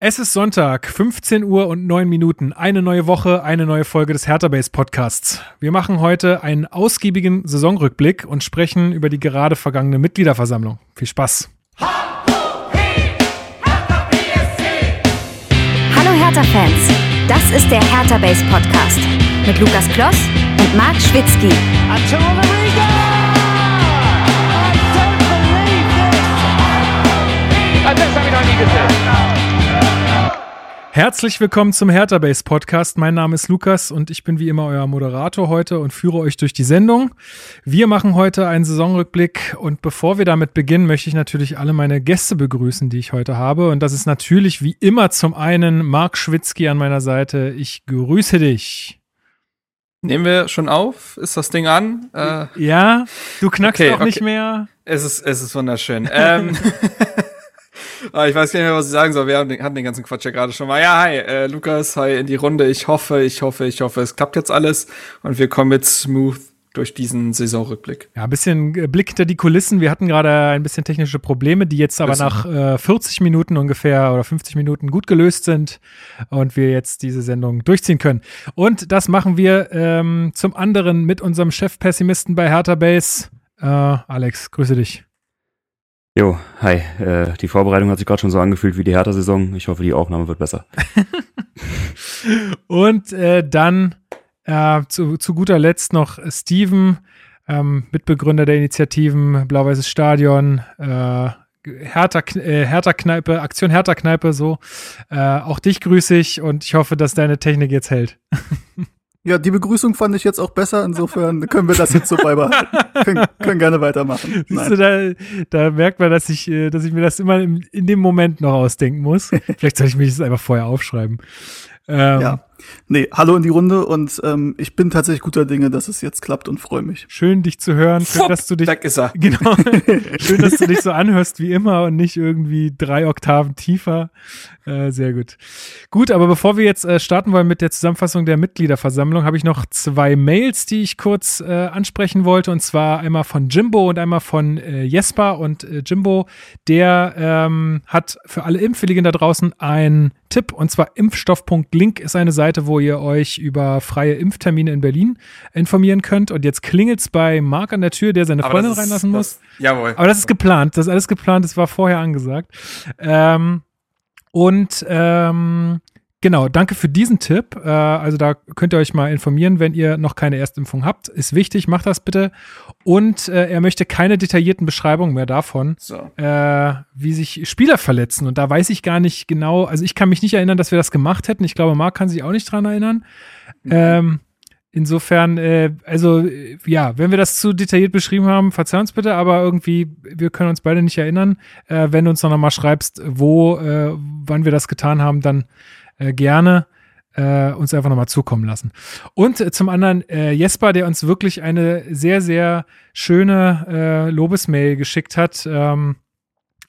Es ist Sonntag, 15 Uhr und 9 Minuten. Eine neue Woche, eine neue Folge des Hertha Base Podcasts. Wir machen heute einen ausgiebigen Saisonrückblick und sprechen über die gerade vergangene Mitgliederversammlung. Viel Spaß. Hallo Hertha-Fans, das ist der Hertha Base Podcast mit Lukas Kloss und Marc Schwitzky. Herzlich willkommen zum Hertha Base Podcast. Mein Name ist Lukas und ich bin wie immer euer Moderator heute und führe euch durch die Sendung. Wir machen heute einen Saisonrückblick und bevor wir damit beginnen, möchte ich natürlich alle meine Gäste begrüßen, die ich heute habe. Und das ist natürlich wie immer zum einen Marc Schwitzky an meiner Seite. Ich grüße dich. Nehmen wir schon auf? Ist das Ding an? Äh, ja, du knackst okay, auch okay. nicht mehr. Es ist, es ist wunderschön. ähm, ich weiß gar nicht mehr, was ich sagen soll. Wir hatten den, ganzen Quatsch ja gerade schon mal. Ja, hi, äh, Lukas, hi in die Runde. Ich hoffe, ich hoffe, ich hoffe, es klappt jetzt alles und wir kommen jetzt smooth durch diesen Saisonrückblick. Ja, ein bisschen äh, Blick hinter die Kulissen. Wir hatten gerade ein bisschen technische Probleme, die jetzt aber nach äh, 40 Minuten ungefähr oder 50 Minuten gut gelöst sind und wir jetzt diese Sendung durchziehen können. Und das machen wir ähm, zum anderen mit unserem Chefpessimisten bei Hertha Base. Äh, Alex, grüße dich. Jo, hi. Äh, die Vorbereitung hat sich gerade schon so angefühlt wie die Hertha-Saison. Ich hoffe, die Aufnahme wird besser. Und äh, dann äh, zu, zu guter Letzt noch Steven, ähm, Mitbegründer der Initiativen Blau-Weißes Stadion, äh, Hertha, äh, Hertha Kneipe, Aktion Hertha Kneipe, so. Äh, auch dich grüße ich und ich hoffe, dass deine Technik jetzt hält. Ja, die Begrüßung fand ich jetzt auch besser. Insofern können wir das jetzt so beibehalten. können, können gerne weitermachen. Siehst du, da, da merkt man, dass ich, äh, dass ich mir das immer in, in dem Moment noch ausdenken muss. Vielleicht soll ich mir das einfach vorher aufschreiben. Ähm, ja. Nee, hallo in die Runde und ähm, ich bin tatsächlich guter Dinge, dass es jetzt klappt und freue mich. Schön, dich zu hören. Schön, Fupp, dass du dich. Weg ist er. Genau. Schön, dass du dich so anhörst wie immer und nicht irgendwie drei Oktaven tiefer. Äh, sehr gut. Gut, aber bevor wir jetzt äh, starten wollen mit der Zusammenfassung der Mitgliederversammlung, habe ich noch zwei Mails, die ich kurz äh, ansprechen wollte. Und zwar einmal von Jimbo und einmal von äh, Jesper. Und äh, Jimbo, der ähm, hat für alle Impfwilligen da draußen ein Tipp. Und zwar impfstoff.link ist eine Seite, wo ihr euch über freie Impftermine in Berlin informieren könnt. Und jetzt klingelt es bei Marc an der Tür, der seine Freundin ist, reinlassen muss. Das, jawohl. Aber das ist geplant. Das ist alles geplant. Das war vorher angesagt. Ähm, und ähm, Genau, danke für diesen Tipp. Äh, also da könnt ihr euch mal informieren, wenn ihr noch keine Erstimpfung habt. Ist wichtig, macht das bitte. Und äh, er möchte keine detaillierten Beschreibungen mehr davon, so. äh, wie sich Spieler verletzen. Und da weiß ich gar nicht genau, also ich kann mich nicht erinnern, dass wir das gemacht hätten. Ich glaube, Marc kann sich auch nicht dran erinnern. Mhm. Ähm, insofern, äh, also ja, wenn wir das zu detailliert beschrieben haben, verzeih uns bitte, aber irgendwie, wir können uns beide nicht erinnern. Äh, wenn du uns noch mal schreibst, wo, äh, wann wir das getan haben, dann äh, gerne äh, uns einfach nochmal zukommen lassen. Und äh, zum anderen äh, Jesper, der uns wirklich eine sehr, sehr schöne äh, Lobesmail geschickt hat. Ähm,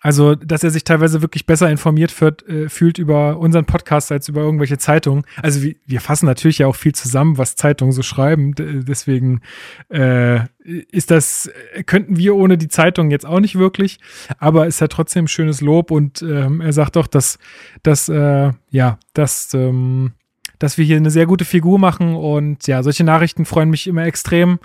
also, dass er sich teilweise wirklich besser informiert wird, äh, fühlt über unseren Podcast als über irgendwelche Zeitungen. Also wir, wir fassen natürlich ja auch viel zusammen, was Zeitungen so schreiben. D deswegen äh, ist das, könnten wir ohne die Zeitung jetzt auch nicht wirklich. Aber ist ja trotzdem schönes Lob und ähm, er sagt doch, dass, dass äh, ja, dass, ähm, dass wir hier eine sehr gute Figur machen und ja, solche Nachrichten freuen mich immer extrem.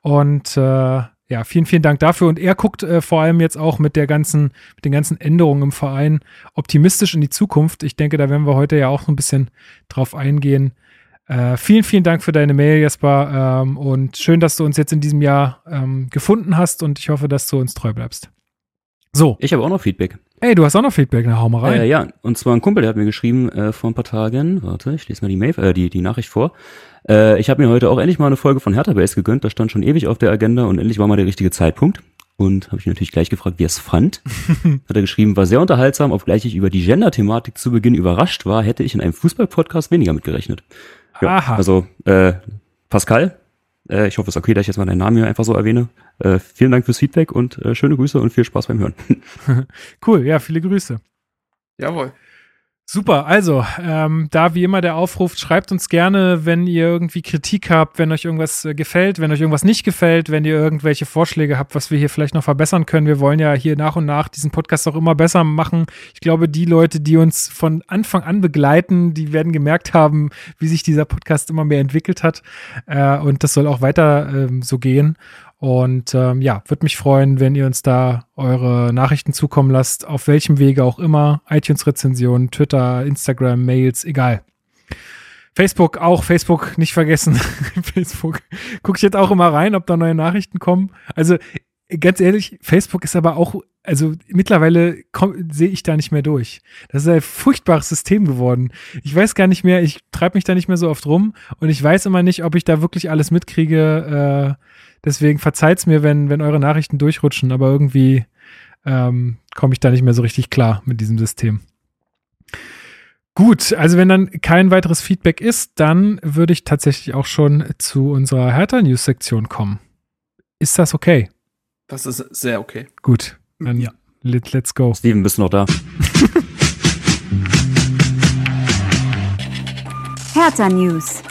Und äh, ja, vielen, vielen Dank dafür. Und er guckt äh, vor allem jetzt auch mit der ganzen, mit den ganzen Änderungen im Verein optimistisch in die Zukunft. Ich denke, da werden wir heute ja auch ein bisschen drauf eingehen. Äh, vielen, vielen Dank für deine Mail, Jesper. Ähm, und schön, dass du uns jetzt in diesem Jahr ähm, gefunden hast und ich hoffe, dass du uns treu bleibst. So. Ich habe auch noch Feedback. Ey, du hast auch noch Feedback, na hau mal rein. Äh, ja, und zwar ein Kumpel, der hat mir geschrieben äh, vor ein paar Tagen, warte, ich lese mal die Mail, äh, die, die Nachricht vor. Äh, ich habe mir heute auch endlich mal eine Folge von Hertha Base gegönnt, das stand schon ewig auf der Agenda und endlich war mal der richtige Zeitpunkt. Und habe ich natürlich gleich gefragt, wie er es fand. hat er geschrieben, war sehr unterhaltsam, obgleich ich über die Gender-Thematik zu Beginn überrascht war, hätte ich in einem Fußball-Podcast weniger mitgerechnet. Ja, Aha. Also, äh, Pascal, äh, ich hoffe, es ist okay, dass ich jetzt mal deinen Namen hier einfach so erwähne. Äh, vielen Dank fürs Feedback und äh, schöne Grüße und viel Spaß beim Hören. cool, ja, viele Grüße. Jawohl. Super, also ähm, da wie immer der Aufruf, schreibt uns gerne, wenn ihr irgendwie Kritik habt, wenn euch irgendwas äh, gefällt, wenn euch irgendwas nicht gefällt, wenn ihr irgendwelche Vorschläge habt, was wir hier vielleicht noch verbessern können. Wir wollen ja hier nach und nach diesen Podcast auch immer besser machen. Ich glaube, die Leute, die uns von Anfang an begleiten, die werden gemerkt haben, wie sich dieser Podcast immer mehr entwickelt hat. Äh, und das soll auch weiter ähm, so gehen. Und ähm, ja, würde mich freuen, wenn ihr uns da eure Nachrichten zukommen lasst, auf welchem Wege auch immer. iTunes-Rezensionen, Twitter, Instagram, Mails, egal. Facebook auch, Facebook nicht vergessen. Facebook gucke ich jetzt auch immer rein, ob da neue Nachrichten kommen. Also ganz ehrlich, Facebook ist aber auch, also mittlerweile sehe ich da nicht mehr durch. Das ist ein furchtbares System geworden. Ich weiß gar nicht mehr, ich treibe mich da nicht mehr so oft rum und ich weiß immer nicht, ob ich da wirklich alles mitkriege. Äh, Deswegen verzeiht's mir, wenn, wenn eure Nachrichten durchrutschen, aber irgendwie ähm, komme ich da nicht mehr so richtig klar mit diesem System. Gut, also wenn dann kein weiteres Feedback ist, dann würde ich tatsächlich auch schon zu unserer Hertha-News-Sektion kommen. Ist das okay? Das ist sehr okay. Gut, dann ja. let, let's go. Steven, bist du noch da? Hertha News.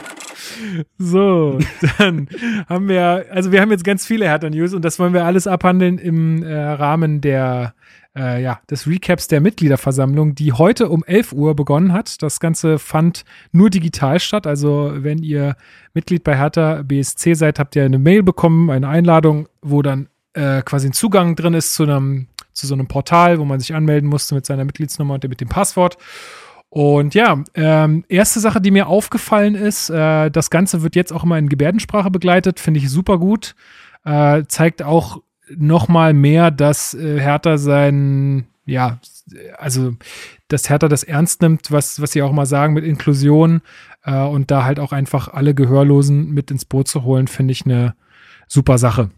So, dann haben wir, also wir haben jetzt ganz viele Hertha News und das wollen wir alles abhandeln im äh, Rahmen der, äh, ja, des Recaps der Mitgliederversammlung, die heute um 11 Uhr begonnen hat. Das Ganze fand nur digital statt. Also wenn ihr Mitglied bei Hertha BSC seid, habt ihr eine Mail bekommen, eine Einladung, wo dann äh, quasi ein Zugang drin ist zu einem, zu so einem Portal, wo man sich anmelden musste mit seiner Mitgliedsnummer und mit dem Passwort. Und ja, ähm, erste Sache, die mir aufgefallen ist, äh, das Ganze wird jetzt auch immer in Gebärdensprache begleitet, finde ich super gut. Äh, zeigt auch noch mal mehr, dass äh, Hertha sein, ja, also dass Hertha das ernst nimmt, was, was sie auch mal sagen mit Inklusion äh, und da halt auch einfach alle Gehörlosen mit ins Boot zu holen, finde ich eine super Sache.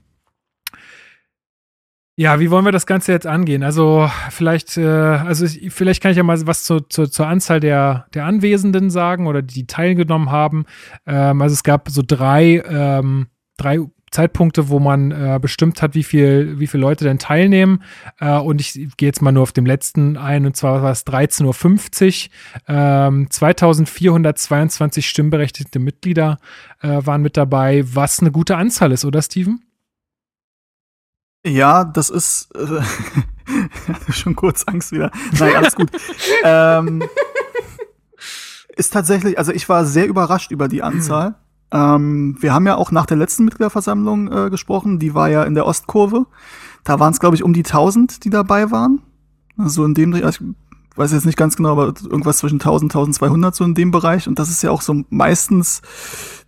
Ja, wie wollen wir das Ganze jetzt angehen? Also vielleicht, äh, also ich, vielleicht kann ich ja mal was zu, zu, zur Anzahl der, der Anwesenden sagen oder die teilgenommen haben. Ähm, also es gab so drei, ähm, drei Zeitpunkte, wo man äh, bestimmt hat, wie viel, wie viele Leute denn teilnehmen. Äh, und ich gehe jetzt mal nur auf dem letzten ein, und zwar war es 13.50 Uhr. Ähm, 2422 stimmberechtigte Mitglieder äh, waren mit dabei, was eine gute Anzahl ist, oder Steven? Ja, das ist äh, schon kurz Angst wieder. Nein, alles gut. ähm, ist tatsächlich, also ich war sehr überrascht über die Anzahl. Ähm, wir haben ja auch nach der letzten Mitgliederversammlung äh, gesprochen, die war ja in der Ostkurve. Da waren es, glaube ich, um die 1000, die dabei waren. Also in dem, also weiß jetzt nicht ganz genau, aber irgendwas zwischen 1000 1200 so in dem Bereich. Und das ist ja auch so meistens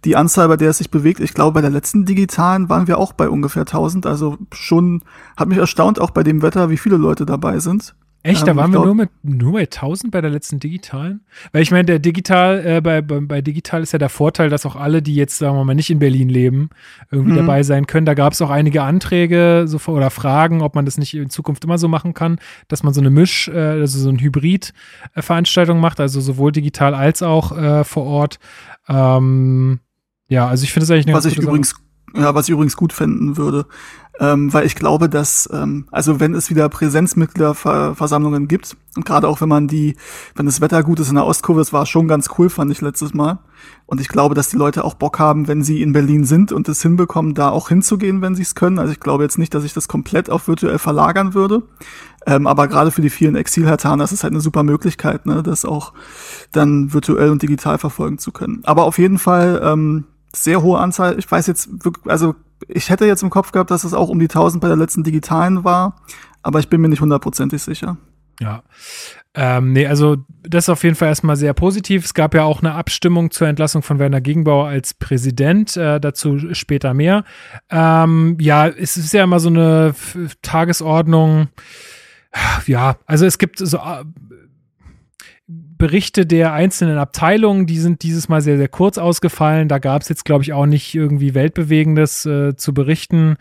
die Anzahl, bei der es sich bewegt. Ich glaube, bei der letzten digitalen waren wir auch bei ungefähr 1000. Also schon hat mich erstaunt, auch bei dem Wetter, wie viele Leute dabei sind. Echt? Da ähm, waren wir nur mit nur bei 1000 bei der letzten digitalen? Weil ich meine, der digital äh, bei, bei, bei digital ist ja der Vorteil, dass auch alle, die jetzt sagen wir mal nicht in Berlin leben, irgendwie mhm. dabei sein können. Da gab es auch einige Anträge so, oder Fragen, ob man das nicht in Zukunft immer so machen kann, dass man so eine Misch, äh, also so ein Hybrid-Veranstaltung macht, also sowohl digital als auch äh, vor Ort. Ähm, ja, also ich finde es eigentlich eine Was ich übrigens ja, was ich übrigens gut finden würde, ähm, weil ich glaube, dass, ähm, also wenn es wieder Präsenzmitgliederversammlungen gibt, und gerade auch wenn man die, wenn das Wetter gut ist in der Ostkurve, das war schon ganz cool, fand ich letztes Mal. Und ich glaube, dass die Leute auch Bock haben, wenn sie in Berlin sind und es hinbekommen, da auch hinzugehen, wenn sie es können. Also ich glaube jetzt nicht, dass ich das komplett auf virtuell verlagern würde. Ähm, aber gerade für die vielen Exilhertaner ist es halt eine super Möglichkeit, ne, das auch dann virtuell und digital verfolgen zu können. Aber auf jeden Fall ähm, sehr hohe Anzahl. Ich weiß jetzt, also ich hätte jetzt im Kopf gehabt, dass es auch um die 1000 bei der letzten digitalen war, aber ich bin mir nicht hundertprozentig sicher. Ja. Ähm, nee, also das ist auf jeden Fall erstmal sehr positiv. Es gab ja auch eine Abstimmung zur Entlassung von Werner Gegenbauer als Präsident, äh, dazu später mehr. Ähm, ja, es ist ja immer so eine Tagesordnung. Ja, also es gibt so äh, Berichte der einzelnen Abteilungen, die sind dieses Mal sehr, sehr kurz ausgefallen. Da gab es jetzt, glaube ich, auch nicht irgendwie Weltbewegendes äh, zu berichten.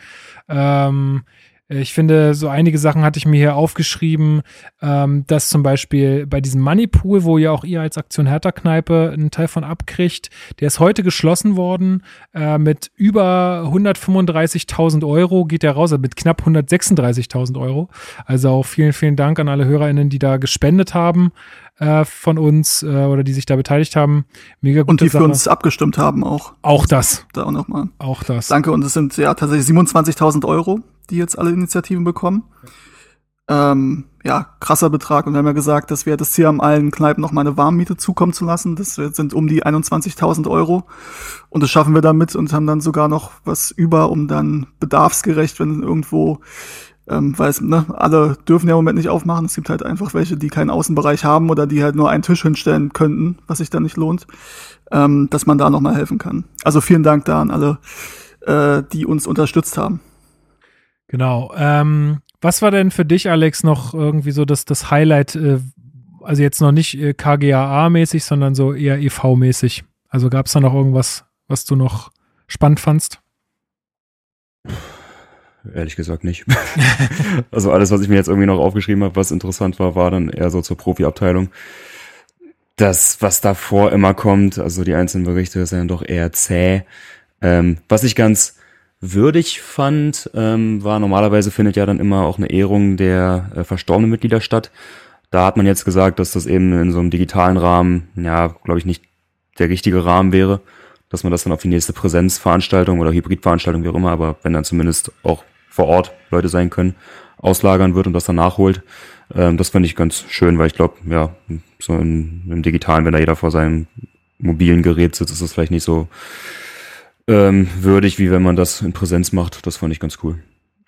Ähm, Äh, ich finde, so einige Sachen hatte ich mir hier aufgeschrieben, ähm, dass zum Beispiel bei diesem Moneypool, wo ja auch ihr als Aktion Hertha Kneipe einen Teil von abkriegt, der ist heute geschlossen worden äh, mit über 135.000 Euro, geht der raus, also mit knapp 136.000 Euro. Also auch vielen, vielen Dank an alle HörerInnen, die da gespendet haben äh, von uns äh, oder die sich da beteiligt haben. Mega gute Und die Sache. für uns abgestimmt haben auch. Auch das. Da auch nochmal. Auch das. Danke. Und es sind ja tatsächlich 27.000 Euro, die jetzt alle Initiativen bekommen. Ähm, ja, krasser Betrag. Und wir haben ja gesagt, dass wir das Ziel haben, allen Kneipen noch mal eine Warmmiete zukommen zu lassen. Das sind um die 21.000 Euro. Und das schaffen wir damit und haben dann sogar noch was über, um dann bedarfsgerecht, wenn irgendwo, ähm, weil es, ne, alle dürfen ja im Moment nicht aufmachen. Es gibt halt einfach welche, die keinen Außenbereich haben oder die halt nur einen Tisch hinstellen könnten, was sich dann nicht lohnt, ähm, dass man da noch mal helfen kann. Also vielen Dank da an alle, äh, die uns unterstützt haben. Genau. Ähm, was war denn für dich, Alex, noch irgendwie so das, das Highlight, äh, also jetzt noch nicht äh, KGAA-mäßig, sondern so eher EV-mäßig? Also gab es da noch irgendwas, was du noch spannend fandst? Ehrlich gesagt nicht. also alles, was ich mir jetzt irgendwie noch aufgeschrieben habe, was interessant war, war dann eher so zur Profi-Abteilung. Das, was davor immer kommt, also die einzelnen Berichte, ist ja dann doch eher zäh. Ähm, was ich ganz würdig fand, ähm, war normalerweise findet ja dann immer auch eine Ehrung der äh, verstorbenen Mitglieder statt. Da hat man jetzt gesagt, dass das eben in so einem digitalen Rahmen, ja, glaube ich, nicht der richtige Rahmen wäre, dass man das dann auf die nächste Präsenzveranstaltung oder Hybridveranstaltung, wie auch immer, aber wenn dann zumindest auch vor Ort Leute sein können, auslagern wird und das dann nachholt. Ähm, das fand ich ganz schön, weil ich glaube, ja, so in, im Digitalen, wenn da jeder vor seinem mobilen Gerät sitzt, ist das vielleicht nicht so ähm, würdig, wie wenn man das in Präsenz macht. Das fand ich ganz cool.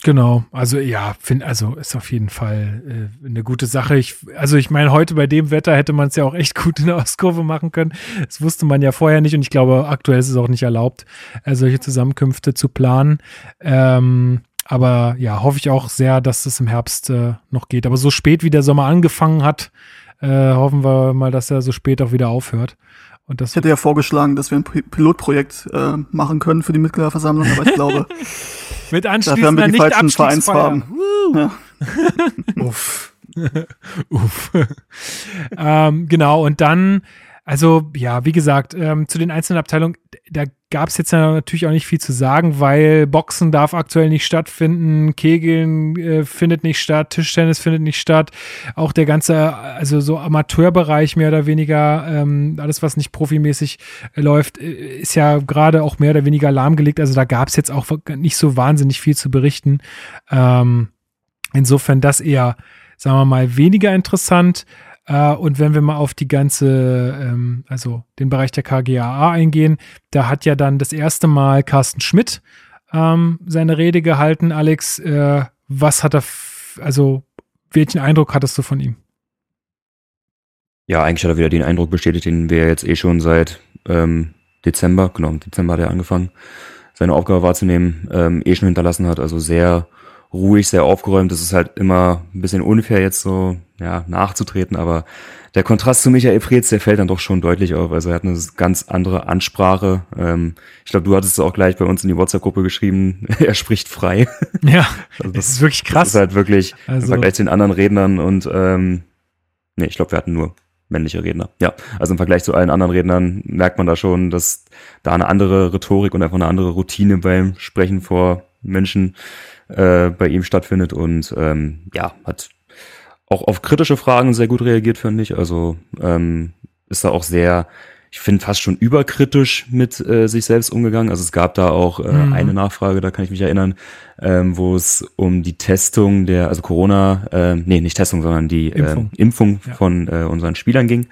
Genau, also ja, finde, also ist auf jeden Fall äh, eine gute Sache. Ich, also ich meine, heute bei dem Wetter hätte man es ja auch echt gut in der Ostkurve machen können. Das wusste man ja vorher nicht und ich glaube, aktuell ist es auch nicht erlaubt, äh, solche Zusammenkünfte zu planen. Ähm, aber ja, hoffe ich auch sehr, dass es im Herbst äh, noch geht. Aber so spät wie der Sommer angefangen hat, äh, hoffen wir mal, dass er so spät auch wieder aufhört. Und das Ich hätte ja vorgeschlagen, dass wir ein Pi- Pilotprojekt äh, machen können für die Mitgliederversammlung, aber ich glaube, mit dafür haben wir die falschen. Vereinsfarben. Ja. Uff. Uff. ähm, genau, und dann, also ja, wie gesagt, ähm, zu den einzelnen Abteilungen, da gab es jetzt natürlich auch nicht viel zu sagen, weil Boxen darf aktuell nicht stattfinden, Kegeln äh, findet nicht statt, Tischtennis findet nicht statt, auch der ganze, also so Amateurbereich mehr oder weniger, ähm, alles was nicht profimäßig äh, läuft, äh, ist ja gerade auch mehr oder weniger lahmgelegt, also da gab es jetzt auch nicht so wahnsinnig viel zu berichten. Ähm, insofern das eher, sagen wir mal, weniger interessant. Äh, und wenn wir mal auf die ganze, ähm, also den Bereich der KGAA eingehen, da hat ja dann das erste Mal Carsten Schmidt ähm, seine Rede gehalten. Alex, äh, was hat er, also welchen Eindruck hattest du von ihm? Ja, eigentlich hat er wieder den Eindruck bestätigt, den wir jetzt eh schon seit ähm, Dezember, genau, im Dezember hat er angefangen, seine Aufgabe wahrzunehmen, ähm, eh schon hinterlassen hat. Also sehr ruhig, sehr aufgeräumt. Das ist halt immer ein bisschen unfair jetzt so, ja, nachzutreten, aber der Kontrast zu Michael Preetz, der fällt dann doch schon deutlich auf. Also er hat eine ganz andere Ansprache. Ähm, ich glaube, du hattest es auch gleich bei uns in die WhatsApp-Gruppe geschrieben. er spricht frei. Ja, Also das ist wirklich Das krass. ist halt wirklich im Also- Vergleich zu den anderen Rednern und ähm, nee, ich glaube, wir hatten nur männliche Redner. Ja, also im Vergleich zu allen anderen Rednern merkt man da schon, dass da eine andere Rhetorik und einfach eine andere Routine beim Sprechen vor Menschen äh, bei ihm stattfindet und ähm, ja, hat auch auf kritische Fragen sehr gut reagiert, finde ich. Also ähm, ist da auch sehr, ich finde fast schon überkritisch mit äh, sich selbst umgegangen. Also es gab da auch äh, Mhm. eine Nachfrage, da kann ich mich erinnern, ähm, wo es um die Testung der, also Corona, äh, nee, nicht Testung, sondern die Impfung. Äh, Impfung Ja. von äh, unseren Spielern ging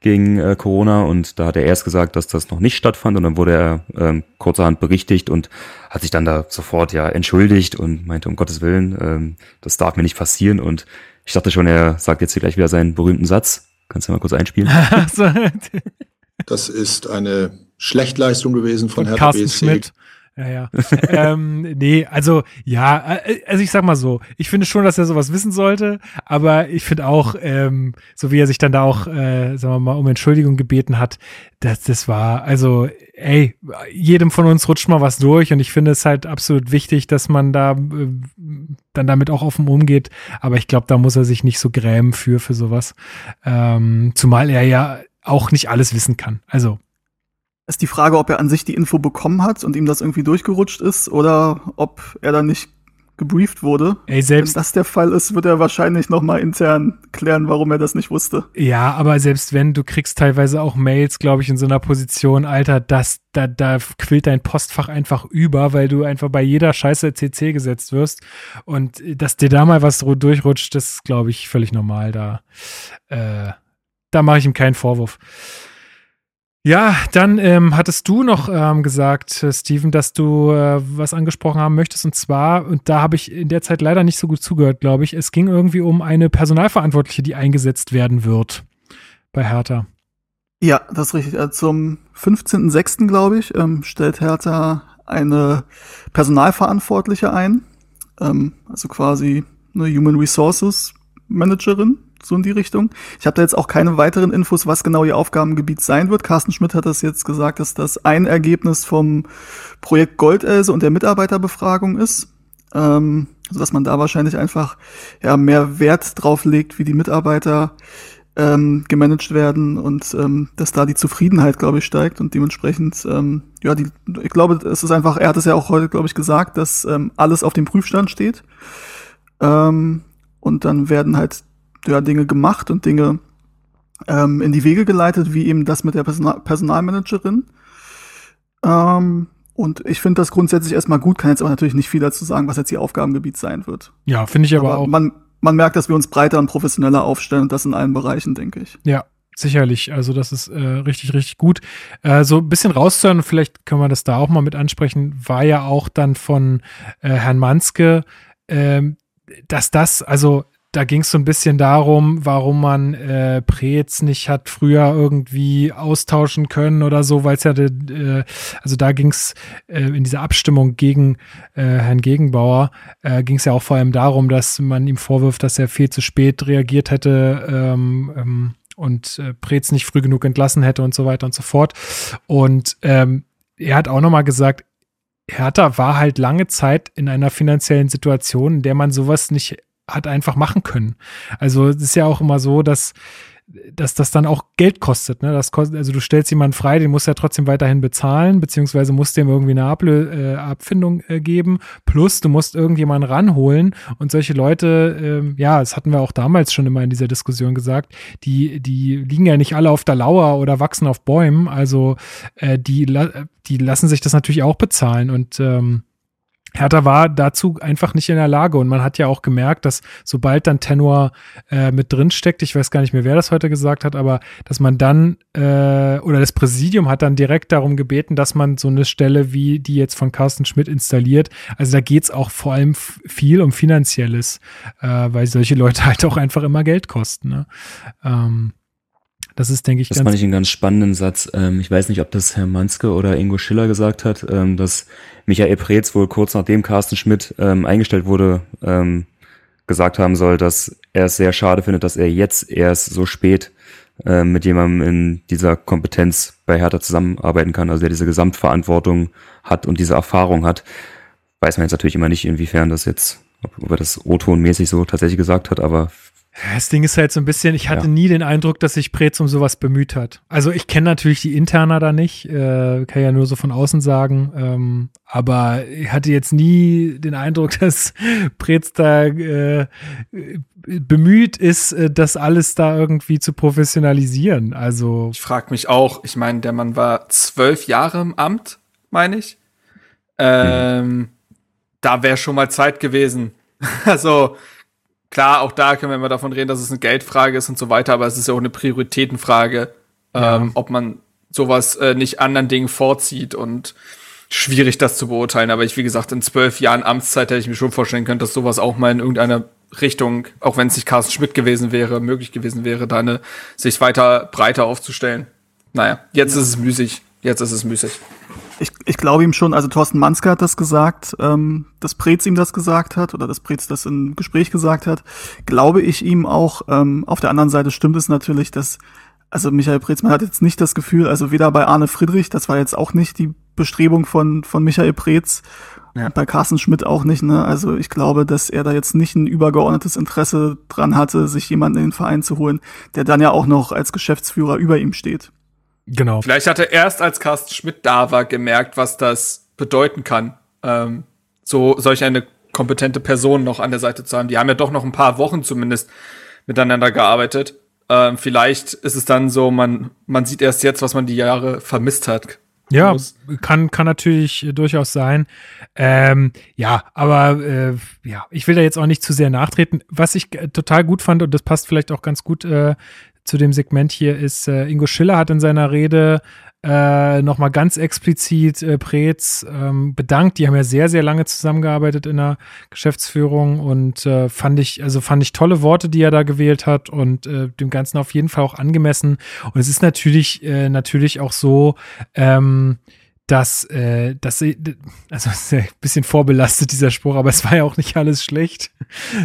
gegen äh, Corona und da hat er erst gesagt, dass das noch nicht stattfand und dann wurde er ähm, kurzerhand berichtigt und hat sich dann da sofort ja entschuldigt und meinte, um Gottes Willen, ähm, das darf mir nicht passieren und ich dachte schon, er sagt jetzt hier gleich wieder seinen berühmten Satz. Kannst du mal kurz einspielen? Das ist eine Schlechtleistung gewesen von von Hertha Carsten BSC. Schmidt. Ja, ja. ähm, nee, also ja, äh, also ich sag mal so, ich finde schon, dass er sowas wissen sollte, aber ich finde auch, ähm, so wie er sich dann da auch, äh, sagen wir mal, um Entschuldigung gebeten hat, das, das war, also, ey, jedem von uns rutscht mal was durch und ich finde es halt absolut wichtig, dass man da äh, dann damit auch offen umgeht, aber ich glaube, da muss er sich nicht so grämen für, für sowas. Ähm, zumal er ja auch nicht alles wissen kann. Also ist die Frage, ob er an sich die Info bekommen hat und ihm das irgendwie durchgerutscht ist oder ob er dann nicht gebrieft wurde. Ey, selbst wenn das der Fall ist, wird er wahrscheinlich noch mal intern klären, warum er das nicht wusste. Ja, aber selbst wenn du kriegst teilweise auch Mails, glaube ich, in so einer Position, Alter, das da da quillt dein Postfach einfach über, weil du einfach bei jeder Scheiße CC gesetzt wirst und dass dir da mal was durchrutscht, das ist glaube ich völlig normal da. Äh, da mache ich ihm keinen Vorwurf. Ja, dann ähm, hattest du noch ähm, gesagt, äh, Steven, dass du äh, was angesprochen haben möchtest. Und zwar, und da habe ich in der Zeit leider nicht so gut zugehört, glaube ich, es ging irgendwie um eine Personalverantwortliche, die eingesetzt werden wird bei Hertha. Ja, das ist richtig. Also zum 15.06., glaube ich, ähm, stellt Hertha eine Personalverantwortliche ein. Ähm, also quasi eine Human Resources Managerin so in die Richtung. Ich habe da jetzt auch keine weiteren Infos, was genau ihr Aufgabengebiet sein wird. Carsten Schmidt hat das jetzt gesagt, dass das ein Ergebnis vom Projekt Goldelse und der Mitarbeiterbefragung ist. Ähm, also dass man da wahrscheinlich einfach ja mehr Wert drauf legt, wie die Mitarbeiter ähm, gemanagt werden und ähm, dass da die Zufriedenheit, glaube ich, steigt und dementsprechend, ähm, ja, die, ich glaube, es ist einfach, er hat es ja auch heute, glaube ich, gesagt, dass ähm, alles auf dem Prüfstand steht. Ähm, und dann werden halt ja, Dinge gemacht und Dinge ähm, in die Wege geleitet, wie eben das mit der Personal Personalmanagerin. Ähm, und ich finde das grundsätzlich erstmal gut, kann jetzt aber natürlich nicht viel dazu sagen, was jetzt ihr Aufgabengebiet sein wird. Ja, finde ich aber, aber, auch. Man, man merkt, dass wir uns breiter und professioneller aufstellen und das in allen Bereichen, denke ich. Ja, sicherlich. Also das ist äh, richtig, richtig gut. Äh, so ein bisschen rauszuhören, vielleicht können wir das da auch mal mit ansprechen, war ja auch dann von äh, Herrn Manske, äh, dass das, also da ging es so ein bisschen darum, warum man äh, Preetz nicht hat früher irgendwie austauschen können oder so, weil es ja, äh, also da ging es äh, in dieser Abstimmung gegen äh, Herrn Gegenbauer, äh, ging es ja auch vor allem darum, dass man ihm vorwirft, dass er viel zu spät reagiert hätte ähm, ähm, und äh, Preetz nicht früh genug entlassen hätte und so weiter und so fort. Und ähm, er hat auch nochmal gesagt, Hertha war halt lange Zeit in einer finanziellen Situation, in der man sowas nicht hat einfach machen können. Also es ist ja auch immer so, dass dass das dann auch Geld kostet. Ne? Das kostet, also du stellst jemanden frei, den musst du ja trotzdem weiterhin bezahlen, beziehungsweise musst dem irgendwie eine Ablö äh, Abfindung äh, geben. Plus du musst irgendjemanden ranholen und solche Leute, äh, ja, das hatten wir auch damals schon immer in dieser Diskussion gesagt, die, die liegen ja nicht alle auf der Lauer oder wachsen auf Bäumen. Also äh, die, die lassen sich das natürlich auch bezahlen und ähm, Hertha war dazu einfach nicht in der Lage und man hat ja auch gemerkt, dass sobald dann Tenor äh, mit drin steckt, ich weiß gar nicht mehr, wer das heute gesagt hat, aber dass man dann äh, oder das Präsidium hat dann direkt darum gebeten, dass man so eine Stelle wie die jetzt von Carsten Schmidt installiert. Also da geht's auch vor allem viel um finanzielles, äh, weil solche Leute halt auch einfach immer Geld kosten. Ne? Ähm, das ist, denke ich, das ganz. Das fand ich einen ganz spannenden Satz. Ähm, ich weiß nicht, ob das Herr Manske oder Ingo Schiller gesagt hat, ähm, dass Michael Preetz wohl kurz nachdem Carsten Schmidt ähm, eingestellt wurde, gesagt haben soll, dass er es sehr schade findet, dass er jetzt erst so spät mit jemandem in dieser Kompetenz bei Hertha zusammenarbeiten kann, also der diese Gesamtverantwortung hat und diese Erfahrung hat. Weiß man jetzt natürlich immer nicht, inwiefern das jetzt, ob er das O-Ton-mäßig so tatsächlich gesagt hat, aber das Ding ist halt so ein bisschen, ich hatte ja. nie den Eindruck, dass sich Preetz um sowas bemüht hat. Also ich kenne natürlich die Interna da nicht, äh, kann ja nur so von außen sagen, ähm, aber ich hatte jetzt nie den Eindruck, dass Preetz da äh, bemüht ist, äh, das alles da irgendwie zu professionalisieren. Also ich frage mich auch, ich meine, der Mann war zwölf Jahre im Amt, meine ich. Ähm, mhm. Da wäre schon mal Zeit gewesen. also klar, auch da können wir immer davon reden, dass es eine Geldfrage ist und so weiter, aber es ist ja auch eine Prioritätenfrage, ja. ähm, ob man sowas äh, nicht anderen Dingen vorzieht und schwierig, das zu beurteilen. Aber ich, wie gesagt, in zwölf Jahren Amtszeit hätte ich mir schon vorstellen können, dass sowas auch mal in irgendeiner Richtung, auch wenn es nicht Carsten Schmidt gewesen wäre, möglich gewesen wäre, da eine, sich weiter breiter aufzustellen. Naja, jetzt ja. ist es müßig. Jetzt ist es müßig. Ich, ich glaube ihm schon, also Thorsten Manske hat das gesagt, ähm, dass Preetz ihm das gesagt hat oder dass Preetz das im Gespräch gesagt hat. Glaube ich ihm auch. Ähm, auf der anderen Seite stimmt es natürlich, dass, also Michael Preetz, man hat jetzt nicht das Gefühl, also weder bei Arne Friedrich, das war jetzt auch nicht die Bestrebung von, von Michael Preetz, Ja. bei Carsten Schmidt auch nicht, ne? Also ich glaube, dass er da jetzt nicht ein übergeordnetes Interesse dran hatte, sich jemanden in den Verein zu holen, der dann ja auch noch als Geschäftsführer über ihm steht. Genau. Vielleicht hat er erst, als Carsten Schmidt da war, gemerkt, was das bedeuten kann, ähm, so solch eine kompetente Person noch an der Seite zu haben. Die haben ja doch noch ein paar Wochen zumindest miteinander gearbeitet. Ähm, vielleicht ist es dann so, man, man sieht erst jetzt, was man die Jahre vermisst hat. Ja, Muss- kann, kann natürlich durchaus sein. Ähm, ja, aber äh, ja, ich will da jetzt auch nicht zu sehr nachtreten. Was ich äh, total gut fand, und das passt vielleicht auch ganz gut äh, zu dem Segment hier, ist, äh, Ingo Schiller hat in seiner Rede äh, nochmal ganz explizit äh, Preetz ähm, bedankt. Die haben ja sehr, sehr lange zusammengearbeitet in der Geschäftsführung und äh, fand ich, also fand ich tolle Worte, die er da gewählt hat und äh, dem Ganzen auf jeden Fall auch angemessen. Und es ist natürlich, äh, natürlich auch so, ähm, dass, äh, dass also ist ja ein bisschen vorbelastet, dieser Spruch, aber es war ja auch nicht alles schlecht.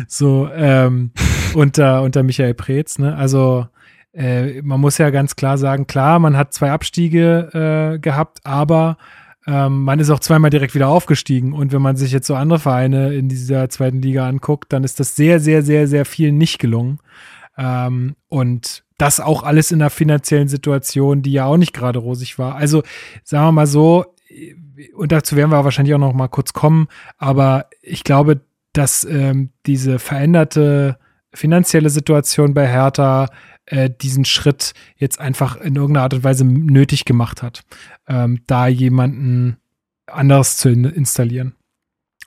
So, ähm, unter, unter Michael Preetz, ne? Also äh, man muss ja ganz klar sagen, klar, man hat zwei Abstiege äh, gehabt, aber ähm, man ist auch zweimal direkt wieder aufgestiegen. Und wenn man sich jetzt so andere Vereine in dieser zweiten Liga anguckt, dann ist das sehr, sehr, sehr, sehr viel nicht gelungen. Ähm, und das auch alles in einer finanziellen Situation, die ja auch nicht gerade rosig war. Also sagen wir mal so, und dazu werden wir wahrscheinlich auch noch mal kurz kommen, aber ich glaube, dass ähm, diese veränderte finanzielle Situation bei Hertha äh, diesen Schritt jetzt einfach in irgendeiner Art und Weise nötig gemacht hat, ähm, da jemanden anderes zu in installieren.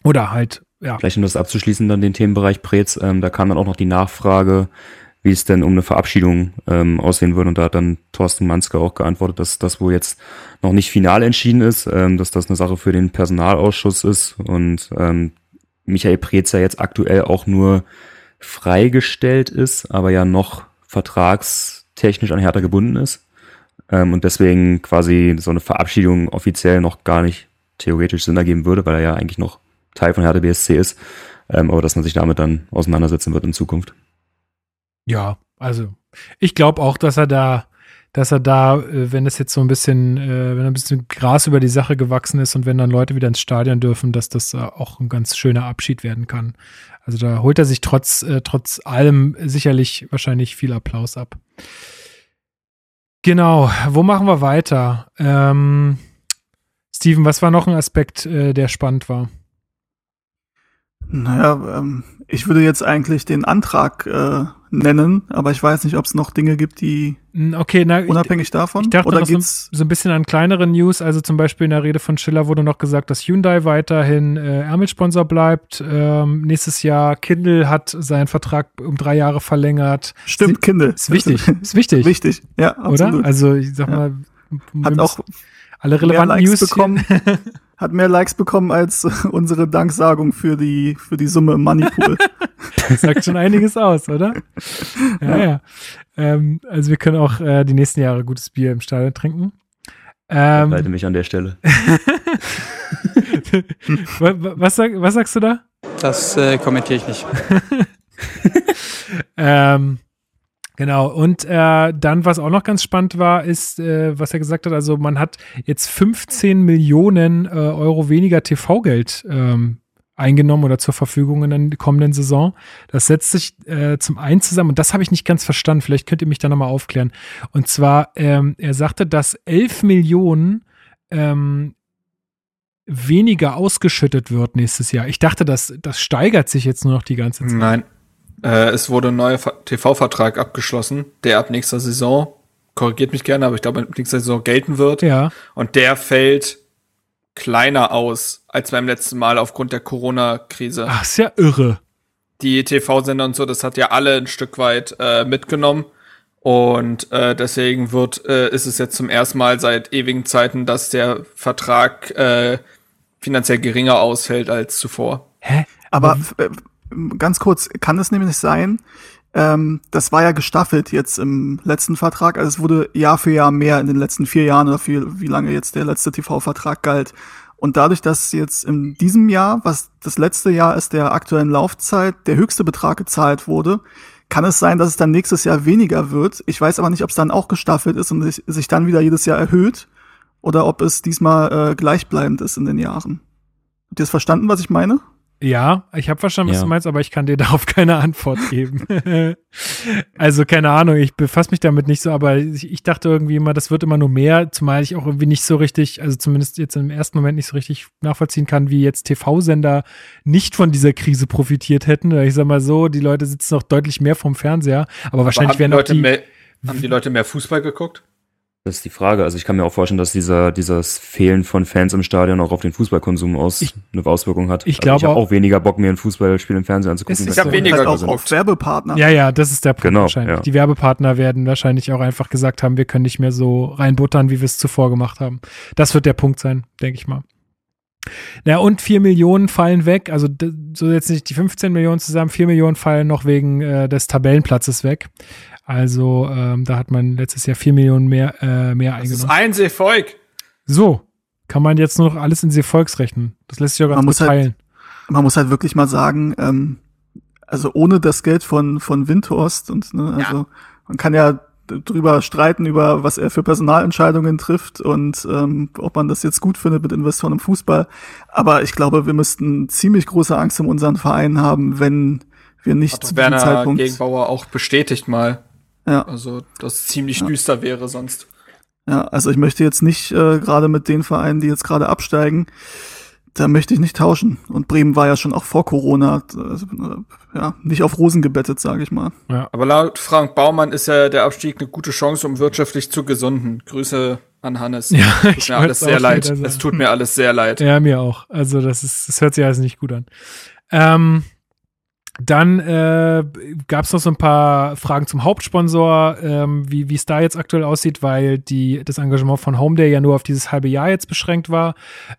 Oder halt, ja. Vielleicht um das abzuschließen, dann den Themenbereich Preetz, ähm, da kam dann auch noch die Nachfrage, wie es denn um eine Verabschiedung ähm, aussehen würde. Und da hat dann Thorsten Manske auch geantwortet, dass das wohl jetzt noch nicht final entschieden ist, ähm, dass das eine Sache für den Personalausschuss ist und ähm, Michael Preetz ja jetzt aktuell auch nur freigestellt ist, aber ja noch vertragstechnisch an Hertha gebunden ist. Ähm, und deswegen quasi so eine Verabschiedung offiziell noch gar nicht theoretisch Sinn ergeben würde, weil er ja eigentlich noch Teil von Hertha BSC ist. Ähm, aber dass man sich damit dann auseinandersetzen wird in Zukunft. Ja, also ich glaube auch, dass er da, dass er da, äh, wenn es jetzt so ein bisschen, äh, wenn ein bisschen Gras über die Sache gewachsen ist und wenn dann Leute wieder ins Stadion dürfen, dass das äh, auch ein ganz schöner Abschied werden kann. Also da holt er sich trotz, äh, trotz allem sicherlich wahrscheinlich viel Applaus ab. Genau, wo machen wir weiter? Ähm, Steven, was war noch ein Aspekt, äh, der spannend war? Naja, ähm, ich würde jetzt eigentlich den Antrag äh, nennen, aber ich weiß nicht, ob es noch Dinge gibt, die Okay, na, ich, unabhängig davon. Ich dachte oder noch so, geht's? so ein bisschen an kleinere News. Also zum Beispiel in der Rede von Schiller wurde noch gesagt, dass Hyundai weiterhin äh, Ärmelsponsor bleibt. Ähm, nächstes Jahr Kindle hat seinen Vertrag um drei Jahre verlängert. Stimmt, Kindle. Ist wichtig. Ist wichtig. Wichtig, ja, absolut. Oder? Also ich sag Ja. mal, Hat auch alle relevanten News bekommen. hat mehr Likes bekommen als unsere Danksagung für die für die Summe im Moneypool. sagt schon einiges aus, oder? Ja, ja. Ähm, also wir können auch äh, die nächsten Jahre gutes Bier im Stadion trinken. Ähm, Halte mich an der Stelle. wa- wa- was, sag, was sagst du da? Das äh, kommentiere ich nicht. Ähm, genau. Und äh, dann, was auch noch ganz spannend war, ist, äh, was er gesagt hat, also man hat jetzt 15 Millionen äh, Euro weniger TV-Geld ähm, eingenommen oder zur Verfügung in der kommenden Saison. Das setzt sich äh, zum einen zusammen, und das habe ich nicht ganz verstanden, vielleicht könnt ihr mich da nochmal aufklären. Und zwar, ähm, er sagte, dass 11 Millionen ähm, weniger ausgeschüttet wird nächstes Jahr. Ich dachte, das, das steigert sich jetzt nur noch die ganze Zeit. Nein. Äh, es wurde ein neuer Ver- TV-Vertrag abgeschlossen, der ab nächster Saison, korrigiert mich gerne, aber ich glaube, ab nächster Saison gelten wird. Ja. Und der fällt kleiner aus als beim letzten Mal aufgrund der Corona-Krise. Ach, ist ja irre. Die TV-Sender und so, das hat ja alle ein Stück weit äh, mitgenommen. Und äh, deswegen wird, äh, ist es jetzt zum ersten Mal seit ewigen Zeiten, dass der Vertrag äh, finanziell geringer ausfällt als zuvor. Hä? Aber äh, ganz kurz, kann es nämlich sein, ähm, das war ja gestaffelt jetzt im letzten Vertrag. Also es wurde Jahr für Jahr mehr in den letzten vier Jahren oder viel, wie lange jetzt der letzte TV-Vertrag galt. Und dadurch, dass jetzt in diesem Jahr, was das letzte Jahr ist der aktuellen Laufzeit, der höchste Betrag gezahlt wurde, kann es sein, dass es dann nächstes Jahr weniger wird. Ich weiß aber nicht, ob es dann auch gestaffelt ist und sich, sich dann wieder jedes Jahr erhöht oder ob es diesmal äh, gleichbleibend ist in den Jahren. Habt ihr es verstanden, was ich meine? Ja, ich habe verstanden, was Ja. du meinst, aber ich kann dir darauf keine Antwort geben. also keine Ahnung, ich befasse mich damit nicht so, aber ich, ich dachte irgendwie immer, das wird immer nur mehr, zumal ich auch irgendwie nicht so richtig, also zumindest jetzt im ersten Moment nicht so richtig nachvollziehen kann, wie jetzt TV-Sender nicht von dieser Krise profitiert hätten. Ich sag mal so, die Leute sitzen noch deutlich mehr vom Fernseher, aber wahrscheinlich haben die werden auch Leute die, mehr, haben die Leute mehr Fußball geguckt? Das ist die Frage. Also ich kann mir auch vorstellen, dass dieser dieses Fehlen von Fans im Stadion auch auf den Fußballkonsum aus Ich- eine Auswirkung hat. ich also glaube ich habe auch- auch weniger Bock mir ein Fußballspiel im Fernsehen anzugucken. Es ist wenn Ich hab so. weniger halt auch auf Werbepartner. Ja, ja, das ist der Punkt Genau, wahrscheinlich. ja. Die Werbepartner werden wahrscheinlich auch einfach gesagt haben, wir können nicht mehr so reinbuttern, wie wir es zuvor gemacht haben. Das wird der Punkt sein, denke ich mal. Na und vier Millionen fallen weg, also so jetzt nicht die 15 Millionen zusammen, vier Millionen fallen noch wegen äh, des Tabellenplatzes weg. Also ähm, da hat man letztes Jahr vier Millionen mehr, äh, mehr Das ist eingenommen. ein Seevolk. So, kann man jetzt nur noch alles in Volks rechnen. Das lässt sich auch ganz Man gut muss halt- teilen. Man muss halt wirklich mal sagen, ähm, also ohne das Geld von, von Windhorst und, ne, also man kann ja drüber streiten, über was er für Personalentscheidungen trifft und ähm, ob man das jetzt gut findet mit Investoren im Fußball. Aber ich glaube, wir müssten ziemlich große Angst um unseren Verein haben, wenn wir nicht Hat zu Werner Zeitpunkt. Gegenbauer auch bestätigt mal. Ja. Also, dass es ziemlich düster wäre sonst. Ja, also ich möchte jetzt nicht äh, gerade mit den Vereinen, die jetzt gerade absteigen, da möchte ich nicht tauschen. Und Bremen war ja schon auch vor Corona äh, ja nicht auf Rosen gebettet, sage ich mal. Aber laut Frank Baumann ist ja der Abstieg eine gute Chance, um wirtschaftlich zu gesunden. Grüße an Hannes. Ja, tut ich mir alles sehr leid. Es tut mir alles sehr leid. Ja, mir auch. Also das ist, das hört sich alles nicht gut an. Ähm, dann äh, gab es noch so ein paar Fragen zum Hauptsponsor, ähm, wie es da jetzt aktuell aussieht, weil die das Engagement von Homeday ja nur auf dieses halbe Jahr jetzt beschränkt war.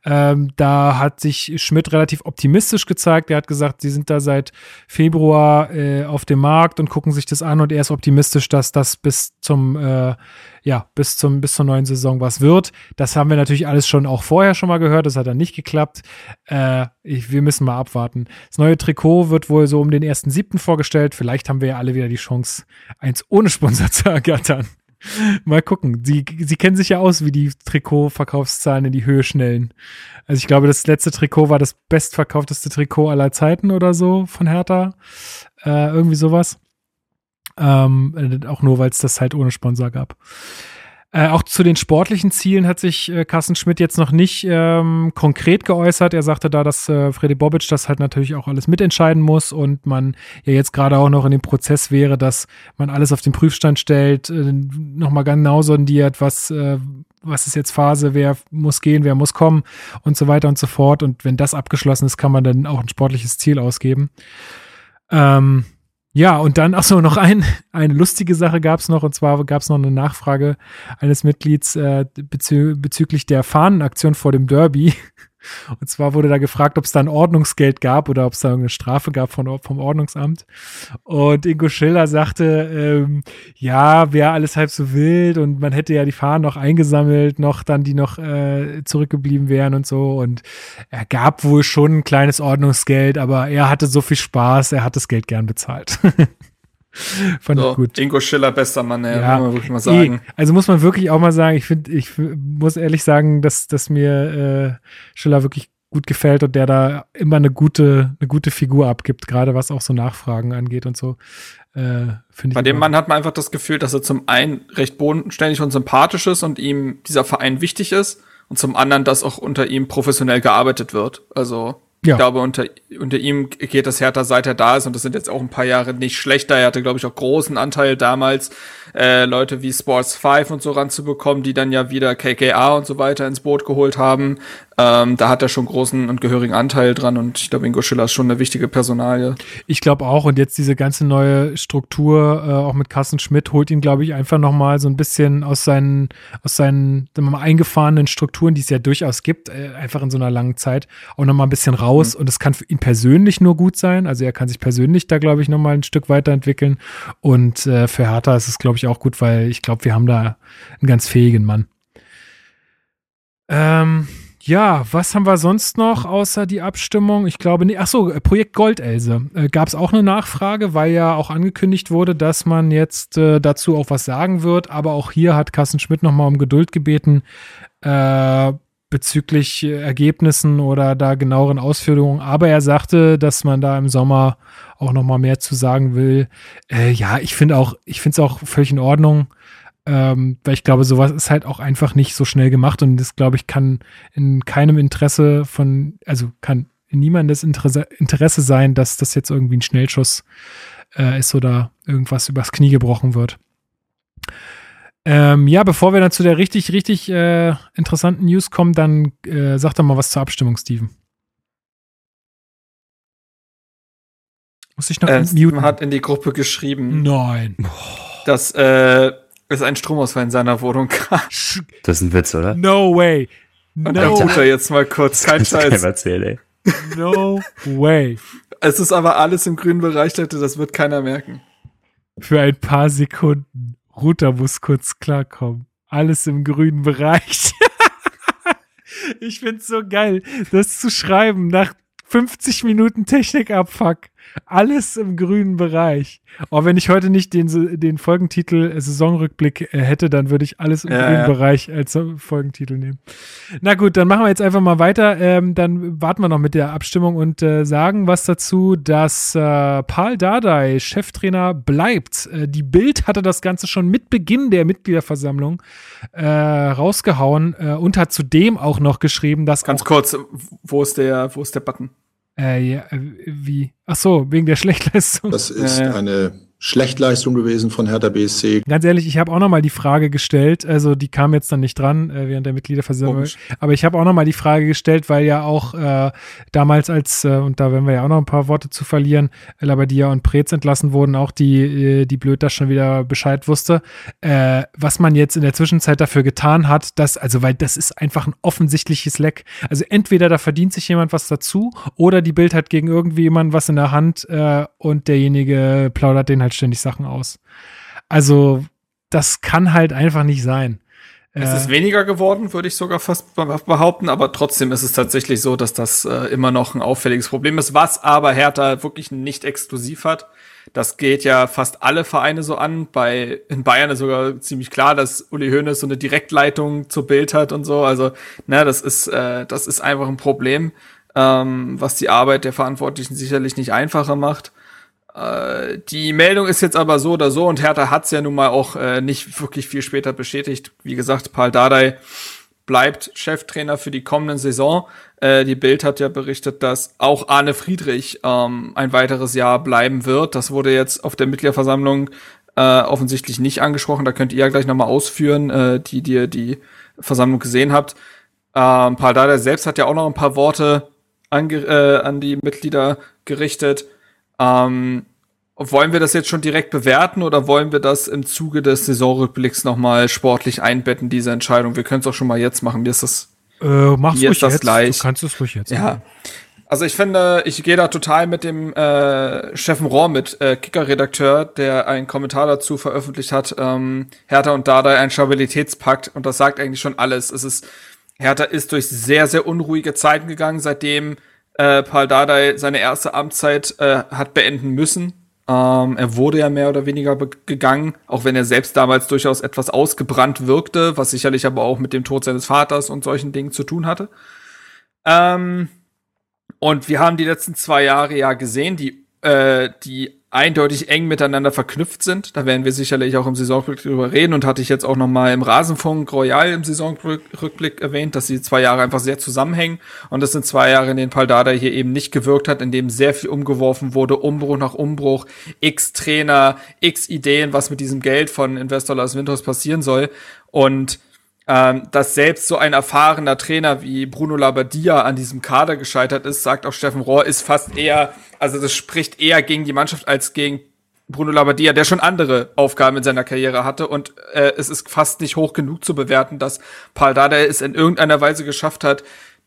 Ähm, da hat sich Schmidt relativ optimistisch gezeigt. Er hat gesagt, sie sind da seit Februar äh, auf dem Markt und gucken sich das an und er ist optimistisch, dass das bis zum äh, ja, bis zum, bis zur neuen Saison was wird. Das haben wir natürlich alles schon auch vorher schon mal gehört. Das hat dann nicht geklappt. Äh, ich, wir müssen mal abwarten. Das neue Trikot wird wohl so um den ersten siebten vorgestellt. Vielleicht haben wir ja alle wieder die Chance, eins ohne Sponsor zu ergattern. Mal gucken. Sie, sie kennen sich ja aus, wie die Trikotverkaufszahlen in die Höhe schnellen. Also ich glaube, das letzte Trikot war das bestverkaufteste Trikot aller Zeiten oder so von Hertha. Äh, irgendwie sowas. Ähm, äh, auch nur, weil es das halt ohne Sponsor gab. Äh, auch zu den sportlichen Zielen hat sich äh, Carsten Schmidt jetzt noch nicht ähm, konkret geäußert. Er sagte da, dass äh, Freddy Bobic das halt natürlich auch alles mitentscheiden muss und man ja jetzt gerade auch noch in dem Prozess wäre, dass man alles auf den Prüfstand stellt, äh, nochmal genau sondiert, was, äh, was ist jetzt Phase, wer muss gehen, wer muss kommen und so weiter und so fort. Und wenn das abgeschlossen ist, kann man dann auch ein sportliches Ziel ausgeben. Ähm, ja, und dann, ach so, noch ein, eine lustige Sache gab es noch, und zwar gab es noch eine Nachfrage eines Mitglieds äh, bezü bezüglich der Fahnenaktion vor dem Derby. Und zwar wurde da gefragt, ob es da ein Ordnungsgeld gab oder ob es da irgendeine Strafe gab von, vom Ordnungsamt. Und Ingo Schiller sagte, ähm, ja, wäre alles halb so wild und man hätte ja die Fahnen noch eingesammelt, noch dann, die noch äh, zurückgeblieben wären und so. Und er gab wohl schon ein kleines Ordnungsgeld, aber er hatte so viel Spaß, er hat das Geld gern bezahlt. Fand So, ich gut. Ingo Schiller, bester Mann, ja, Ja, muss man wirklich mal sagen. Eh, also muss man wirklich auch mal sagen, ich finde, ich muss ehrlich sagen, dass, dass mir äh, Schiller wirklich gut gefällt und der da immer eine gute, eine gute Figur abgibt, gerade was auch so Nachfragen angeht und so. Äh, finde ich Bei dem Mann hat man einfach das Gefühl, dass er zum einen recht bodenständig und sympathisch ist und ihm dieser Verein wichtig ist und zum anderen, dass auch unter ihm professionell gearbeitet wird. Also Ja. ich glaube, unter, unter ihm geht das Hertha, seit er da ist und das sind jetzt auch ein paar Jahre nicht schlechter. Er hatte, glaube ich, auch großen Anteil damals, äh, Leute wie Sports 5 und so ranzubekommen, die dann ja wieder KKA und so weiter ins Boot geholt haben. Ähm, da hat er schon großen und gehörigen Anteil dran und ich glaube, Ingo Schiller ist schon eine wichtige Personalie. Ich glaube auch, und jetzt diese ganze neue Struktur, äh, auch mit Carsten Schmidt, holt ihn, glaube ich, einfach nochmal so ein bisschen aus seinen, aus seinen mal, eingefahrenen Strukturen, die es ja durchaus gibt, äh, einfach in so einer langen Zeit, auch nochmal ein bisschen raus. raus und es kann für ihn persönlich nur gut sein. Also er kann sich persönlich da, glaube ich, nochmal ein Stück weiterentwickeln. Und äh, für Hertha ist es, glaube ich, auch gut, weil ich glaube, wir haben da einen ganz fähigen Mann. Ähm, ja, was haben wir sonst noch außer die Abstimmung? Ich glaube, nee, ach so, Projekt Goldelse. Äh, Gab es auch eine Nachfrage, weil ja auch angekündigt wurde, dass man jetzt äh, dazu auch was sagen wird. Aber auch hier hat Carsten Schmidt nochmal um Geduld gebeten äh, bezüglich Ergebnissen oder da genaueren Ausführungen. Aber er sagte, dass man da im Sommer auch nochmal mehr zu sagen will. Äh, ja, ich finde auch, ich finde es auch völlig in Ordnung ähm, weil ich glaube, sowas ist halt auch einfach nicht so schnell gemacht und das, glaube ich, kann in keinem Interesse von, also kann in niemandes Interesse, Interesse sein, dass das jetzt irgendwie ein Schnellschuss äh, ist oder irgendwas übers Knie gebrochen wird. Ähm, ja, bevor wir dann zu der richtig, richtig äh, interessanten News kommen, dann äh, sag doch mal was zur Abstimmung, Steven. Muss ich noch äh, muten? hat in die Gruppe geschrieben. Nein. Dass äh, es einen Stromausfall in seiner Wohnung. Das ist ein Witz, oder? No way. No. Und dann er jetzt mal kurz. Kein Scheiß. Erzählen, ey. No way. Es ist aber alles im grünen Bereich, Leute, das wird keiner merken. Für ein paar Sekunden. Router muss kurz klarkommen. Alles im grünen Bereich. ich find's so geil, das zu schreiben nach 50 Minuten Technikabfuck. Alles im grünen Bereich. Oh, wenn ich heute nicht den, den Folgentitel äh, Saisonrückblick äh, hätte, dann würde ich alles im ja, grünen ja. Bereich als Folgentitel nehmen. Na gut, dann machen wir jetzt einfach mal weiter. Ähm, dann warten wir noch mit der Abstimmung und äh, sagen was dazu, dass äh, Paul Dardai Cheftrainer bleibt. Äh, die Bild hatte das Ganze schon mit Beginn der Mitgliederversammlung äh, rausgehauen und hat zudem auch noch geschrieben, dass. Ganz kurz, wo ist der, wo ist der Button? Äh, ja, äh, wie? Ach so, wegen der Schlechtleistung. Das ist ja, ja. eine Schlechtleistung gewesen von Hertha BSC. Ganz ehrlich, ich habe auch noch mal die Frage gestellt, also die kam jetzt dann nicht dran äh, während der Mitgliederversammlung, aber ich habe auch noch mal die Frage gestellt, weil ja auch äh, damals als, äh, und da werden wir ja auch noch ein paar Worte zu verlieren, Labadia und Preetz entlassen wurden, auch die, äh, die Blöd da schon wieder Bescheid wusste, äh, was man jetzt in der Zwischenzeit dafür getan hat, dass, also weil das ist einfach ein offensichtliches Leck. Also entweder da verdient sich jemand was dazu oder die Bild hat gegen irgendwie jemanden was in der Hand äh, und derjenige plaudert den halt halt ständig Sachen aus. Also, das kann halt einfach nicht sein. Es ist äh, weniger geworden, würde ich sogar fast behaupten, aber trotzdem ist es tatsächlich so, dass das äh, immer noch ein auffälliges Problem ist, was aber Hertha wirklich nicht exklusiv hat. Das geht ja fast alle Vereine so an. Bei in Bayern ist sogar ziemlich klar, dass Uli Hoeneß so eine Direktleitung zur Bild hat und so. Also, ne, das ist äh, das ist einfach ein Problem, ähm, was die Arbeit der Verantwortlichen sicherlich nicht einfacher macht. Äh, die Meldung ist jetzt aber so oder so und Hertha hat es ja nun mal auch äh, nicht wirklich viel später bestätigt. Wie gesagt, Paul Dardai bleibt Cheftrainer für die kommende Saison. Äh, die Bild hat ja berichtet, dass auch Arne Friedrich ähm, ein weiteres Jahr bleiben wird. Das wurde jetzt auf der Mitgliederversammlung äh, offensichtlich nicht angesprochen. Da könnt ihr ja gleich nochmal ausführen, äh, die dir die Versammlung gesehen habt. Ähm, Paul Dardai selbst hat ja auch noch ein paar Worte ange äh, an die Mitglieder gerichtet. Ähm, wollen wir das jetzt schon direkt bewerten oder wollen wir das im Zuge des Saisonrückblicks nochmal sportlich einbetten, diese Entscheidung? Wir können es auch schon mal jetzt machen. Mir ist das, äh, mach's mir ist das jetzt. gleich. Du kannst es ruhig jetzt. Ja. Machen. Also ich finde, ich gehe da total mit dem äh, Steffen Rohr mit, äh, Kicker-Redakteur, der einen Kommentar dazu veröffentlicht hat, ähm, Hertha und Dada ein Stabilitätspakt und das sagt eigentlich schon alles. Es ist, Hertha ist durch sehr, sehr unruhige Zeiten gegangen, seitdem äh, Paul Dardai seine erste Amtszeit äh, hat beenden müssen. Ähm, er wurde ja mehr oder weniger gegangen, auch wenn er selbst damals durchaus etwas ausgebrannt wirkte, was sicherlich aber auch mit dem Tod seines Vaters und solchen Dingen zu tun hatte. Ähm, und wir haben die letzten zwei Jahre ja gesehen, die, äh, die eindeutig eng miteinander verknüpft sind. Da werden wir sicherlich auch im Saisonrückblick drüber reden und hatte ich jetzt auch noch mal im Rasenfunk Royal im Saisonrückblick erwähnt, dass die zwei Jahre einfach sehr zusammenhängen und das sind zwei Jahre, in denen Paldada hier eben nicht gewirkt hat, in dem sehr viel umgeworfen wurde, Umbruch nach Umbruch, x Trainer, x Ideen, was mit diesem Geld von Investor Lars Windhaus passieren soll und ähm, dass selbst so ein erfahrener Trainer wie Bruno Labbadia an diesem Kader gescheitert ist, sagt auch Steffen Rohr, ist fast eher, also das spricht eher gegen die Mannschaft als gegen Bruno Labbadia, der schon andere Aufgaben in seiner Karriere hatte und äh, es ist fast nicht hoch genug zu bewerten, dass Paul Dada es in irgendeiner Weise geschafft hat,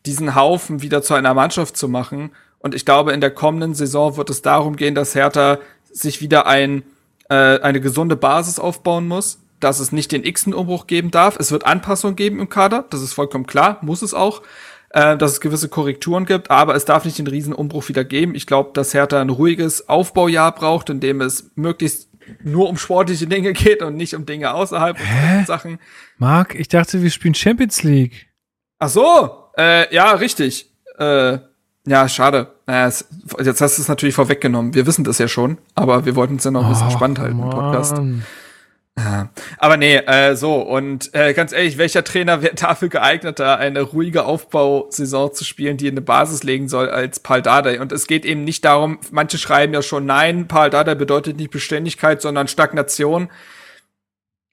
diesen Haufen wieder zu einer Mannschaft zu machen. Und ich glaube, in der kommenden Saison wird es darum gehen, dass Hertha sich wieder ein, äh, eine gesunde Basis aufbauen muss, dass es nicht den x-ten Umbruch geben darf. Es wird Anpassungen geben im Kader, das ist vollkommen klar, muss es auch, äh, dass es gewisse Korrekturen gibt, aber es darf nicht den riesen Umbruch wieder geben. Ich glaube, dass Hertha ein ruhiges Aufbaujahr braucht, in dem es möglichst nur um sportliche Dinge geht und nicht um Dinge außerhalb Hä? Sachen. Marc, ich dachte, wir spielen Champions League. Ach so, äh, ja, richtig. Äh, ja, schade. Äh, es, jetzt hast du es natürlich vorweggenommen. Wir wissen das ja schon, aber wir wollten es ja noch ein bisschen Ach, spannend halten im Podcast. Ja. Aber nee, äh, so, und äh, ganz ehrlich, welcher Trainer wäre dafür geeigneter, eine ruhige Aufbausaison zu spielen, die eine Basis legen soll, als Paul Dardai? Und es geht eben nicht darum, manche schreiben ja schon, nein, Paul Dardai bedeutet nicht Beständigkeit, sondern Stagnation.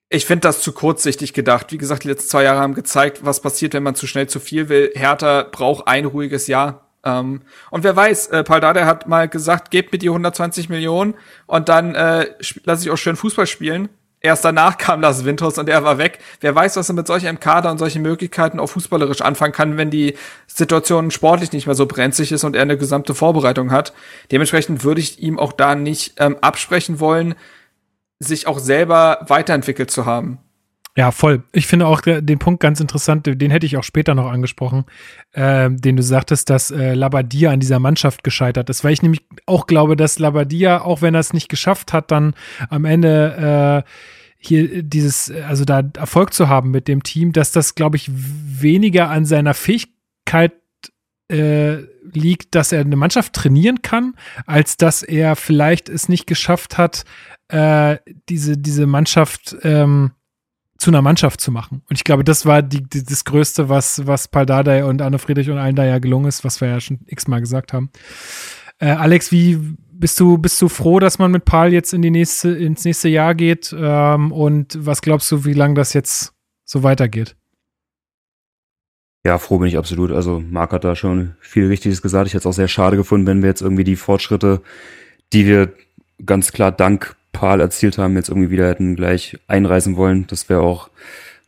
Ich finde das zu kurzsichtig gedacht. Wie gesagt, die letzten zwei Jahre haben gezeigt, was passiert, wenn man zu schnell zu viel will. Hertha braucht ein ruhiges Jahr. Ähm, und wer weiß, äh, Paul Dardai hat mal gesagt, gebt mir die 120 Millionen und dann äh, lasse ich auch schön Fußball spielen. Erst danach kam Lars Winters und er war weg. Wer weiß, was er mit solch einem Kader und solchen Möglichkeiten auch fußballerisch anfangen kann, wenn die Situation sportlich nicht mehr so brenzlig ist und er eine gesamte Vorbereitung hat. Dementsprechend würde ich ihm auch da nicht ähm, absprechen wollen, sich auch selber weiterentwickelt zu haben. Ja, voll. Ich finde auch der- den Punkt ganz interessant, den hätte ich auch später noch angesprochen, ähm, den du sagtest, dass äh, Labadia an dieser Mannschaft gescheitert ist, weil ich nämlich auch glaube, dass Labadia, auch wenn er es nicht geschafft hat, dann am Ende äh, hier dieses, äh, also da Erfolg zu haben mit dem Team, dass das, glaube ich, weniger an seiner Fähigkeit äh, liegt, dass er eine Mannschaft trainieren kann, als dass er vielleicht es nicht geschafft hat, äh, diese, diese Mannschaft ähm, zu einer Mannschaft zu machen. Und ich glaube, das war die, die, das Größte, was, was Paul Dardai und Anne Friedrich und allen da ja gelungen ist, was wir ja schon x-mal gesagt haben. Äh, Alex, wie bist du, bist du froh, dass man mit Paul jetzt in die nächste, ins nächste Jahr geht? Ähm, und was glaubst du, wie lange das jetzt so weitergeht? Ja, froh bin ich absolut. Also Marc hat da schon viel Richtiges gesagt. Ich hätte es auch sehr schade gefunden, wenn wir jetzt irgendwie die Fortschritte, die wir ganz klar dank Paul erzielt haben, jetzt irgendwie wieder hätten gleich einreißen wollen. Das wäre auch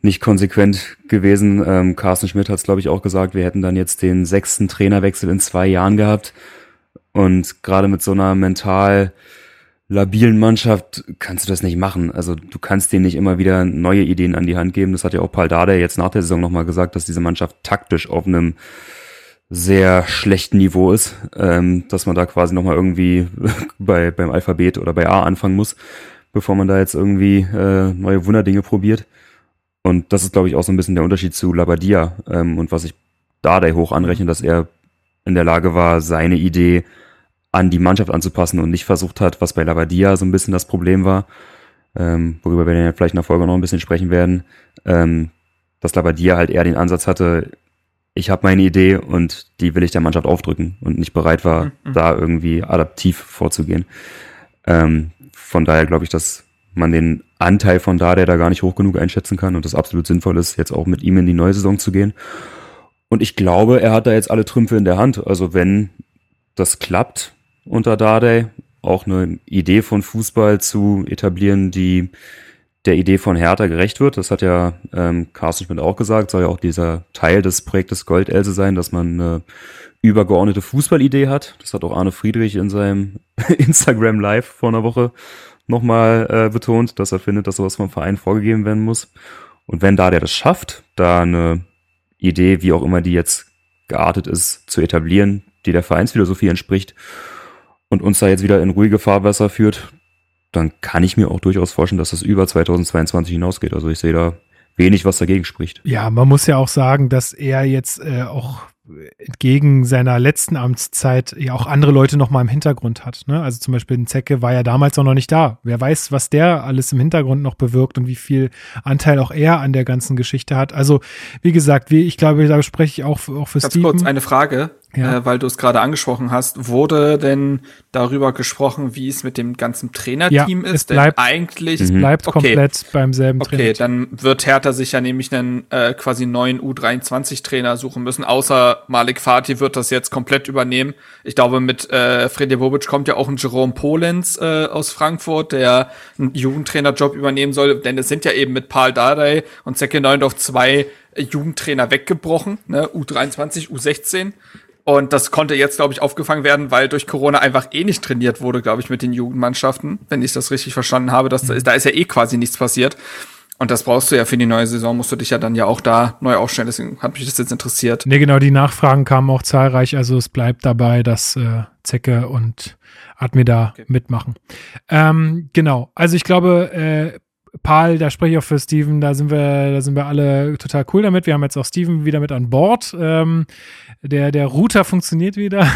nicht konsequent gewesen. Ähm, Carsten Schmidt hat es, glaube ich, auch gesagt, wir hätten dann jetzt den sechsten Trainerwechsel in zwei Jahren gehabt. Und gerade mit so einer mental labilen Mannschaft kannst du das nicht machen. Also du kannst denen nicht immer wieder neue Ideen an die Hand geben. Das hat ja auch Paul Dardai jetzt nach der Saison nochmal gesagt, dass diese Mannschaft taktisch auf einem sehr schlechten Niveau ist, ähm, dass man da quasi nochmal irgendwie bei, beim Alphabet oder bei A anfangen muss, bevor man da jetzt irgendwie äh, neue Wunderdinge probiert. Und das ist, glaube ich, auch so ein bisschen der Unterschied zu Labadia ähm, und was ich Dardai hoch anrechne, dass er in der Lage war, seine Idee an die Mannschaft anzupassen und nicht versucht hat, was bei Labadia so ein bisschen das Problem war, ähm, worüber wir dann vielleicht in der Folge noch ein bisschen sprechen werden, ähm, dass Labadia halt eher den Ansatz hatte, ich habe meine Idee und die will ich der Mannschaft aufdrücken und nicht bereit war, Mhm. da irgendwie adaptiv vorzugehen. Ähm, von daher glaube ich, dass man den Anteil von da, der da gar nicht hoch genug einschätzen kann und das absolut sinnvoll ist, jetzt auch mit ihm in die neue Saison zu gehen. Und ich glaube, er hat da jetzt alle Trümpfe in der Hand. Also wenn das klappt unter Dardai, auch eine Idee von Fußball zu etablieren, die der Idee von Hertha gerecht wird. Das hat ja ähm, Carsten Schmidt auch gesagt, soll ja auch dieser Teil des Projektes Goldelse sein, dass man eine übergeordnete Fußballidee hat. Das hat auch Arne Friedrich in seinem Instagram Live vor einer Woche nochmal äh, betont, dass er findet, dass sowas vom Verein vorgegeben werden muss. Und wenn da der das schafft, da eine Idee, wie auch immer die jetzt geartet ist, zu etablieren, die der Vereinsphilosophie entspricht und uns da jetzt wieder in ruhige Fahrwasser führt, dann kann ich mir auch durchaus vorstellen, dass das über 2022 hinausgeht. Also ich sehe da wenig, was dagegen spricht. Ja, man muss ja auch sagen, dass er jetzt äh, auch entgegen seiner letzten Amtszeit ja auch andere Leute noch mal im Hintergrund hat. Ne? Also zum Beispiel ein Zecke war ja damals auch noch nicht da. Wer weiß, was der alles im Hintergrund noch bewirkt und wie viel Anteil auch er an der ganzen Geschichte hat. Also wie gesagt, wie, ich glaube, da spreche ich auch, auch für Ganz Steven. kurz eine Frage. Ja. äh, weil du es gerade angesprochen hast. Wurde denn darüber gesprochen, wie es mit dem ganzen Trainerteam Ja, ist? es bleibt- denn eigentlich Es Mhm. bleibt Okay. komplett beim selben Okay, Trainer. dann wird Hertha sich ja nämlich einen äh, quasi neuen U23-Trainer suchen müssen. Außer Malik Fatih wird das jetzt komplett übernehmen. Ich glaube, mit äh, Freddy Bobic kommt ja auch ein Jerome Polenz äh, aus Frankfurt, der einen Jugendtrainerjob übernehmen soll. Denn es sind ja eben mit Paul Dardai und Zecke Neundorf zwei Jugendtrainer weggebrochen, ne? U23, U16. Und das konnte jetzt, glaube ich, aufgefangen werden, weil durch Corona einfach eh nicht trainiert wurde, glaube ich, mit den Jugendmannschaften. Wenn ich das richtig verstanden habe, dass da, ist, da ist ja eh quasi nichts passiert. Und das brauchst du ja für die neue Saison, musst du dich ja dann ja auch da neu aufstellen. Deswegen hat mich das jetzt interessiert. Nee, genau, die Nachfragen kamen auch zahlreich. Also es bleibt dabei, dass äh, Zecke und Admir Okay. mitmachen. Ähm, genau, also ich glaube, äh, Paul, da spreche ich auch für Steven, da sind wir, da sind wir alle total cool damit. Wir haben jetzt auch Steven wieder mit an Bord. Ähm, der, der Router funktioniert wieder.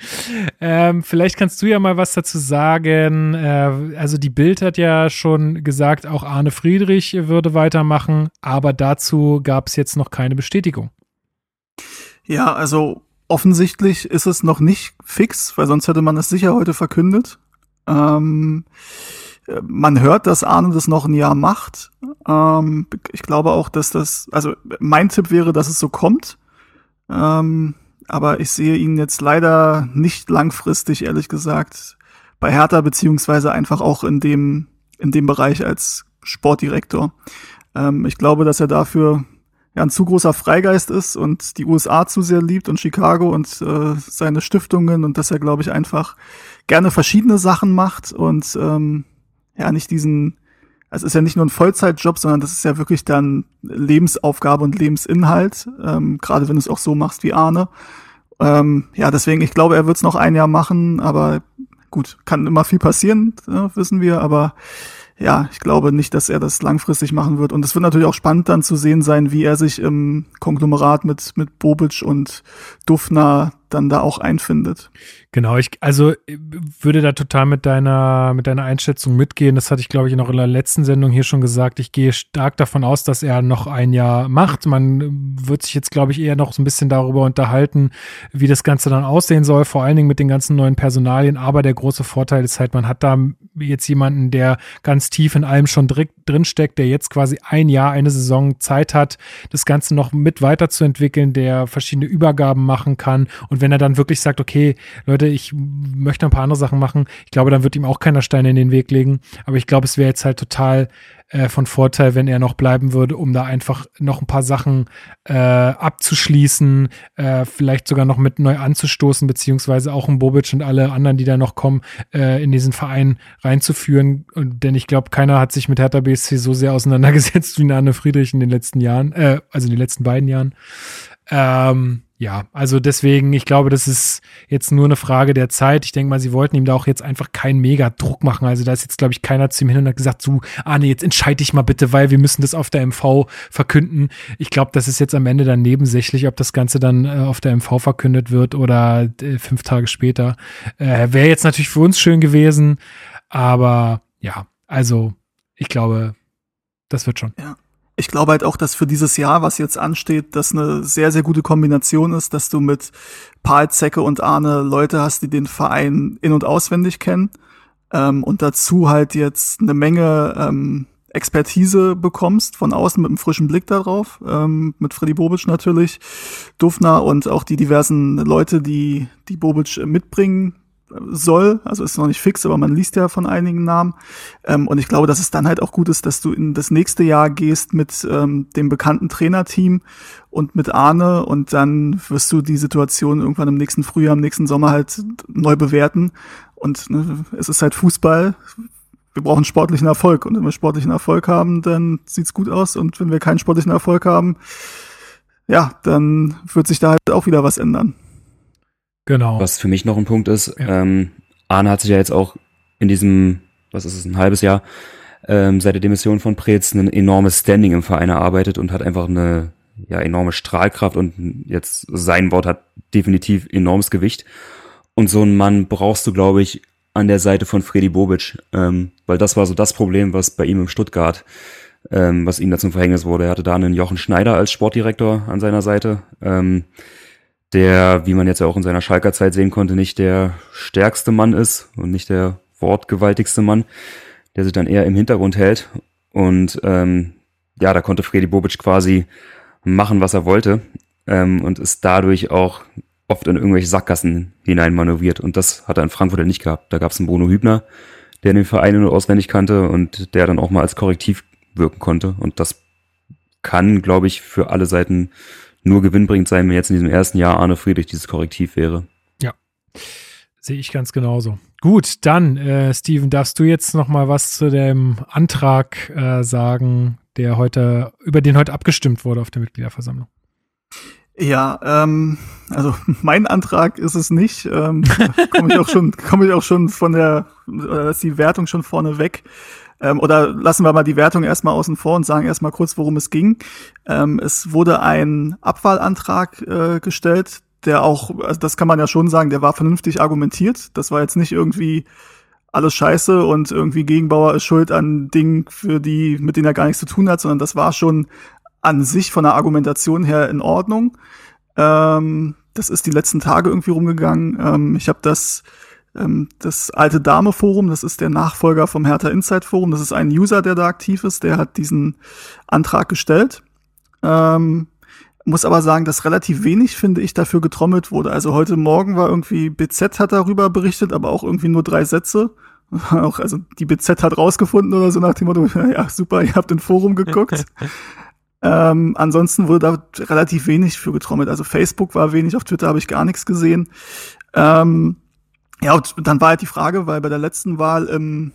ähm, vielleicht kannst du ja mal was dazu sagen. Äh, also die Bild hat ja schon gesagt, auch Arne Friedrich würde weitermachen, aber dazu gab es jetzt noch keine Bestätigung. Ja, also offensichtlich ist es noch nicht fix, weil sonst hätte man es sicher heute verkündet. Ähm, äh, man hört, dass Arne das noch ein Jahr macht. Ähm, ich glaube auch, dass das, also mein Tipp wäre, dass es so kommt. Ähm, aber ich sehe ihn jetzt leider nicht langfristig, ehrlich gesagt, bei Hertha, beziehungsweise einfach auch in dem, in dem Bereich als Sportdirektor. Ähm, ich glaube, dass er dafür ja, ein zu großer Freigeist ist und die USA zu sehr liebt und Chicago und äh, seine Stiftungen und dass er, glaube ich, einfach gerne verschiedene Sachen macht und ähm, ja, nicht diesen, es ist ja nicht nur ein Vollzeitjob, sondern das ist ja wirklich dann Lebensaufgabe und Lebensinhalt, ähm, gerade wenn du es auch so machst wie Arne. Ähm, ja, deswegen, ich glaube, er wird es noch ein Jahr machen, aber gut, kann immer viel passieren, äh, wissen wir, aber ja, ich glaube nicht, dass er das langfristig machen wird. Und es wird natürlich auch spannend dann zu sehen sein, wie er sich im Konglomerat mit, mit Bobic und Dufner dann da auch einfindet. Genau, ich also äh, würde da total mit deiner mit deiner Einschätzung mitgehen. Das hatte ich glaube ich noch in der letzten Sendung hier schon gesagt. Ich gehe stark davon aus, dass er noch ein Jahr macht. Man äh, wird sich jetzt glaube ich eher noch so ein bisschen darüber unterhalten, wie das Ganze dann aussehen soll, vor allen Dingen mit den ganzen neuen Personalien. Aber der große Vorteil ist halt, man hat da jetzt jemanden, der ganz tief in allem schon drin steckt, der jetzt quasi ein Jahr, eine Saison Zeit hat, das Ganze noch mit weiterzuentwickeln, der verschiedene Übergaben machen kann. Und wenn er dann wirklich sagt, okay, Leute, ich möchte ein paar andere Sachen machen, ich glaube, dann wird ihm auch keiner Steine in den Weg legen. Aber ich glaube, es wäre jetzt halt total äh, von Vorteil, wenn er noch bleiben würde, um da einfach noch ein paar Sachen äh, abzuschließen, äh, vielleicht sogar noch mit neu anzustoßen, beziehungsweise auch um Bobic und alle anderen, die da noch kommen, äh, in diesen Verein reinzuführen. Und, denn ich glaube, keiner hat sich mit Hertha BSC so sehr auseinandergesetzt wie Arne Friedrich in den letzten Jahren, äh, also in den letzten beiden Jahren. Ähm, ja, also deswegen, ich glaube, das ist jetzt nur eine Frage der Zeit. Ich denke mal, sie wollten ihm da auch jetzt einfach keinen mega Druck machen. Also da ist jetzt, glaube ich, keiner zu ihm hin und hat gesagt, so, ah nee, jetzt entscheide dich mal bitte, weil wir müssen das auf der MV verkünden. Ich glaube, das ist jetzt am Ende dann nebensächlich, ob das Ganze dann äh, auf der MV verkündet wird oder äh, fünf Tage später. Äh, Wäre jetzt natürlich für uns schön gewesen, aber ja, also ich glaube, das wird schon. Ich glaube halt auch, dass für dieses Jahr, was jetzt ansteht, das eine sehr, sehr gute Kombination ist, dass du mit Paul Zecke und Arne Leute hast, die den Verein in- und auswendig kennen ähm, und dazu halt jetzt eine Menge ähm, Expertise bekommst von außen mit einem frischen Blick darauf, ähm, mit Freddy Bobic natürlich, Dufner und auch die diversen Leute, die die Bobic mitbringen soll. Also ist noch nicht fix, aber man liest ja von einigen Namen. Ähm, und ich glaube, dass es dann halt auch gut ist, dass du in das nächste Jahr gehst mit ähm, dem bekannten Trainerteam und mit Arne und dann wirst du die Situation irgendwann im nächsten Frühjahr, im nächsten Sommer halt neu bewerten. Und ne, es ist halt Fußball. Wir brauchen sportlichen Erfolg. Und wenn wir sportlichen Erfolg haben, dann sieht's gut aus. Und wenn wir keinen sportlichen Erfolg haben, ja, dann wird sich da halt auch wieder was ändern. Genau. Was für mich noch ein Punkt ist, Ja. ähm, Arne hat sich ja jetzt auch in diesem, was ist es, ein halbes Jahr, ähm, seit der Demission von Preetz ein enormes Standing im Verein erarbeitet und hat einfach eine ja, enorme Strahlkraft und jetzt sein Wort hat definitiv enormes Gewicht. Und so einen Mann brauchst du, glaube ich, an der Seite von Freddy Bobic, ähm, weil das war so das Problem, was bei ihm im Stuttgart, ähm, was ihm da zum Verhängnis wurde. Er hatte da einen Jochen Schneider als Sportdirektor an seiner Seite. Ähm, der, wie man jetzt ja auch in seiner Schalker Zeit sehen konnte, nicht der stärkste Mann ist und nicht der wortgewaltigste Mann, der sich dann eher im Hintergrund hält. Und ähm, ja, da konnte Freddy Bobic quasi machen, was er wollte ähm, und ist dadurch auch oft in irgendwelche Sackgassen hinein manövriert. Und das hat er in Frankfurt ja nicht gehabt. Da gab es einen Bruno Hübner, der den Verein nur auswendig kannte und der dann auch mal als Korrektiv wirken konnte. Und das kann, glaube ich, für alle Seiten nur gewinnbringend sein, wenn jetzt in diesem ersten Jahr Arne Friedrich dieses Korrektiv wäre. Ja, sehe ich ganz genauso. Gut, dann, äh, Steven, darfst du jetzt noch mal was zu dem Antrag äh, sagen, der heute, über den heute abgestimmt wurde auf der Mitgliederversammlung? Ja, ähm, also mein Antrag ist es nicht. Ähm, komme ich auch schon, komme ich auch schon von der, oder ist die Wertung schon vorne weg. Ähm, oder lassen wir mal die Wertung erstmal außen vor und sagen erstmal kurz, worum es ging. Ähm, es wurde ein Abwahlantrag äh, gestellt, der auch, also das kann man ja schon sagen, der war vernünftig argumentiert. Das war jetzt nicht irgendwie alles scheiße und irgendwie Gegenbauer ist schuld an Dingen, für die, mit denen er gar nichts zu tun hat, sondern das war schon an sich von der Argumentation her in Ordnung. Ähm, das ist die letzten Tage irgendwie rumgegangen. Ähm, ich habe das das alte Dame Forum, das ist der Nachfolger vom Hertha Insight Forum. Das ist ein User, der da aktiv ist, der hat diesen Antrag gestellt. Ähm, muss aber sagen, dass relativ wenig, finde ich, dafür getrommelt wurde. Also heute Morgen war irgendwie BZ hat darüber berichtet, aber auch irgendwie nur drei Sätze. auch, also die BZ hat rausgefunden oder so nach dem Motto, ja super, ihr habt im Forum geguckt. ähm, ansonsten wurde da relativ wenig für getrommelt. Also Facebook war wenig, auf Twitter habe ich gar nichts gesehen. Ähm, ja, und dann war halt die Frage, weil bei der letzten Wahl im,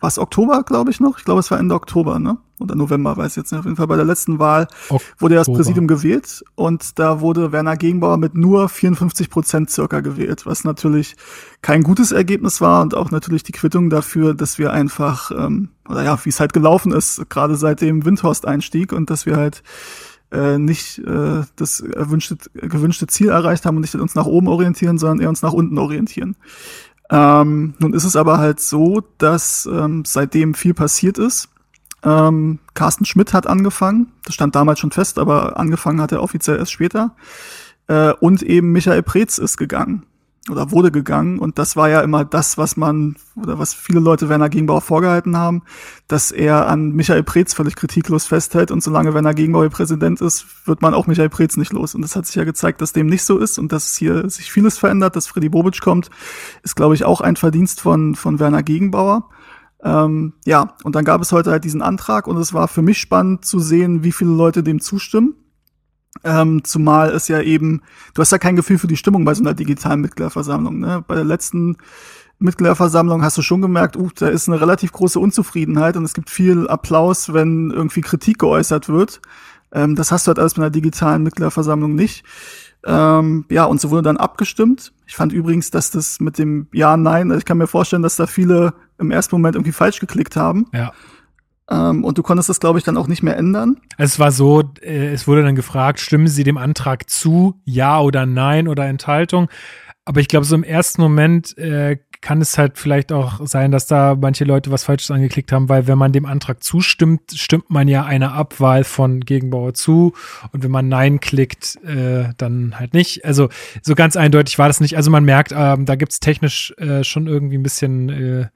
was Oktober, glaube ich noch? Ich glaube, es war Ende Oktober, ne? Oder November, weiß ich jetzt nicht. Auf jeden Fall bei der letzten Wahl Oktober. wurde ja das Präsidium gewählt und da wurde Werner Gegenbauer mit nur 54 Prozent circa gewählt, was natürlich kein gutes Ergebnis war und auch natürlich die Quittung dafür, dass wir einfach, ähm, oder ja, wie es halt gelaufen ist, gerade seit dem Windhorst-Einstieg und dass wir halt äh, nicht äh, das erwünschte, gewünschte Ziel erreicht haben und nicht uns nach oben orientieren, sondern eher uns nach unten orientieren. Ähm, nun ist es aber halt so, dass ähm, seitdem viel passiert ist. Ähm, Carsten Schmidt hat angefangen, das stand damals schon fest, aber angefangen hat er offiziell erst später. Äh, und eben Michael Preetz ist gegangen oder wurde gegangen. Und das war ja immer das, was man oder was viele Leute Werner Gegenbauer vorgehalten haben, dass er an Michael Preetz völlig kritiklos festhält. Und solange Werner Gegenbauer Präsident ist, wird man auch Michael Preetz nicht los. Und das hat sich ja gezeigt, dass dem nicht so ist und dass hier sich vieles verändert, dass Freddy Bobic kommt, ist, glaube ich, auch ein Verdienst von, von Werner Gegenbauer. Ähm, ja, und dann gab es heute halt diesen Antrag und es war für mich spannend zu sehen, wie viele Leute dem zustimmen. Ähm, zumal es ja eben, du hast ja kein Gefühl für die Stimmung bei so einer digitalen Mitgliederversammlung. Ne? Bei der letzten Mitgliederversammlung hast du schon gemerkt, uh, da ist eine relativ große Unzufriedenheit und es gibt viel Applaus, wenn irgendwie Kritik geäußert wird. Ähm, das hast du halt alles bei einer digitalen Mitgliederversammlung nicht. Ähm, ja, und so wurde dann abgestimmt. Ich fand übrigens, dass das mit dem Ja, Nein, ich kann mir vorstellen, dass da viele im ersten Moment irgendwie falsch geklickt haben. Ja. Ähm, und du konntest das, glaube ich, dann auch nicht mehr ändern. Es war so, äh, es wurde dann gefragt, stimmen Sie dem Antrag zu, ja oder nein oder Enthaltung. Aber ich glaube, so im ersten Moment äh, kann es halt vielleicht auch sein, dass da manche Leute was Falsches angeklickt haben, weil wenn man dem Antrag zustimmt, stimmt man ja eine Abwahl von Gegenbauer zu und wenn man Nein klickt, äh, dann halt nicht. Also so ganz eindeutig war das nicht. Also man merkt, ähm, da gibt's technisch äh, schon irgendwie ein bisschen äh,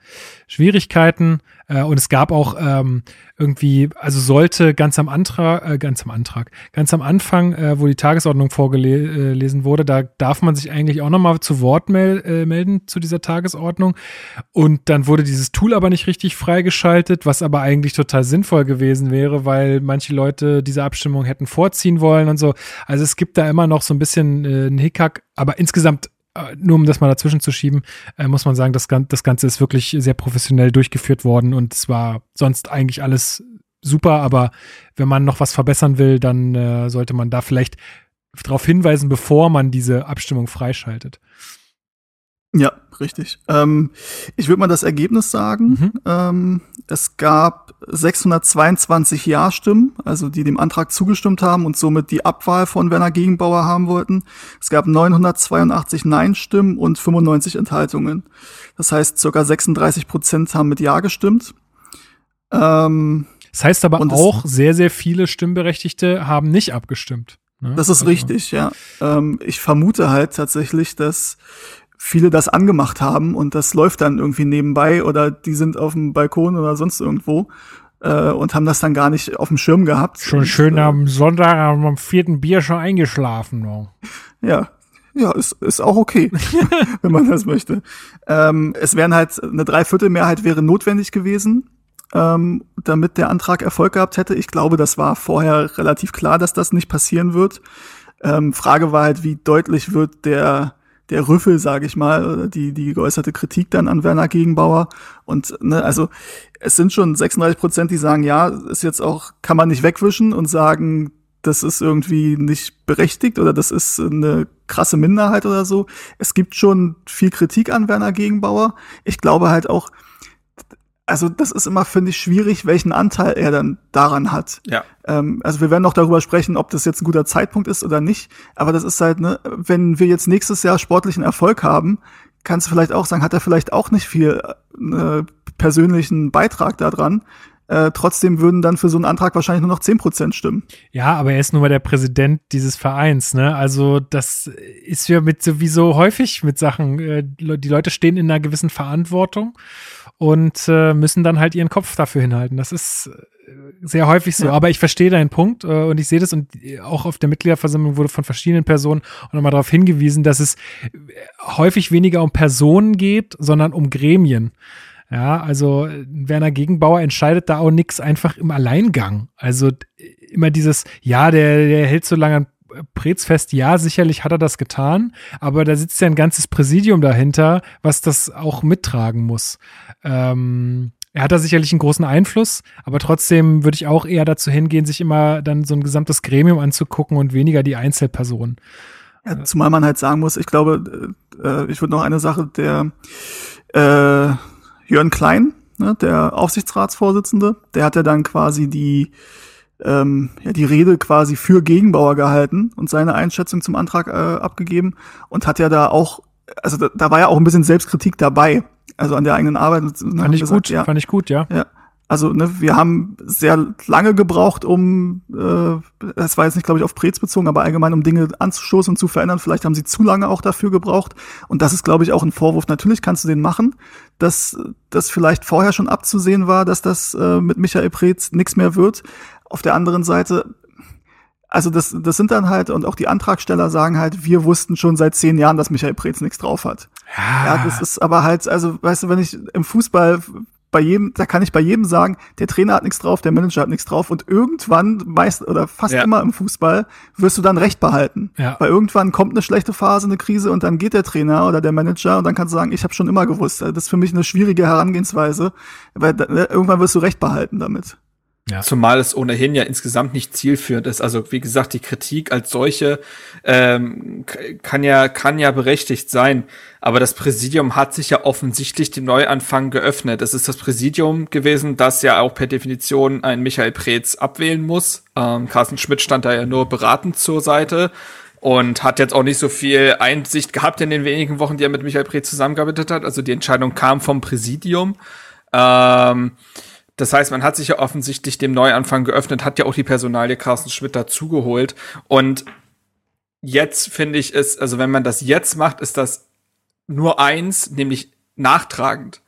Schwierigkeiten. Äh, und es gab auch ähm, irgendwie, also sollte ganz am Antrag, äh, ganz am Antrag, ganz am Anfang, äh, wo die Tagesordnung vorgelesen äh, wurde, da darf man sich eigentlich auch nochmal zu Wort mel äh, melden zu dieser Tagesordnung. Und dann wurde dieses Tool aber nicht richtig freigeschaltet, was aber eigentlich total sinnvoll gewesen wäre, weil manche Leute diese Abstimmung hätten vorziehen wollen und so. Also es gibt da immer noch so ein bisschen einen Hickhack, aber insgesamt nur um das mal dazwischen zu schieben, äh, muss man sagen, das, das Ganze ist wirklich sehr professionell durchgeführt worden und es war sonst eigentlich alles super, aber wenn man noch was verbessern will, dann äh, sollte man da vielleicht darauf hinweisen, bevor man diese Abstimmung freischaltet. Ja, richtig. Ähm, ich würde mal das Ergebnis sagen. Mhm. Ähm, es gab 622 Ja-Stimmen, also die dem Antrag zugestimmt haben und somit die Abwahl von Werner Gegenbauer haben wollten. Es gab 982 Nein-Stimmen und 95 Enthaltungen. Das heißt, circa 36 Prozent haben mit Ja gestimmt. Ähm, das heißt aber auch, sehr, sehr viele Stimmberechtigte haben nicht abgestimmt. Ne? Das ist Also- richtig, ja. Ähm, ich vermute halt tatsächlich, dass viele das angemacht haben und das läuft dann irgendwie nebenbei oder die sind auf dem Balkon oder sonst irgendwo äh, und haben das dann gar nicht auf dem Schirm gehabt. Schon und, schön äh, am Sonntag am vierten Bier schon eingeschlafen. No. Ja, ja, ist, ist auch okay, wenn man das möchte. Ähm, es wären halt eine Dreiviertelmehrheit wäre notwendig gewesen, ähm, damit der Antrag Erfolg gehabt hätte. Ich glaube, das war vorher relativ klar, dass das nicht passieren wird. Ähm, Frage war halt, wie deutlich wird der der Rüffel, sage ich mal, die die geäußerte Kritik dann an Werner Gegenbauer und ne, also es sind schon 36 Prozent, die sagen, ja, ist jetzt auch kann man nicht wegwischen und sagen, das ist irgendwie nicht berechtigt oder das ist eine krasse Minderheit oder so. Es gibt schon viel Kritik an Werner Gegenbauer. Ich glaube halt auch, also das ist immer, finde ich, schwierig, welchen Anteil er dann daran hat. Ja. Ähm, also wir werden noch darüber sprechen, ob das jetzt ein guter Zeitpunkt ist oder nicht. Aber das ist halt, ne, wenn wir jetzt nächstes Jahr sportlichen Erfolg haben, kannst du vielleicht auch sagen, hat er vielleicht auch nicht viel äh, persönlichen Beitrag daran. Äh, trotzdem würden dann für so einen Antrag wahrscheinlich nur noch 10% stimmen. Ja, aber er ist nun mal der Präsident dieses Vereins, ne? Also das ist ja mit sowieso häufig mit Sachen. Äh, die Leute stehen in einer gewissen Verantwortung und äh, müssen dann halt ihren Kopf dafür hinhalten. Das ist äh, sehr häufig so. Ja. Aber ich verstehe deinen Punkt äh, und ich sehe das und auch auf der Mitgliederversammlung wurde von verschiedenen Personen auch nochmal darauf hingewiesen, dass es häufig weniger um Personen geht, sondern um Gremien. Ja, also äh, Werner Gegenbauer entscheidet da auch nichts einfach im Alleingang. Also äh, immer dieses, ja, der, der hält so lange fest, ja, sicherlich hat er das getan, aber da sitzt ja ein ganzes Präsidium dahinter, was das auch mittragen muss. Ähm, er hat da sicherlich einen großen Einfluss, aber trotzdem würde ich auch eher dazu hingehen, sich immer dann so ein gesamtes Gremium anzugucken und weniger die Einzelpersonen. Ja, zumal man halt sagen muss, ich glaube, äh, ich würde noch eine Sache, der äh, Jörn Klein, ne, der Aufsichtsratsvorsitzende, der hat ja dann quasi die ähm, ja, die Rede quasi für Gegenbauer gehalten und seine Einschätzung zum Antrag äh, abgegeben und hat ja da auch, also da, da war ja auch ein bisschen Selbstkritik dabei, also an der eigenen Arbeit. Hat Fand ich gesagt, gut, ja, fand ich gut, ja. ja. Also ne, wir haben sehr lange gebraucht, um, äh, das war jetzt nicht, glaube ich, auf Prez bezogen, aber allgemein, um Dinge anzustoßen und zu verändern. Vielleicht haben sie zu lange auch dafür gebraucht. Und das ist, glaube ich, auch ein Vorwurf. Natürlich kannst du den machen, dass das vielleicht vorher schon abzusehen war, dass das äh, mit Michael Preetz nichts mehr wird. Auf der anderen Seite, also das, das sind dann halt, und auch die Antragsteller sagen halt, wir wussten schon seit zehn Jahren, dass Michael Preetz nichts drauf hat. Ja, das ist aber halt, also, weißt du, wenn ich im Fußball bei jedem, da kann ich bei jedem sagen, der Trainer hat nichts drauf, der Manager hat nichts drauf und irgendwann, meist oder fast Ja. immer im Fußball, wirst du dann Recht behalten. Ja. Weil irgendwann kommt eine schlechte Phase, eine Krise und dann geht der Trainer oder der Manager und dann kannst du sagen, ich habe schon immer gewusst. Das ist für mich eine schwierige Herangehensweise, weil da, ne, irgendwann wirst du Recht behalten damit. Zumal es ohnehin ja insgesamt nicht zielführend ist. Also wie gesagt, die Kritik als solche ähm, kann ja kann ja berechtigt sein. Aber das Präsidium hat sich ja offensichtlich dem Neuanfang geöffnet. Es ist das Präsidium gewesen, das ja auch per Definition einen Michael Preetz abwählen muss. Ähm, Carsten Schmidt stand da ja nur beratend zur Seite und hat jetzt auch nicht so viel Einsicht gehabt in den wenigen Wochen, die er mit Michael Preetz zusammengearbeitet hat. Also die Entscheidung kam vom Präsidium. Ähm, das heißt, man hat sich ja offensichtlich dem Neuanfang geöffnet, hat ja auch die Personalie Carsten Schmidt dazugeholt. Und jetzt finde ich es, also wenn man das jetzt macht, ist das nur eins, nämlich nachtragend.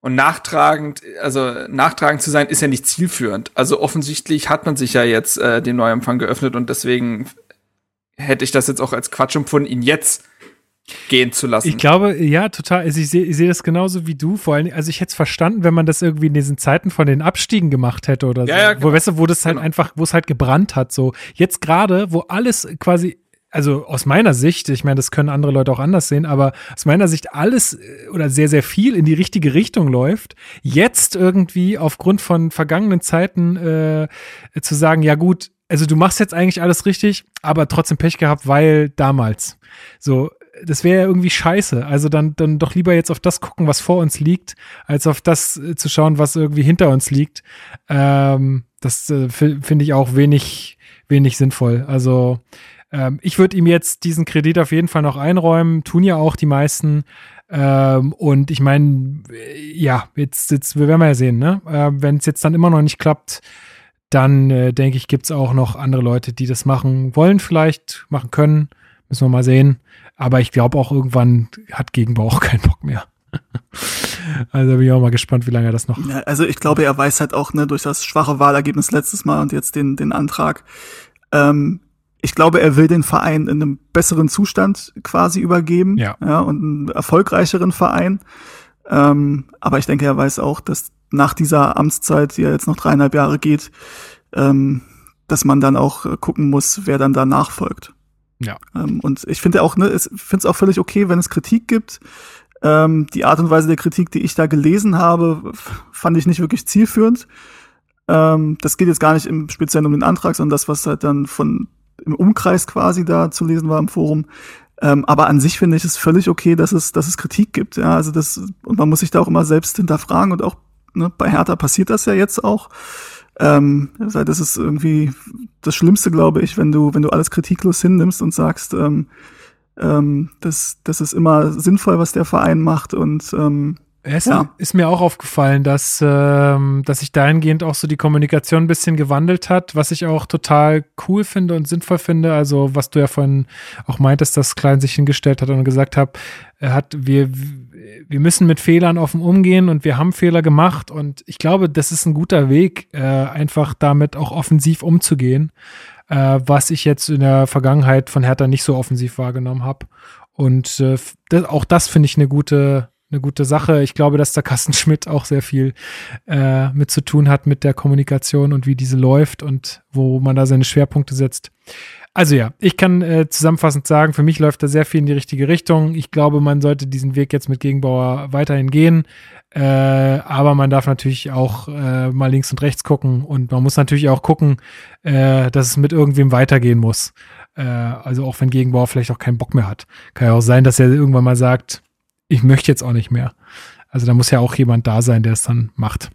Und nachtragend, also nachtragend zu sein, ist ja nicht zielführend. Also offensichtlich hat man sich ja jetzt äh, dem Neuanfang geöffnet und deswegen hätte ich das jetzt auch als Quatsch empfunden, ihn jetzt gehen zu lassen. Ich glaube, ja, total. Also ich sehe ich sehe das genauso wie du. Vor allem, also ich hätte es verstanden, wenn man das irgendwie in diesen Zeiten von den Abstiegen gemacht hätte oder so. Ja, ja, genau. Wo, weißt du, wo das halt Genau. einfach, wo es halt gebrannt hat. So jetzt gerade, wo alles quasi, also aus meiner Sicht, ich meine, das können andere Leute auch anders sehen, aber aus meiner Sicht alles äh, oder sehr, sehr viel in die richtige Richtung läuft. Jetzt irgendwie aufgrund von vergangenen Zeiten äh, zu sagen, ja gut, also du machst jetzt eigentlich alles richtig, aber trotzdem Pech gehabt, weil damals. So, das wäre ja irgendwie scheiße. Also dann, dann doch lieber jetzt auf das gucken, was vor uns liegt, als auf das äh, zu schauen, was irgendwie hinter uns liegt. Ähm, das äh, fi- finde ich auch wenig, wenig sinnvoll. Also ähm, ich würde ihm jetzt diesen Kredit auf jeden Fall noch einräumen, tun ja auch die meisten. Ähm, und ich meine, ja, jetzt, jetzt wir werden wir ja sehen, ne? Äh, Wenn es jetzt dann immer noch nicht klappt, dann äh, denke ich, gibt's auch noch andere Leute, die das machen wollen, vielleicht machen können. Müssen wir mal sehen. Aber ich glaube auch irgendwann hat Gegenbau auch keinen Bock mehr. also bin ich auch mal gespannt, wie lange er das noch. Ja, also ich glaube, er weiß halt auch, ne, durch das schwache Wahlergebnis letztes Mal und jetzt den, den Antrag, ähm, ich glaube, er will den Verein in einem besseren Zustand quasi übergeben. Ja. ja und einen erfolgreicheren Verein. Ähm, aber ich denke, er weiß auch, dass nach dieser Amtszeit, die ja jetzt noch dreieinhalb Jahre geht, ähm, dass man dann auch äh, gucken muss, wer dann danach folgt. Ja. Ähm, und ich finde auch, ne, ich finde es auch völlig okay, wenn es Kritik gibt. Ähm, die Art und Weise der Kritik, die ich da gelesen habe, fand ich nicht wirklich zielführend. Ähm, das geht jetzt gar nicht im Speziellen um den Antrag, sondern das, was halt dann von im Umkreis quasi da zu lesen war im Forum. Ähm, aber an sich finde ich es völlig okay, dass es, dass es Kritik gibt. Ja, also das, und man muss sich da auch immer selbst hinterfragen und auch ne, bei Hertha passiert das ja jetzt auch. Ähm, das ist irgendwie das Schlimmste, glaube ich, wenn du, wenn du alles kritiklos hinnimmst und sagst, ähm, ähm, das, das ist immer sinnvoll, was der Verein macht und ähm, Es Ja. ist mir auch aufgefallen, dass, ähm, dass sich dahingehend auch so die Kommunikation ein bisschen gewandelt hat, was ich auch total cool finde und sinnvoll finde. Also, was du ja vorhin auch meintest, dass Klein sich hingestellt hat und gesagt hat, er hat, wir, wir müssen mit Fehlern offen umgehen und wir haben Fehler gemacht. Und ich glaube, das ist ein guter Weg, äh, einfach damit auch offensiv umzugehen, äh, was ich jetzt in der Vergangenheit von Hertha nicht so offensiv wahrgenommen habe. Und äh, das, auch das finde ich eine gute, eine gute Sache. Ich glaube, dass der Carsten Schmidt auch sehr viel äh, mit zu tun hat mit der Kommunikation und wie diese läuft und wo man da seine Schwerpunkte setzt. Also ja, ich kann äh, zusammenfassend sagen, für mich läuft da sehr viel in die richtige Richtung. Ich glaube, man sollte diesen Weg jetzt mit Gegenbauer weiterhin gehen. Äh, aber man darf natürlich auch äh, mal links und rechts gucken und man muss natürlich auch gucken, äh, dass es mit irgendwem weitergehen muss. Äh, also auch wenn Gegenbauer vielleicht auch keinen Bock mehr hat. Kann ja auch sein, dass er irgendwann mal sagt, ich möchte jetzt auch nicht mehr. Also da muss ja auch jemand da sein, der es dann macht.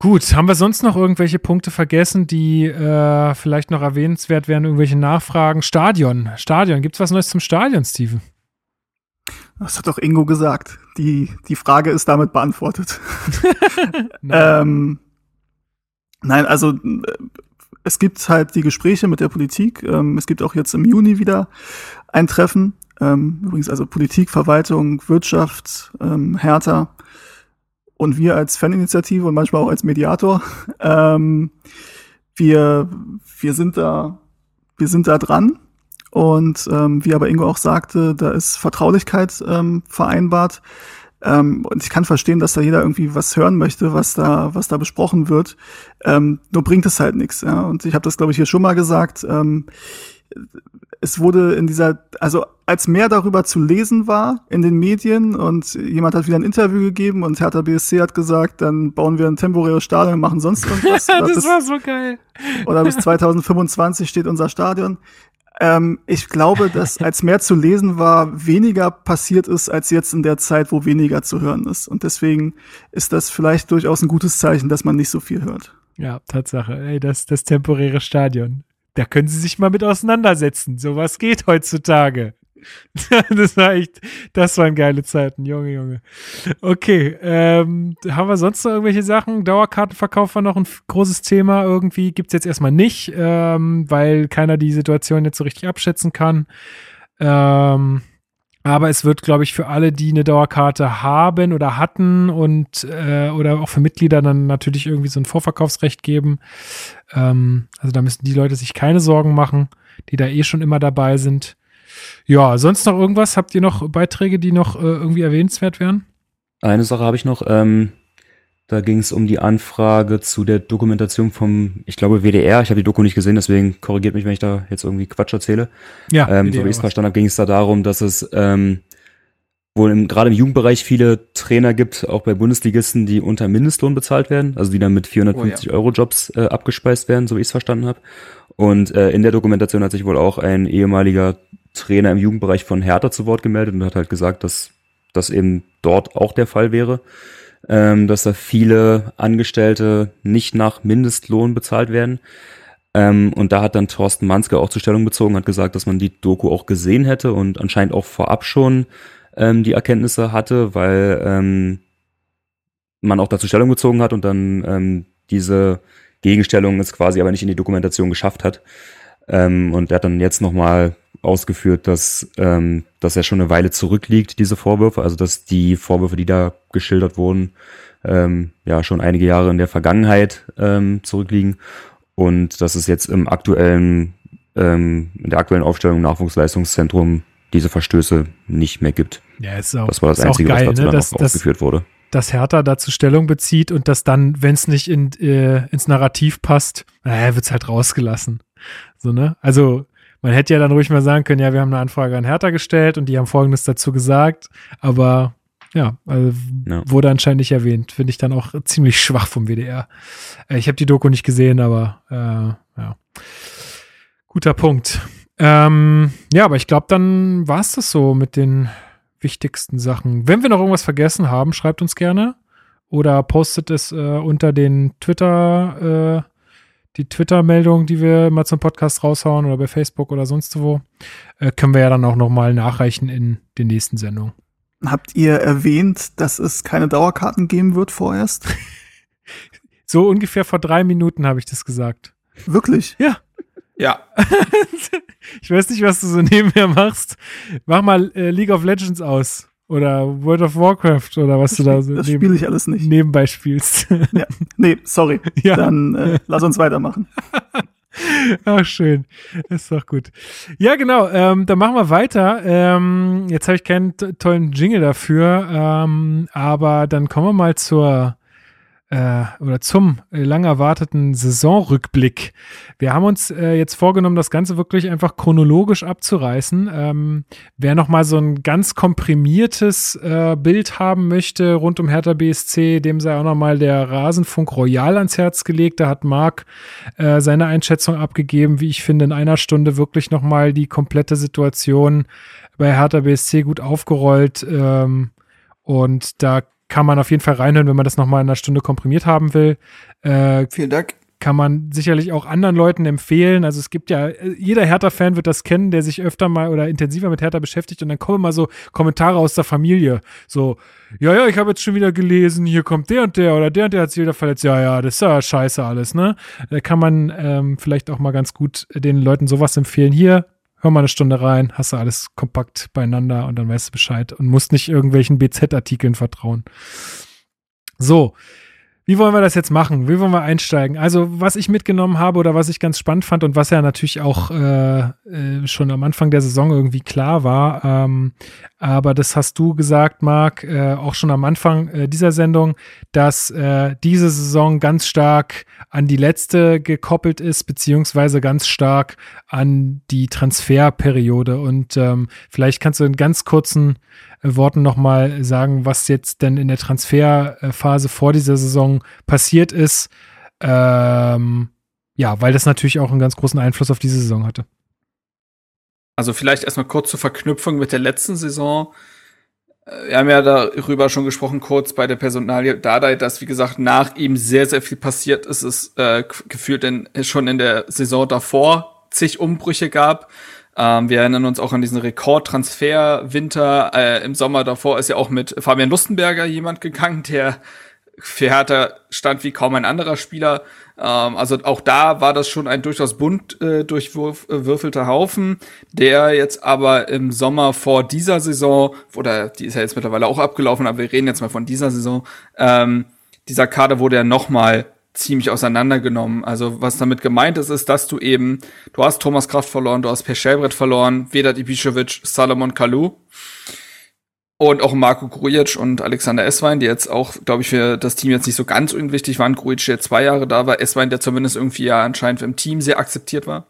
Gut, haben wir sonst noch irgendwelche Punkte vergessen, die äh, vielleicht noch erwähnenswert wären? Irgendwelche Nachfragen? Stadion, Stadion. Gibt's was Neues zum Stadion, Steven? das hat doch Ingo gesagt. Die, die Frage ist damit beantwortet. Nein. Ähm, nein, also äh, es gibt halt die Gespräche mit der Politik. Ähm, es gibt auch jetzt im Juni wieder ein Treffen. Ähm, übrigens also Politik, Verwaltung, Wirtschaft, ähm, Hertha und wir als Faninitiative und manchmal auch als Mediator. Ähm, wir, wir sind da, wir sind da dran. Und ähm, wie aber Ingo auch sagte, da ist Vertraulichkeit ähm, vereinbart. Ähm, und ich kann verstehen, dass da jeder irgendwie was hören möchte, was da, was da besprochen wird. Ähm, nur bringt es halt nichts. Ja? Und ich habe das, glaube ich, hier schon mal gesagt. Ähm, es wurde in dieser, also als mehr darüber zu lesen war in den Medien und jemand hat wieder ein Interview gegeben und Hertha BSC hat gesagt, dann bauen wir ein temporäres Stadion und machen sonst irgendwas. das bis, war so geil. oder bis 2025 steht unser Stadion. Ähm, ich glaube, dass als mehr zu lesen war, weniger passiert ist, als jetzt in der Zeit, wo weniger zu hören ist. Und deswegen ist das vielleicht durchaus ein gutes Zeichen, dass man nicht so viel hört. Ja, Tatsache. Ey, das, das temporäre Stadion. Da können Sie sich mal mit auseinandersetzen. Sowas geht heutzutage. das war echt, das waren geile Zeiten, Junge, Junge. Okay, ähm, haben wir sonst noch irgendwelche Sachen? Dauerkartenverkauf war noch ein großes Thema irgendwie. Gibt's jetzt erstmal nicht, ähm, weil keiner die Situation jetzt so richtig abschätzen kann. Ähm, aber es wird, glaube ich, für alle, die eine Dauerkarte haben oder hatten und äh, oder auch für Mitglieder dann natürlich irgendwie so ein Vorverkaufsrecht geben. Ähm, also da müssen die Leute sich keine Sorgen machen, die da eh schon immer dabei sind. Ja, sonst noch irgendwas? Habt ihr noch Beiträge, die noch äh, irgendwie erwähnenswert wären? Eine Sache habe ich noch. Ähm, da ging es um die Anfrage zu der Dokumentation vom, ich glaube, WDR. Ich habe die Doku nicht gesehen, deswegen korrigiert mich, wenn ich da jetzt irgendwie Quatsch erzähle. Ja, Ähm, so wie ich es verstanden habe, ging es da darum, dass es ähm, wohl im, gerade im Jugendbereich viele Trainer gibt, auch bei Bundesligisten, die unter Mindestlohn bezahlt werden, also die dann mit 450 Euro Jobs äh, abgespeist werden, so wie ich es verstanden habe. Und äh, in der Dokumentation hat sich wohl auch ein ehemaliger Trainer im Jugendbereich von Hertha zu Wort gemeldet und hat halt gesagt, dass das eben dort auch der Fall wäre, ähm, dass da viele Angestellte nicht nach Mindestlohn bezahlt werden. Ähm, und da hat dann Thorsten Manske auch zur Stellung bezogen, hat gesagt, dass man die Doku auch gesehen hätte und anscheinend auch vorab schon ähm, die Erkenntnisse hatte, weil ähm, man auch dazu Stellung bezogen hat und dann ähm, diese Gegenstellung es quasi aber nicht in die Dokumentation geschafft hat. Ähm, und er hat dann jetzt nochmal ausgeführt, dass, ähm, dass er schon eine Weile zurückliegt, diese Vorwürfe, also dass die Vorwürfe, die da geschildert wurden, ähm, ja schon einige Jahre in der Vergangenheit ähm, zurückliegen und dass es jetzt im aktuellen, ähm, in der aktuellen Aufstellung im Nachwuchsleistungszentrum diese Verstöße nicht mehr gibt. Ja, ist auch, das war das Einzige, geil, was dazu ne? dann dass, noch dass, ausgeführt wurde. dass Hertha dazu Stellung bezieht und das dann, wenn es nicht in, äh, ins Narrativ passt, naja, wird's halt rausgelassen. So, ne? Also, man hätte ja dann ruhig mal sagen können, ja, wir haben eine Anfrage an Hertha gestellt und die haben Folgendes dazu gesagt, aber ja, also Ja. wurde anscheinend nicht erwähnt. Finde ich dann auch ziemlich schwach vom WDR. Äh, ich habe die Doku nicht gesehen, aber äh, ja. Guter Punkt. Ähm, ja, aber ich glaube, dann war es das so mit den wichtigsten Sachen. Wenn wir noch irgendwas vergessen haben, schreibt uns gerne oder postet es äh, unter den Twitter, äh, die Twitter-Meldung, die wir mal zum Podcast raushauen oder bei Facebook oder sonst wo. Äh, können wir ja dann auch nochmal nachreichen in den nächsten Sendungen. Habt ihr erwähnt, dass es keine Dauerkarten geben wird vorerst? So ungefähr vor drei Minuten habe ich das gesagt. Wirklich? Ja, ich weiß nicht, was du so nebenher machst. Mach mal äh, League of Legends aus. Oder World of Warcraft oder was du da so Das neben, spiele ich alles nicht. nebenbei spielst. Nee, sorry. ja, Dann äh, lass uns weitermachen. ach schön. ist doch gut. Ja, genau. Ähm, dann machen wir weiter. Ähm, jetzt habe ich keinen tollen Jingle dafür, ähm, aber dann kommen wir mal zur äh, oder zum lang erwarteten Saisonrückblick. Wir haben uns äh, jetzt vorgenommen, das Ganze wirklich einfach chronologisch abzureißen. Ähm, wer noch mal so ein ganz komprimiertes äh, Bild haben möchte rund um Hertha BSC, dem sei auch noch mal der Rasenfunk Royal ans Herz gelegt. Da hat Marc äh, seine Einschätzung abgegeben, wie ich finde, in einer Stunde wirklich noch mal die komplette Situation bei Hertha BSC gut aufgerollt. Ähm, und da kann man auf jeden Fall reinhören, wenn man das noch mal in einer Stunde komprimiert haben will. Äh, vielen Dank. kann man sicherlich auch anderen Leuten empfehlen. Also es gibt ja, äh, jeder Hertha-Fan wird das kennen, der sich öfter mal oder intensiver mit Hertha beschäftigt und dann kommen mal so Kommentare aus der Familie. So, ja, ja, ich habe jetzt schon wieder gelesen, hier kommt der und der oder der und der hat sich wieder verletzt. Ja, ja, das ist ja scheiße alles, ne? Da kann man ähm, vielleicht auch mal ganz gut den Leuten sowas empfehlen. Hier, hör mal eine Stunde rein, hast du alles kompakt beieinander und dann weißt du Bescheid und musst nicht irgendwelchen BZ-Artikeln vertrauen. So, wie wollen wir das jetzt machen? Wie wollen wir einsteigen? Also, was ich mitgenommen habe oder was ich ganz spannend fand und was ja natürlich auch äh, äh, schon am Anfang der Saison irgendwie klar war, ähm, aber das hast du gesagt, Marc, äh, auch schon am Anfang äh, dieser Sendung, dass äh, diese Saison ganz stark an die letzte gekoppelt ist, beziehungsweise ganz stark an die Transferperiode. Und ähm, vielleicht kannst du in ganz kurzen Worten nochmal sagen, was jetzt denn in der Transferphase vor dieser Saison passiert ist. Ähm, ja, weil das natürlich auch einen ganz großen Einfluss auf diese Saison hatte. Also vielleicht erstmal kurz zur Verknüpfung mit der letzten Saison. Äh, Wir haben ja darüber schon gesprochen, kurz bei der Personalie Dardai, dass, wie gesagt, nach ihm sehr, sehr viel passiert ist. Es äh, gefühlt in, schon in der Saison davor zig Umbrüche gab. Ähm, wir erinnern uns auch an diesen Rekordtransfer-Winter. Äh, Im Sommer davor ist ja auch mit Fabian Lustenberger jemand gegangen, der für Hertha stand wie kaum ein anderer Spieler. Ähm, also auch da war das schon ein durchaus bunt äh, durchwürfelter Haufen, der jetzt aber im Sommer vor dieser Saison, oder die ist ja jetzt mittlerweile auch abgelaufen, aber wir reden jetzt mal von dieser Saison, ähm, dieser Kader wurde ja noch mal ziemlich auseinandergenommen. Also was damit gemeint ist, ist, dass du eben, du hast Thomas Kraft verloren, du hast Per Schellbrett verloren, Vedat Ibišević, Salomon Kalou und auch Marco Grujic und Alexander Esswein, die jetzt auch, glaube ich, für das Team jetzt nicht so ganz unwichtig waren. Grujic, der zwei Jahre da war, Esswein, der zumindest irgendwie ja anscheinend im Team sehr akzeptiert war.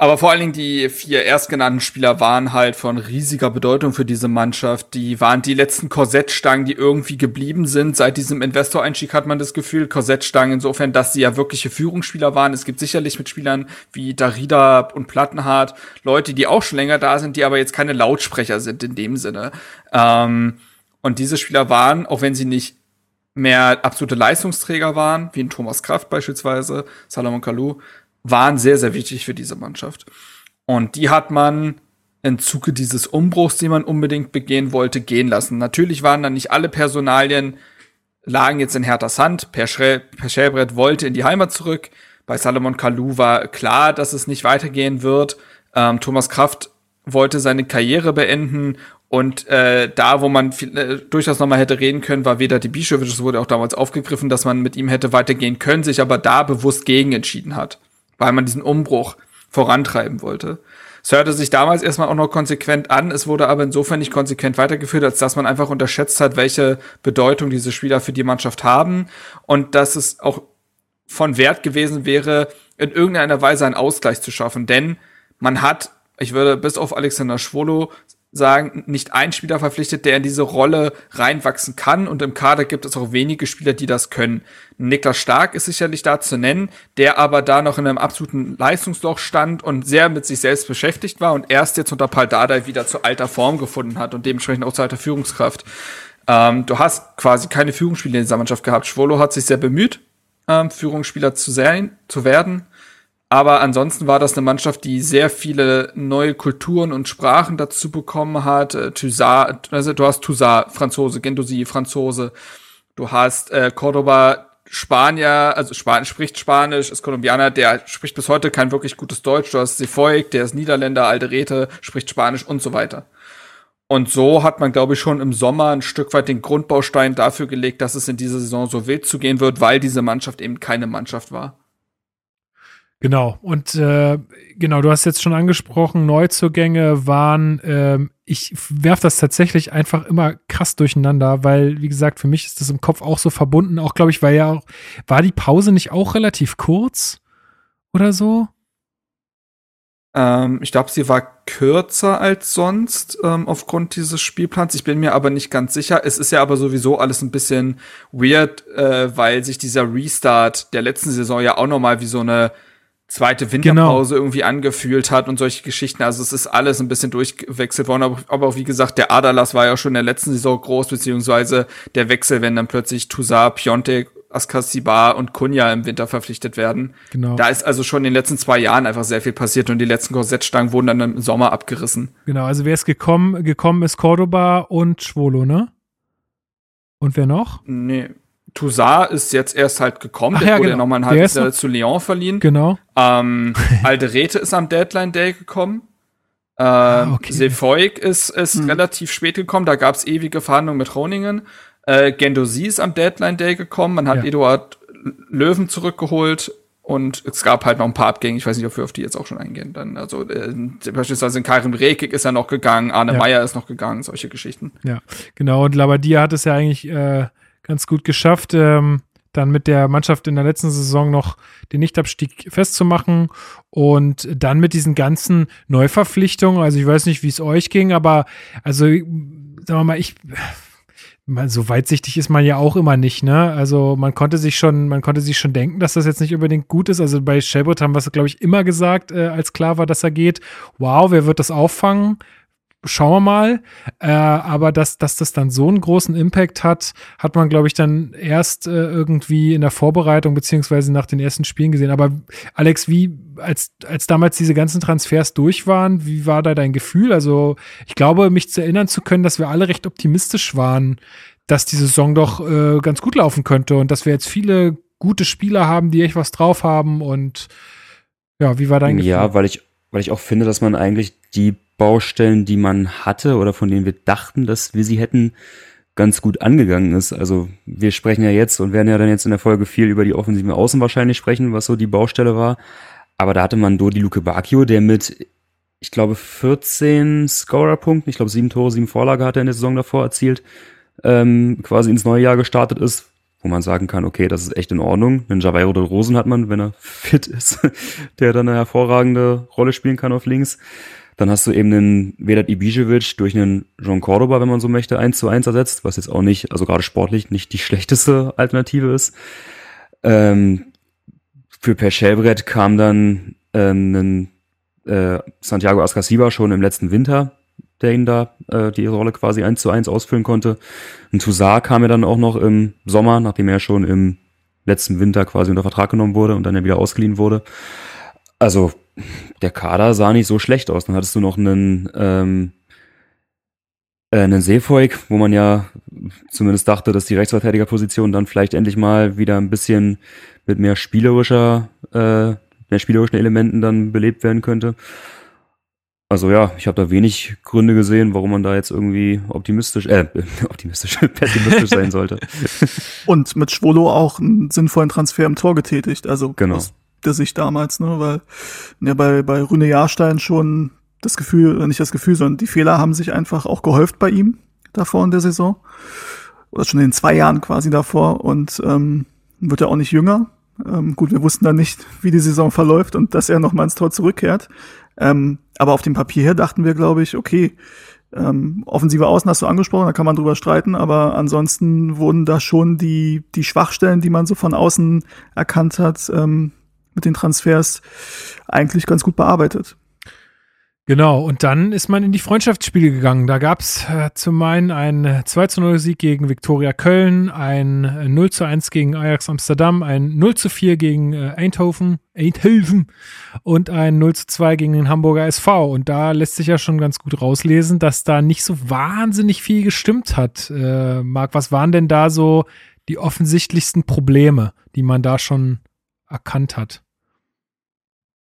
Aber vor allen Dingen die vier erstgenannten Spieler waren halt von riesiger Bedeutung für diese Mannschaft. Die waren die letzten Korsettstangen, die irgendwie geblieben sind. Seit diesem Investoreinstieg hat man das Gefühl, Korsettstangen insofern, dass sie ja wirkliche Führungsspieler waren. Es gibt sicherlich mit Spielern wie Darida und Plattenhardt Leute, die auch schon länger da sind, die aber jetzt keine Lautsprecher sind in dem Sinne. Ähm, und diese Spieler waren, auch wenn sie nicht mehr absolute Leistungsträger waren, wie ein Thomas Kraft beispielsweise, Salomon Kalou, waren sehr, sehr wichtig für diese Mannschaft. Und die hat man im Zuge dieses Umbruchs, den man unbedingt begehen wollte, gehen lassen. Natürlich waren dann nicht alle Personalien lagen jetzt in Herthas Hand. Per, Schrä per Schellbrett wollte in die Heimat zurück. Bei Salomon Kalou war klar, dass es nicht weitergehen wird. Ähm, Thomas Kraft wollte seine Karriere beenden und äh, da, wo man viel, äh, durchaus nochmal hätte reden können, war weder die Bischewitsch, es wurde auch damals aufgegriffen, dass man mit ihm hätte weitergehen können, sich aber da bewusst gegen entschieden hat, weil man diesen Umbruch vorantreiben wollte. Es hörte sich damals erstmal auch noch konsequent an, es wurde aber insofern nicht konsequent weitergeführt, als dass man einfach unterschätzt hat, welche Bedeutung diese Spieler für die Mannschaft haben und dass es auch von Wert gewesen wäre, in irgendeiner Weise einen Ausgleich zu schaffen. Denn man hat, ich würde bis auf Alexander Schwolo sagen, nicht ein Spieler verpflichtet, der in diese Rolle reinwachsen kann. Und im Kader gibt es auch wenige Spieler, die das können. Niklas Stark ist sicherlich da zu nennen, der aber da noch in einem absoluten Leistungsloch stand und sehr mit sich selbst beschäftigt war und erst jetzt unter Paul Dardai wieder zu alter Form gefunden hat und dementsprechend auch zu alter Führungskraft. Ähm, du hast quasi keine Führungsspieler in dieser Mannschaft gehabt. Schwolo hat sich sehr bemüht, ähm, Führungsspieler zu sein, zu werden. Aber ansonsten war das eine Mannschaft, die sehr viele neue Kulturen und Sprachen dazu bekommen hat. Äh, Toussaint, also du hast Toussaint, Franzose, Gendosi, Franzose. Du hast äh, Cordoba, Spanier, also Span spricht Spanisch, ist Kolumbianer, der spricht bis heute kein wirklich gutes Deutsch. Du hast Sefoik, der ist Niederländer, Alderete, spricht Spanisch und so weiter. Und so hat man, glaube ich, schon im Sommer ein Stück weit den Grundbaustein dafür gelegt, dass es in dieser Saison so wild zugehen wird, weil diese Mannschaft eben keine Mannschaft war. Genau, und äh, genau, du hast jetzt schon angesprochen, Neuzugänge waren, ähm, ich werf das tatsächlich einfach immer krass durcheinander, weil, wie gesagt, für mich ist das im Kopf auch so verbunden, auch glaube ich, weil ja auch, war die Pause nicht auch relativ kurz oder so? Ähm, ich glaube, sie war kürzer als sonst ähm, aufgrund dieses Spielplans. Ich bin mir aber nicht ganz sicher. Es ist ja aber sowieso alles ein bisschen weird, äh, weil sich dieser Restart der letzten Saison ja auch noch mal wie so eine zweite Winterpause genau. irgendwie angefühlt hat und solche Geschichten. Also es ist alles ein bisschen durchgewechselt worden. Aber, aber auch wie gesagt, der Adalas war ja schon in der letzten Saison groß, beziehungsweise der Wechsel, wenn dann plötzlich Toussaint, Piontek, Askasibar und Kunja im Winter verpflichtet werden. Genau. Da ist also schon in den letzten zwei Jahren einfach sehr viel passiert und die letzten Korsettstangen wurden dann im Sommer abgerissen. Genau, also wer ist gekommen? Gekommen ist Cordoba und Schwolo, ne? Und wer noch? Nee, Toussaint ist jetzt erst halt gekommen, Ach, der ja, wurde genau. nochmal ein halbes Jahr zu Lyon verliehen. Genau. Ähm, Alderete ist am Deadline Day gekommen. Ähm, ah, okay. Sefoik ist, ist hm. relativ spät gekommen, da gab es ewige Verhandlungen mit Groningen. Äh, Gendosi ist am Deadline Day gekommen, man hat ja. Eduard Löwen zurückgeholt und es gab halt noch ein paar Abgänge, ich weiß nicht, ob wir auf die jetzt auch schon eingehen. Dann, also äh, beispielsweise in Karim Rekik ist er noch gegangen, Arne ja. Meyer ist noch gegangen, solche Geschichten. Ja, genau. Und Labadia hat es ja eigentlich äh, ganz gut geschafft, ähm, dann mit der Mannschaft in der letzten Saison noch den Nichtabstieg festzumachen und dann mit diesen ganzen Neuverpflichtungen, also ich weiß nicht, wie es euch ging, aber also sagen wir mal, ich so weitsichtig ist man ja auch immer nicht, ne? Also man konnte sich schon, man konnte sich schon denken, dass das jetzt nicht unbedingt gut ist. Also bei Shelbert haben wir es, glaube ich, immer gesagt, äh, als klar war, dass er geht. Wow, wer wird das auffangen? Schauen wir mal. Äh, aber dass, dass das dann so einen großen Impact hat, hat man, glaube ich, dann erst äh, irgendwie in der Vorbereitung beziehungsweise nach den ersten Spielen gesehen. Aber Alex, wie, als, als damals diese ganzen Transfers durch waren, wie war da dein Gefühl? Also ich glaube, mich zu erinnern zu können, dass wir alle recht optimistisch waren, dass die Saison doch äh, ganz gut laufen könnte und dass wir jetzt viele gute Spieler haben, die echt was drauf haben und ja, wie war dein Gefühl? Ja, weil ich, weil ich auch finde, dass man eigentlich die Baustellen, die man hatte oder von denen wir dachten, dass wir sie hätten, ganz gut angegangen ist. Also wir sprechen ja jetzt und werden ja dann jetzt in der Folge viel über die offensiven Außen wahrscheinlich sprechen, was so die Baustelle war. Aber da hatte man Dodi Luke Bacchio, der mit, ich glaube, 14 Scorer-Punkten, ich glaube sieben Tore, sieben Vorlage hat er in der Saison davor erzielt, ähm, quasi ins neue Jahr gestartet ist, wo man sagen kann, okay, das ist echt in Ordnung. Einen Javairo de Rosen hat man, wenn er fit ist, der dann eine hervorragende Rolle spielen kann auf links. Dann hast du eben einen Vedat Ibišević durch einen John Cordoba, wenn man so möchte, eins zu eins ersetzt, was jetzt auch nicht, also gerade sportlich nicht die schlechteste Alternative ist. Ähm, für Per Schellbrett kam dann ähm, ein äh, Santiago Ascasiba schon im letzten Winter, der ihn da äh, die Rolle quasi eins zu eins ausfüllen konnte. Ein Toussaint kam ja dann auch noch im Sommer, nachdem er schon im letzten Winter quasi unter Vertrag genommen wurde und dann ja wieder ausgeliehen wurde. Also der Kader sah nicht so schlecht aus. Dann hattest du noch einen, ähm, Äh, einen Seefolk, wo man ja zumindest dachte, dass die Rechtsverteidigerposition dann vielleicht endlich mal wieder ein bisschen mit mehr spielerischer, äh, mehr spielerischen Elementen dann belebt werden könnte. Also ja, ich habe da wenig Gründe gesehen, warum man da jetzt irgendwie optimistisch, äh, optimistisch, pessimistisch sein sollte. Und mit Schwolo auch einen sinnvollen Transfer im Tor getätigt. Also Genau. aus der Sicht damals, ne? Weil ja bei, bei Rüne Jahrstein schon das Gefühl, nicht das Gefühl, sondern die Fehler haben sich einfach auch gehäuft bei ihm davor in der Saison. Oder schon in den zwei Jahren quasi davor und ähm, wird er auch nicht jünger. Ähm, gut, wir wussten dann nicht, wie die Saison verläuft und dass er nochmal ins Tor zurückkehrt. Ähm, aber auf dem Papier her dachten wir, glaube ich, okay, ähm, offensive Außen hast du angesprochen, da kann man drüber streiten, aber ansonsten wurden da schon die, die Schwachstellen, die man so von außen erkannt hat, ähm, mit den Transfers eigentlich ganz gut bearbeitet. Genau, und dann ist man in die Freundschaftsspiele gegangen. Da gab's äh, zum einen einen 2 zu 0 Sieg gegen Viktoria Köln, ein äh, 0 zu 1 gegen Ajax Amsterdam, ein 0 zu 4 gegen äh, Eindhoven, Eindhoven und ein 0 zu 2 gegen den Hamburger SV. Und da lässt sich ja schon ganz gut rauslesen, dass da nicht so wahnsinnig viel gestimmt hat. Äh, Marc, was waren denn da so die offensichtlichsten Probleme, die man da schon erkannt hat?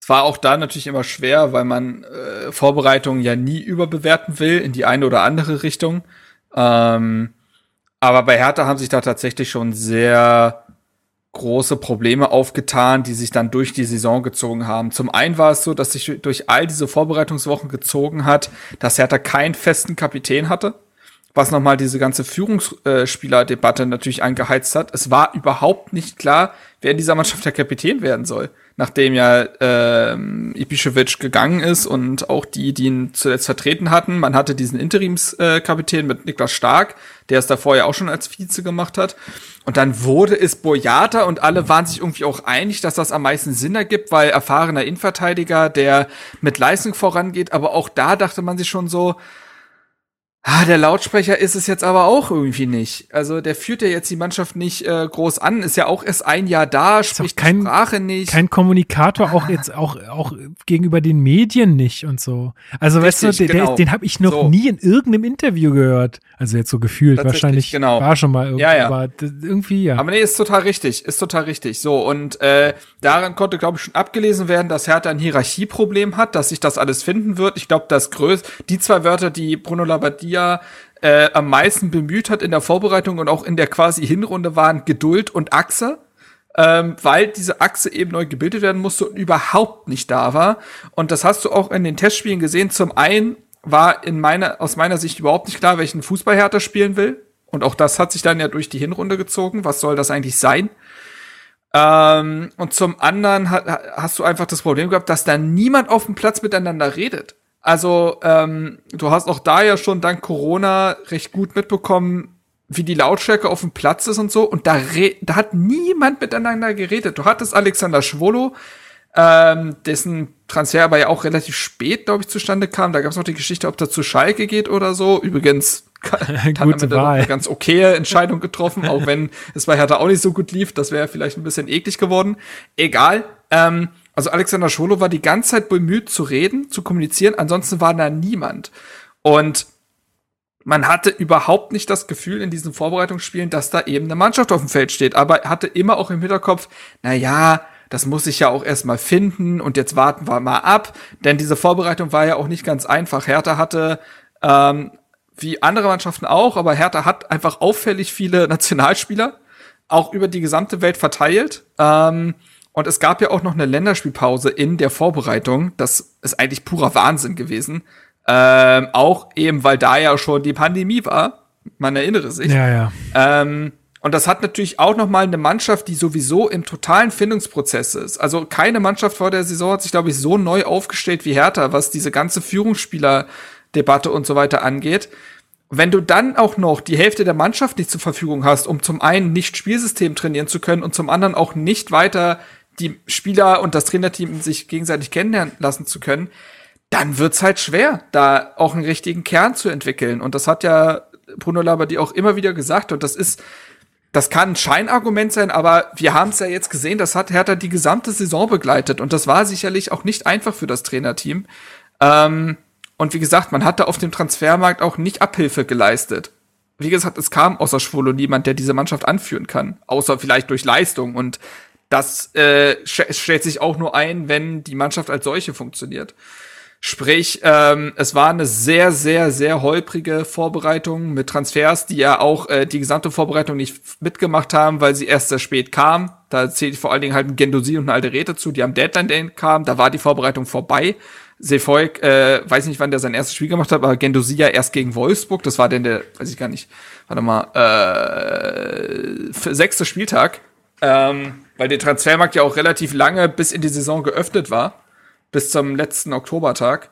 Es war auch da natürlich immer schwer, weil man äh, Vorbereitungen ja nie überbewerten will in die eine oder andere Richtung. Ähm, aber bei Hertha haben sich da tatsächlich schon sehr große Probleme aufgetan, die sich dann durch die Saison gezogen haben. Zum einen war es so, dass sich durch all diese Vorbereitungswochen gezogen hat, dass Hertha keinen festen Kapitän hatte, was nochmal diese ganze Führungsspielerdebatte natürlich angeheizt hat. Es war überhaupt nicht klar, wer in dieser Mannschaft der Kapitän werden soll nachdem ja ähm, Ibišević gegangen ist und auch die, die ihn zuletzt vertreten hatten. Man hatte diesen Interimskapitän äh, mit Niklas Stark, der es davor ja auch schon als Vize gemacht hat. Und dann wurde es Boyata und alle waren sich irgendwie auch einig, dass das am meisten Sinn ergibt, weil erfahrener Innenverteidiger, der mit Leistung vorangeht. Aber auch da dachte man sich schon so, Ah, der Lautsprecher ist es jetzt aber auch irgendwie nicht. Also der führt ja jetzt die Mannschaft nicht äh, groß an, ist ja auch erst ein Jahr da, spricht kein- die Sprache nicht. Kein Kommunikator, auch jetzt auch, auch gegenüber den Medien nicht und so. Also weißt Richtig, du, den, genau. den habe ich noch So. nie in irgendeinem Interview gehört. Also jetzt so gefühlt, wahrscheinlich genau. war schon mal irgendwo, Ja, ja. aber irgendwie ja. Aber nee, ist total richtig, ist total richtig. So, und äh, daran konnte, glaube ich, schon abgelesen werden, dass Hertha ein Hierarchieproblem hat, dass sich das alles finden wird. Ich glaube, das größte, die zwei Wörter, die Bruno Labbadia äh, am meisten bemüht hat in der Vorbereitung und auch in der quasi Hinrunde waren Geduld und Achse. Ähm, weil diese Achse eben neu gebildet werden musste und überhaupt nicht da war. Und das hast du auch in den Testspielen gesehen. Zum einen war in meiner, aus meiner Sicht überhaupt nicht klar, welchen Fußball Hertha spielen will. Und auch das hat sich dann ja durch die Hinrunde gezogen. Was soll das eigentlich sein? Ähm, und zum anderen ha hast du einfach das Problem gehabt, dass da niemand auf dem Platz miteinander redet. Also ähm, du hast auch da ja schon dank Corona recht gut mitbekommen, wie die Lautstärke auf dem Platz ist und so. Und da, da hat niemand miteinander geredet. Du hattest Alexander Schwolo, ähm, dessen Transfer aber ja auch relativ spät, glaube ich, zustande kam. Da gab es noch die Geschichte, ob der zu Schalke geht oder so. Übrigens hat er eine ganz okaye Entscheidung getroffen, auch wenn es bei Hertha auch nicht so gut lief. Das wäre vielleicht ein bisschen eklig geworden. Egal. Ähm, also Alexander Schwolo war die ganze Zeit bemüht zu reden, zu kommunizieren. Ansonsten war da niemand. Und man hatte überhaupt nicht das Gefühl in diesen Vorbereitungsspielen, dass da eben eine Mannschaft auf dem Feld steht, aber hatte immer auch im Hinterkopf, na ja, das muss ich ja auch erstmal finden und jetzt warten wir mal ab, denn diese Vorbereitung war ja auch nicht ganz einfach. Hertha hatte ähm, wie andere Mannschaften auch, aber Hertha hat einfach auffällig viele Nationalspieler, auch über die gesamte Welt verteilt. Ähm, und es gab ja auch noch eine Länderspielpause in der Vorbereitung. Das ist eigentlich purer Wahnsinn gewesen. Ähm, auch eben, weil da ja schon die Pandemie war. Man erinnere sich. ja, ja. Ähm, und das hat natürlich auch noch mal eine Mannschaft, die sowieso im totalen Findungsprozess ist. Also keine Mannschaft vor der Saison hat sich, glaube ich, so neu aufgestellt wie Hertha, was diese ganze Führungsspielerdebatte und so weiter angeht. Wenn du dann auch noch die Hälfte der Mannschaft nicht zur Verfügung hast, um zum einen nicht Spielsystem trainieren zu können und zum anderen auch nicht weiter die Spieler und das Trainerteam sich gegenseitig kennenlernen lassen zu können, dann wird's halt schwer, da auch einen richtigen Kern zu entwickeln. Und das hat ja Bruno Labbadia auch immer wieder gesagt. Und das ist, das kann ein Scheinargument sein, aber wir haben es ja jetzt gesehen, das hat Hertha die gesamte Saison begleitet. Und das war sicherlich auch nicht einfach für das Trainerteam. Ähm, Und wie gesagt, man hatte auf dem Transfermarkt auch nicht Abhilfe geleistet. Wie gesagt, es kam außer Schwolo niemand, der diese Mannschaft anführen kann. Außer vielleicht durch Leistung. Und das äh, stellt sich auch nur ein, wenn die Mannschaft als solche funktioniert. Sprich, ähm, es war eine sehr, sehr, sehr holprige Vorbereitung mit Transfers, die ja auch äh, die gesamte Vorbereitung nicht mitgemacht haben, weil sie erst sehr spät kam. Da zählt vor allen Dingen halt ein Gendosi und eine alte Räte zu, die am Deadline Day kamen. Da war die Vorbereitung vorbei. Sefolk, äh, weiß nicht, wann der sein erstes Spiel gemacht hat, aber Gendosi ja erst gegen Wolfsburg. Das war denn der, weiß ich gar nicht, warte mal, äh, sechste Spieltag. Ähm, weil der Transfermarkt ja auch relativ lange bis in die Saison geöffnet war bis zum letzten Oktobertag.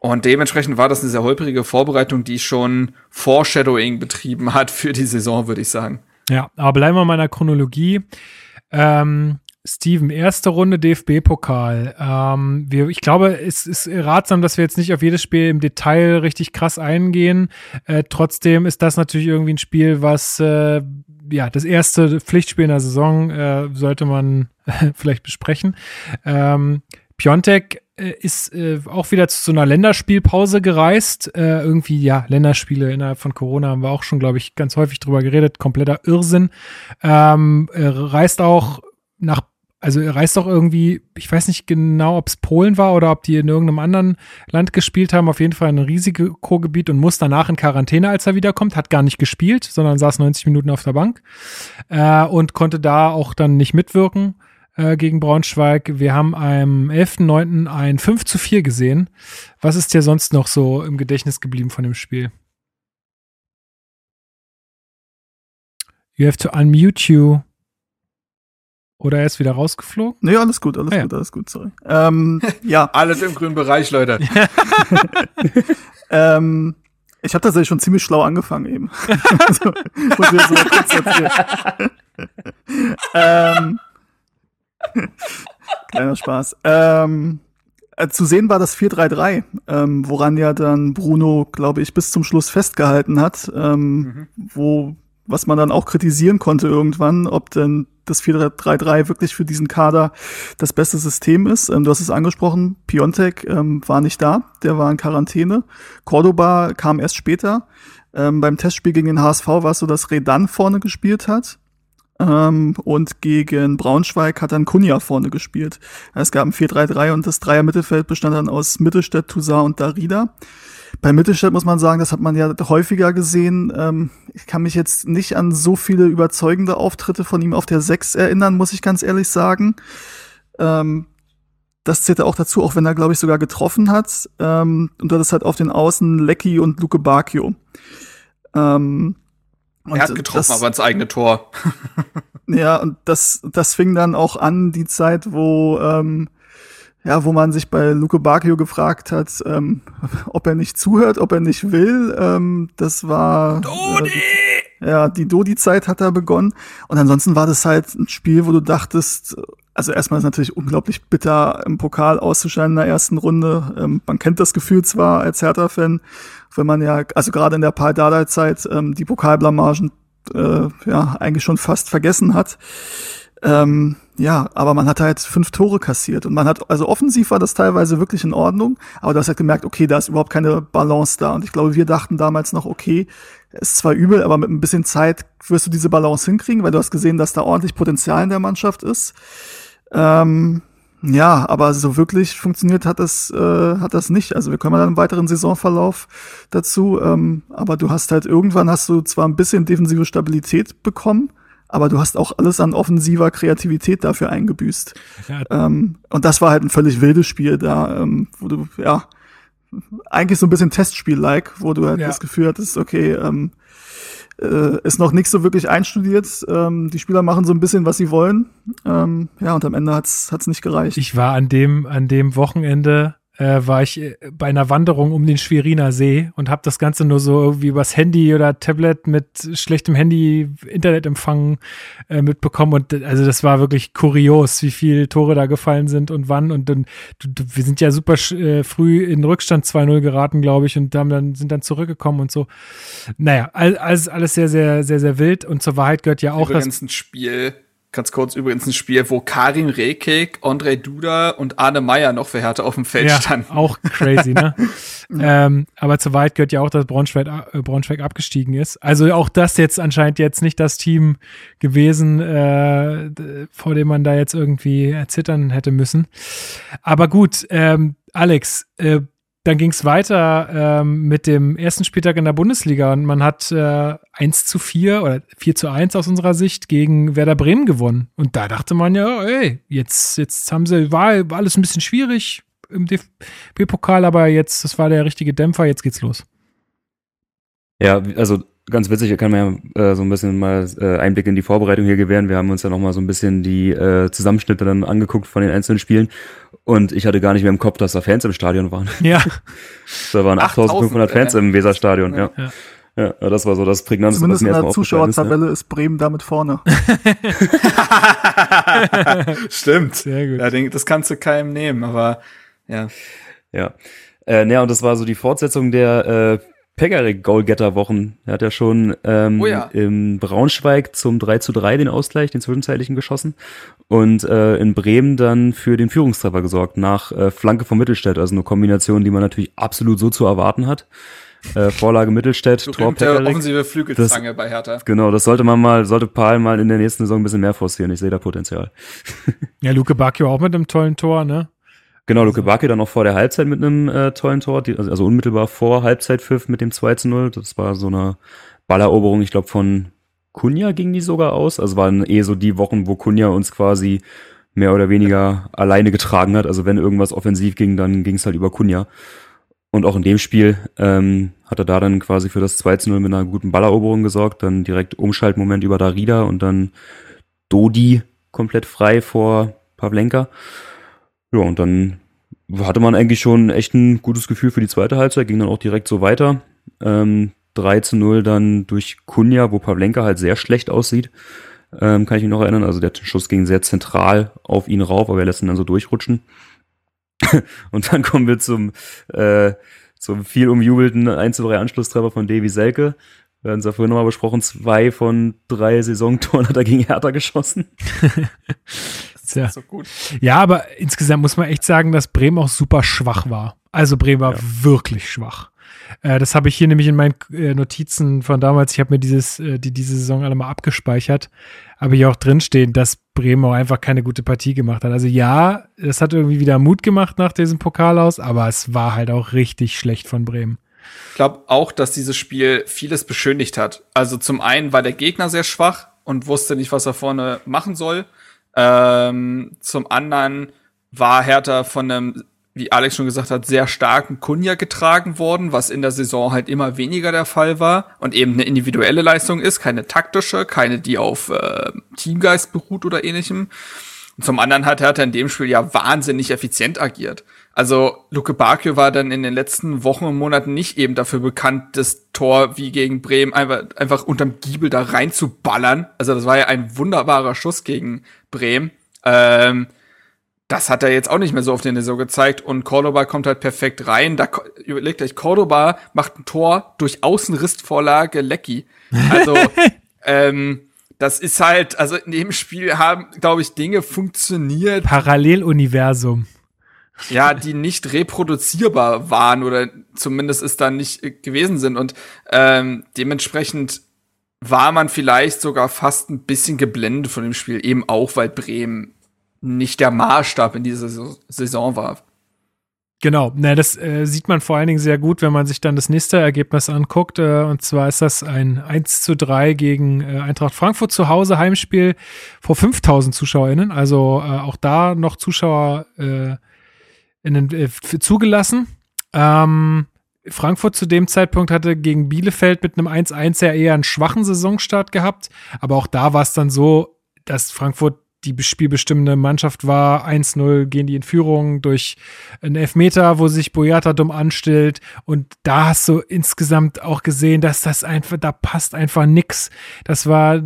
Und dementsprechend war das eine sehr holprige Vorbereitung, die schon Foreshadowing betrieben hat für die Saison, würde ich sagen. Ja, aber bleiben wir in meiner Chronologie. Ähm, Steven, erste Runde DFB-Pokal. Ähm, wir, ich glaube, es ist ratsam, dass wir jetzt nicht auf jedes Spiel im Detail richtig krass eingehen. Äh, trotzdem ist das natürlich irgendwie ein Spiel, was äh, ja das erste Pflichtspiel in der Saison äh, sollte man vielleicht besprechen. Ähm, Piontek äh, ist äh, auch wieder zu so einer Länderspielpause gereist. Äh, irgendwie, ja, Länderspiele innerhalb von Corona haben wir auch schon, glaube ich, ganz häufig drüber geredet. Kompletter Irrsinn. Ähm, reist auch nach, also er reist auch irgendwie, ich weiß nicht genau, ob es Polen war oder ob die in irgendeinem anderen Land gespielt haben. Auf jeden Fall ein Risikogebiet und muss danach in Quarantäne, als er wiederkommt. Hat gar nicht gespielt, sondern saß 90 Minuten auf der Bank äh, und konnte da auch dann nicht mitwirken äh, gegen Braunschweig. Wir haben am 11.9. ein 5 zu 4 gesehen. Was ist dir sonst noch so im Gedächtnis geblieben von dem Spiel? You have to unmute you. Oder er ist wieder rausgeflogen? Nee, alles gut, alles ah, ja. gut, alles gut, sorry. Ähm, ja. Alles im grünen Bereich, Leute. ähm, ich habe tatsächlich schon ziemlich schlau angefangen eben. also, muss ich so kurz erzählen. ähm, Kleiner Spaß. Ähm, äh, zu sehen war das 4-3-3, ähm, woran ja dann Bruno, glaube ich, bis zum Schluss festgehalten hat, ähm, mhm. wo was man dann auch kritisieren konnte irgendwann, ob denn das 4-3-3 wirklich für diesen Kader das beste System ist. Ähm, du hast es angesprochen, Piontek ähm, war nicht da, der war in Quarantäne. Cordoba kam erst später. Ähm, beim Testspiel gegen den HSV war es so, dass Redan vorne gespielt hat. Ähm, und gegen Braunschweig hat dann Kunja vorne gespielt. Es gab ein 4-3-3 und das Dreier-Mittelfeld bestand dann aus Mittelstädt, Toussaint und Darida. Bei Mittelstädt muss man sagen, das hat man ja häufiger gesehen. Ähm, ich kann mich jetzt nicht an so viele überzeugende Auftritte von ihm auf der 6 erinnern, muss ich ganz ehrlich sagen. Ähm, das zählte auch dazu, auch wenn er, glaube ich, sogar getroffen hat. Ähm, und das halt auf den Außen Lecky und Luke Bacchio. Ähm, er hat getroffen, das, aber ins eigene Tor. ja, und das, das fing dann auch an, die Zeit, wo, ähm, ja, wo man sich bei Luke Bacchio gefragt hat, ähm, ob er nicht zuhört, ob er nicht will. Ähm, das war. Dodi! Äh, ja, die Dodi-Zeit hat da begonnen. Und ansonsten war das halt ein Spiel, wo du dachtest, also erstmal ist natürlich unglaublich bitter, im Pokal auszuscheiden in der ersten Runde. Ähm, man kennt das Gefühl zwar als Hertha-Fan, wenn man ja, also gerade in der Paul Dardai-Zeit, ähm, die Pokalblamagen äh, ja eigentlich schon fast vergessen hat. Ähm, ja, aber man hat halt fünf Tore kassiert und man hat, also offensiv war das teilweise wirklich in Ordnung, aber du hast halt gemerkt, okay, da ist überhaupt keine Balance da und ich glaube, wir dachten damals noch, okay, ist zwar übel, aber mit ein bisschen Zeit wirst du diese Balance hinkriegen, weil du hast gesehen, dass da ordentlich Potenzial in der Mannschaft ist. Ähm, ja, aber so wirklich funktioniert hat das, äh, hat das nicht. Also wir kommen dann im weiteren Saisonverlauf dazu. Ähm, aber du hast halt irgendwann hast du zwar ein bisschen defensive Stabilität bekommen, aber du hast auch alles an offensiver Kreativität dafür eingebüßt. Ja. Ähm, und das war halt ein völlig wildes Spiel da, ähm, wo du, ja, eigentlich so ein bisschen Testspiel-like, wo du halt ja. das Gefühl hattest, okay, ähm, äh, ist noch nicht so wirklich einstudiert. Ähm, die Spieler machen so ein bisschen, was sie wollen. Ähm, ja, und am Ende hat's hat's nicht gereicht. Ich war an dem, an dem Wochenende äh, war ich äh, bei einer Wanderung um den Schweriner See und habe das Ganze nur so irgendwie übers Handy oder Tablet mit schlechtem Handy Internetempfang äh, mitbekommen. Und also das war wirklich kurios, wie viele Tore da gefallen sind und wann. Und dann wir sind ja super äh, früh in Rückstand 2-0 geraten, glaube ich und haben dann sind dann zurückgekommen und so. Naja, alles alles sehr sehr sehr sehr wild. Und zur Wahrheit gehört ja auch das Spiel Ganz kurz übrigens ein Spiel, wo Karim Rekik, André Duda und Arne Meyer noch für Hertha auf dem Feld ja, standen. Auch crazy, ne? Ähm, aber zur Wahrheit gehört ja auch, dass Braunschweig, äh, Braunschweig abgestiegen ist. Also auch das jetzt anscheinend jetzt nicht das Team gewesen, äh, vor dem man da jetzt irgendwie zittern hätte müssen. Aber gut, ähm, Alex, äh, dann ging es weiter ähm, mit dem ersten Spieltag in der Bundesliga und man hat äh, 1 zu 4 oder 4 zu 1 aus unserer Sicht gegen Werder Bremen gewonnen. Und da dachte man ja, ey, jetzt, jetzt haben sie, war, war alles ein bisschen schwierig im DFB-Pokal, aber jetzt, das war der richtige Dämpfer, jetzt geht's los. Ja, also ganz witzig, da kann man ja äh, so ein bisschen mal äh, Einblick in die Vorbereitung hier gewähren. Wir haben uns ja noch mal so ein bisschen die äh, Zusammenschnitte dann angeguckt von den einzelnen Spielen und ich hatte gar nicht mehr im Kopf, dass da Fans im Stadion waren. Ja. da waren 8500 Fans im Weserstadion, ja. Ja. ja. das war so das Prägnanteste, Zumindest was mir in der aufgefallen ist. Zuschauertabelle Ne? ist Bremen damit vorne. Stimmt. Sehr gut. Ja, den, das kannst du keinem nehmen, aber ja. Ja. Äh, ne, und das war so die Fortsetzung der äh, Pegarik-Goalgetter-Wochen. Er hat ja schon ähm, Oh ja. im Braunschweig zum 3 zu 3 den Ausgleich, den zwischenzeitlichen geschossen. Und äh, in Bremen dann für den Führungstreffer gesorgt, nach äh, Flanke von Mittelstädt. Also eine Kombination, die man natürlich absolut so zu erwarten hat. Äh, Vorlage Mittelstädt, Tor Pegarik. offensive Flügelzange bei Hertha. Genau, das sollte man mal, sollte Paul mal in der nächsten Saison ein bisschen mehr forcieren. Ich sehe da Potenzial. Ja, Luke Bacchio auch mit einem tollen Tor, ne? Genau, Luke Backe dann noch vor der Halbzeit mit einem äh, tollen Tor, die, also, also unmittelbar vor Halbzeitpfiff mit dem 2 zu 0. Das war so eine Balleroberung, ich glaube, von Kunja ging die sogar aus. Also waren eh so die Wochen, wo Kunja uns quasi mehr oder weniger alleine getragen hat. Also wenn irgendwas offensiv ging, dann ging es halt über Kunja. Und auch in dem Spiel ähm, hat er da dann quasi für das 2 zu 0 mit einer guten Balleroberung gesorgt. Dann direkt Umschaltmoment über Darida und dann Dodi komplett frei vor Pavlenka. Ja, und dann hatte man eigentlich schon echt ein gutes Gefühl für die zweite Halbzeit, ging dann auch direkt so weiter. Ähm, 3 zu 0 dann durch Kunja, wo Pavlenka halt sehr schlecht aussieht, ähm, kann ich mich noch erinnern. Also der Schuss ging sehr zentral auf ihn rauf, aber er lässt ihn dann so durchrutschen. und dann kommen wir zum, äh, zum viel umjubelten 1 zu 3 Anschlusstreffer von Davy Selke. Wir hatten es ja vorhin nochmal besprochen, zwei von drei Saisontoren hat er gegen Hertha geschossen. Tja. So gut. Ja, aber insgesamt muss man echt sagen, dass Bremen auch super schwach war. Also Bremen war Ja. wirklich schwach. Äh, das habe ich hier nämlich in meinen äh, Notizen von damals, ich habe mir dieses, äh, die diese Saison alle mal abgespeichert, habe ich auch drinstehen, dass Bremen auch einfach keine gute Partie gemacht hat. Also ja, das hat irgendwie wieder Mut gemacht nach diesem Pokal aus, aber es war halt auch richtig schlecht von Bremen. Ich glaube auch, dass dieses Spiel vieles beschönigt hat. Also zum einen war der Gegner sehr schwach und wusste nicht, was er vorne machen soll. Ähm, zum anderen war Hertha von einem, wie Alex schon gesagt hat, sehr starken Kunja getragen worden, was in der Saison halt immer weniger der Fall war und eben eine individuelle Leistung ist, keine taktische, keine, die auf äh, Teamgeist beruht oder ähnlichem. Und zum anderen hat Hertha in dem Spiel ja wahnsinnig effizient agiert. Also Luke Bakio war dann in den letzten Wochen und Monaten nicht eben dafür bekannt, das Tor wie gegen Bremen einfach, einfach unterm Giebel da reinzuballern. Also das war ja ein wunderbarer Schuss gegen Bremen. Ähm, das hat er jetzt auch nicht mehr so auf den so gezeigt und Cordoba kommt halt perfekt rein. Da überlegt euch, Cordoba macht ein Tor durch Außenristvorlage Lecky. Also ähm, das ist halt, also in dem Spiel haben, glaube ich, Dinge funktioniert, Paralleluniversum. Ja, die nicht reproduzierbar waren oder zumindest es dann nicht äh, gewesen sind. Und ähm, dementsprechend war man vielleicht sogar fast ein bisschen geblendet von dem Spiel, eben auch, weil Bremen nicht der Maßstab in dieser Saison- war. Genau, ne, das äh, sieht man vor allen Dingen sehr gut, wenn man sich dann das nächste Ergebnis anguckt. Äh, und zwar ist das ein 1 zu 3 gegen äh, Eintracht Frankfurt zu Hause, Heimspiel vor 5000 ZuschauerInnen. Also äh, auch da noch Zuschauer äh, in den, äh, zugelassen. Ähm, Frankfurt zu dem Zeitpunkt hatte gegen Bielefeld mit einem 1-1 ja eher einen schwachen Saisonstart gehabt. Aber auch da war es dann so, dass Frankfurt die spielbestimmende Mannschaft war. 1-0 gehen die in Führung durch einen Elfmeter, wo sich Boyata dumm anstellt. Und da hast du insgesamt auch gesehen, dass das einfach, da passt einfach nix. Das war äh,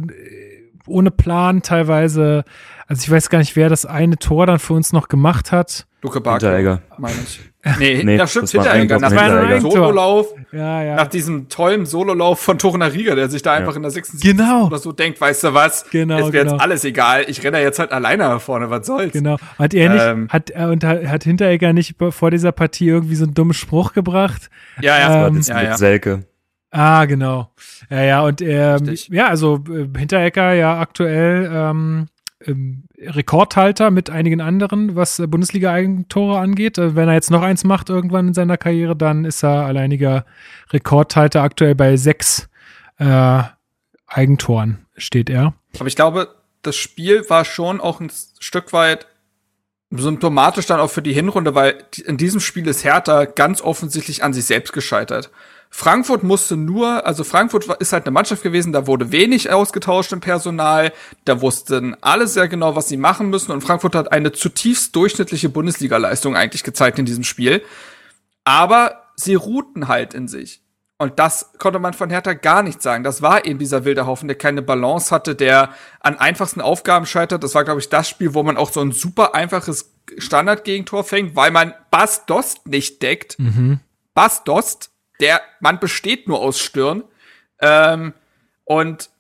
ohne Plan teilweise. Also ich weiß gar nicht, wer das eine Tor dann für uns noch gemacht hat. Luke Barker, Hinteregger. meine ich. Nee, Nee, ja, stimmt, das war ein Hinteregger. Nach Hinteregger. Sololauf, Ja, ja. nach diesem tollen Sololauf von Torunariga, der sich da einfach in der 76. Genau. oder so denkt, weißt du was, Genau, ist mir genau. jetzt alles egal, ich renne jetzt halt alleine nach vorne, was soll's. Genau. Hat er nicht, Ähm. hat, äh, und hat, hat Hinteregger nicht vor dieser Partie irgendwie so einen dummen Spruch gebracht? Ja, ja, Ähm, Das ja, mit ja. Selke. Ah, genau. Ja, ja, und ähm, Richtig. ja, also äh, Hinteregger ja aktuell ähm, ähm, Rekordhalter mit einigen anderen, was äh, Bundesliga-Eigentore angeht. Äh, wenn er jetzt noch eins macht irgendwann in seiner Karriere, dann ist er alleiniger Rekordhalter aktuell bei sechs äh, Eigentoren steht er. Aber ich glaube, das Spiel war schon auch ein Stück weit symptomatisch dann auch für die Hinrunde, weil in diesem Spiel ist Hertha ganz offensichtlich an sich selbst gescheitert. Frankfurt musste nur, also Frankfurt ist halt eine Mannschaft gewesen, da wurde wenig ausgetauscht im Personal, da wussten alle sehr genau, was sie machen müssen und Frankfurt hat eine zutiefst durchschnittliche Bundesliga-Leistung eigentlich gezeigt in diesem Spiel. Aber sie ruhten halt in sich. Und das konnte man von Hertha gar nicht sagen. Das war eben dieser wilde Haufen, der keine Balance hatte, der an einfachsten Aufgaben scheitert. Das war, glaube ich, das Spiel, wo man auch so ein super einfaches Standardgegentor fängt, weil man Bas Dost nicht deckt. Bas Dost, der Mann besteht nur aus Stirn. Ähm, und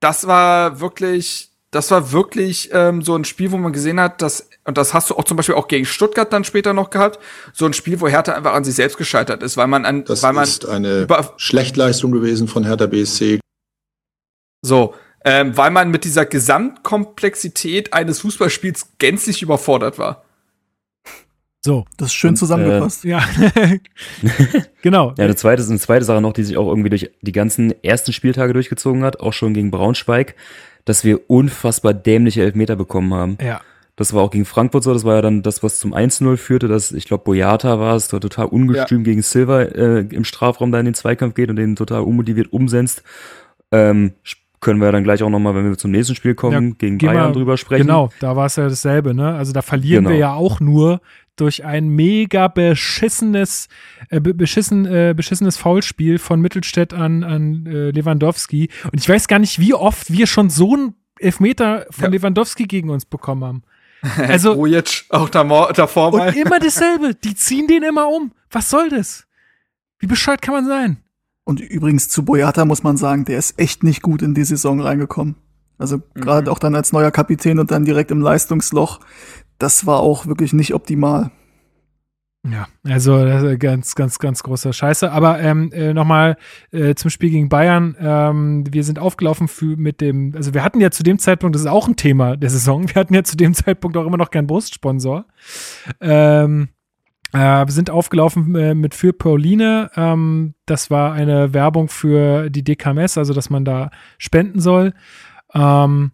das war wirklich, das war wirklich ähm, so ein Spiel, wo man gesehen hat, dass, und das hast du auch zum Beispiel auch gegen Stuttgart dann später noch gehabt, so ein Spiel, wo Hertha einfach an sich selbst gescheitert ist, weil man an, Das weil man ist eine Schlechtleistung gewesen von Hertha BSC. so, ähm, weil man mit dieser Gesamtkomplexität eines Fußballspiels gänzlich überfordert war. So, Das ist schön Und, zusammengefasst. ja. genau. Ja, eine zweite, eine zweite Sache noch, die sich auch irgendwie durch die ganzen ersten Spieltage durchgezogen hat, auch schon gegen Braunschweig, dass wir unfassbar dämliche Elfmeter bekommen haben. Ja. Das war auch gegen Frankfurt so, das war ja dann das, was zum 1-0 führte, dass, ich glaube, Boyata war es, der total ungestüm gegen Silva äh, im Strafraum da in den Zweikampf geht und den total unmotiviert umsetzt. Ähm, können wir ja dann gleich auch nochmal, wenn wir zum nächsten Spiel kommen, Ja, gegen Bayern mal- drüber sprechen. Genau, da war es ja dasselbe, ne? Also da verlieren Genau. wir ja auch nur durch ein mega beschissenes, äh, be- beschissen, äh, beschissenes Foulspiel von Mittelstädt an, an äh, Lewandowski. Und ich weiß gar nicht, wie oft wir schon so einen Elfmeter von Ja. Lewandowski gegen uns bekommen haben. Also, Rujic auch davor, davor mal. und immer dasselbe. Die ziehen den immer um. Was soll das? Wie bescheuert kann man sein? Und übrigens zu Boyata muss man sagen, der ist echt nicht gut in die Saison reingekommen. Also gerade auch dann als neuer Kapitän und dann direkt im Leistungsloch, das war auch wirklich nicht optimal. Ja, also ganz, ganz, ganz großer Scheiße. Aber ähm, äh, nochmal äh, zum Spiel gegen Bayern. Ähm, wir sind aufgelaufen für, mit dem, also wir hatten ja zu dem Zeitpunkt, das ist auch ein Thema der Saison, wir hatten ja zu dem Zeitpunkt auch immer noch keinen Brustsponsor. Ähm, äh, wir sind aufgelaufen äh, mit für Pauline. Ähm, das war eine Werbung für die DKMS, also dass man da spenden soll. Ähm,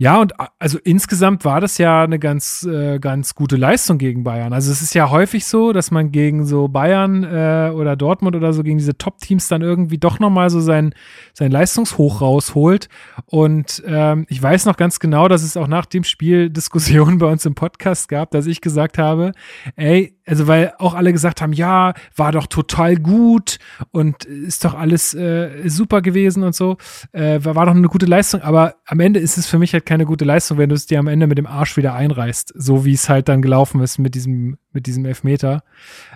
ja, und also insgesamt war das ja eine ganz, äh, ganz gute Leistung gegen Bayern. Also es ist ja häufig so, dass man gegen so Bayern äh, oder Dortmund oder so, gegen diese Top-Teams dann irgendwie doch nochmal so sein, sein Leistungshoch rausholt. Und ähm, ich weiß noch ganz genau, dass es auch nach dem Spiel Diskussionen bei uns im Podcast gab, dass ich gesagt habe, ey, also weil auch alle gesagt haben, ja, war doch total gut und ist doch alles äh, super gewesen und so, äh, war, doch eine gute Leistung, aber am Ende ist es für mich halt keine gute Leistung, wenn du es dir am Ende mit dem Arsch wieder einreißt, so wie es halt dann gelaufen ist mit diesem, mit diesem Elfmeter.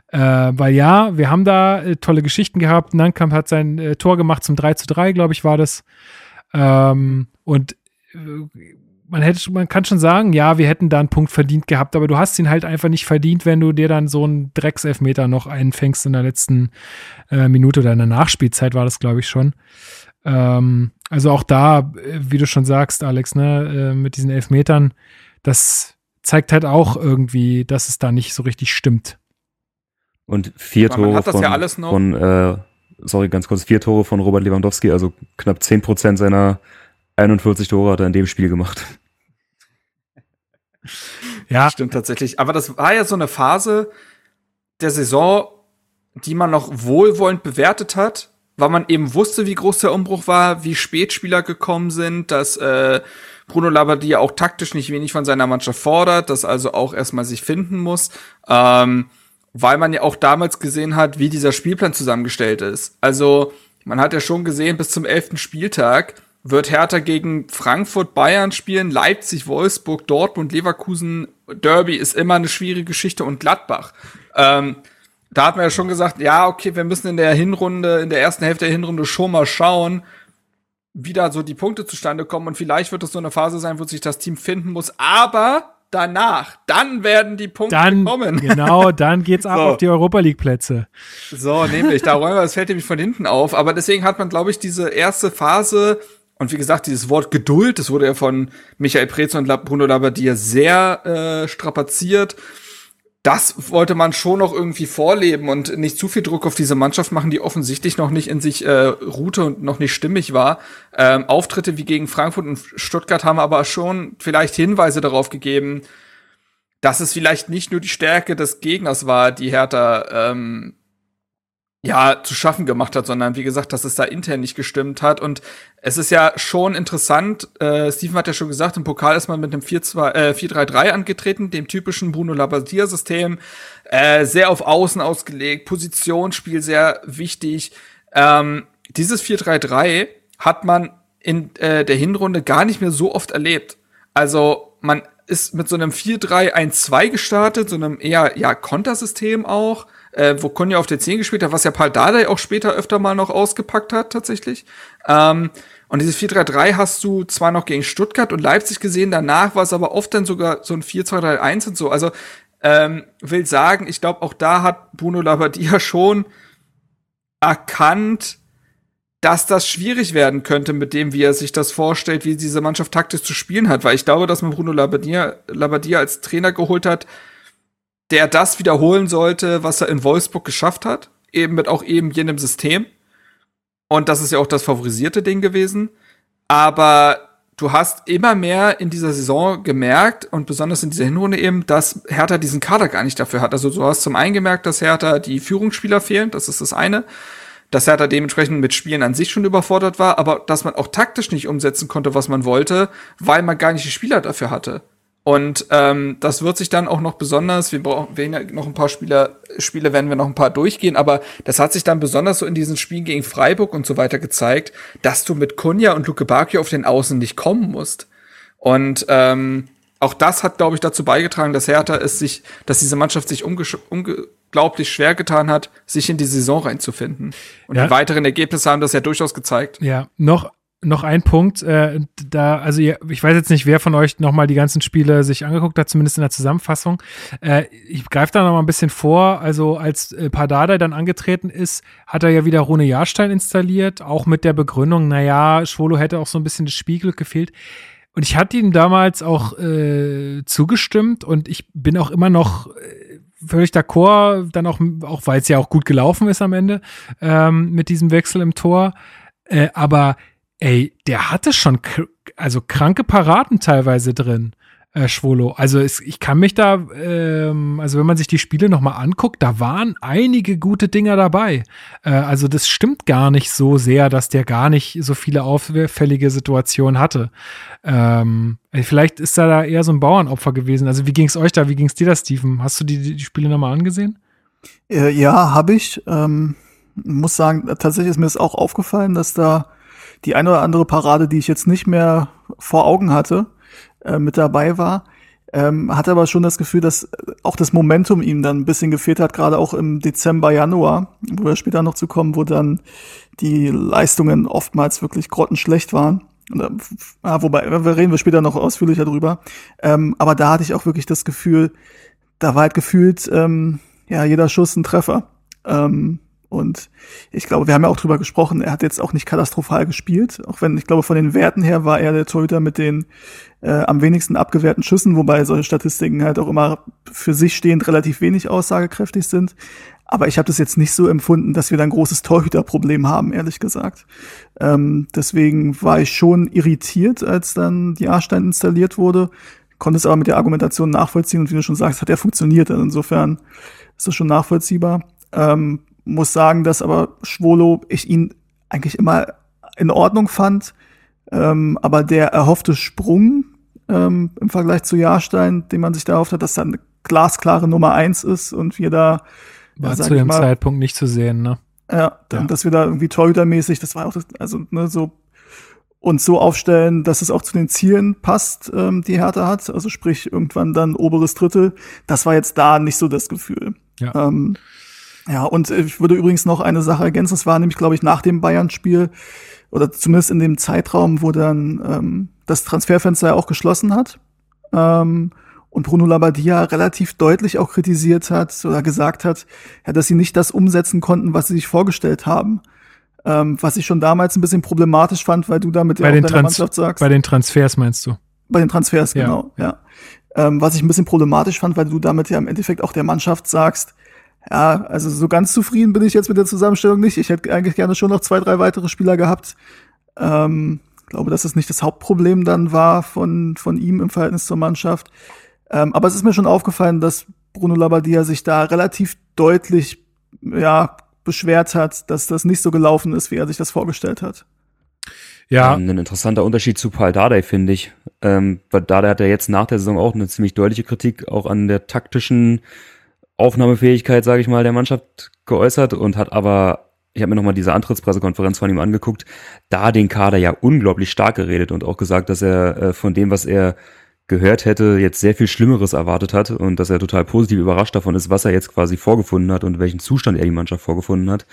Äh, weil ja, wir haben da äh, tolle Geschichten gehabt. Nankamp hat sein äh, Tor gemacht zum 3 zu 3, glaube ich, war das. Ähm, und äh, man hätte, man kann schon sagen, ja, wir hätten da einen Punkt verdient gehabt, aber du hast ihn halt einfach nicht verdient, wenn du dir dann so einen Dreckselfmeter noch einfängst in der letzten äh, Minute oder in der Nachspielzeit war das, glaube ich, schon. Ähm, also auch da, äh, wie du schon sagst, Alex, ne, äh, mit diesen Elfmetern, das zeigt halt auch irgendwie, dass es da nicht so richtig stimmt. Und vier Tore hat das von, ja alles noch- von äh, sorry, ganz kurz, vier Tore von Robert Lewandowski, also knapp 10 Prozent seiner 41 Tore hat er in dem Spiel gemacht. Ja, Stimmt tatsächlich. Aber das war ja so eine Phase der Saison, die man noch wohlwollend bewertet hat, weil man eben wusste, wie groß der Umbruch war, wie spät Spieler gekommen sind, dass äh, Bruno Labbadia auch taktisch nicht wenig von seiner Mannschaft fordert, dass also auch erstmal sich finden muss, ähm, weil man ja auch damals gesehen hat, wie dieser Spielplan zusammengestellt ist. Also man hat ja schon gesehen, bis zum elften Spieltag wird Hertha gegen Frankfurt, Bayern spielen, Leipzig, Wolfsburg, Dortmund, Leverkusen, Derby ist immer eine schwierige Geschichte und Gladbach. Ähm, da hat man ja schon gesagt, ja, okay, wir müssen in der Hinrunde, in der ersten Hälfte der Hinrunde schon mal schauen, wie da so die Punkte zustande kommen. Und vielleicht wird es so eine Phase sein, wo sich das Team finden muss. Aber danach, dann werden die Punkte Dann, kommen. genau, dann geht's ab So. auf die Europa League Plätze. So, nämlich, da räumen wir, das fällt nämlich von hinten auf. Aber deswegen hat man, glaube ich, diese erste Phase, und wie gesagt, dieses Wort Geduld, das wurde ja von Michael Preetz und Bruno Labbadia sehr äh, strapaziert. Das wollte man schon noch irgendwie vorleben und nicht zu viel Druck auf diese Mannschaft machen, die offensichtlich noch nicht in sich äh, ruhte und noch nicht stimmig war. Ähm, Auftritte wie gegen Frankfurt und Stuttgart haben aber schon vielleicht Hinweise darauf gegeben, dass es vielleicht nicht nur die Stärke des Gegners war, die Hertha ähm, ja zu schaffen gemacht hat, sondern wie gesagt, dass es da intern nicht gestimmt hat. Und es ist ja schon interessant, äh, Steven hat ja schon gesagt, im Pokal ist man mit einem 4-2, äh, 4-3-3 angetreten, dem typischen Bruno Labbadia-System, äh, sehr auf Außen ausgelegt, Positionsspiel sehr wichtig. Ähm, dieses 4-3-3 hat man in äh, der Hinrunde gar nicht mehr so oft erlebt. Also man ist mit so einem 4-3-1-2 gestartet, so einem eher ja Kontersystem auch, äh, wo Konja auf der 10 gespielt hat, was ja Paul Dardai auch später öfter mal noch ausgepackt hat tatsächlich. Ähm, und dieses 4-3-3 hast du zwar noch gegen Stuttgart und Leipzig gesehen, danach war es aber oft dann sogar so ein 4-2-3-1 und so. Also ähm, will sagen, ich glaube, auch da hat Bruno Labbadia schon erkannt, dass das schwierig werden könnte mit dem, wie er sich das vorstellt, wie diese Mannschaft taktisch zu spielen hat. Weil ich glaube, dass man Bruno Labbadia, Labbadia als Trainer geholt hat, der das wiederholen sollte, was er in Wolfsburg geschafft hat. Eben mit auch eben jenem System. Und das ist ja auch das favorisierte Ding gewesen. Aber du hast immer mehr in dieser Saison gemerkt und besonders in dieser Hinrunde eben, dass Hertha diesen Kader gar nicht dafür hat. Also du hast zum einen gemerkt, dass Hertha die Führungsspieler fehlen. Das ist das eine dass Hertha dementsprechend mit Spielen an sich schon überfordert war, aber dass man auch taktisch nicht umsetzen konnte, was man wollte, weil man gar nicht die Spieler dafür hatte. Und ähm, das wird sich dann auch noch besonders, wir brauchen wir ja noch ein paar Spieler, Spiele werden wir noch ein paar durchgehen, aber das hat sich dann besonders so in diesen Spielen gegen Freiburg und so weiter gezeigt, dass du mit Kunja und Luke Bakio auf den Außen nicht kommen musst. Und ähm, auch das hat, glaube ich, dazu beigetragen, dass Hertha es sich, dass diese Mannschaft sich unglaublich schwer getan hat, sich in die Saison reinzufinden. Und Ja. die weiteren Ergebnisse haben das ja durchaus gezeigt. Ja, noch noch ein Punkt, äh, da, also ihr, ich weiß jetzt nicht, wer von euch nochmal die ganzen Spiele sich angeguckt hat, zumindest in der Zusammenfassung. Äh, ich greife da noch mal ein bisschen vor. Also als äh, Pardada dann angetreten ist, hat er ja wieder Rune Jahrstein installiert, auch mit der Begründung, naja, Schwolo hätte auch so ein bisschen das Spielglück gefehlt. Und ich hatte ihm damals auch äh, zugestimmt und ich bin auch immer noch äh, völlig d'accord, dann auch, auch weil es ja auch gut gelaufen ist am Ende ähm, mit diesem Wechsel im Tor. Äh, aber ey, der hatte schon kr also kranke Paraden teilweise drin, äh, Schwolo. Also es, ich kann mich da, ähm, also wenn man sich die Spiele nochmal anguckt, da waren einige gute Dinger dabei. Äh, also das stimmt gar nicht so sehr, dass der gar nicht so viele auffällige Situationen hatte. Ähm, vielleicht ist er da eher so ein Bauernopfer gewesen. Also wie ging es euch da? Wie ging es dir da, Steven? Hast du die, die Spiele nochmal angesehen? Äh, ja, habe ich. Ähm, muss sagen, tatsächlich ist mir das auch aufgefallen, dass da die eine oder andere Parade, die ich jetzt nicht mehr vor Augen hatte, äh, mit dabei war. Ähm, hatte aber schon das Gefühl, dass auch das Momentum ihm dann ein bisschen gefehlt hat, gerade auch im Dezember, Januar, wo wir später noch zu kommen, wo dann die Leistungen oftmals wirklich grottenschlecht waren. Und, äh, ah, wobei, wir reden wir später noch ausführlicher drüber. Ähm, aber da hatte ich auch wirklich das Gefühl, da war halt gefühlt, ähm, ja, jeder Schuss ein Treffer. Ähm, und ich glaube, wir haben ja auch drüber gesprochen, er hat jetzt auch nicht katastrophal gespielt, auch wenn ich glaube, von den Werten her war er der Torhüter mit den äh, am wenigsten abgewehrten Schüssen, wobei solche Statistiken halt auch immer für sich stehend relativ wenig aussagekräftig sind. Aber ich habe das jetzt nicht so empfunden, dass wir da ein großes Torhüterproblem haben, ehrlich gesagt. Ähm, deswegen war ich schon irritiert, als dann die Arstein installiert wurde, konnte es aber mit der Argumentation nachvollziehen und wie du schon sagst, hat er funktioniert. Also insofern ist das schon nachvollziehbar. Ähm, muss sagen, dass aber Schwolo ich ihn eigentlich immer in Ordnung fand, ähm, aber der erhoffte Sprung ähm, im Vergleich zu Jahrstein, den man sich da erhofft hat, dass da eine glasklare Nummer eins ist und wir da War ja, zu dem mal, Zeitpunkt nicht zu sehen, ne? ja, Ja. dass wir da irgendwie torhütermäßig, das war auch das, also ne, so und so aufstellen, dass es auch zu den Zielen passt, ähm, die Hertha hat. Also sprich irgendwann dann oberes Drittel. Das war jetzt da nicht so das Gefühl. Ja. Ähm, ja, und ich würde übrigens noch eine Sache ergänzen. Es war nämlich, glaube ich, nach dem Bayern-Spiel oder zumindest in dem Zeitraum, wo dann ähm, das Transferfenster ja auch geschlossen hat. Ähm, und Bruno Labbadia relativ deutlich auch kritisiert hat oder gesagt hat, ja, dass sie nicht das umsetzen konnten, was sie sich vorgestellt haben. Ähm, was ich schon damals ein bisschen problematisch fand, weil du damit Bei ja auch den deiner Trans- Mannschaft sagst. Bei den Transfers meinst du? Bei den Transfers, Ja. genau, ja. Ähm, was ich ein bisschen problematisch fand, weil du damit ja im Endeffekt auch der Mannschaft sagst, ja, also so ganz zufrieden bin ich jetzt mit der Zusammenstellung nicht. Ich hätte eigentlich gerne schon noch zwei, drei weitere Spieler gehabt. Ähm, glaube, dass es nicht das Hauptproblem dann war von, von ihm im Verhältnis zur Mannschaft. Ähm, aber es ist mir schon aufgefallen, dass Bruno Labbadia sich da relativ deutlich, ja, beschwert hat, dass das nicht so gelaufen ist, wie er sich das vorgestellt hat. Ja, Ähm, Ein interessanter Unterschied zu Paul Dardai, finde ich. Ähm, weil Dardai hat ja jetzt nach der Saison auch eine ziemlich deutliche Kritik auch an der taktischen Aufnahmefähigkeit, sage ich mal, der Mannschaft geäußert und hat aber, ich habe mir nochmal diese Antrittspressekonferenz von ihm angeguckt, da den Kader ja unglaublich stark geredet und auch gesagt, dass er äh, von dem, was er gehört hätte, jetzt sehr viel Schlimmeres erwartet hat und dass er total positiv überrascht davon ist, was er jetzt quasi vorgefunden hat und welchen Zustand er die Mannschaft vorgefunden hat.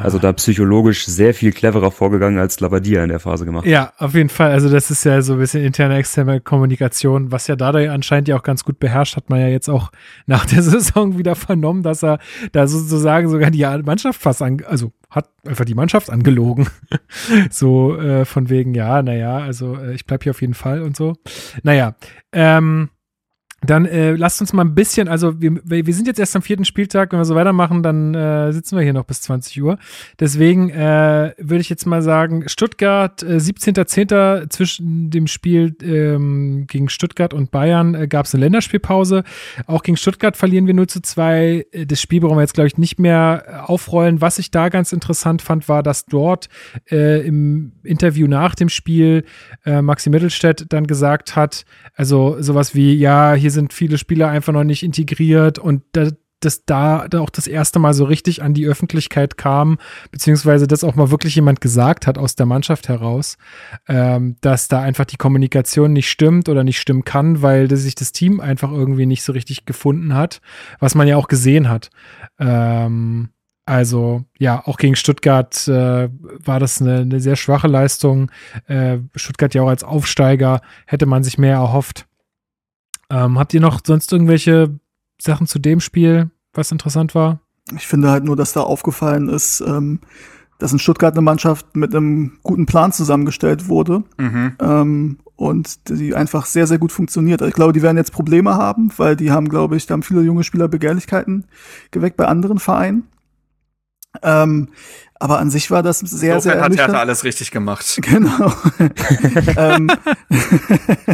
Also da psychologisch sehr viel cleverer vorgegangen, als Labadia in der Phase gemacht hat. Ja, auf jeden Fall. Also das ist ja so ein bisschen interne, externe Kommunikation, was ja Dardai anscheinend ja auch ganz gut beherrscht, hat man ja jetzt auch nach der Saison wieder vernommen, dass er da sozusagen sogar die Mannschaft fast an, also hat einfach die Mannschaft angelogen. so äh, von wegen, ja, naja, also äh, ich bleib hier auf jeden Fall und so. Naja, ähm, dann äh, lasst uns mal ein bisschen, also wir, wir sind jetzt erst am vierten Spieltag, wenn wir so weitermachen, dann äh, sitzen wir hier noch bis 20 Uhr. Deswegen äh, würde ich jetzt mal sagen, Stuttgart, äh, 17.10. zwischen dem Spiel ähm, gegen Stuttgart und Bayern äh, gab es eine Länderspielpause. Auch gegen Stuttgart verlieren wir 0 zu 2. Äh, Das Spiel brauchen wir jetzt, glaube ich, nicht mehr äh, aufrollen. Was ich da ganz interessant fand, war, dass dort äh, im Interview nach dem Spiel äh, Maxi Mittelstädt dann gesagt hat, also sowas wie, ja, hier sind viele Spieler einfach noch nicht integriert und da, dass da, auch das erste Mal so richtig an die Öffentlichkeit kam, beziehungsweise das auch mal wirklich jemand gesagt hat aus der Mannschaft heraus, ähm, dass da einfach die Kommunikation nicht stimmt oder nicht stimmen kann, weil sich das Team einfach irgendwie nicht so richtig gefunden hat, was man ja auch gesehen hat. Ähm, also ja, auch gegen Stuttgart äh, war das eine, eine sehr schwache Leistung. Äh, Stuttgart ja auch als Aufsteiger hätte man sich mehr erhofft. Ähm, habt ihr noch sonst irgendwelche Sachen zu dem Spiel, was interessant war? Ich finde halt nur, dass da aufgefallen ist, ähm, dass in Stuttgart eine Mannschaft mit einem guten Plan zusammengestellt wurde Mhm. ähm, und die einfach sehr, sehr gut funktioniert. Also Ich glaube, die werden jetzt Probleme haben, weil die haben, glaube ich, da haben viele junge Spieler Begehrlichkeiten geweckt bei anderen Vereinen. Ähm, aber an sich war das sehr, Insofern sehr hat ernüchternd. Hertha alles richtig gemacht. Genau. ähm,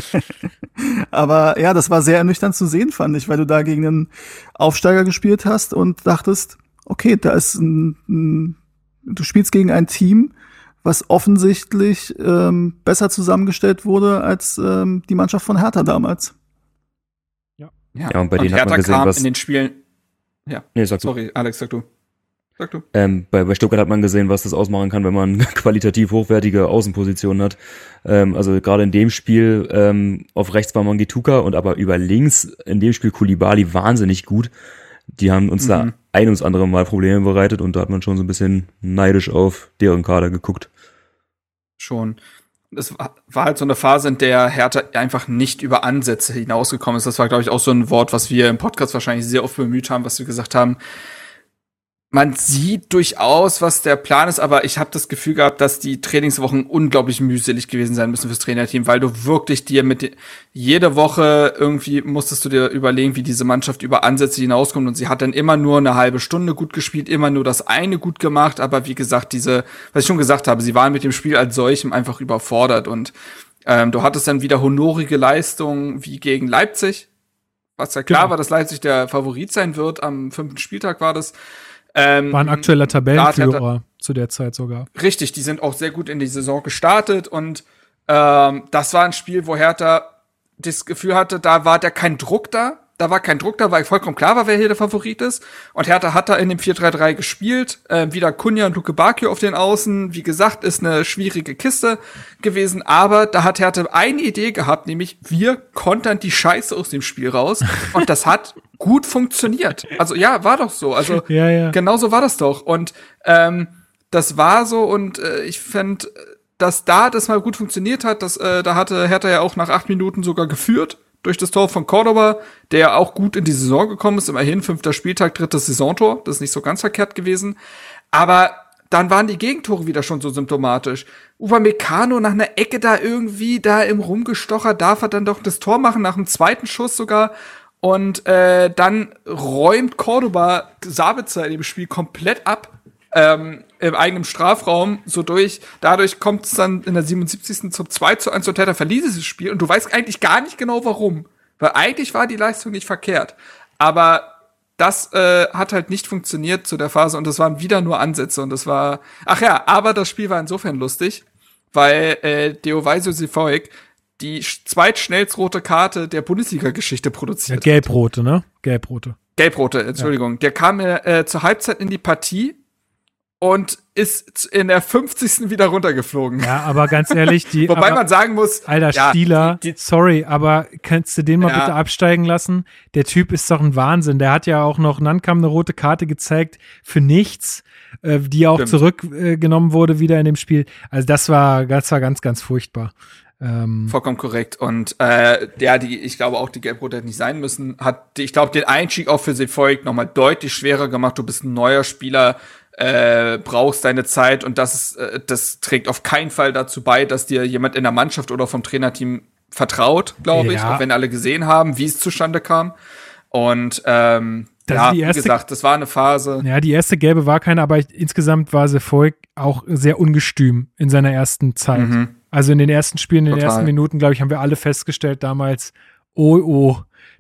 aber ja, das war sehr ernüchternd zu sehen, fand ich, weil du da gegen einen Aufsteiger gespielt hast und dachtest, okay, da ist ein, ein du spielst gegen ein Team, was offensichtlich ähm, besser zusammengestellt wurde als ähm, die Mannschaft von Hertha damals. Ja, Ja, und bei denen hat man Hertha gesehen, kam was- in den Spielen. Ja, Nee, sag du. sorry, Alex, sag du. Sag du. Ähm, bei, bei Stuttgart hat man gesehen, was das ausmachen kann, wenn man qualitativ hochwertige Außenpositionen hat. Ähm, also gerade in dem Spiel ähm, auf rechts war Mangituka und aber über links in dem Spiel Kulibali wahnsinnig gut. Die haben uns da Mhm. ein ums andere Mal Probleme bereitet und da hat man schon so ein bisschen neidisch auf deren Kader geguckt. Schon. Es war war halt so eine Phase, in der Hertha einfach nicht über Ansätze hinausgekommen ist. Das war, glaube ich, auch so ein Wort, was wir im Podcast wahrscheinlich sehr oft bemüht haben, was wir gesagt haben. Man sieht durchaus, was der Plan ist, aber ich habe das Gefühl gehabt, dass die Trainingswochen unglaublich mühselig gewesen sein müssen fürs Trainerteam, weil du wirklich dir mit de- jede Woche irgendwie musstest du dir überlegen, wie diese Mannschaft über Ansätze hinauskommt und sie hat dann immer nur eine halbe Stunde gut gespielt, immer nur das eine gut gemacht, aber wie gesagt, diese, was ich schon gesagt habe, sie waren mit dem Spiel als solchem einfach überfordert und ähm, du hattest dann wieder honorige Leistungen wie gegen Leipzig, was ja klar Genau. war, dass Leipzig der Favorit sein wird. Am fünften Spieltag war das. Ähm, War ein aktueller Tabellenführer zu der Zeit sogar. Richtig, die sind auch sehr gut in die Saison gestartet und ähm, das war ein Spiel, wo Hertha das Gefühl hatte, da war der kein Druck da, da war kein Druck da, weil vollkommen klar war, wer hier der Favorit ist. Und Hertha hat da in dem 4-3-3 gespielt. Äh, wieder Kunja und Luke Bakio auf den Außen. Wie gesagt, ist eine schwierige Kiste gewesen. Aber da hat Hertha eine Idee gehabt, nämlich wir kontern die Scheiße aus dem Spiel raus. und das hat gut funktioniert. Also ja, war doch so. Also Ja, ja. genau so war das doch. Und ähm, das war so und äh, ich fand, dass da das mal gut funktioniert hat. Dass, äh, da hatte Hertha ja auch nach acht Minuten sogar geführt durch das Tor von Cordoba, der auch gut in die Saison gekommen ist. Immerhin fünfter Spieltag, drittes Saisontor. Das ist nicht so ganz verkehrt gewesen. Aber dann waren die Gegentore wieder schon so symptomatisch. Upamecano nach einer Ecke da irgendwie da im Rumgestocher darf er dann doch das Tor machen, nach dem zweiten Schuss sogar. Und äh, dann räumt Cordoba Sabitzer in dem Spiel komplett ab ähm, im eigenen Strafraum so durch. Dadurch kommt es dann in der 77. zum 2 zu 1 und Hertha verliert dieses Spiel und du weißt eigentlich gar nicht genau warum. Weil eigentlich war die Leistung nicht verkehrt. Aber das äh, hat halt nicht funktioniert zu der Phase und das waren wieder nur Ansätze und das war. Ach ja, aber das Spiel war insofern lustig, weil äh, Deovaisio Sifoik die sch- zweitschnellst rote Karte der Bundesliga-Geschichte Ja, produziert. Gelbrote, ne? Gelbrote. Gelbrote, Entschuldigung. Der kam äh, zur Halbzeit in die Partie und ist in der 50. wieder runtergeflogen. Ja, aber ganz ehrlich, die. Wobei aber, man sagen muss, Alter, ja, Stieler, die- sorry, aber kannst du den mal Ja. bitte absteigen lassen? Der Typ ist doch ein Wahnsinn. Der hat ja auch noch, Nankam eine rote Karte gezeigt für nichts, äh, die auch zurückgenommen äh, wurde wieder in dem Spiel. Also das war, das war ganz, ganz furchtbar. Ähm, Vollkommen korrekt. Und äh, ja, die, ich glaube auch, die Gelbrote hätte nicht sein müssen. Hat, ich glaube, den Einstieg auch für Sefolk nochmal deutlich schwerer gemacht. Du bist ein neuer Spieler, äh, brauchst deine Zeit und das, äh, das trägt auf keinen Fall dazu bei, dass dir jemand in der Mannschaft oder vom Trainerteam vertraut, glaube ich, Ja. auch wenn alle gesehen haben, wie es zustande kam. Und ähm, Das ja, die wie erste- gesagt, das war eine Phase. ja, die erste gelbe war keine, aber ich, insgesamt war Sefolk auch sehr ungestüm in seiner ersten Zeit. Mhm. Also in den ersten Spielen, in den Total. ersten Minuten, glaube ich, haben wir alle festgestellt damals, oh, oh,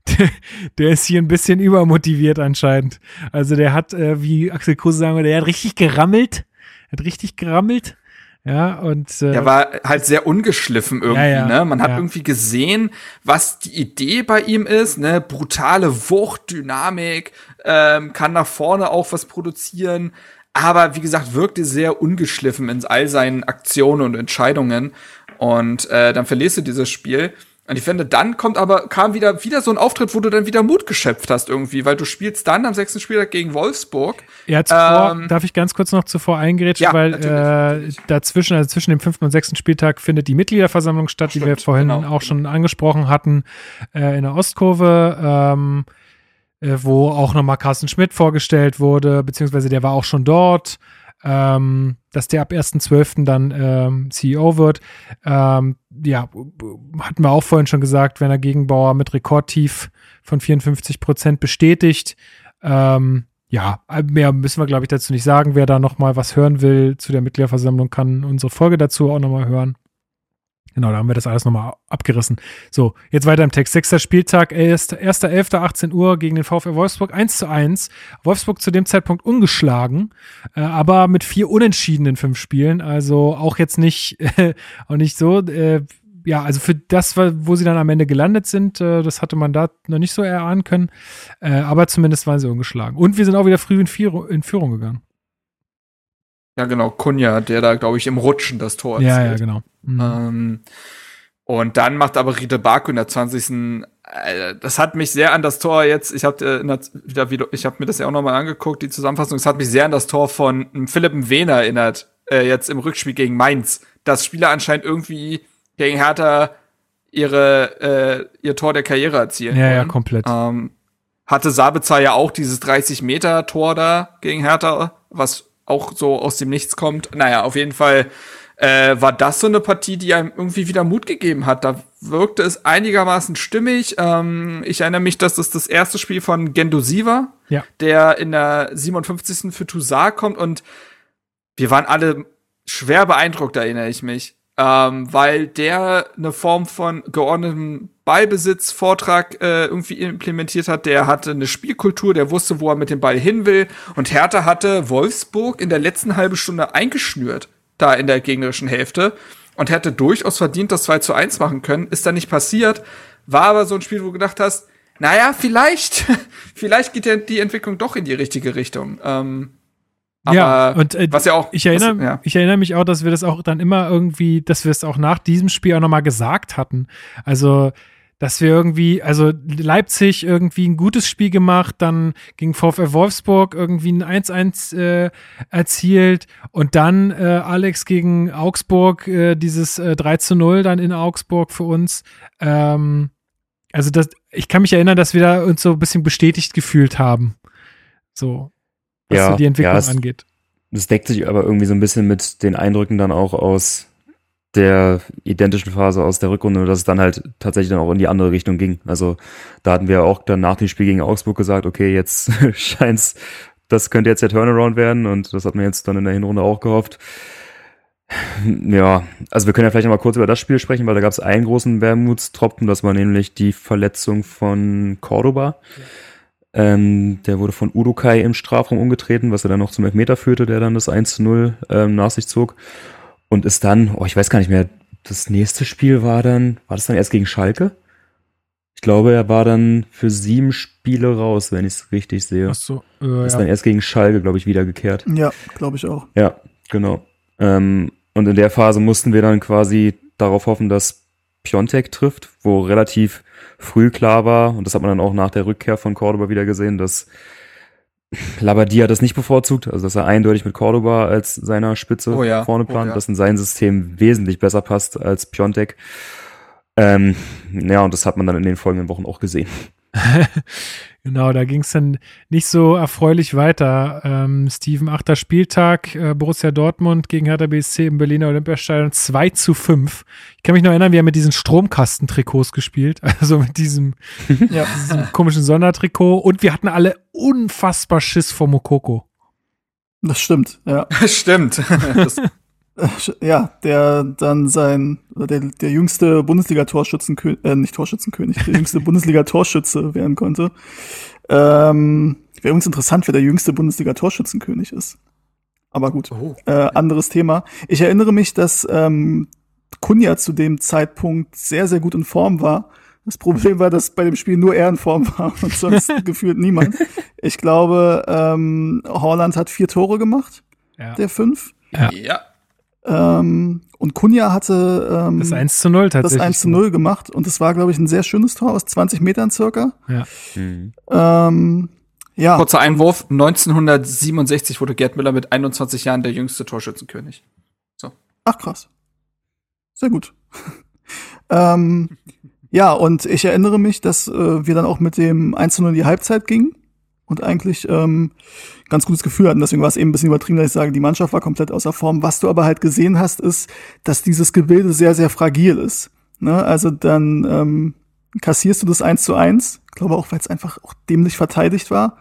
der, der ist hier ein bisschen übermotiviert anscheinend. Also der hat, äh, wie Axel Kruse sagen würde, der hat richtig gerammelt. Hat richtig gerammelt. Ja, und äh, Der war halt sehr ungeschliffen irgendwie, Ja, ja, ne? Man hat ja. irgendwie gesehen, was die Idee bei ihm ist, ne? Brutale Wucht, Dynamik, ähm, kann nach vorne auch was produzieren. Aber wie gesagt, wirkte sehr ungeschliffen in all seinen Aktionen und Entscheidungen. Und äh, dann verlierst du dieses Spiel. Und ich finde, dann kommt aber, kam wieder, wieder so ein Auftritt, wo du dann wieder Mut geschöpft hast irgendwie, weil du spielst dann am sechsten Spieltag gegen Wolfsburg. Ja, zuvor, Ähm, darf ich ganz kurz noch zuvor eingerätschen, Ja, weil natürlich, äh, natürlich. dazwischen, also zwischen dem fünften und sechsten Spieltag findet die Mitgliederversammlung statt, die wir Stimmt, vorhin genau, auch schon angesprochen hatten, äh, in der Ostkurve, ähm, äh, wo auch nochmal Carsten Schmidt vorgestellt wurde, beziehungsweise der war auch schon dort, ähm, dass der ab 1.12. dann ähm, CEO wird. Ähm, ja, hatten wir auch vorhin schon gesagt, Werner Gegenbauer mit Rekordtief von 54 Prozent bestätigt. Ähm, ja, mehr müssen wir, glaube ich, dazu nicht sagen. Wer da noch mal was hören will zu der Mitgliederversammlung, kann unsere Folge dazu auch noch mal hören. Genau, da haben wir das alles nochmal abgerissen. So, jetzt weiter im Text. Sechster Spieltag, 1.11., 18 Uhr gegen den VfL Wolfsburg, 1 zu 1. Wolfsburg zu dem Zeitpunkt ungeschlagen, äh, aber mit vier Unentschieden in fünf Spielen. Also auch jetzt nicht, äh, auch nicht so, äh, ja, also für das, wo sie dann am Ende gelandet sind, äh, das hatte man da noch nicht so erahnen können. Äh, aber zumindest waren sie ungeschlagen. Und wir sind auch wieder früh in Führung gegangen. Ja, genau, Kunja, der da, glaube ich, im Rutschen das Tor Ja, ja, erzielt. genau. Mhm. Ähm, und dann macht aber Riede Baku in der 20. Äh, das hat mich sehr an das Tor jetzt, ich habe äh, ich habe mir das ja auch nochmal angeguckt, die Zusammenfassung, es hat mich sehr an das Tor von ähm, Philipp Wehner erinnert, äh, jetzt im Rückspiel gegen Mainz, dass Spieler anscheinend irgendwie gegen Hertha ihre, äh, ihr Tor der Karriere erzielen Ja, ja, wollen. komplett. Ähm, hatte Sabitzer ja auch dieses 30-Meter-Tor da gegen Hertha, was auch so aus dem Nichts kommt. Naja, auf jeden Fall äh, war das so eine Partie, die einem irgendwie wieder Mut gegeben hat. Da wirkte es einigermaßen stimmig. Ähm, ich erinnere mich, dass das das erste Spiel von Gendosi war, Ja. der in der 57. für Toussaint kommt und wir waren alle schwer beeindruckt, erinnere ich mich. Ähm, weil der eine Form von geordnetem Ballbesitz, Vortrag äh, irgendwie implementiert hat. Der hatte eine Spielkultur, der wusste, wo er mit dem Ball hin will. Und Hertha hatte Wolfsburg in der letzten halben Stunde eingeschnürt, da in der gegnerischen Hälfte. Und hätte durchaus verdient das 2 zu 1 machen können. Ist dann nicht passiert. War aber so ein Spiel, wo du gedacht hast, naja, vielleicht, vielleicht geht ja die Entwicklung doch in die richtige Richtung. Ähm, ja, und äh, was ja auch, ich erinnere, was, ja. ich erinnere mich auch, dass wir das auch dann immer irgendwie, dass wir es auch nach diesem Spiel auch nochmal gesagt hatten. Also, dass wir irgendwie, also Leipzig irgendwie ein gutes Spiel gemacht, dann gegen VfL Wolfsburg irgendwie ein 1-1 äh, erzielt und dann äh, Alex gegen Augsburg äh, dieses äh, 3 zu 0 dann in Augsburg für uns. Ähm, also das, ich kann mich erinnern, dass wir da uns so ein bisschen bestätigt gefühlt haben. So, was Ja, so die Entwicklung ja, es- angeht. Das deckt sich aber irgendwie so ein bisschen mit den Eindrücken dann auch aus der identischen Phase aus der Rückrunde, dass es dann halt tatsächlich dann auch in die andere Richtung ging. Also da hatten wir auch dann nach dem Spiel gegen Augsburg gesagt, okay, jetzt scheint's, das könnte jetzt der Turnaround werden und das hat man jetzt dann in der Hinrunde auch gehofft. Ja, also wir können ja vielleicht noch mal kurz über das Spiel sprechen, weil da gab es einen großen Wermutstropfen, das war nämlich die Verletzung von Cordoba. Ähm, der wurde von Udokai im Strafraum umgetreten, was er dann noch zum Elfmeter führte, der dann das 1 zu 0 ähm, nach sich zog. Und ist dann, oh, ich weiß gar nicht mehr, das nächste Spiel war dann, war das dann erst gegen Schalke? Ich glaube, er war dann für sieben Spiele raus, wenn ich es richtig sehe. Ach so, äh, Ist ja. dann erst gegen Schalke, glaube ich, wiedergekehrt. Ja, glaube ich auch. Ja, genau. Ähm, und in der Phase mussten wir dann quasi darauf hoffen, dass Piontek trifft, wo relativ früh klar war, und das hat man dann auch nach der Rückkehr von Cordoba wieder gesehen, dass Labadia das nicht bevorzugt, also dass er eindeutig mit Cordoba als seiner Spitze Oh ja, vorne oh plant, ja. dass in sein System wesentlich besser passt als Piontek. Ähm, ja, und das hat man dann in den folgenden Wochen auch gesehen. Genau, da ging es dann nicht so erfreulich weiter. Ähm, Steven, achter Spieltag, äh, Borussia Dortmund gegen Hertha BSC im Berliner Olympiastadion 2 zu 5. Ich kann mich noch erinnern, wir haben mit diesen Stromkastentrikots gespielt, also mit diesem, Ja. diesem komischen Sondertrikot und wir hatten alle unfassbar Schiss vor Mokoko. Das stimmt, ja. Stimmt. das, Ja, der dann sein, oder der, der jüngste Bundesliga-Torschützenkönig, äh, nicht Torschützenkönig, der jüngste Bundesliga-Torschütze werden konnte. Ähm, Wäre übrigens interessant, wer der jüngste Bundesliga-Torschützenkönig ist. Aber gut, oh. äh, anderes Thema. Ich erinnere mich, dass ähm, Kunja zu dem Zeitpunkt sehr, sehr gut in Form war. Das Problem war, dass bei dem Spiel nur er in Form war und sonst gefühlt niemand. Ich glaube, ähm, Holland hat vier Tore gemacht, Ja. der fünf. Ja. Ja. Ähm, und Kunja hatte ähm, Das 1 zu 0 das tatsächlich. 1 zu 0 gemacht und das war, glaube ich, ein sehr schönes Tor aus 20 Metern circa. Mhm. Ähm, ja, Kurzer Einwurf. 1967 wurde Gerd Müller mit 21 Jahren der jüngste Torschützenkönig. ach krass. Sehr gut. ähm, ja, und ich erinnere mich, dass äh, wir dann auch mit dem 1 zu 0 in die Halbzeit gingen und eigentlich ähm, ganz gutes Gefühl hatten. Deswegen war es eben ein bisschen übertrieben, dass ich sage, die Mannschaft war komplett außer Form. Was du aber halt gesehen hast, ist, dass dieses Gebilde sehr, sehr fragil ist. Ne? Also dann ähm, kassierst du das 1 zu 1. Ich glaube auch, weil es einfach auch dämlich verteidigt war.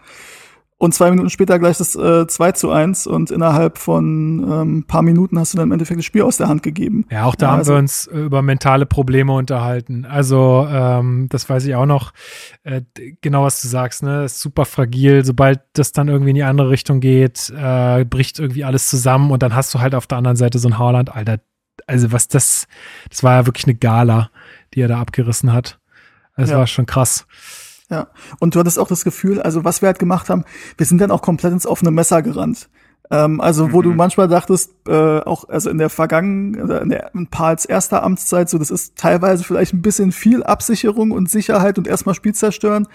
Und zwei Minuten später gleich das äh, 2 zu 1 und innerhalb von ähm, paar Minuten hast du dann im Endeffekt das Spiel aus der Hand gegeben. Ja, auch da Ja, haben also- wir uns äh, über mentale Probleme unterhalten. Also, ähm, das weiß ich auch noch. Äh, genau, was du sagst, ne? Ist super fragil. Sobald das dann irgendwie in die andere Richtung geht, äh, bricht irgendwie alles zusammen und dann hast du halt auf der anderen Seite so ein Haaland, Alter. Also, was das, das war ja wirklich eine Gala, die er da abgerissen hat. Das Ja. war schon krass. Ja. Und du hattest auch das Gefühl, also was wir halt gemacht haben, wir sind dann auch komplett ins offene Messer gerannt. Ähm, also wo du manchmal dachtest, äh, auch also in der vergangenen, in der in Pals erster Amtszeit, so das ist teilweise vielleicht ein bisschen viel Absicherung und Sicherheit und erstmal Spiel zerstören.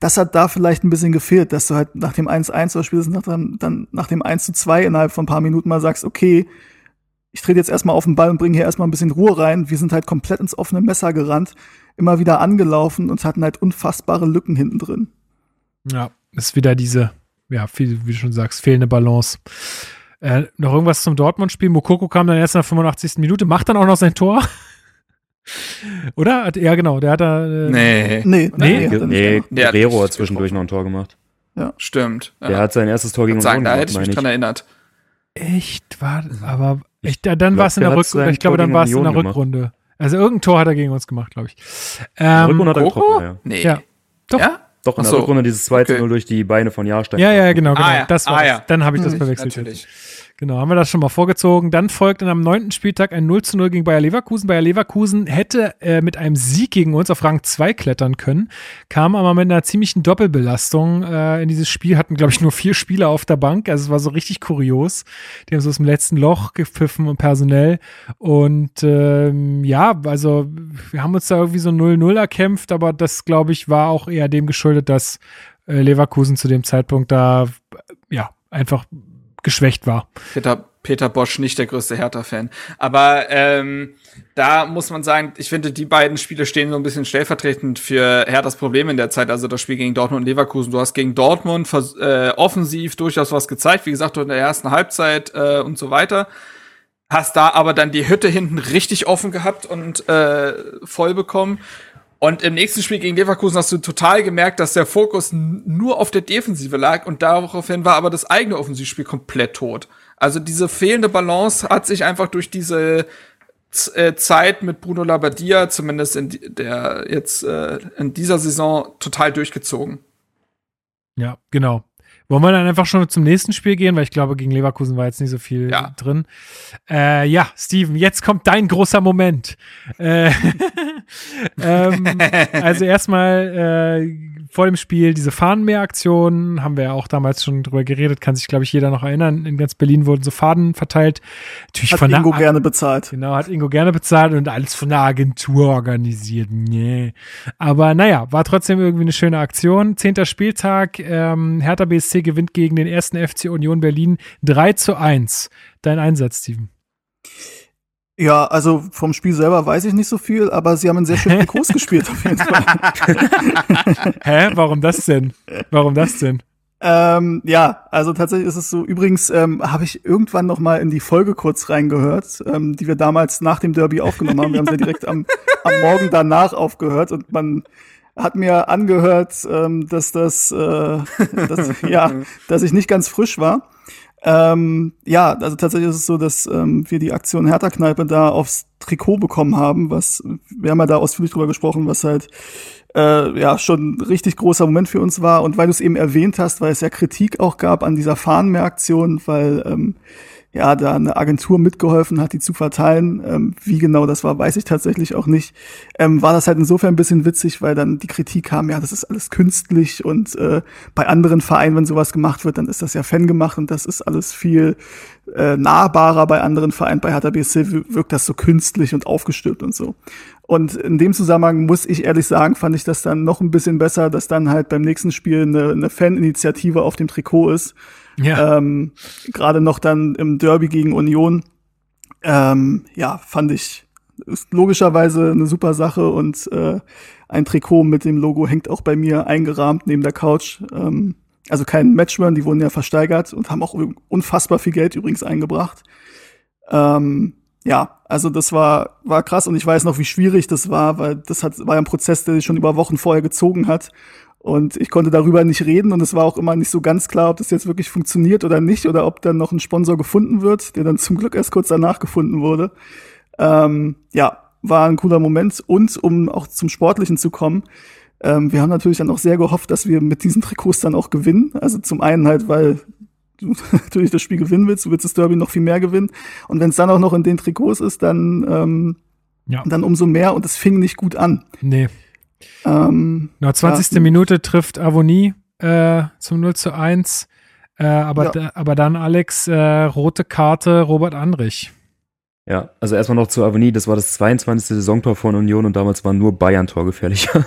Das hat da vielleicht ein bisschen gefehlt, dass du halt nach dem 1-1 oder spätestens nach dem, dann nach dem 1-2 innerhalb von ein paar Minuten mal sagst, okay, ich trete jetzt erstmal auf den Ball und bringe hier erstmal ein bisschen Ruhe rein. Wir sind halt komplett ins offene Messer gerannt, immer wieder angelaufen und hatten halt unfassbare Lücken hinten drin. Ja, ist wieder diese, ja, viel, wie du schon sagst, fehlende Balance. Äh, noch irgendwas zum Dortmund-Spiel. Mokoko kam dann erst in der 85. Minute, macht dann auch noch sein Tor. Oder? Ja, genau. Der hat da. Äh, Nee. Nee, Nee, Nee, gemacht. Der hat Guerrero hat zwischendurch noch ein Tor gemacht. Stimmt. Der hat sein erstes Tor gegen sagen, Union da gemacht, hätte ich mich dran erinnert. Echt? War, aber echt, dann war es in der Rückrunde. Ich glaube, dann war es in der gemacht. Rückrunde. Also irgendein Tor hat er gegen uns gemacht, glaube ich. In der Ähm, Rückrunde hat er getroffen, ja. Nee. ja. Doch. Ja? Doch, in der so. Rückrunde dieses 2 zu Okay. 0 durch die Beine von Jahrstein. Ja, ja, genau, genau. Ah, ja. Das war Ah, ja. Dann habe ich das Hm, verwechselt. Natürlich. jetzt. Genau, haben wir das schon mal vorgezogen. Dann folgt am neunten Spieltag ein 0 zu 0 gegen Bayer Leverkusen. Bayer Leverkusen hätte äh, mit einem Sieg gegen uns auf Rang 2 klettern können, kam aber mit einer ziemlichen Doppelbelastung äh, in dieses Spiel, hatten, glaube ich, nur vier Spieler auf der Bank. Also es war so richtig kurios. Die haben so aus dem letzten Loch gepfiffen und personell. Und ähm, ja, also wir haben uns da irgendwie so 0-0 erkämpft, aber das, glaube ich, war auch eher dem geschuldet, dass äh, Leverkusen zu dem Zeitpunkt da ja einfach geschwächt war. Peter, Peter Bosch nicht der größte Hertha-Fan. Aber ähm, da muss man sagen, ich finde, die beiden Spiele stehen so ein bisschen stellvertretend für Herthas Problem in der Zeit. Also das Spiel gegen Dortmund und Leverkusen. Du hast gegen Dortmund äh, offensiv durchaus was gezeigt, wie gesagt, in der ersten Halbzeit äh, und so weiter. Hast da aber dann die Hütte hinten richtig offen gehabt und äh, voll bekommen. Und im nächsten Spiel gegen Leverkusen hast du total gemerkt, dass der Fokus nur auf der Defensive lag und daraufhin war aber das eigene Offensivspiel komplett tot. Also diese fehlende Balance hat sich einfach durch diese äh, Zeit mit Bruno Labbadia, zumindest in der jetzt äh, in dieser Saison, total durchgezogen. Ja, genau. Wollen wir dann einfach schon zum nächsten Spiel gehen, weil ich glaube, gegen Leverkusen war jetzt nicht so viel ja. drin. Äh, ja, Steven, jetzt kommt dein großer Moment. Äh, ähm, also erstmal äh, vor dem Spiel diese Fahnenmeeraktion, haben wir ja auch damals schon drüber geredet, kann sich, glaube ich, jeder noch erinnern. In ganz Berlin wurden so Fahnen verteilt. Natürlich hat von Ingo der, gerne bezahlt. Genau, hat Ingo gerne bezahlt und alles von der Agentur organisiert. Nee. Aber naja, war trotzdem irgendwie eine schöne Aktion. Zehnter Spieltag, ähm, Hertha BSC gewinnt gegen den ersten FC Union Berlin 3 zu 1. Dein Einsatz, Steven. Ja, also vom Spiel selber weiß ich nicht so viel, aber sie haben einen sehr schönen Kurs gespielt auf jeden Fall. Hä? Warum das denn? Warum das denn? Ähm, ja, also tatsächlich ist es so. Übrigens ähm, habe ich irgendwann noch mal in die Folge kurz reingehört, ähm, die wir damals nach dem Derby aufgenommen haben. Wir haben sie direkt am, am Morgen danach aufgehört und man hat mir angehört, ähm, dass das, äh, dass, ja, dass ich nicht ganz frisch war. Ähm, ja, also tatsächlich ist es so, dass ähm, wir die Aktion Hertha-Kneipe da aufs Trikot bekommen haben, was, wir haben ja da ausführlich drüber gesprochen, was halt äh, ja schon ein richtig großer Moment für uns war. Und weil du es eben erwähnt hast, weil es ja Kritik auch gab an dieser Fahnenmeer-Aktion, weil ähm, ja, da eine Agentur mitgeholfen hat, die zu verteilen. Ähm, wie genau das war, weiß ich tatsächlich auch nicht. Ähm, war das halt insofern ein bisschen witzig, weil dann die Kritik kam, ja, das ist alles künstlich und äh, bei anderen Vereinen, wenn sowas gemacht wird, dann ist das ja Fan gemacht und das ist alles viel äh, nahbarer bei anderen Vereinen. Bei Hertha wirkt das so künstlich und aufgestülpt und so. Und in dem Zusammenhang muss ich ehrlich sagen, fand ich das dann noch ein bisschen besser, dass dann halt beim nächsten Spiel eine, eine Faninitiative auf dem Trikot ist ja. Ähm, Gerade noch dann im Derby gegen Union. Ähm, ja, fand ich ist logischerweise eine super Sache und äh, ein Trikot mit dem Logo hängt auch bei mir eingerahmt neben der Couch. Ähm, also kein Matchburn, die wurden ja versteigert und haben auch unfassbar viel Geld übrigens eingebracht. Ähm, ja, also das war, war krass und ich weiß noch, wie schwierig das war, weil das hat, war ja ein Prozess, der sich schon über Wochen vorher gezogen hat. Und ich konnte darüber nicht reden und es war auch immer nicht so ganz klar, ob das jetzt wirklich funktioniert oder nicht oder ob dann noch ein Sponsor gefunden wird, der dann zum Glück erst kurz danach gefunden wurde. Ähm, ja, war ein cooler Moment. Und um auch zum Sportlichen zu kommen, ähm, wir haben natürlich dann auch sehr gehofft, dass wir mit diesen Trikots dann auch gewinnen. Also zum einen halt, weil du natürlich das Spiel gewinnen willst, du willst das Derby noch viel mehr gewinnen. Und wenn es dann auch noch in den Trikots ist, dann, ähm, ja. dann umso mehr und es fing nicht gut an. Nee. Ähm, Na, 20. Ja. Minute trifft Avonie äh, zum 0 zu 1. Äh, aber, ja. aber dann, Alex, äh, rote Karte Robert Andrich. Ja, also erstmal noch zu Avonie. Das war das 22. Saisontor von Union und damals war nur Bayern torgefährlicher.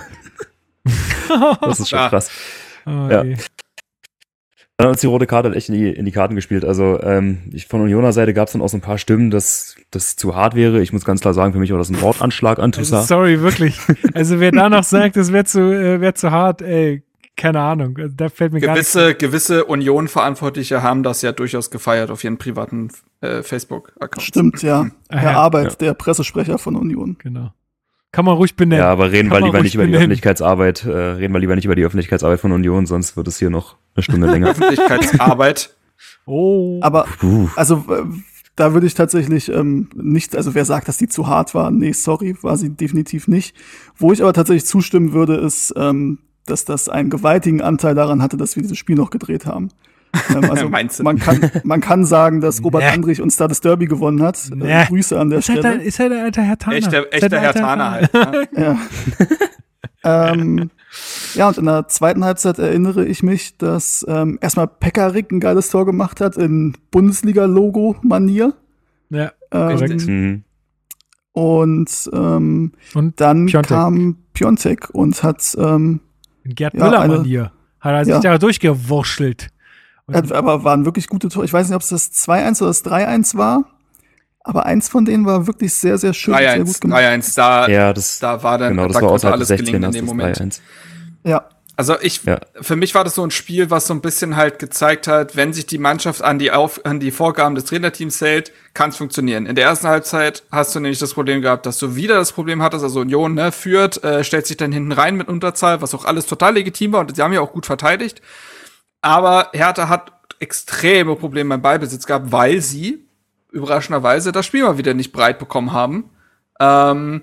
das ist schon krass. Oh, ja. Dann hat uns die rote Karte echt in die, in die Karten gespielt. Also ähm, ich, von Unioner Seite gab es dann auch so ein paar Stimmen, dass das zu hart wäre. Ich muss ganz klar sagen, für mich war das ein Mordanschlag an Toussaint. Also, sorry, wirklich. Also wer da noch sagt, das wäre zu, äh, wär zu hart, ey, keine Ahnung. Also, da fällt mir gewisse, gar nicht Gewisse Union-Verantwortliche haben das ja durchaus gefeiert auf ihren privaten äh, Facebook-Account. Stimmt, ja. Herr Arbeit, ja. der Pressesprecher von Union. Genau. Kann man ruhig benennen. Ja, aber reden wir lieber nicht über benennen. die Öffentlichkeitsarbeit, äh, reden wir lieber nicht über die Öffentlichkeitsarbeit von Union, sonst wird es hier noch eine Stunde länger. Öffentlichkeitsarbeit. oh. Aber, also, äh, da würde ich tatsächlich ähm, nicht, also wer sagt, dass die zu hart war, nee, sorry, war sie definitiv nicht. Wo ich aber tatsächlich zustimmen würde, ist, ähm, dass das einen gewaltigen Anteil daran hatte, dass wir dieses Spiel noch gedreht haben. Ähm, also man kann, man kann sagen, dass Robert Nee. Andrich uns da das Derby gewonnen hat. Nee. Äh, Grüße an der Ist halt, Stelle. der, ist halt der alte Herr Taner. Echter, halt echter der Herr Taner halt. Ne? Ja. ähm, ja, und in der zweiten Halbzeit erinnere ich mich, dass ähm, erstmal Pekarik ein geiles Tor gemacht hat in Bundesliga-Logo-Manier. Ja. Richtig. Ähm, Mhm. und ähm, Und dann Piontek. kam Piontek und hat, ähm, in Gerd Ja, Müller eine- Manier. Hat er sich Ja. da durchgewurschtelt. Aber waren wirklich gute Tore. Ich weiß nicht, ob es das 2-1 oder das 3-1 war, aber eins von denen war wirklich sehr, sehr schön, sehr 3-1, gut gemacht. 3-1, da, Ja, das, da war dann, genau, das da war konnte alles des gelingen 16 in dem Moment. 3-1. Ja, Also ich, Ja. für mich war das so ein Spiel, was so ein bisschen halt gezeigt hat, wenn sich die Mannschaft an die, Auf an die Vorgaben des Trainerteams hält, kann es funktionieren. In der ersten Halbzeit hast du nämlich das Problem gehabt, dass du wieder das Problem hattest, also Union ne, führt, äh, stellt sich dann hinten rein mit Unterzahl, was auch alles total legitim war und sie haben ja auch gut verteidigt. Aber Hertha hat extreme Probleme beim Ballbesitz gehabt, weil sie überraschenderweise das Spiel mal wieder nicht breit bekommen haben. Ähm,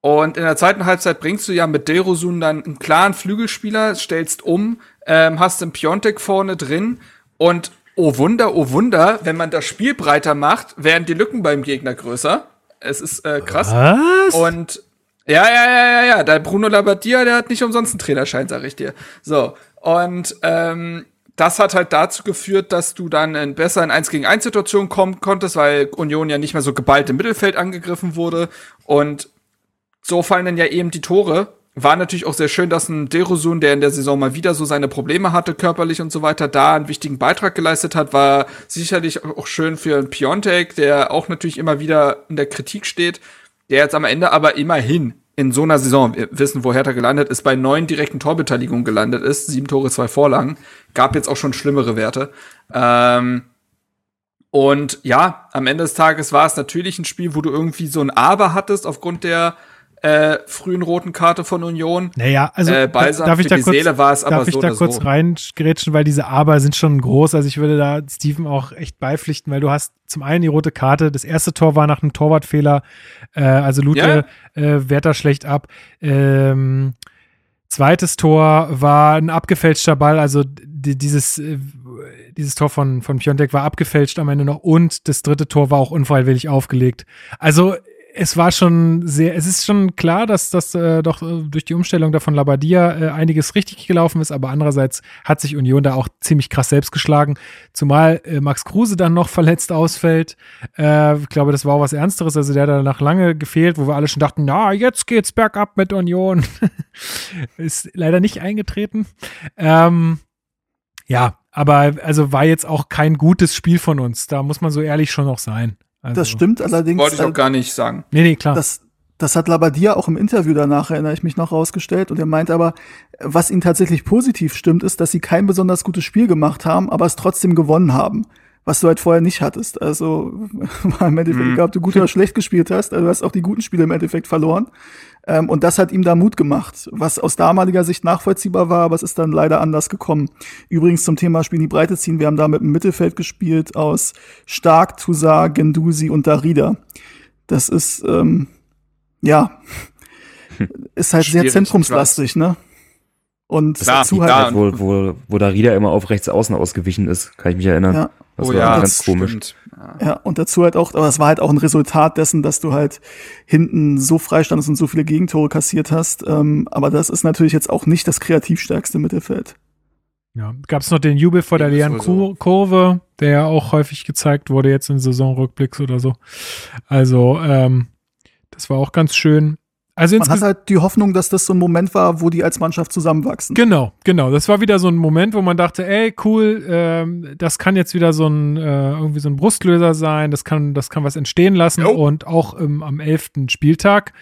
und in der zweiten Halbzeit bringst du ja mit Derosun dann einen klaren Flügelspieler, stellst um, ähm, hast den Piontek vorne drin und oh Wunder, oh Wunder, wenn man das Spiel breiter macht, werden die Lücken beim Gegner größer. Es ist äh, krass. Was? Und ja, ja, ja, ja, ja, der Bruno Labbadia, der hat nicht umsonst einen Trainerschein, sag ich dir. So, und ähm, das hat halt dazu geführt, dass du dann in besser in 1 gegen 1 Situationen kommen konntest, weil Union ja nicht mehr so geballt im Mittelfeld angegriffen wurde. Und so fallen dann ja eben die Tore. War natürlich auch sehr schön, dass ein Derosun, der in der Saison mal wieder so seine Probleme hatte, körperlich und so weiter, da einen wichtigen Beitrag geleistet hat. War sicherlich auch schön für einen Piontek, der auch natürlich immer wieder in der Kritik steht, der jetzt am Ende aber immerhin in so einer Saison, wir wissen, wo Hertha gelandet ist, bei neun direkten Torbeteiligungen gelandet ist, sieben Tore, zwei Vorlagen, gab jetzt auch schon schlimmere Werte. Ähm, und ja, am Ende des Tages war es natürlich ein Spiel, wo du irgendwie so ein Aber hattest aufgrund der äh, frühen roten Karte von Union. Naja, also Äh, Balsam darf ich da kurz, Seele war es aber darf ich so da kurz so. reingrätschen, weil diese Aber sind schon groß. Also ich würde da Steven auch echt beipflichten, weil du hast zum einen die rote Karte. Das erste Tor war nach einem Torwartfehler. Äh, also Lute äh, wehrt da schlecht ab. Ähm, zweites Tor war ein abgefälschter Ball. Also die, dieses äh, dieses Tor von von Piontek war abgefälscht am Ende noch und das dritte Tor war auch unfreiwillig aufgelegt. Also es war schon sehr, es ist schon klar, dass das äh, doch äh, durch die Umstellung da von Labadia äh, einiges richtig gelaufen ist, aber andererseits hat sich Union da auch ziemlich krass selbst geschlagen, zumal äh, Max Kruse dann noch verletzt ausfällt. Äh, ich glaube, das war auch was Ernsteres, also der hat danach lange gefehlt, wo wir alle schon dachten, na, jetzt geht's bergab mit Union. ist leider nicht eingetreten. Ähm, ja, aber also war jetzt auch kein gutes Spiel von uns. Da muss man so ehrlich schon noch sein. Also, das stimmt allerdings. Wollte ich äh, auch gar nicht sagen. Nee, nee, klar. Das, das hat Labadia auch im Interview danach, erinnere ich mich noch, rausgestellt. Und er meint aber, was ihn tatsächlich positiv stimmt, ist, dass sie kein besonders gutes Spiel gemacht haben, aber es trotzdem gewonnen haben. Was du halt vorher nicht hattest. Also, war im Endeffekt, Mhm. egal ob du gut oder schlecht gespielt hast, also du hast auch die guten Spiele im Endeffekt verloren. Ähm, und das hat ihm da Mut gemacht, was aus damaliger Sicht nachvollziehbar war, aber es ist dann leider anders gekommen. Übrigens zum Thema Spiel in die Breite ziehen, wir haben da mit dem Mittelfeld gespielt aus Stark, Toussaint, Gendusi und Darida. Das ist, ähm, ja, ist halt sehr zentrumslastig, ne? Und Klar, dazu halt, wo, wo, wo Darida immer auf rechts außen ausgewichen ist, kann ich mich erinnern. ja, Das oh war ja, ganz das komisch. stimmt. Ja. ja, und dazu halt auch, aber es war halt auch ein Resultat dessen, dass du halt hinten so freistandest und so viele Gegentore kassiert hast. Ähm, aber das ist natürlich jetzt auch nicht das kreativstärkste Mittelfeld. Ja, gab es noch den Jubel vor der leeren. Kur Kurve, der ja auch häufig gezeigt wurde jetzt in Saisonrückblicks oder so. Also, ähm, das war auch ganz schön. Also Man hat insgesamt. halt die Hoffnung, dass das so ein Moment war, wo die als Mannschaft zusammenwachsen. Genau, genau. Das war wieder so ein Moment, wo man dachte, ey, cool, ähm, das kann jetzt wieder so ein äh, irgendwie so ein Brustlöser sein, das kann, das kann was entstehen lassen. Jo. Und auch ähm, am elften Spieltag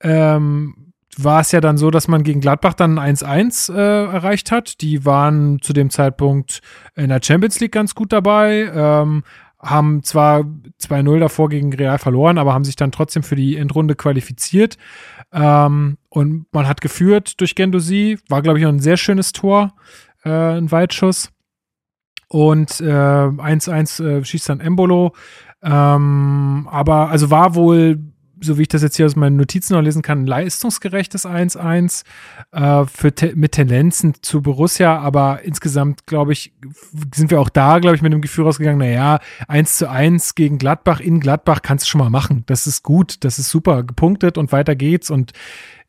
ähm, war es ja dann so, dass man gegen Gladbach dann ein 1-1 äh, erreicht hat. Die waren zu dem Zeitpunkt in der Champions League ganz gut dabei. Ähm, haben zwar 2-0 davor gegen Real verloren, aber haben sich dann trotzdem für die Endrunde qualifiziert. Ähm, und man hat geführt durch Gendosi. War, glaube ich, auch ein sehr schönes Tor, äh, ein Weitschuss. Und äh, 1-1 äh, schießt dann Embolo. Ähm, aber also war wohl so wie ich das jetzt hier aus meinen Notizen noch lesen kann, ein leistungsgerechtes 1-1 äh, te mit Tendenzen zu Borussia, aber insgesamt, glaube ich, sind wir auch da, glaube ich, mit dem Gefühl rausgegangen, naja, 1 zu 1 gegen Gladbach in Gladbach kannst du schon mal machen. Das ist gut, das ist super, gepunktet und weiter geht's und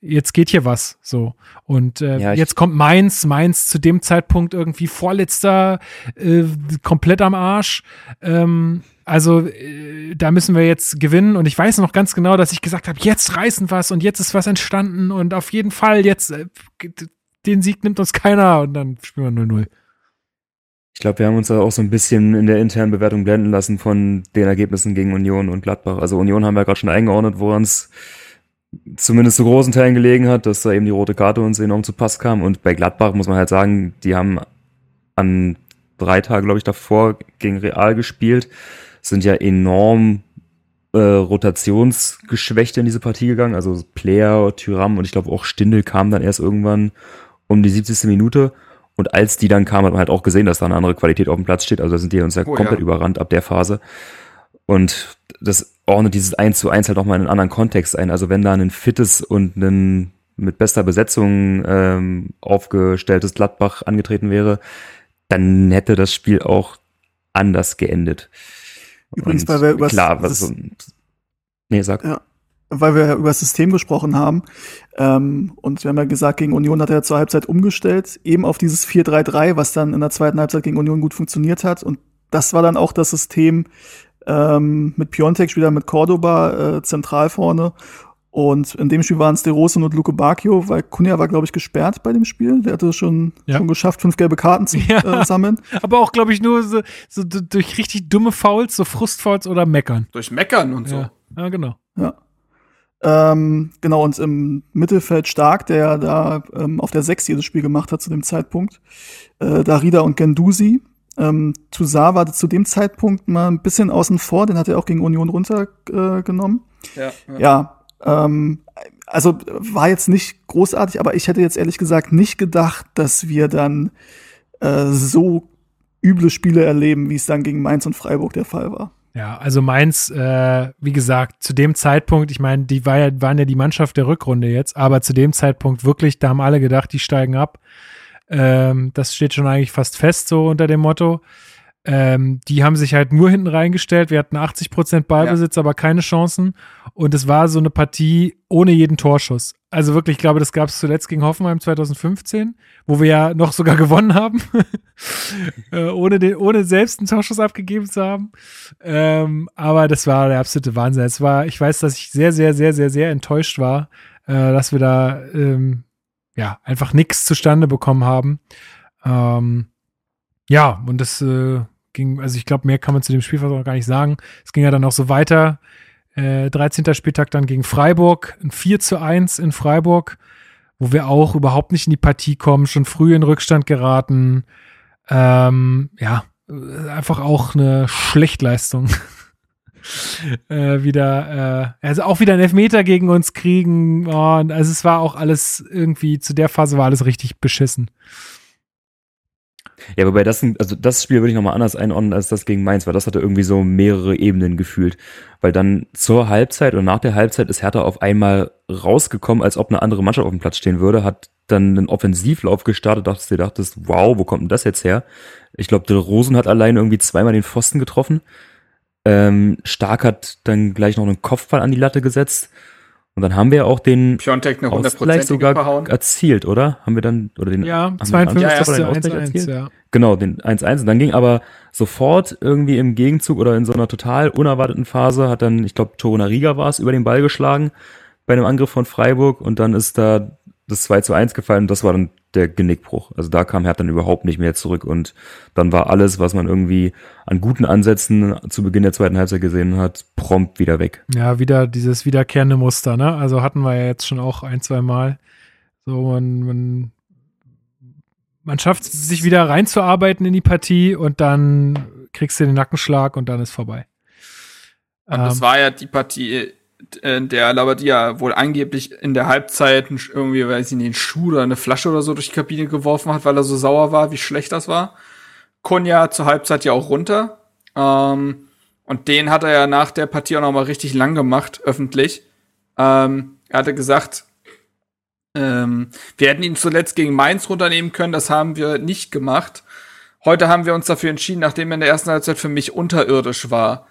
jetzt geht hier was so. Und äh, Ja, jetzt kommt Mainz. Mainz zu dem Zeitpunkt irgendwie vorletzter äh, komplett am Arsch. Ähm, also äh, da müssen wir jetzt gewinnen. Und ich weiß noch ganz genau dass ich gesagt habe jetzt reißen was und jetzt ist was entstanden. Und auf jeden Fall jetzt äh, den Sieg nimmt uns keiner. Und dann spielen wir 0-0 Ich glaube, wir haben uns da auch so ein bisschen in der internen Bewertung blenden lassen von den Ergebnissen gegen Union und Gladbach. Also Union haben wir gerade schon eingeordnet, woran es zumindest zu großen Teilen gelegen hat, dass da eben die rote Karte uns enorm zu Pass kam. Und bei Gladbach muss man halt sagen, die haben an drei Tagen, glaube ich, davor gegen Real gespielt, sind ja enorm äh, rotationsgeschwächt in diese Partie gegangen. Also Player, Tyram und ich glaube auch Stindel kamen dann erst irgendwann um die 70. Minute. Und als die dann kamen, hat man halt auch gesehen, dass da eine andere Qualität auf dem Platz steht. Also da sind die uns ja Oh, komplett ja. überrannt ab der Phase. Und das ordnet dieses 1 zu 1 halt nochmal in einen anderen Kontext ein. Also wenn da ein fittes und ein mit bester Besetzung ähm, aufgestelltes Gladbach angetreten wäre, dann hätte das Spiel auch anders geendet. Übrigens, Und weil wir übers- klar, was das- so, nee, sag. Ja. weil wir ja über das System gesprochen haben. Ähm, und wir haben ja gesagt, gegen Union hat er zur Halbzeit umgestellt, eben auf dieses 4-3-3, was dann in der zweiten Halbzeit gegen Union gut funktioniert hat. Und das war dann auch das System ähm, mit Piontek, wieder mit Cordoba äh, zentral vorne. Und in dem Spiel waren es De Rossi und Luke Bacchio, weil Kunja war, glaube ich, gesperrt bei dem Spiel. Der hatte schon, Ja. schon geschafft, fünf gelbe Karten zu Ja. äh, sammeln. aber auch glaube ich nur so, so durch richtig dumme Fouls so Frustfouls oder Meckern Durch Meckern und so. ja. ja genau Ja. Ähm, genau, und im Mittelfeld stark, der ja da ähm, auf der 6 jedes Spiel gemacht hat zu dem Zeitpunkt. Äh, Darida und Gendusi. Ähm, Toussaint war zu dem Zeitpunkt mal ein bisschen außen vor, den hat er auch gegen Union runtergenommen. Äh, genommen. Ja, ja. ja, ähm, also war jetzt nicht großartig, aber ich hätte jetzt ehrlich gesagt nicht gedacht, dass wir dann äh, so üble Spiele erleben, wie es dann gegen Mainz und Freiburg der Fall war. Ja, also Mainz, äh, wie gesagt, zu dem Zeitpunkt, ich meine, die war ja, waren ja die Mannschaft der Rückrunde jetzt, aber zu dem Zeitpunkt wirklich, da haben alle gedacht, die steigen ab. Ähm, das steht schon eigentlich fast fest, so unter dem Motto. Ähm, die haben sich halt nur hinten reingestellt. Wir hatten 80 Prozent Ballbesitz, aber keine Chancen. Und es war so eine Partie ohne jeden Torschuss. Also wirklich, ich glaube, das gab es zuletzt gegen Hoffenheim 2015, wo wir ja noch sogar gewonnen haben, äh, ohne, den, ohne selbst einen Torschuss abgegeben zu haben. Ähm, aber das war der absolute Wahnsinn. Es war, ich weiß, dass ich sehr, sehr, sehr, sehr, sehr enttäuscht war, äh, dass wir da ähm, ja einfach nichts zustande bekommen haben. Ähm, ja, und das äh, ging, also ich glaube, mehr kann man zu dem Spiel fast auch gar nicht sagen. Es ging ja dann auch so weiter. Äh, 13. Spieltag dann gegen Freiburg, ein 4 zu 1 in Freiburg, wo wir auch überhaupt nicht in die Partie kommen, schon früh in Rückstand geraten. Ähm, ja, äh, einfach auch eine Schlechtleistung. äh, wieder, äh, also auch wieder einen Elfmeter gegen uns kriegen. Oh, und also es war auch alles irgendwie, zu der Phase war alles richtig beschissen. Ja, wobei das, also das Spiel würde ich nochmal anders einordnen als das gegen Mainz, weil das hatte irgendwie so mehrere Ebenen gefühlt. Weil dann zur Halbzeit und nach der Halbzeit ist Hertha auf einmal rausgekommen, als ob eine andere Mannschaft auf dem Platz stehen würde, hat dann einen Offensivlauf gestartet, dachtest dir dachtest, wow, wo kommt denn das jetzt her? Ich glaube, der Rosen hat allein irgendwie zweimal den Pfosten getroffen. Ähm, Stark hat dann gleich noch einen Kopfball an die Latte gesetzt. Und dann haben wir auch den Ausgleich sogar verhauen. erzielt, oder? Haben wir dann, oder den Ja, haben wir 52 Ja, den 1 Ausgleich 1, erzielt? ja. Genau, den 1-1. Und dann ging aber sofort irgendwie im Gegenzug oder in so einer total unerwarteten Phase hat dann, ich glaube, Torunariga war es, über den Ball geschlagen bei einem Angriff von Freiburg und dann ist da das 2 zu 1 gefallen und das war dann der Genickbruch. Also da kam Hertha dann überhaupt nicht mehr zurück und dann war alles, was man irgendwie an guten Ansätzen zu Beginn der zweiten Halbzeit gesehen hat, prompt wieder weg. Ja, wieder dieses wiederkehrende Muster, ne? Also hatten wir ja jetzt schon auch ein, zwei Mal. So, man, man, man schafft es, sich wieder reinzuarbeiten in die Partie und dann kriegst du den Nackenschlag und dann ist vorbei. Und das Ähm, war ja die Partie, der Labadia wohl angeblich in der Halbzeit irgendwie, weiß ich nicht, einen Schuh oder eine Flasche oder so durch die Kabine geworfen hat, weil er so sauer war, wie schlecht das war. Konja zur Halbzeit ja auch runter. Ähm, und den hat er ja nach der Partie auch noch mal richtig lang gemacht, öffentlich. Ähm, er hatte gesagt, ähm, wir hätten ihn zuletzt gegen Mainz runternehmen können, das haben wir nicht gemacht. Heute haben wir uns dafür entschieden, nachdem er in der ersten Halbzeit für mich unterirdisch war.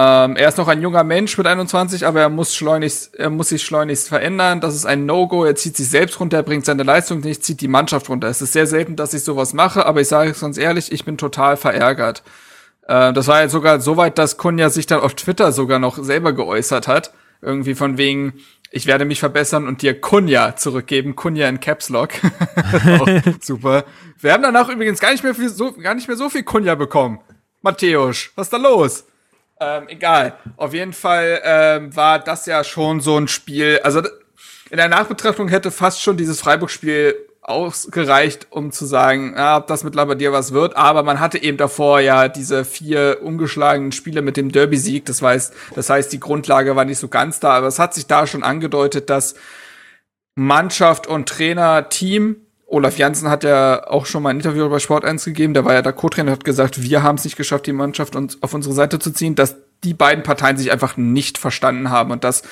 Ähm, er ist noch ein junger Mensch mit 21, aber er muss schleunigst, er muss sich schleunigst verändern. Das ist ein No-Go. Er zieht sich selbst runter, er bringt seine Leistung nicht, zieht die Mannschaft runter. Es ist sehr selten, dass ich sowas mache, aber ich sage es ganz ehrlich, ich bin total verärgert. Äh, das war jetzt sogar so weit, dass Kunja sich dann auf Twitter sogar noch selber geäußert hat. Irgendwie von wegen, ich werde mich verbessern und dir Kunja zurückgeben. Kunja in Caps Lock. super. Wir haben danach übrigens gar nicht mehr viel, so, gar nicht mehr so viel Kunja bekommen. Matthäus, was ist da los? Ähm, egal. Auf jeden Fall ähm, war das ja schon so ein Spiel. Also in der Nachbetrachtung hätte fast schon dieses Freiburg-Spiel ausgereicht, um zu sagen, ja, ob das mit Labadier was wird. Aber man hatte eben davor ja diese vier ungeschlagenen Spiele mit dem Derby-Sieg. Das heißt, das heißt, die Grundlage war nicht so ganz da. Aber es hat sich da schon angedeutet, dass Mannschaft und Trainer, Team Olaf Janssen hat ja auch schon mal ein Interview bei Sport 1 gegeben, der war ja der Co-Trainer, hat gesagt, wir haben es nicht geschafft, die Mannschaft uns auf unsere Seite zu ziehen, dass die beiden Parteien sich einfach nicht verstanden haben und dass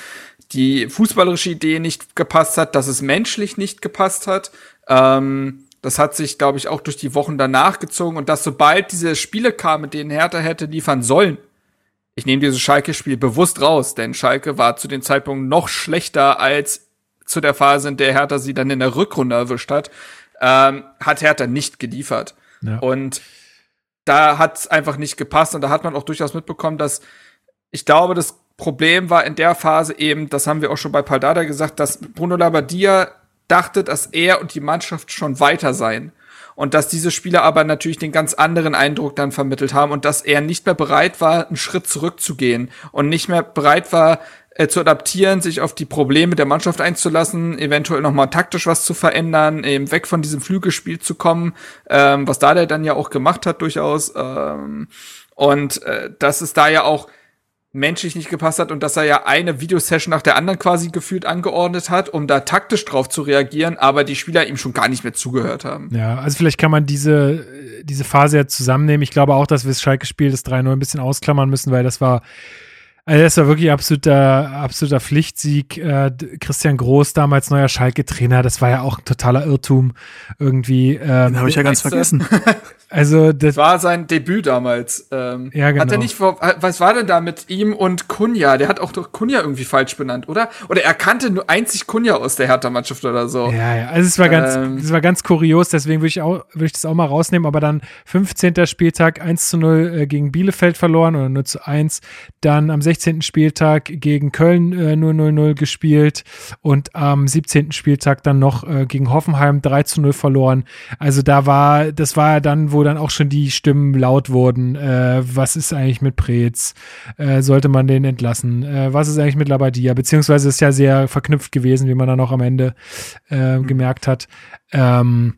die fußballerische Idee nicht gepasst hat, dass es menschlich nicht gepasst hat. Ähm, das hat sich, glaube ich, auch durch die Wochen danach gezogen und dass sobald diese Spiele kamen, mit denen Hertha hätte liefern sollen, ich nehme dieses Schalke-Spiel bewusst raus, denn Schalke war zu dem Zeitpunkt noch schlechter als zu der Phase, in der Hertha sie dann in der Rückrunde erwischt hat, ähm, hat Hertha nicht geliefert. Ja. Und da hat es einfach nicht gepasst und da hat man auch durchaus mitbekommen, dass ich glaube, das Problem war in der Phase eben, das haben wir auch schon bei Paldada gesagt, dass Bruno Labbadia dachte, dass er und die Mannschaft schon weiter seien. Und dass diese Spieler aber natürlich den ganz anderen Eindruck dann vermittelt haben und dass er nicht mehr bereit war, einen Schritt zurückzugehen und nicht mehr bereit war, äh, zu adaptieren, sich auf die Probleme der Mannschaft einzulassen, eventuell nochmal taktisch was zu verändern, eben weg von diesem Flügelspiel zu kommen, ähm, was da der dann ja auch gemacht hat durchaus. Ähm, und äh, dass es da ja auch menschlich nicht gepasst hat und dass er ja eine Videosession nach der anderen quasi gefühlt angeordnet hat, um da taktisch drauf zu reagieren, aber die Spieler ihm schon gar nicht mehr zugehört haben. Ja, also vielleicht kann man diese, diese Phase ja zusammennehmen. Ich glaube auch, dass wir das Schalke-Spiel das 3-0 ein bisschen ausklammern müssen, weil das war also das war wirklich absoluter, absoluter Pflichtsieg. Äh, Christian Groß, damals neuer Schalke-Trainer, das war ja auch ein totaler Irrtum irgendwie. Ähm, Den habe ich ja ganz vergessen. Also das war sein Debüt damals. Ähm, ja, genau. Hat er nicht vor, was war denn da mit ihm und Kunja? Der hat auch doch Kunja irgendwie falsch benannt, oder? Oder er kannte nur einzig Kunja aus der Hertha-Mannschaft oder so. Ja, ja. Also es war ganz, ähm, es war ganz kurios. Deswegen würde ich auch, würde ich das auch mal rausnehmen. Aber dann 15. Spieltag 1 zu 0 äh, gegen Bielefeld verloren oder 0 zu 1. Dann am 16. Spieltag gegen Köln äh, nur 0-0 gespielt und am 17. Spieltag dann noch äh, gegen Hoffenheim 3 zu 0 verloren. Also da war, das war dann, wo dann auch schon die Stimmen laut wurden. Äh, was ist eigentlich mit Preetz? Äh, sollte man den entlassen? Äh, was ist eigentlich mit Labadia? Beziehungsweise ist ja sehr verknüpft gewesen, wie man dann auch am Ende äh, gemerkt hat. Ähm,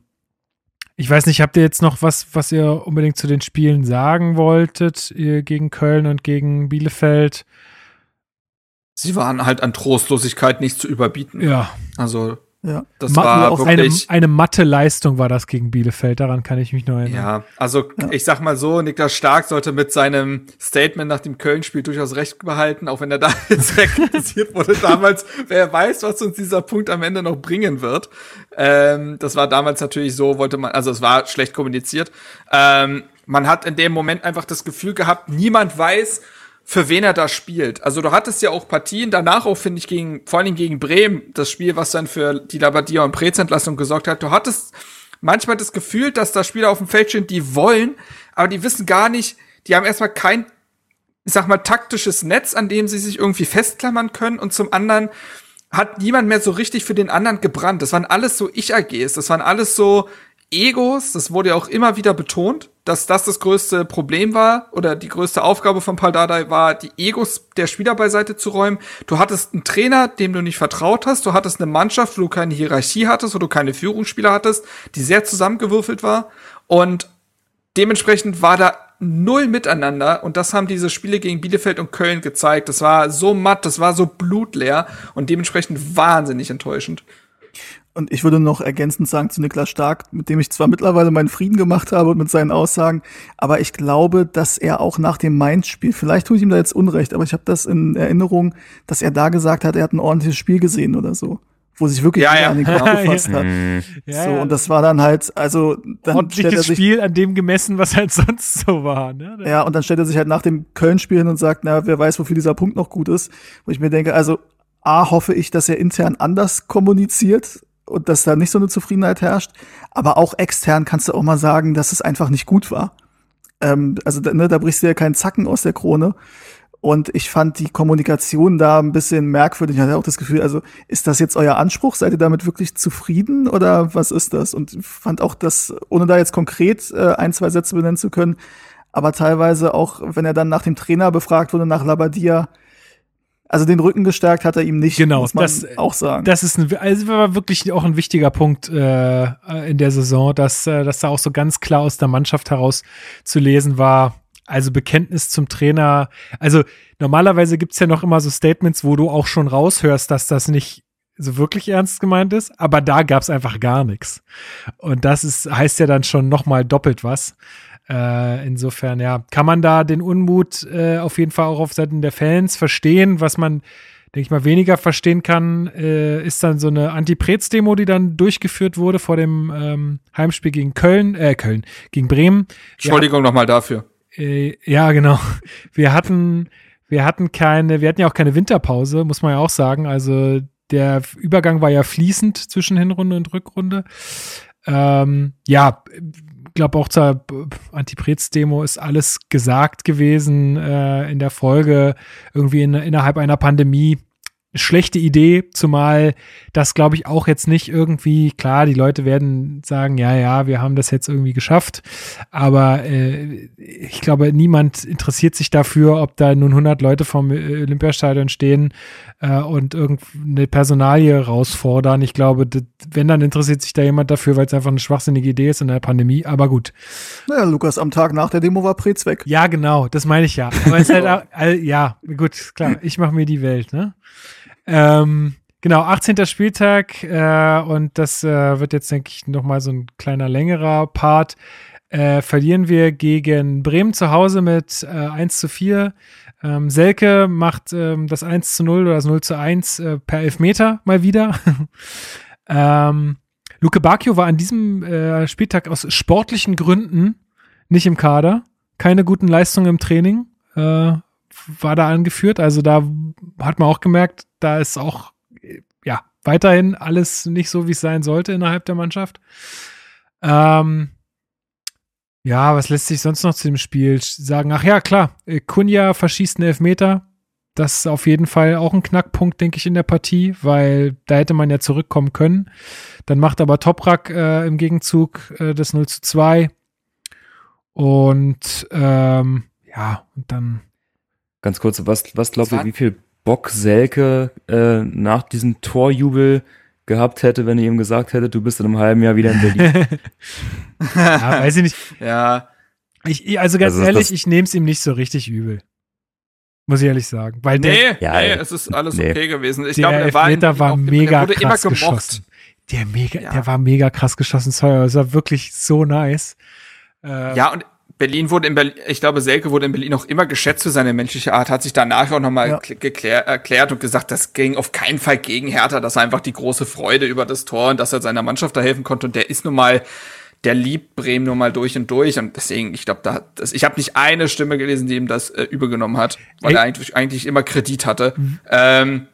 ich weiß nicht, habt ihr jetzt noch was, was ihr unbedingt zu den Spielen sagen wolltet gegen Köln und gegen Bielefeld? Sie waren halt an Trostlosigkeit nicht zu überbieten. Ja. Also ja. Das Ma war auch eine, eine matte Leistung war das gegen Bielefeld, daran kann ich mich noch erinnern. Ja, also ja. ich sag mal so, Niklas Stark sollte mit seinem Statement nach dem Köln-Spiel durchaus recht behalten, auch wenn er da jetzt kritisiert wurde damals. Wer weiß, was uns dieser Punkt am Ende noch bringen wird. Ähm, das war damals natürlich so, wollte man, also es war schlecht kommuniziert. Ähm, man hat in dem Moment einfach das Gefühl gehabt, niemand weiß, für wen er da spielt. Also du hattest ja auch Partien danach auch, finde ich, gegen, vor allem gegen Bremen, das Spiel, was dann für die Labadia und Prezentlassung gesorgt hat. Du hattest manchmal das Gefühl, dass da Spieler auf dem Feld stehen, die wollen, aber die wissen gar nicht, die haben erstmal kein, ich sag mal, taktisches Netz, an dem sie sich irgendwie festklammern können und zum anderen hat niemand mehr so richtig für den anderen gebrannt. Das waren alles so Ich-AGs, das waren alles so, Egos, das wurde ja auch immer wieder betont, dass das das größte Problem war oder die größte Aufgabe von Paul Dardai war, die Egos der Spieler beiseite zu räumen. Du hattest einen Trainer, dem du nicht vertraut hast, du hattest eine Mannschaft, wo du keine Hierarchie hattest, wo du keine Führungsspieler hattest, die sehr zusammengewürfelt war und dementsprechend war da null miteinander und das haben diese Spiele gegen Bielefeld und Köln gezeigt. Das war so matt, das war so blutleer und dementsprechend wahnsinnig enttäuschend. Und ich würde noch ergänzend sagen zu Niklas Stark, mit dem ich zwar mittlerweile meinen Frieden gemacht habe und mit seinen Aussagen, aber ich glaube, dass er auch nach dem Mainz-Spiel, vielleicht tue ich ihm da jetzt Unrecht, aber ich habe das in Erinnerung, dass er da gesagt hat, er hat ein ordentliches Spiel gesehen oder so. Wo sich wirklich Ja, ja. an den Kopf gefasst hat. Ja, so, ja. und das war dann halt, also dann stellt er ordentliches sich Spiel an dem gemessen, was halt sonst so war. Ne? Ja, und dann stellt er sich halt nach dem Köln-Spiel hin und sagt, na, wer weiß, wofür dieser Punkt noch gut ist. Wo ich mir denke, also A, hoffe ich, dass er intern anders kommuniziert und dass da nicht so eine Zufriedenheit herrscht. Aber auch extern kannst du auch mal sagen, dass es einfach nicht gut war. Ähm, also ne, da brichst du ja keinen Zacken aus der Krone. Und ich fand die Kommunikation da ein bisschen merkwürdig. Ich hatte auch das Gefühl, also ist das jetzt euer Anspruch? Seid ihr damit wirklich zufrieden oder was ist das? Und fand auch das, ohne da jetzt konkret äh, ein, zwei Sätze benennen zu können, aber teilweise auch, wenn er dann nach dem Trainer befragt wurde, nach Labadia, also den Rücken gestärkt hat er ihm nicht, Genau, muss man das- auch sagen. Das ist ein, also war wirklich auch ein wichtiger Punkt äh, in der Saison, dass, äh, dass da auch so ganz klar aus der Mannschaft heraus zu lesen war. Also Bekenntnis zum Trainer. Also normalerweise gibt's ja noch immer so Statements, wo du auch schon raushörst, dass das nicht so wirklich ernst gemeint ist, aber da gab's einfach gar nichts. Und das ist, heißt ja dann schon nochmal doppelt was. Äh, insofern, ja, kann man da den Unmut äh, auf jeden Fall auch auf Seiten der Fans verstehen. Was man, denke ich mal, weniger verstehen kann, äh, ist dann so eine Anti-Prez-Demo, die dann durchgeführt wurde vor dem ähm, Heimspiel gegen Köln, äh, Köln, gegen Bremen. Entschuldigung nochmal dafür. Äh, ja, genau. Wir hatten, wir hatten keine, wir hatten ja auch keine Winterpause, muss man ja auch sagen. Also der Übergang war ja fließend zwischen Hinrunde und Rückrunde. Ähm, ja, glaube auch zur Antiprez-Demo ist alles gesagt gewesen äh, in der Folge, irgendwie in, innerhalb einer Pandemie. Schlechte Idee, zumal das glaube ich auch jetzt nicht irgendwie, klar, die Leute werden sagen, ja, ja, wir haben das jetzt irgendwie geschafft, aber äh, ich glaube, niemand interessiert sich dafür, ob da nun 100 Leute vom Olympiastadion stehen äh, und irgendeine Personalie rausfordern. Ich glaube, wenn, dann interessiert sich da jemand dafür, weil es einfach eine schwachsinnige Idee ist in der Pandemie, aber gut. naja, Lukas, am Tag nach der Demo war Prez weg. Ja, genau, das meine ich ja. Aber es ist halt auch, all, ja, gut, klar, ich mache mir die Welt, ne? Ähm, genau, 18. Spieltag äh, und das äh, wird jetzt, denke ich, nochmal so ein kleiner längerer Part. Äh, verlieren wir gegen Bremen zu Hause mit äh, 1 zu 4. Ähm, Selke macht ähm, das 1 zu 0 oder das 0 zu 1 äh, per Elfmeter mal wieder. ähm, Luke Bacchio war an diesem äh, Spieltag aus sportlichen Gründen nicht im Kader. Keine guten Leistungen im Training äh, war da angeführt. Also da hat man auch gemerkt, da ist auch äh, ja weiterhin alles nicht so, wie es sein sollte innerhalb der Mannschaft. Ähm, ja, was lässt sich sonst noch zu dem Spiel sagen? Ach ja, klar, äh, Kunja verschießt einen Elfmeter. Das ist auf jeden Fall auch ein Knackpunkt, denke ich, in der Partie, weil da hätte man ja zurückkommen können. Dann macht aber Toprak äh, im Gegenzug äh, das 0 zu 2. Und ähm, ja, und dann Ganz kurz, was, was glaubt ihr, wie viel Bock Selke äh, nach diesem Torjubel gehabt hätte, wenn ihr ihm gesagt hättet, du bist in einem halben Jahr wieder in Berlin? ja, weiß ich nicht. Ja, Ich, ich- also ganz Also ehrlich, ich nehme es ihm nicht so richtig übel. Muss ich ehrlich sagen. Weil nee, der, Ja, nee, ja. es ist alles Nee. okay gewesen. Ich der glaube, er war, in Elfmeter Berlin war mega der wurde immer krass gemocht. geschossen. Der, mega, Ja. der war mega krass geschossen. Sorry, das war wirklich so nice. Äh, Ja, und Berlin wurde in Berlin, ich glaube, Selke wurde in Berlin auch immer geschätzt für seine menschliche Art, hat sich danach auch nochmal Ja. erklärt und gesagt, das ging auf keinen Fall gegen Hertha, das war einfach die große Freude über das Tor und dass er seiner Mannschaft da helfen konnte und der ist nun mal, der liebt Bremen nun mal durch und durch und deswegen, ich glaube, da hat das, ich habe nicht eine Stimme gelesen, die ihm das äh, übergenommen hat, weil Ey. er eigentlich, eigentlich immer Kredit hatte. Mhm. Ähm,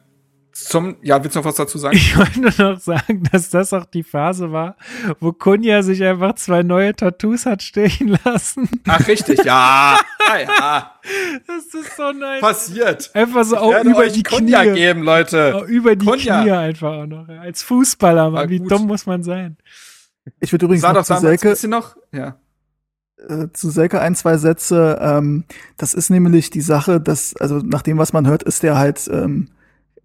zum, ja, willst du noch was dazu sagen? Ich wollte nur noch sagen, dass das auch die Phase war, wo Kunja sich einfach zwei neue Tattoos hat stechen lassen. Ach, richtig, ja. ja, ja. Das ist so nice. Passiert. Einfach so auch Werde über euch die Cognac Knie. geben, Leute. Auch über die Cognac. Knie einfach auch noch. Als Fußballer, Mann. Wie dumm muss man sein? Ich würde übrigens Sah noch zu Selke, bisschen noch, ja. äh, zu Selke ein, zwei Sätze. Ähm, das ist nämlich die Sache, dass, also nach dem, was man hört, ist der halt, ähm,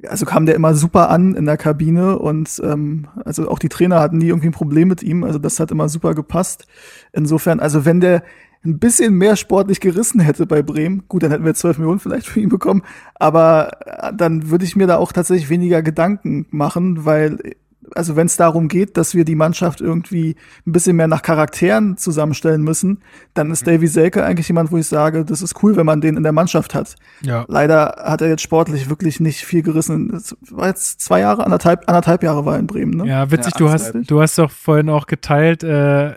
also kam der immer super an in der Kabine und ähm, also auch die Trainer hatten nie irgendwie ein Problem mit ihm. Also das hat immer super gepasst. Insofern, also wenn der ein bisschen mehr sportlich gerissen hätte bei Bremen, gut, dann hätten wir 12 Millionen vielleicht für ihn bekommen, aber äh, dann würde ich mir da auch tatsächlich weniger Gedanken machen, weil also wenn es darum geht, dass wir die Mannschaft irgendwie ein bisschen mehr nach Charakteren zusammenstellen müssen, dann ist Davy Selke eigentlich jemand, wo ich sage, das ist cool, wenn man den in der Mannschaft hat. Ja. Leider hat er jetzt sportlich wirklich nicht viel gerissen. Es war jetzt zwei Jahre, anderthalb, anderthalb Jahre war er in Bremen, ne? Ja, witzig, Ja, du hast, du hast doch vorhin auch geteilt, äh,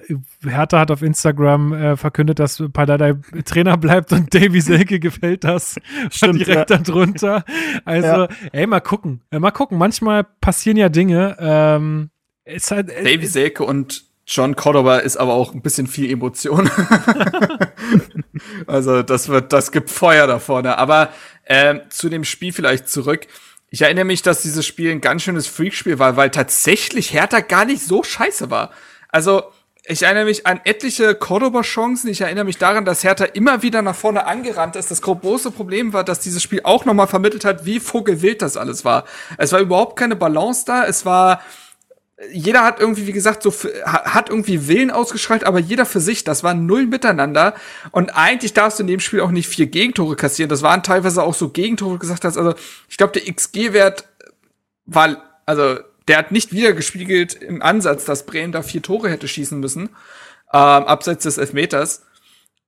Hertha hat auf Instagram äh, verkündet, dass Pardadei Trainer bleibt und Davy Selke gefällt das. Stimmt, direkt ja. darunter. Also, Ja. ey, mal gucken. Äh, mal gucken. Manchmal passieren ja Dinge. Ähm, ist halt, äh, Davy Selke und John Cordoba ist aber auch ein bisschen viel Emotion. also das wird, das gibt Feuer da vorne. Aber ähm, zu dem Spiel vielleicht zurück. Ich erinnere mich, dass dieses Spiel ein ganz schönes Freakspiel war, weil tatsächlich Hertha gar nicht so scheiße war. Also ich erinnere mich an etliche Cordoba-Chancen. Ich erinnere mich daran, dass Hertha immer wieder nach vorne angerannt ist. Das große Problem war, dass dieses Spiel auch nochmal vermittelt hat, wie vogelwild das alles war. Es war überhaupt keine Balance da. Es war jeder hat irgendwie, wie gesagt, so hat irgendwie Willen ausgeschreit, aber jeder für sich. Das war null miteinander. Und eigentlich darfst du in dem Spiel auch nicht vier Gegentore kassieren. Das waren teilweise auch so Gegentore, gesagt hast. Also ich glaube, der XG-Wert war, also der hat nicht wieder gespiegelt im Ansatz, dass Bremen da vier Tore hätte schießen müssen, ähm, abseits des Elfmeters.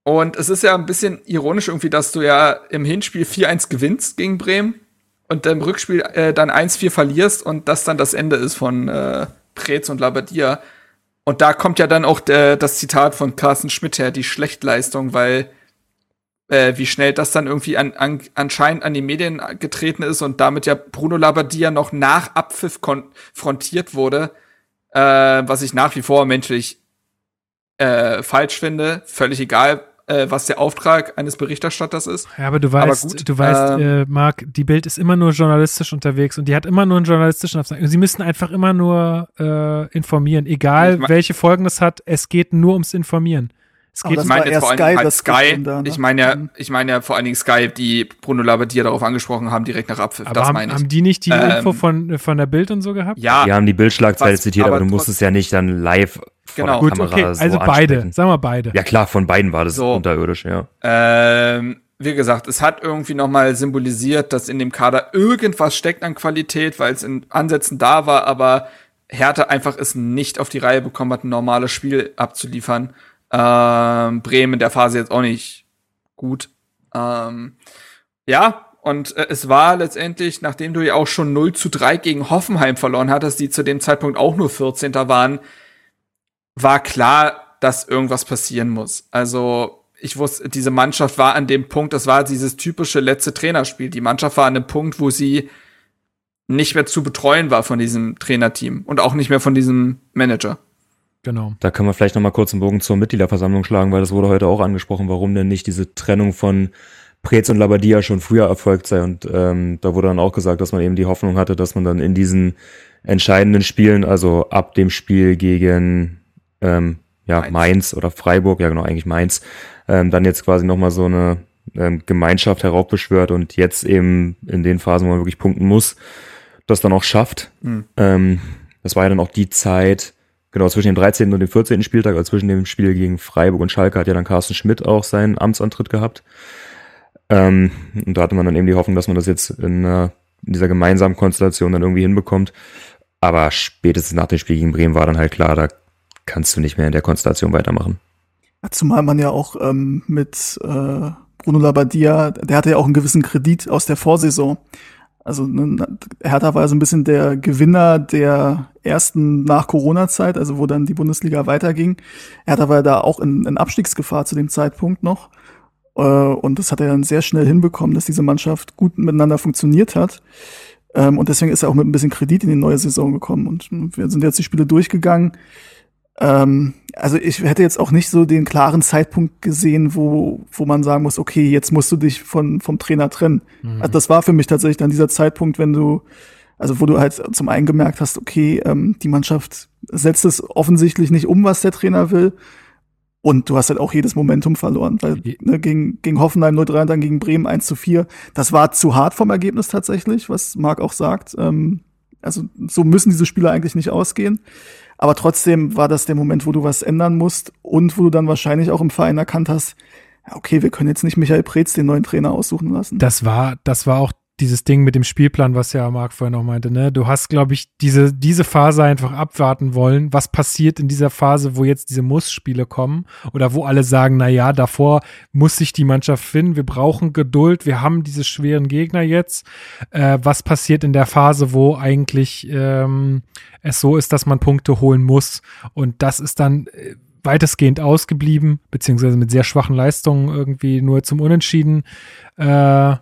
Und es ist ja ein bisschen ironisch irgendwie, dass du ja im Hinspiel 4-1 gewinnst gegen Bremen und im Rückspiel äh, dann 1-4 verlierst und das dann das Ende ist von äh, Preetz und Labadia. Und da kommt ja dann auch der, das Zitat von Carsten Schmidt her, die Schlechtleistung, weil äh, wie schnell das dann irgendwie an, an, anscheinend an die Medien getreten ist und damit ja Bruno Labbadia noch nach Abpfiff konfrontiert wurde, äh, was ich nach wie vor menschlich äh, falsch finde. Völlig egal, äh, was der Auftrag eines Berichterstatters ist. Ja, aber du Aber weißt, gut, du weißt, ähm, äh, Marc, die Bild ist immer nur journalistisch unterwegs und die hat immer nur einen journalistischen Auftrag. Sie müssen einfach immer nur äh, informieren, egal welche Folgen das hat. Es geht nur ums Informieren. Es Aber geht das ich meine jetzt vor Sky, Dingen halt Sky. Da, ne? Ich meine ja, Mhm. ich meine ja vor allen Dingen Sky, die Bruno Labbadia darauf angesprochen haben, direkt nach Abpfiff. aber das haben, meine ich. haben die nicht die Ähm, Info von, von der Bild und so gehabt? ja, Die haben die Bildschlagzeile Was- zitiert, aber, aber du musstest ja nicht dann live vor Genau. der Gut, Kamera okay, so also beide. ansprechen. Sagen wir beide. Ja klar, von beiden war das So. unterirdisch, ja. Ähm, wie gesagt, es hat irgendwie nochmal symbolisiert, dass in dem Kader irgendwas steckt an Qualität, weil es in Ansätzen da war, aber Hertha einfach es nicht auf die Reihe bekommen hat, ein normales Spiel abzuliefern. Ähm, Bremen in der Phase jetzt auch nicht gut. Ähm, ja, und äh, es war letztendlich, nachdem du ja auch schon 0 zu 3 gegen Hoffenheim verloren hattest, die zu dem Zeitpunkt auch nur 14. waren, war klar, dass irgendwas passieren muss. Also ich wusste, diese Mannschaft war an dem Punkt, das war dieses typische letzte Trainerspiel. Die Mannschaft war an dem Punkt, wo sie nicht mehr zu betreuen war von diesem Trainerteam und auch nicht mehr von diesem Manager. Genau. Da können wir vielleicht noch mal kurz einen Bogen zur Mitgliederversammlung schlagen, weil das wurde heute auch angesprochen, warum denn nicht diese Trennung von Preetz und Labadia schon früher erfolgt sei. Und ähm, da wurde dann auch gesagt, dass man eben die Hoffnung hatte, dass man dann in diesen entscheidenden Spielen, also ab dem Spiel gegen ähm, ja, Mainz. Mainz. oder Freiburg, ja genau, eigentlich Mainz, ähm, dann jetzt quasi nochmal so eine ähm, Gemeinschaft heraufbeschwört und jetzt eben in den Phasen, wo man wirklich punkten muss, das dann auch schafft. Mhm. Ähm, das war ja dann auch die Zeit, genau, zwischen dem 13. und dem 14. Spieltag, also zwischen dem Spiel gegen Freiburg und Schalke hat ja dann Carsten Schmidt auch seinen Amtsantritt gehabt. Ähm, und da hatte man dann eben die Hoffnung, dass man das jetzt in, äh, in dieser gemeinsamen Konstellation dann irgendwie hinbekommt. Aber spätestens nach dem Spiel gegen Bremen war dann halt klar, da kannst du nicht mehr in der Konstellation weitermachen. Ja, Zumal man ja auch ähm, mit äh, Bruno Labbadia, der hatte ja auch einen gewissen Kredit aus der Vorsaison. Also ne, Hertha war so ein bisschen der Gewinner der ersten nach-Corona-Zeit, also wo dann die Bundesliga weiterging. Hertha war ja da auch in, in Abstiegsgefahr zu dem Zeitpunkt noch. Äh, und das hat er dann sehr schnell hinbekommen, dass diese Mannschaft gut miteinander funktioniert hat. Ähm, und deswegen ist er auch mit ein bisschen Kredit in die neue Saison gekommen. Und wir sind jetzt die Spiele durchgegangen. Ähm, also ich hätte jetzt auch nicht so den klaren Zeitpunkt gesehen, wo, wo man sagen muss, okay, jetzt musst du dich von, vom Trainer trennen. Also das war für mich tatsächlich dann dieser Zeitpunkt, wenn du, also wo du halt zum einen gemerkt hast, okay, ähm, die Mannschaft setzt es offensichtlich nicht um, was der Trainer will. Und du hast halt auch jedes Momentum verloren, weil ne, gegen, gegen Hoffenheim 0-3 und dann gegen Bremen 1 zu 4, das war zu hart vom Ergebnis tatsächlich, was Marc auch sagt. Ähm, also so müssen diese Spiele eigentlich nicht ausgehen. Aber trotzdem war das der Moment, wo du was ändern musst und wo du dann wahrscheinlich auch im Verein erkannt hast, okay, wir können jetzt nicht Michael Preetz den neuen Trainer aussuchen lassen. Das war, das war auch dieses Ding mit dem Spielplan, was ja Marc vorher noch meinte, ne? Du hast, glaube ich, diese, diese Phase einfach abwarten wollen. Was passiert in dieser Phase, wo jetzt diese Muss-Spiele kommen oder wo alle sagen, na ja, davor muss sich die Mannschaft finden. Wir brauchen Geduld. Wir haben diese schweren Gegner jetzt. Äh, was passiert in der Phase, wo eigentlich ähm, es so ist, dass man Punkte holen muss? Und das ist dann äh, weitestgehend ausgeblieben, beziehungsweise mit sehr schwachen Leistungen irgendwie nur zum Unentschieden. Äh,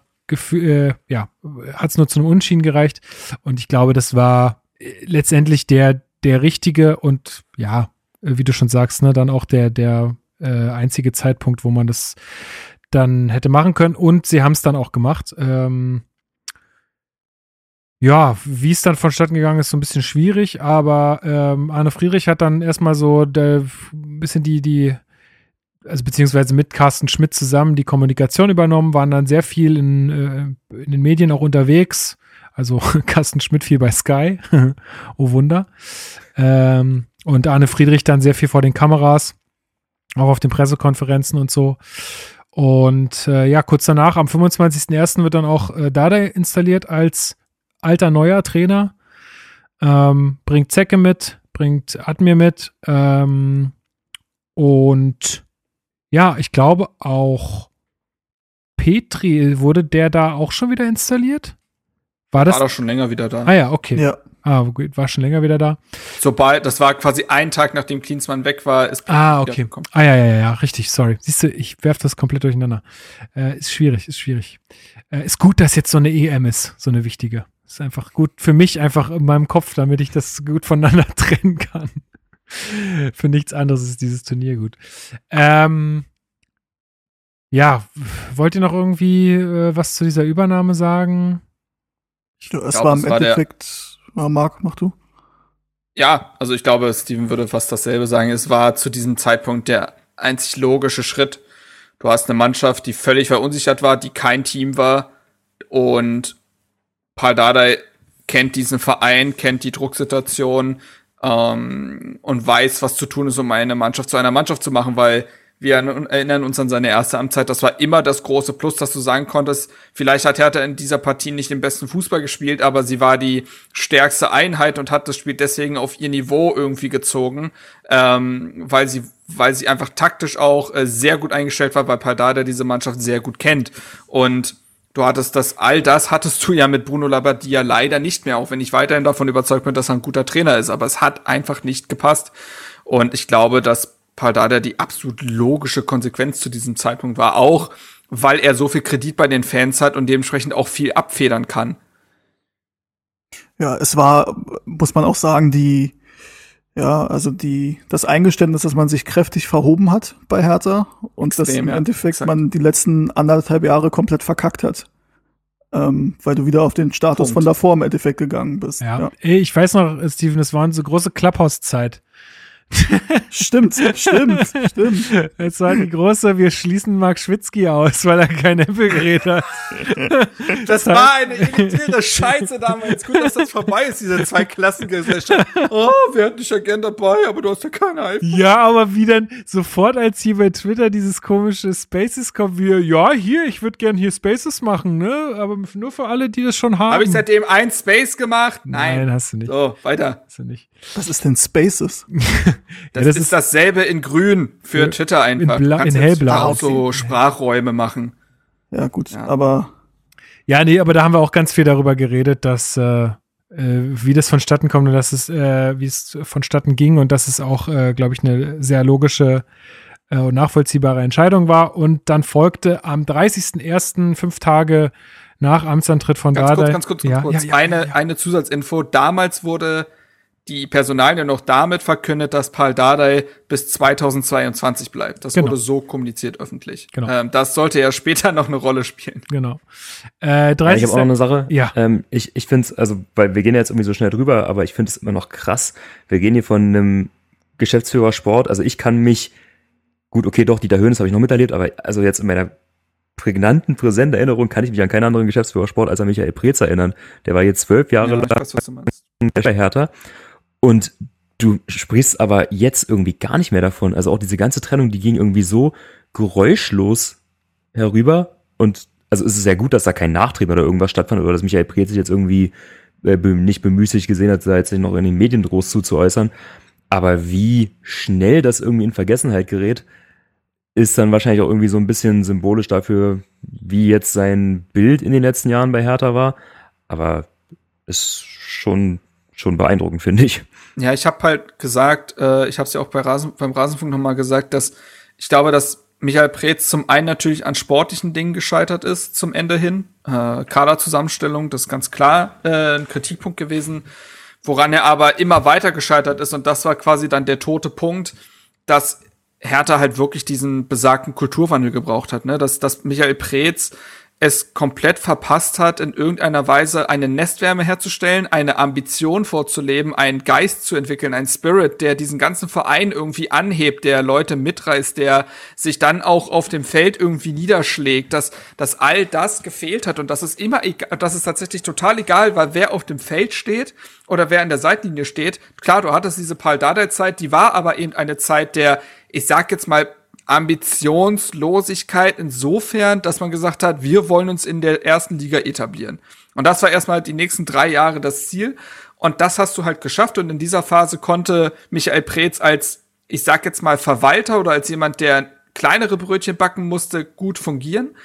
äh, ja, hat es nur zu einem Unschieden gereicht. Und ich glaube, das war äh, letztendlich der, der richtige und ja, wie du schon sagst, ne, dann auch der, der äh, einzige Zeitpunkt, wo man das dann hätte machen können. Und sie haben es dann auch gemacht. Ähm, ja, wie es dann vonstatten gegangen ist, so ein bisschen schwierig, aber ähm, Arne Friedrich hat dann erstmal so ein bisschen die, die also beziehungsweise mit Carsten Schmidt zusammen die Kommunikation übernommen, waren dann sehr viel in, äh, in den Medien auch unterwegs. Also Carsten Schmidt viel bei Sky, oh Wunder. Ähm, und Arne Friedrich dann sehr viel vor den Kameras, auch auf den Pressekonferenzen und so. Und äh, ja, kurz danach, am 25.01. wird dann auch äh, Dada installiert als alter neuer Trainer. Ähm, bringt Zecke mit, bringt Admir mit. Ähm, und ja, ich glaube auch Petri, wurde der da auch schon wieder installiert? War das? War doch schon länger wieder da. Ah ja, okay. Ja. Ah, gut, war schon länger wieder da. Sobald, das war quasi ein Tag, nachdem Klinsmann weg war, ist Ah, wieder okay. gekommen. Ah ja, ja, ja, ja, richtig, sorry. Siehst du, ich werf das komplett durcheinander. Äh, ist schwierig, ist schwierig. Äh, ist gut, dass jetzt so eine EM ist, so eine wichtige. Ist einfach gut für mich einfach in meinem Kopf, damit ich das gut voneinander trennen kann. für nichts anderes ist dieses Turnier gut. Ähm, ja, wollt ihr noch irgendwie äh, was zu dieser Übernahme sagen? Es glaub, war im das war der- Endeffekt, ja, Marc, mach du. Ja, also ich glaube, Steven würde fast dasselbe sagen. Es war zu diesem Zeitpunkt der einzig logische Schritt. Du hast eine Mannschaft, die völlig verunsichert war, die kein Team war und Paul Dardai kennt diesen Verein, kennt die Drucksituation ähm, und weiß, was zu tun ist, um eine Mannschaft zu einer Mannschaft zu machen, weil wir erinnern uns an seine erste Amtszeit. Das war immer das große Plus, dass du sagen konntest, vielleicht hat Hertha in dieser Partie nicht den besten Fußball gespielt, aber sie war die stärkste Einheit und hat das Spiel deswegen auf ihr Niveau irgendwie gezogen, ähm, weil sie weil sie einfach taktisch auch äh, sehr gut eingestellt war, weil Pardada diese Mannschaft sehr gut kennt. Und du hattest das, all das hattest du ja mit Bruno Labbadia leider nicht mehr, auch wenn ich weiterhin davon überzeugt bin, dass er ein guter Trainer ist, aber es hat einfach nicht gepasst. Und ich glaube, dass Pardada die absolut logische Konsequenz zu diesem Zeitpunkt war, auch weil er so viel Kredit bei den Fans hat und dementsprechend auch viel abfedern kann. Ja, es war, muss man auch sagen, die, ja, also die, das Eingeständnis, dass man sich kräftig verhoben hat bei Hertha und dass Extrem, im ja, Endeffekt exakt. man die letzten anderthalb Jahre komplett verkackt hat. Ähm, weil du wieder auf den Status Punkt. von davor im Endeffekt gegangen bist. Ja. Ey, ich weiß noch, Steven, es war unsere große Clubhouse-Zeit. Stimmt, stimmt, stimmt. Es war die große, wir schließen Mark Schwitzky aus, weil er kein Apple-Gerät hat. Das war eine elitäre Scheiße damals. Gut, dass das vorbei ist, diese zwei Klassengesellschaft. Oh, wir hätten dich ja gern dabei, aber du hast ja keine iPhone. Ja, aber wie dann sofort, als hier bei Twitter dieses komische Spaces kommt, wie, ja, hier, ich würde gern hier Spaces machen, ne? Aber nur für alle, die das schon haben. Habe ich seitdem ein Space gemacht? Nein, Nein. hast du nicht. So, weiter. Hast du nicht. Was ist denn Spaces? Das, das ist, ist- dasselbe in grün für Ja, Twitter einfach. in bla- kannst in hellblau. Auch so Sprachräume machen. Ja, gut, Ja. aber Ja, nee, aber da haben wir auch ganz viel darüber geredet, dass, äh, äh, wie das vonstatten kommt und dass es, äh, wie es vonstatten ging und dass es auch, äh, glaube ich, eine sehr logische äh, und nachvollziehbare Entscheidung war. Und dann folgte am 30.01., fünf Tage nach Amtsantritt von Ganz Dardai. kurz, ganz kurz, ganz ja, kurz. Ja, ja, eine, ja, ja. eine Zusatzinfo. Damals wurde die Personalie noch damit verkündet, dass Paul Dardai bis 2022 bleibt. Das Genau. wurde so kommuniziert öffentlich. Genau. Ähm, das sollte ja später noch eine Rolle spielen. Genau. Äh, Ja, 30. ich habe auch noch eine Sache. Ja. Ähm, ich ich finde es, also, weil wir gehen ja jetzt irgendwie so schnell drüber, aber ich finde es immer noch krass. Wir gehen hier von einem Geschäftsführer Sport, also ich kann mich, gut, okay, doch, Dieter Höhnes habe ich noch miterlebt, aber also jetzt in meiner prägnanten, präsenten Erinnerung kann ich mich an keinen anderen Geschäftsführer Sport als an Michael Preetz erinnern. Der war jetzt zwölf Jahre Ja, ich lang weiß, was du meinst. bei Hertha. Und du sprichst aber jetzt irgendwie gar nicht mehr davon. Also auch diese ganze Trennung, die ging irgendwie so geräuschlos herüber. Und also es ist sehr gut, dass da kein Nachtrieb oder irgendwas stattfand oder dass Michael Preetz sich jetzt irgendwie äh, nicht bemüßigt gesehen hat, sich noch in den Medien groß zuzuäußern. Aber wie schnell das irgendwie in Vergessenheit gerät, ist dann wahrscheinlich auch irgendwie so ein bisschen symbolisch dafür, wie jetzt sein Bild in den letzten Jahren bei Hertha war. Aber ist schon, schon beeindruckend, finde ich. Ja, ich habe halt gesagt, äh, ich habe es ja auch bei Rasen, beim Rasenfunk nochmal gesagt, dass ich glaube, dass Michael Preetz zum einen natürlich an sportlichen Dingen gescheitert ist zum Ende hin. Äh, Kaderzusammenstellung, das ist ganz klar äh, ein Kritikpunkt gewesen, woran er aber immer weiter gescheitert ist. Und das war quasi dann der tote Punkt, dass Hertha halt wirklich diesen besagten Kulturwandel gebraucht hat, ne? Dass, dass Michael Preetz es komplett verpasst hat, in irgendeiner Weise eine Nestwärme herzustellen, eine Ambition vorzuleben, einen Geist zu entwickeln, einen Spirit, der diesen ganzen Verein irgendwie anhebt, der Leute mitreißt, der sich dann auch auf dem Feld irgendwie niederschlägt, dass, dass all das gefehlt hat und dass es immer, dass es tatsächlich total egal war, wer auf dem Feld steht oder wer an der Seitenlinie steht. Klar, du hattest diese Paul Dardai-Zeit, die war aber eben eine Zeit der, ich sag jetzt mal, Ambitionslosigkeit insofern, dass man gesagt hat, wir wollen uns in der ersten Liga etablieren. Und das war erstmal die nächsten drei Jahre das Ziel. Und das hast du halt geschafft. Und in dieser Phase konnte Michael Preetz als, ich sag jetzt mal, Verwalter oder als jemand, der kleinere Brötchen backen musste, gut fungieren.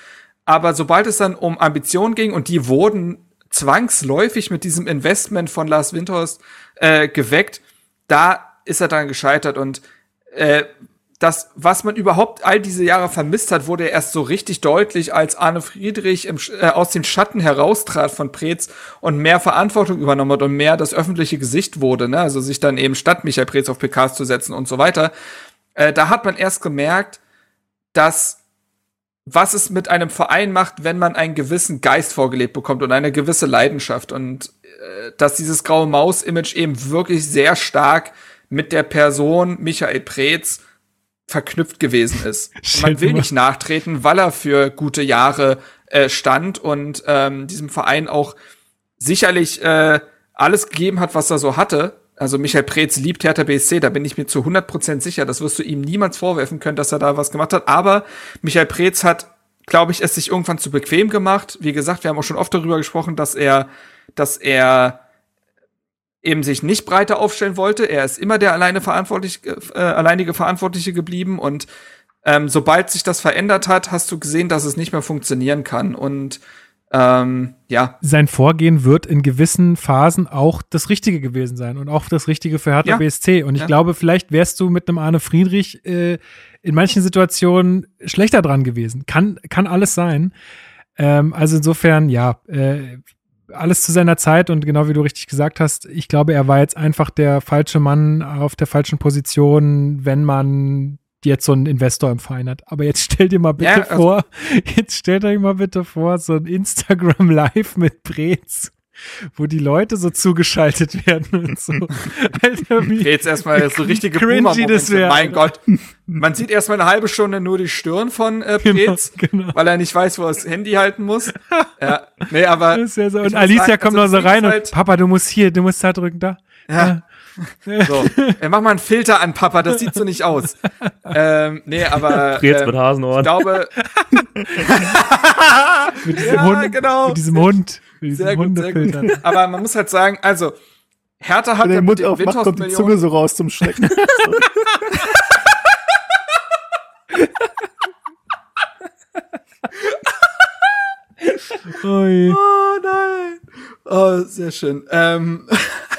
Aber sobald es dann um Ambitionen ging und die wurden zwangsläufig mit diesem Investment von Lars Windhorst äh, geweckt, da ist er dann gescheitert. Und äh, das, was man überhaupt all diese Jahre vermisst hat, wurde erst so richtig deutlich, als Arne Friedrich im, äh, aus den Schatten heraustrat von Preetz und mehr Verantwortung übernommen hat und mehr das öffentliche Gesicht wurde, ne? also sich dann eben statt Michael Preetz auf PKs zu setzen und so weiter. Äh, da hat man erst gemerkt, dass was es mit einem Verein macht, wenn man einen gewissen Geist vorgelebt bekommt und eine gewisse Leidenschaft und äh, dass dieses graue Maus-Image eben wirklich sehr stark mit der Person Michael Preetz verknüpft gewesen ist. man will nicht nachtreten, weil er für gute Jahre äh, stand und ähm, diesem Verein auch sicherlich äh, alles gegeben hat, was er so hatte. Also Michael Preetz liebt Hertha BSC, da bin ich mir zu 100% sicher. Das wirst du ihm niemals vorwerfen können, dass er da was gemacht hat. Aber Michael Preetz hat, glaube ich, es sich irgendwann zu bequem gemacht. Wie gesagt, wir haben auch schon oft darüber gesprochen, dass er, dass er eben sich nicht breiter aufstellen wollte. Er ist immer der alleine verantwortlich, äh, alleinige Verantwortliche geblieben und ähm, sobald sich das verändert hat, hast du gesehen, dass es nicht mehr funktionieren kann und ähm, ja. Sein Vorgehen wird in gewissen Phasen auch das Richtige gewesen sein und auch das Richtige für Hertha ja. BSC. Und ich ja. glaube, vielleicht wärst du mit einem Arne Friedrich äh, in manchen Situationen schlechter dran gewesen. Kann, kann alles sein. Ähm, also insofern, ja, äh, alles zu seiner Zeit und genau wie du richtig gesagt hast, ich glaube, er war jetzt einfach der falsche Mann auf der falschen Position, wenn man jetzt so einen Investor im Verein hat. Aber jetzt stell dir mal bitte ja, also vor, jetzt stellt euch mal bitte vor, so ein Instagram Live mit Brez wo die Leute so zugeschaltet werden und so. Alter, wie jetzt erstmal so richtige cringy das wäre. Mein Gott. Man sieht erstmal eine halbe Stunde nur die Stirn von äh, Pretz, genau, genau. weil er nicht weiß, wo er das Handy halten muss. ja, nee, aber ja so. und Alicia sagen, kommt also noch so rein halt und Papa, du musst hier, du musst da drücken, da. Ja. So, äh, mach mal einen Filter an, Papa, das sieht so nicht aus. ähm, nee, aber äh, mit Hasenohren. ich glaube mit diesem ja, Hund, genau. mit diesem Hund. Sehr gut, sehr gut. Aber man muss halt sagen, also, Hertha hat Wenn der Mund aufmacht, kommt die Zunge so raus zum Schrecken. oh nein. Oh, sehr schön. Ähm,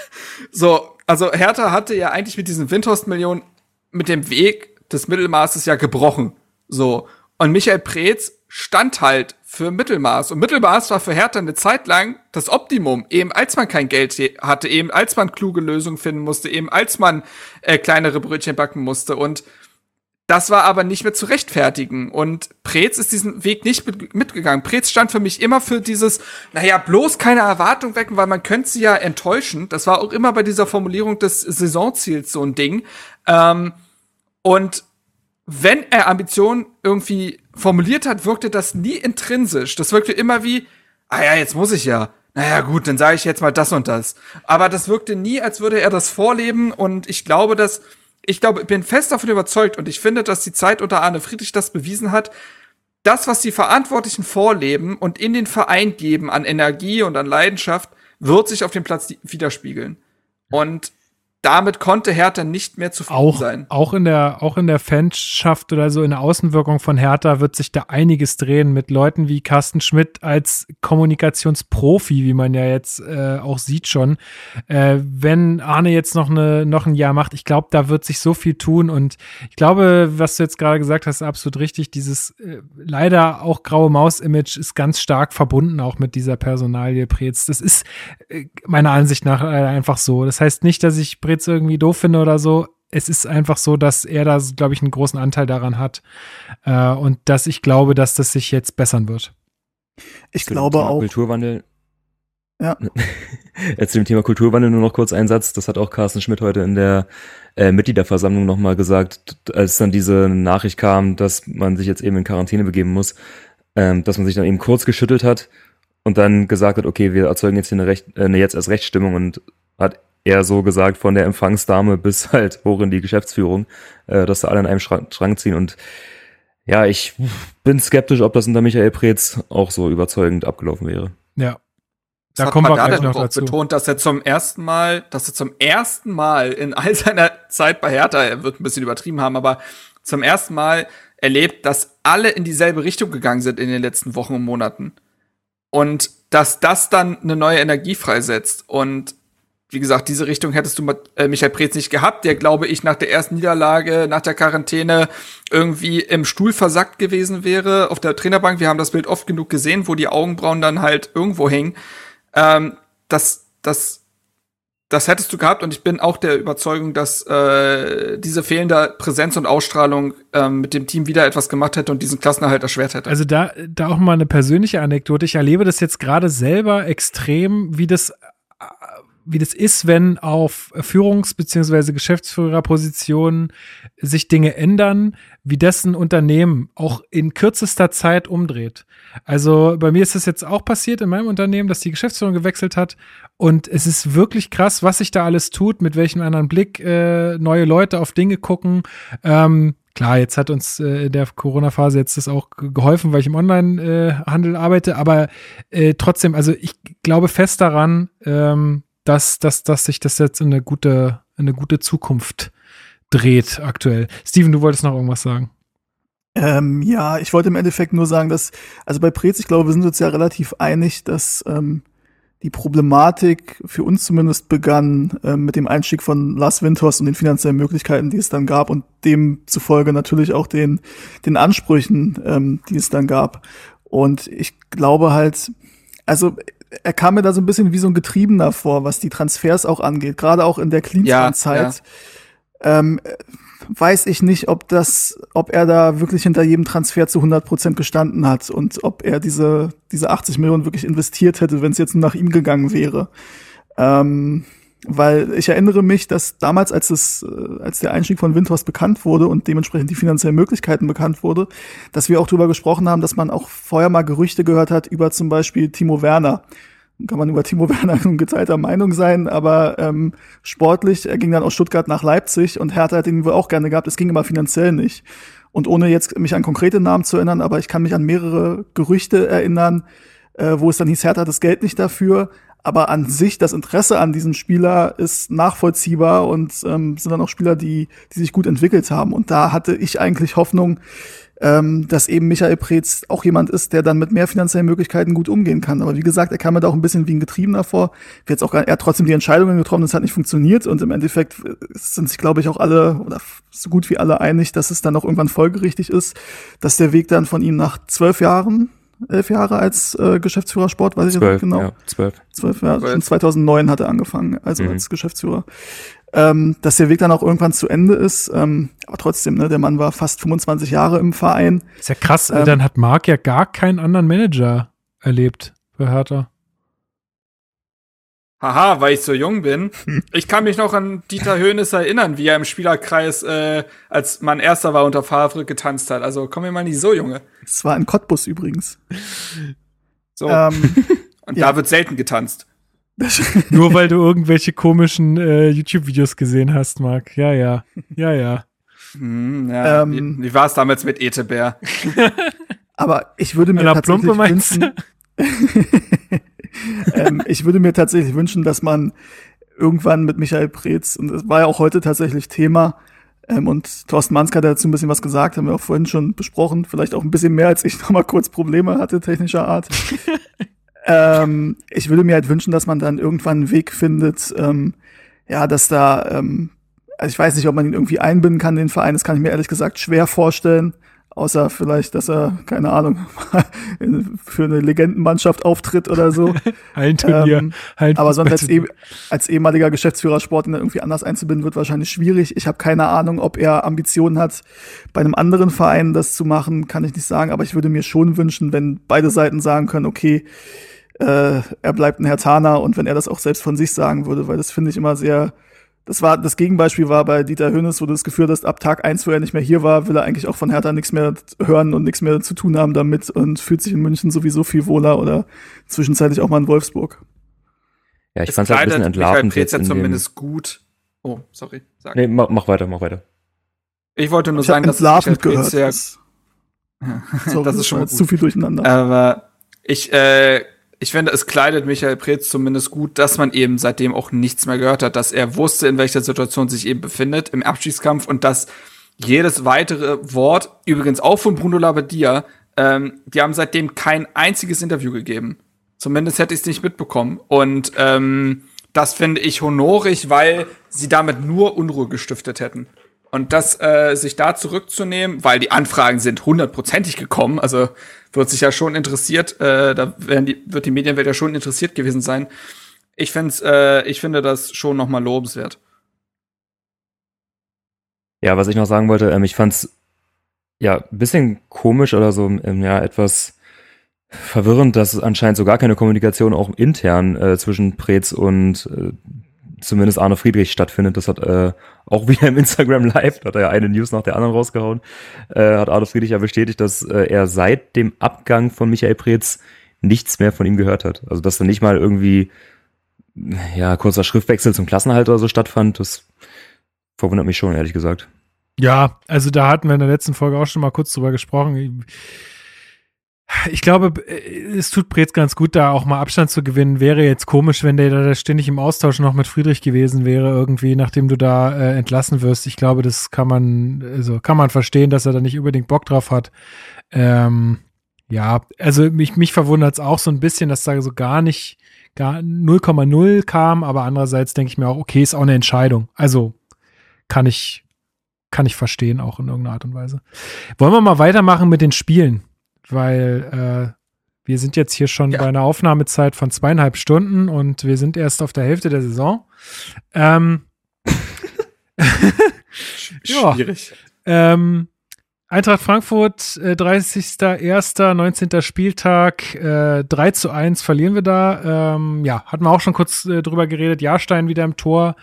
so, also Hertha hatte ja eigentlich mit diesen Windhorst-Millionen mit dem Weg des Mittelmaßes ja gebrochen. So. Und Michael Preetz stand halt für Mittelmaß. Und Mittelmaß war für Hertha eine Zeit lang das Optimum, eben als man kein Geld hatte, eben als man kluge Lösungen finden musste, eben als man äh, kleinere Brötchen backen musste. Und das war aber nicht mehr zu rechtfertigen. Und Preetz ist diesen Weg nicht mit, mitgegangen. Preetz stand für mich immer für dieses, naja, bloß keine Erwartung wecken, weil man könnte sie ja enttäuschen. Das war auch immer bei dieser Formulierung des Saisonziels so ein Ding. Ähm, und wenn er Ambitionen irgendwie formuliert hat, wirkte das nie intrinsisch. Das wirkte immer wie, ah ja, jetzt muss ich ja. Naja, gut, dann sage ich jetzt mal das und das. Aber das wirkte nie, als würde er das vorleben. Und ich glaube, dass, ich glaube, ich bin fest davon überzeugt und ich finde, dass die Zeit unter Arne Friedrich das bewiesen hat, das, was die Verantwortlichen vorleben und in den Verein geben an Energie und an Leidenschaft, wird sich auf dem Platz widerspiegeln. Und damit konnte Hertha nicht mehr zufrieden auch, sein. Auch in der, auch in der Fanschaft oder so in der Außenwirkung von Hertha wird sich da einiges drehen mit Leuten wie Carsten Schmidt als Kommunikationsprofi, wie man ja jetzt äh, auch sieht schon. Äh, wenn Arne jetzt noch, eine, noch ein Jahr macht, ich glaube, da wird sich so viel tun und ich glaube, was du jetzt gerade gesagt hast, absolut richtig. Dieses äh, leider auch graue Maus-Image ist ganz stark verbunden auch mit dieser Personalie Preetz. Das ist äh, meiner Ansicht nach äh, einfach so. Das heißt nicht, dass ich Brez irgendwie doof finde oder so. Es ist einfach so, dass er da, glaube ich, einen großen Anteil daran hat. Äh, und dass ich glaube, dass das sich jetzt bessern wird. Ich glaube auch. Kulturwandel. Ja. Jetzt zu dem Thema Kulturwandel nur noch kurz ein Satz. Das hat auch Carsten Schmidt heute in der äh, Mitgliederversammlung nochmal gesagt, als dann diese Nachricht kam, dass man sich jetzt eben in Quarantäne begeben muss, ähm, dass man sich dann eben kurz geschüttelt hat und dann gesagt hat, okay, wir erzeugen jetzt hier eine, Recht, äh, eine jetzt erst Rechtsstimmung und hat eher so gesagt von der Empfangsdame bis halt hoch in die Geschäftsführung, äh, dass da alle an einem Schrank, Schrank ziehen und ja, ich bin skeptisch, ob das unter Michael Preetz auch so überzeugend abgelaufen wäre. Ja. Da kommen wir gleich noch dazu. betont, dass er zum ersten Mal, dass er zum ersten Mal in all seiner Zeit bei Hertha, er wird ein bisschen übertrieben haben, aber zum ersten Mal erlebt, dass alle in dieselbe Richtung gegangen sind in den letzten Wochen und Monaten. Und dass das dann eine neue Energie freisetzt. Und wie gesagt, diese Richtung hättest du mit äh, Michael Preetz nicht gehabt, der, glaube ich, nach der ersten Niederlage, nach der Quarantäne irgendwie im Stuhl versackt gewesen wäre auf der Trainerbank. Wir haben das Bild oft genug gesehen, wo die Augenbrauen dann halt irgendwo hängen. Ähm, das, das, das hättest du gehabt und ich bin auch der Überzeugung, dass äh, diese fehlende Präsenz und Ausstrahlung ähm, mit dem Team wieder etwas gemacht hätte und diesen Klassenerhalt erschwert hätte. Also da, da auch mal eine persönliche Anekdote. Ich erlebe das jetzt gerade selber extrem, wie das wie das ist, wenn auf Führungs- bzw. Geschäftsführerpositionen sich Dinge ändern, wie dessen Unternehmen auch in kürzester Zeit umdreht. Also bei mir ist das jetzt auch passiert in meinem Unternehmen, dass die Geschäftsführung gewechselt hat und es ist wirklich krass, was sich da alles tut, mit welchem anderen Blick äh, neue Leute auf Dinge gucken. Ähm, Klar, jetzt hat uns äh, in der Corona-Phase jetzt das auch geholfen, weil ich im Online-Handel äh, arbeite, aber äh, trotzdem, also ich glaube fest daran, ähm, dass, dass, dass sich das jetzt in eine gute, in eine gute Zukunft dreht aktuell. Steven, du wolltest noch irgendwas sagen. Ähm, ja, ich wollte im Endeffekt nur sagen, dass, also bei Prez, ich glaube, wir sind uns ja relativ einig, dass ähm, die Problematik für uns zumindest begann ähm, mit dem Einstieg von Lars Winters und den finanziellen Möglichkeiten, die es dann gab und demzufolge natürlich auch den, den Ansprüchen, ähm, die es dann gab. Und ich glaube halt, also er kam mir da so ein bisschen wie so ein Getriebener vor, was die Transfers auch angeht, gerade auch in der Klinsmann-Zeit. Ja, ja. ähm, weiß ich nicht, ob das, ob er da wirklich hinter jedem Transfer zu 100 Prozent gestanden hat und ob er diese, diese 80 Millionen wirklich investiert hätte, wenn es jetzt nur nach ihm gegangen wäre. Ähm, weil ich erinnere mich, dass damals, als es, äh, als der Einstieg von Windhorst bekannt wurde und dementsprechend die finanziellen Möglichkeiten bekannt wurde, dass wir auch darüber gesprochen haben, dass man auch vorher mal Gerüchte gehört hat über zum Beispiel Timo Werner. Kann man über Timo Werner nun geteilter Meinung sein, aber ähm, sportlich, er ging dann aus Stuttgart nach Leipzig und Hertha hat ihn wohl auch gerne gehabt, es ging aber finanziell nicht. Und ohne jetzt mich an konkrete Namen zu erinnern, aber ich kann mich an mehrere Gerüchte erinnern, äh, wo es dann hieß, Hertha hat das Geld nicht dafür, aber an sich das Interesse an diesem Spieler ist nachvollziehbar und ähm, sind dann auch Spieler, die, die sich gut entwickelt haben. Und da hatte ich eigentlich Hoffnung, ähm, dass eben Michael Preetz auch jemand ist, der dann mit mehr finanziellen Möglichkeiten gut umgehen kann. Aber wie gesagt, er kam mir da auch ein bisschen wie ein Getriebener vor. Er hat trotzdem die Entscheidungen getroffen, das hat nicht funktioniert. Und im Endeffekt sind sich, glaube ich, auch alle oder so gut wie alle einig, dass es dann auch irgendwann folgerichtig ist, dass der Weg dann von ihm nach zwölf Jahren, elf Jahre als äh, Geschäftsführer Sport, weiß ich jetzt genau. Ja, zwölf. Zwölf, ja. Schon 2009 hat er angefangen, also mhm. als Geschäftsführer. Ähm, dass der Weg dann auch irgendwann zu Ende ist. Ähm, aber trotzdem, ne, der Mann war fast 25 Jahre im Verein. Ist ja krass, ähm, dann hat Marc ja gar keinen anderen Manager erlebt für Hertha. Haha, weil ich so jung bin. Ich kann mich noch an Dieter Höhnes erinnern, wie er im Spielerkreis, äh, als man Erster war unter Favre, getanzt hat. Also komm mir mal nicht so, Junge. Es war in Cottbus übrigens. So. Ähm, Und ja. da wird selten getanzt. Nur weil du irgendwelche komischen äh, YouTube-Videos gesehen hast, Marc. Ja, ja. Ja, ja. Hm, ja. Ähm, wie, wie war es damals mit Etebär? Aber ich würde mir tatsächlich wünschen, ähm, ich würde mir tatsächlich wünschen, dass man irgendwann mit Michael Preetz, und das war ja auch heute tatsächlich Thema, ähm, und Thorsten Manske hat dazu ein bisschen was gesagt, haben wir auch vorhin schon besprochen, vielleicht auch ein bisschen mehr, als ich noch mal kurz Probleme hatte, technischer Art. ähm, ich würde mir halt wünschen, dass man dann irgendwann einen Weg findet, ähm, ja, dass da, ähm, also ich weiß nicht, ob man ihn irgendwie einbinden kann, den Verein, das kann ich mir ehrlich gesagt schwer vorstellen. Außer vielleicht, dass er, keine Ahnung, für eine Legendenmannschaft auftritt oder so. Hallenturnier. Ähm, Hallen- aber sonst als, eh, als ehemaliger Geschäftsführer Sport ihn irgendwie anders einzubinden, wird wahrscheinlich schwierig. Ich habe keine Ahnung, ob er Ambitionen hat, bei einem anderen Verein das zu machen, kann ich nicht sagen. Aber ich würde mir schon wünschen, wenn beide Seiten sagen können, okay, äh, er bleibt ein Herr Tana und wenn er das auch selbst von sich sagen würde, weil das finde ich immer sehr. Das war das Gegenbeispiel war bei Dieter Hönes, wo du das Gefühl hast, ab Tag eins, wo er nicht mehr hier war, will er eigentlich auch von Hertha nichts mehr hören und nichts mehr zu tun haben damit und fühlt sich in München sowieso viel wohler oder zwischenzeitlich auch mal in Wolfsburg. Ja, ich Es fand's halt ein bisschen entlarvend jetzt ja in dem, zumindest gut. Oh, sorry. Sag. Nee, mach, mach weiter, mach weiter. Ich wollte nur Ich sagen, dass Preetz gehört. ja Das, sorry, das ist schon mal zu viel durcheinander. Aber ich, äh, ich finde, es kleidet Michael Preetz zumindest gut, dass man eben seitdem auch nichts mehr gehört hat, dass er wusste, in welcher Situation sich eben befindet im Abstiegskampf und dass jedes weitere Wort, übrigens auch von Bruno Labbadia, ähm, die haben seitdem kein einziges Interview gegeben. Zumindest hätte ich es nicht mitbekommen. Und ähm, das finde ich honorig, weil sie damit nur Unruhe gestiftet hätten. Und das äh, sich da zurückzunehmen, weil die Anfragen sind hundertprozentig gekommen, also wird sich ja schon interessiert, äh, da werden die, wird die Medienwelt ja schon interessiert gewesen sein. Ich find's, äh, ich finde das schon noch mal lobenswert. Ja, was ich noch sagen wollte, ähm, ich fand's ja ein bisschen komisch oder so, ähm, ja, etwas verwirrend, dass es anscheinend so gar keine Kommunikation auch intern äh, zwischen Preetz und äh, zumindest Arne Friedrich stattfindet. Das hat äh, auch wieder im Instagram Live, da hat er ja eine News nach der anderen rausgehauen, äh, hat Arne Friedrich ja bestätigt, dass äh, er seit dem Abgang von Michael Preetz nichts mehr von ihm gehört hat. Also dass da nicht mal irgendwie ja kurzer Schriftwechsel zum Klassenhalter oder so stattfand, das verwundert mich schon, ehrlich gesagt. Ja, also da hatten wir in der letzten Folge auch schon mal kurz drüber gesprochen. Ich glaube, es tut Preetz ganz gut, da auch mal Abstand zu gewinnen. Wäre jetzt komisch, wenn der da ständig im Austausch noch mit Friedrich gewesen wäre, irgendwie, nachdem du da äh, entlassen wirst. Ich glaube, das kann man, also kann man verstehen, dass er da nicht unbedingt Bock drauf hat. Ähm, ja, also mich, mich verwundert es auch so ein bisschen, dass da so gar nicht, gar 0,0 kam, aber andererseits denke ich mir auch, okay, ist auch eine Entscheidung. Also kann ich, kann ich verstehen, auch in irgendeiner Art und Weise. Wollen wir mal weitermachen mit den Spielen? Weil äh, wir sind jetzt hier schon Ja. bei einer Aufnahmezeit von zweieinhalb Stunden und wir sind erst auf der Hälfte der Saison. Ähm, Ja. Schwierig. ähm, Eintracht Frankfurt, äh, 30.01., 19. Spieltag, äh, 3 zu 1 verlieren wir da. Ähm, ja, hatten wir auch schon kurz äh, drüber geredet. Jahrstein wieder im Tor.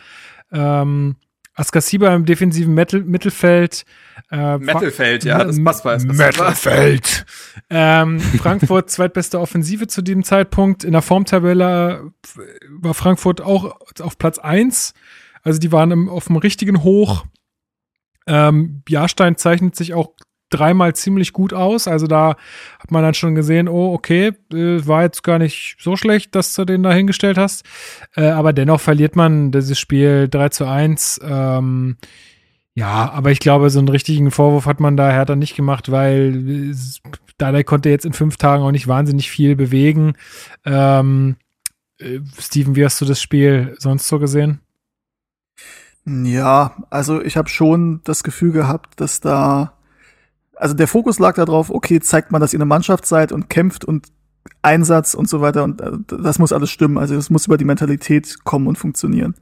Ähm, Askasiba im defensiven Mittel Mittelfeld. Äh, Mittelfeld, ja, das passt bei. Mittelfeld. ähm, Frankfurt zweitbeste Offensive zu diesem Zeitpunkt. In der Formtabelle äh, war Frankfurt auch auf Platz 1. Also die waren im, auf dem richtigen Hoch. Ähm, Jahrstein zeichnet sich auch dreimal ziemlich gut aus. Also da hat man dann schon gesehen, oh, okay, äh, war jetzt gar nicht so schlecht, dass du den da hingestellt hast. Äh, aber dennoch verliert man dieses Spiel 3 zu 1. Ähm, ja, aber ich glaube, so einen richtigen Vorwurf hat man da Hertha nicht gemacht, weil es- Dardai konnte jetzt in fünf Tagen auch nicht wahnsinnig viel bewegen. Ähm, äh, Steven, wie hast du das Spiel sonst so gesehen? Ja, also ich habe schon das Gefühl gehabt, dass da, also der Fokus lag darauf, okay, zeigt man, dass ihr eine Mannschaft seid und kämpft und Einsatz und so weiter und äh, das muss alles stimmen. Also es muss über die Mentalität kommen und funktionieren.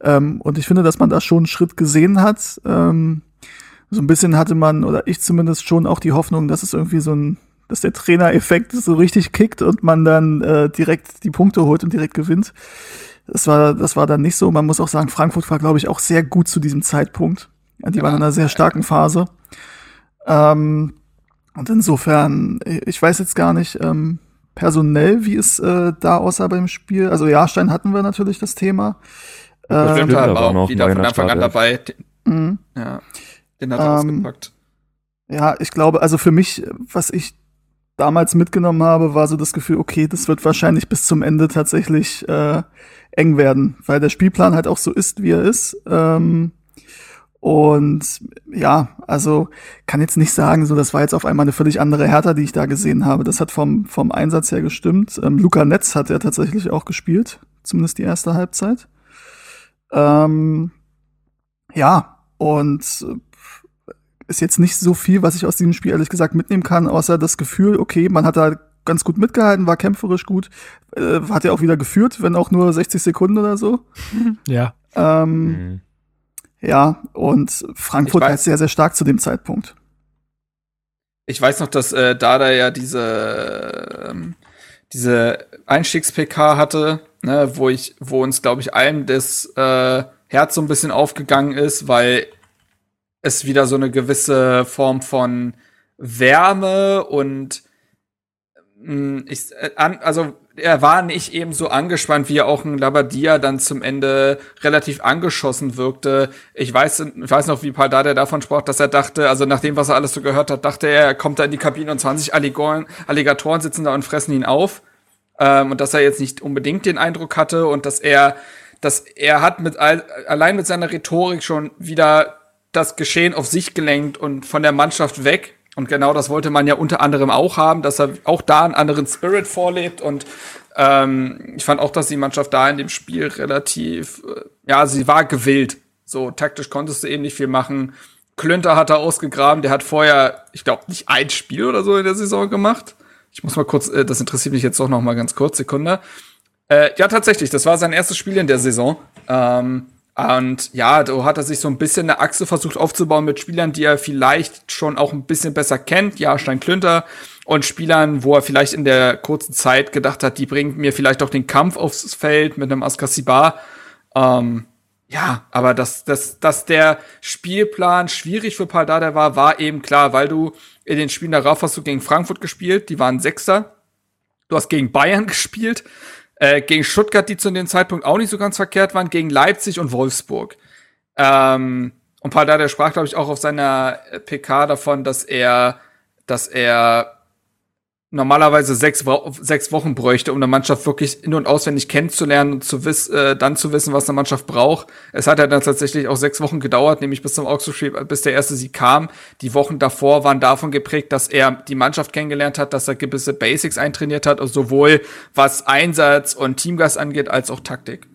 Ähm, und ich finde, dass man da schon einen Schritt gesehen hat. Ähm, so ein bisschen hatte man, oder ich zumindest schon auch die Hoffnung, dass es irgendwie so ein, dass der Trainereffekt so richtig kickt und man dann äh, direkt die Punkte holt und direkt gewinnt. Das war, das war dann nicht so. Man muss auch sagen, Frankfurt war, glaube ich, auch sehr gut zu diesem Zeitpunkt. Die Ja. waren in einer sehr starken Phase. Ähm, und insofern, ich weiß jetzt gar nicht, ähm, personell, wie es äh, da aussah beim Spiel. Also Jahrstein hatten wir natürlich das Thema. Stimmt, stimmt, halt da war auch wieder von Anfang an dabei. Mhm. ja, den hat er Ähm, ausgepackt. Ja, ich glaube, also für mich, was ich damals mitgenommen habe, war so das Gefühl, okay, das wird wahrscheinlich bis zum Ende tatsächlich äh, eng werden, weil der Spielplan halt auch so ist, wie er ist. Ähm, und ja, also kann jetzt nicht sagen, so das war jetzt auf einmal eine völlig andere Hertha, die ich da gesehen habe. Das hat vom, vom Einsatz her gestimmt. Ähm, Luca Netz hat ja tatsächlich auch gespielt, zumindest die erste Halbzeit. Ähm, ja, und äh, ist jetzt nicht so viel, was ich aus diesem Spiel ehrlich gesagt mitnehmen kann, außer das Gefühl, okay, man hat da ganz gut mitgehalten, war kämpferisch gut, äh, hat ja auch wieder geführt, wenn auch nur 60 Sekunden oder so. Ja. Ähm, Mhm. Ja, und Frankfurt weiß- halt sehr, sehr stark zu dem Zeitpunkt. Ich weiß noch, dass äh, Dada ja diese ähm, diese Einstiegs-PK hatte, ne, wo ich, wo uns, glaube ich, allen das äh, Herz so ein bisschen aufgegangen ist, weil es wieder so eine gewisse Form von Wärme und mh, ich, äh, an, also er war nicht eben so angespannt, wie auch ein Labadia dann zum Ende relativ angeschossen wirkte. Ich weiß, ich weiß noch, wie Paldar der davon sprach, dass er dachte, also nach dem, was er alles so gehört hat, dachte er, er kommt da in die Kabine und 20 Alligoren, Alligatoren sitzen da und fressen ihn auf. Ähm, und dass er jetzt nicht unbedingt den Eindruck hatte und dass er, dass er hat mit all, allein mit seiner Rhetorik schon wieder das Geschehen auf sich gelenkt und von der Mannschaft weg. Und genau das wollte man ja unter anderem auch haben, dass er auch da einen anderen Spirit vorlebt. Und ähm, ich fand auch, dass die Mannschaft da in dem Spiel relativ, äh, ja, sie war gewillt. So taktisch konntest du eben nicht viel machen. Klünter hat er ausgegraben, der hat vorher, ich glaube, nicht ein Spiel oder so in der Saison gemacht. Ich muss mal kurz, äh, das interessiert mich jetzt doch noch mal ganz kurz, Sekunde. Äh, ja, tatsächlich, das war sein erstes Spiel in der Saison. Ähm, und ja, da hat er sich so ein bisschen eine Achse versucht aufzubauen mit Spielern, die er vielleicht schon auch ein bisschen besser kennt. Ja, Stein Klünter und Spielern, wo er vielleicht in der kurzen Zeit gedacht hat, die bringt mir vielleicht auch den Kampf aufs Feld mit einem Askasibar. Ähm, ja, aber dass, dass, dass der Spielplan schwierig für Paldada war, war eben klar, weil du in den Spielen darauf hast du gegen Frankfurt gespielt, die waren Sechster. Du hast gegen Bayern gespielt, äh, gegen Stuttgart, die zu dem Zeitpunkt auch nicht so ganz verkehrt waren, gegen Leipzig und Wolfsburg. Ähm, und Paldada sprach, glaube ich, auch auf seiner äh, PK davon, dass er, dass er normalerweise sechs, sechs Wochen bräuchte, um eine Mannschaft wirklich in- und auswendig kennenzulernen und zu wiss, äh, dann zu wissen, was eine Mannschaft braucht. Es hat ja dann tatsächlich auch sechs Wochen gedauert, nämlich bis zum Augsburg-Spiel, bis der erste Sieg kam. Die Wochen davor waren davon geprägt, dass er die Mannschaft kennengelernt hat, dass er gewisse Basics eintrainiert hat, sowohl was Einsatz und Teamgeist angeht, als auch Taktik.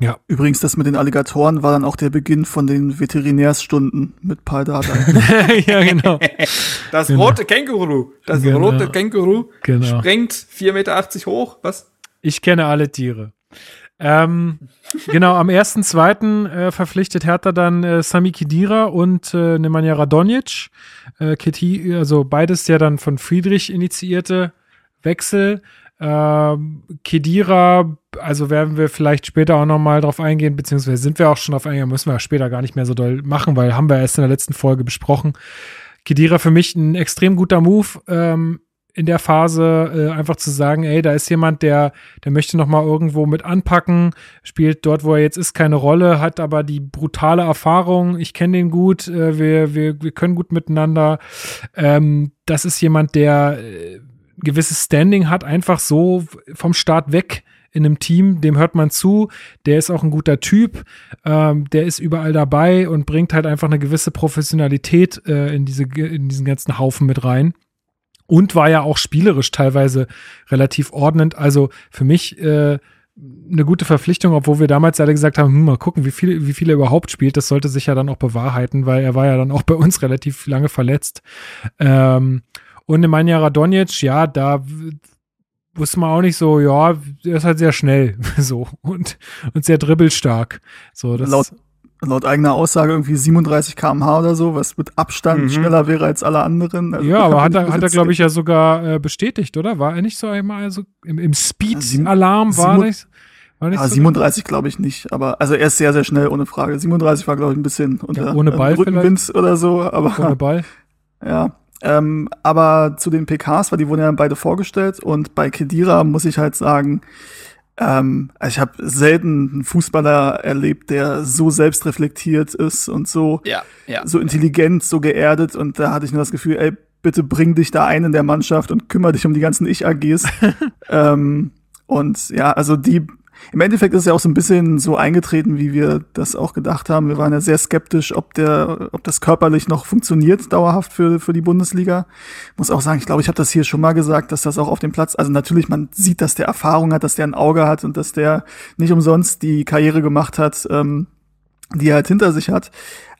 Ja. Übrigens, das mit den Alligatoren war dann auch der Beginn von den Veterinärstunden mit Paul ja, genau. Das Genau. rote Känguru, das Genau. rote Känguru Genau. springt 4,80 Meter hoch, was? Ich kenne alle Tiere. Ähm, genau, am 1.2. Äh, verpflichtet Hertha dann äh, Sami Khedira und äh, Nemanja Radonjic. Äh, Keti, also beides ja dann von Friedrich initiierte Wechsel. Ähm, Kedira, also werden wir vielleicht später auch noch mal drauf eingehen, beziehungsweise sind wir auch schon drauf eingehen, müssen wir später gar nicht mehr so doll machen, weil haben wir erst in der letzten Folge besprochen. Kedira für mich ein extrem guter Move ähm, in der Phase, äh, einfach zu sagen, ey, da ist jemand, der, der möchte noch mal irgendwo mit anpacken, spielt dort, wo er jetzt ist, keine Rolle, hat aber die brutale Erfahrung, ich kenne den gut, äh, wir, wir, wir können gut miteinander. Ähm, das ist jemand, der äh, gewisses Standing hat, einfach so vom Start weg in einem Team, dem hört man zu, der ist auch ein guter Typ, ähm, der ist überall dabei und bringt halt einfach eine gewisse Professionalität äh, in, diese, in diesen ganzen Haufen mit rein. Und war ja auch spielerisch teilweise relativ ordnend. Also für mich äh, eine gute Verpflichtung, obwohl wir damals alle gesagt haben, hm, mal gucken, wie viel, wie viel er überhaupt spielt. Das sollte sich ja dann auch bewahrheiten, weil er war ja dann auch bei uns relativ lange verletzt. Ähm, und Nemanja Radonjic, ja, da wusste man auch nicht so, ja, er ist halt sehr schnell, so, und, und sehr dribbelstark. So, das, Laut- Laut eigener Aussage irgendwie 37 km/h oder so, was mit Abstand Mhm. schneller wäre als alle anderen. Also, ja, aber hat er, hat er glaube ich, ja sogar äh, bestätigt, oder? War er nicht so einmal, also im, im Speed-Alarm war nicht, war nicht Ja, so 37 glaube ich nicht, aber also er ist sehr, sehr schnell, ohne Frage. 37 war, glaube ich, ein bisschen unter ohne Ball äh, Rückenwind oder so, aber ohne Ball? ja. Ähm, aber zu den PKs, weil die wurden ja beide vorgestellt und bei Kedira muss ich halt sagen, ähm, ich habe selten einen Fußballer erlebt, der so selbstreflektiert ist und so Ja, ja. so intelligent, so geerdet und da hatte ich nur das Gefühl, ey, bitte bring dich da ein in der Mannschaft und kümmere dich um die ganzen Ich-AGs. ähm, und ja, also die, im Endeffekt ist ja auch so ein bisschen so eingetreten, wie wir das auch gedacht haben. Wir waren ja sehr skeptisch, ob der, ob das körperlich noch funktioniert dauerhaft für für die Bundesliga. Muss auch sagen, ich glaube, ich habe das hier schon mal gesagt, dass das auch auf dem Platz, also natürlich man sieht, dass der Erfahrung hat, dass der ein Auge hat und dass der nicht umsonst die Karriere gemacht hat, ähm, die er halt hinter sich hat.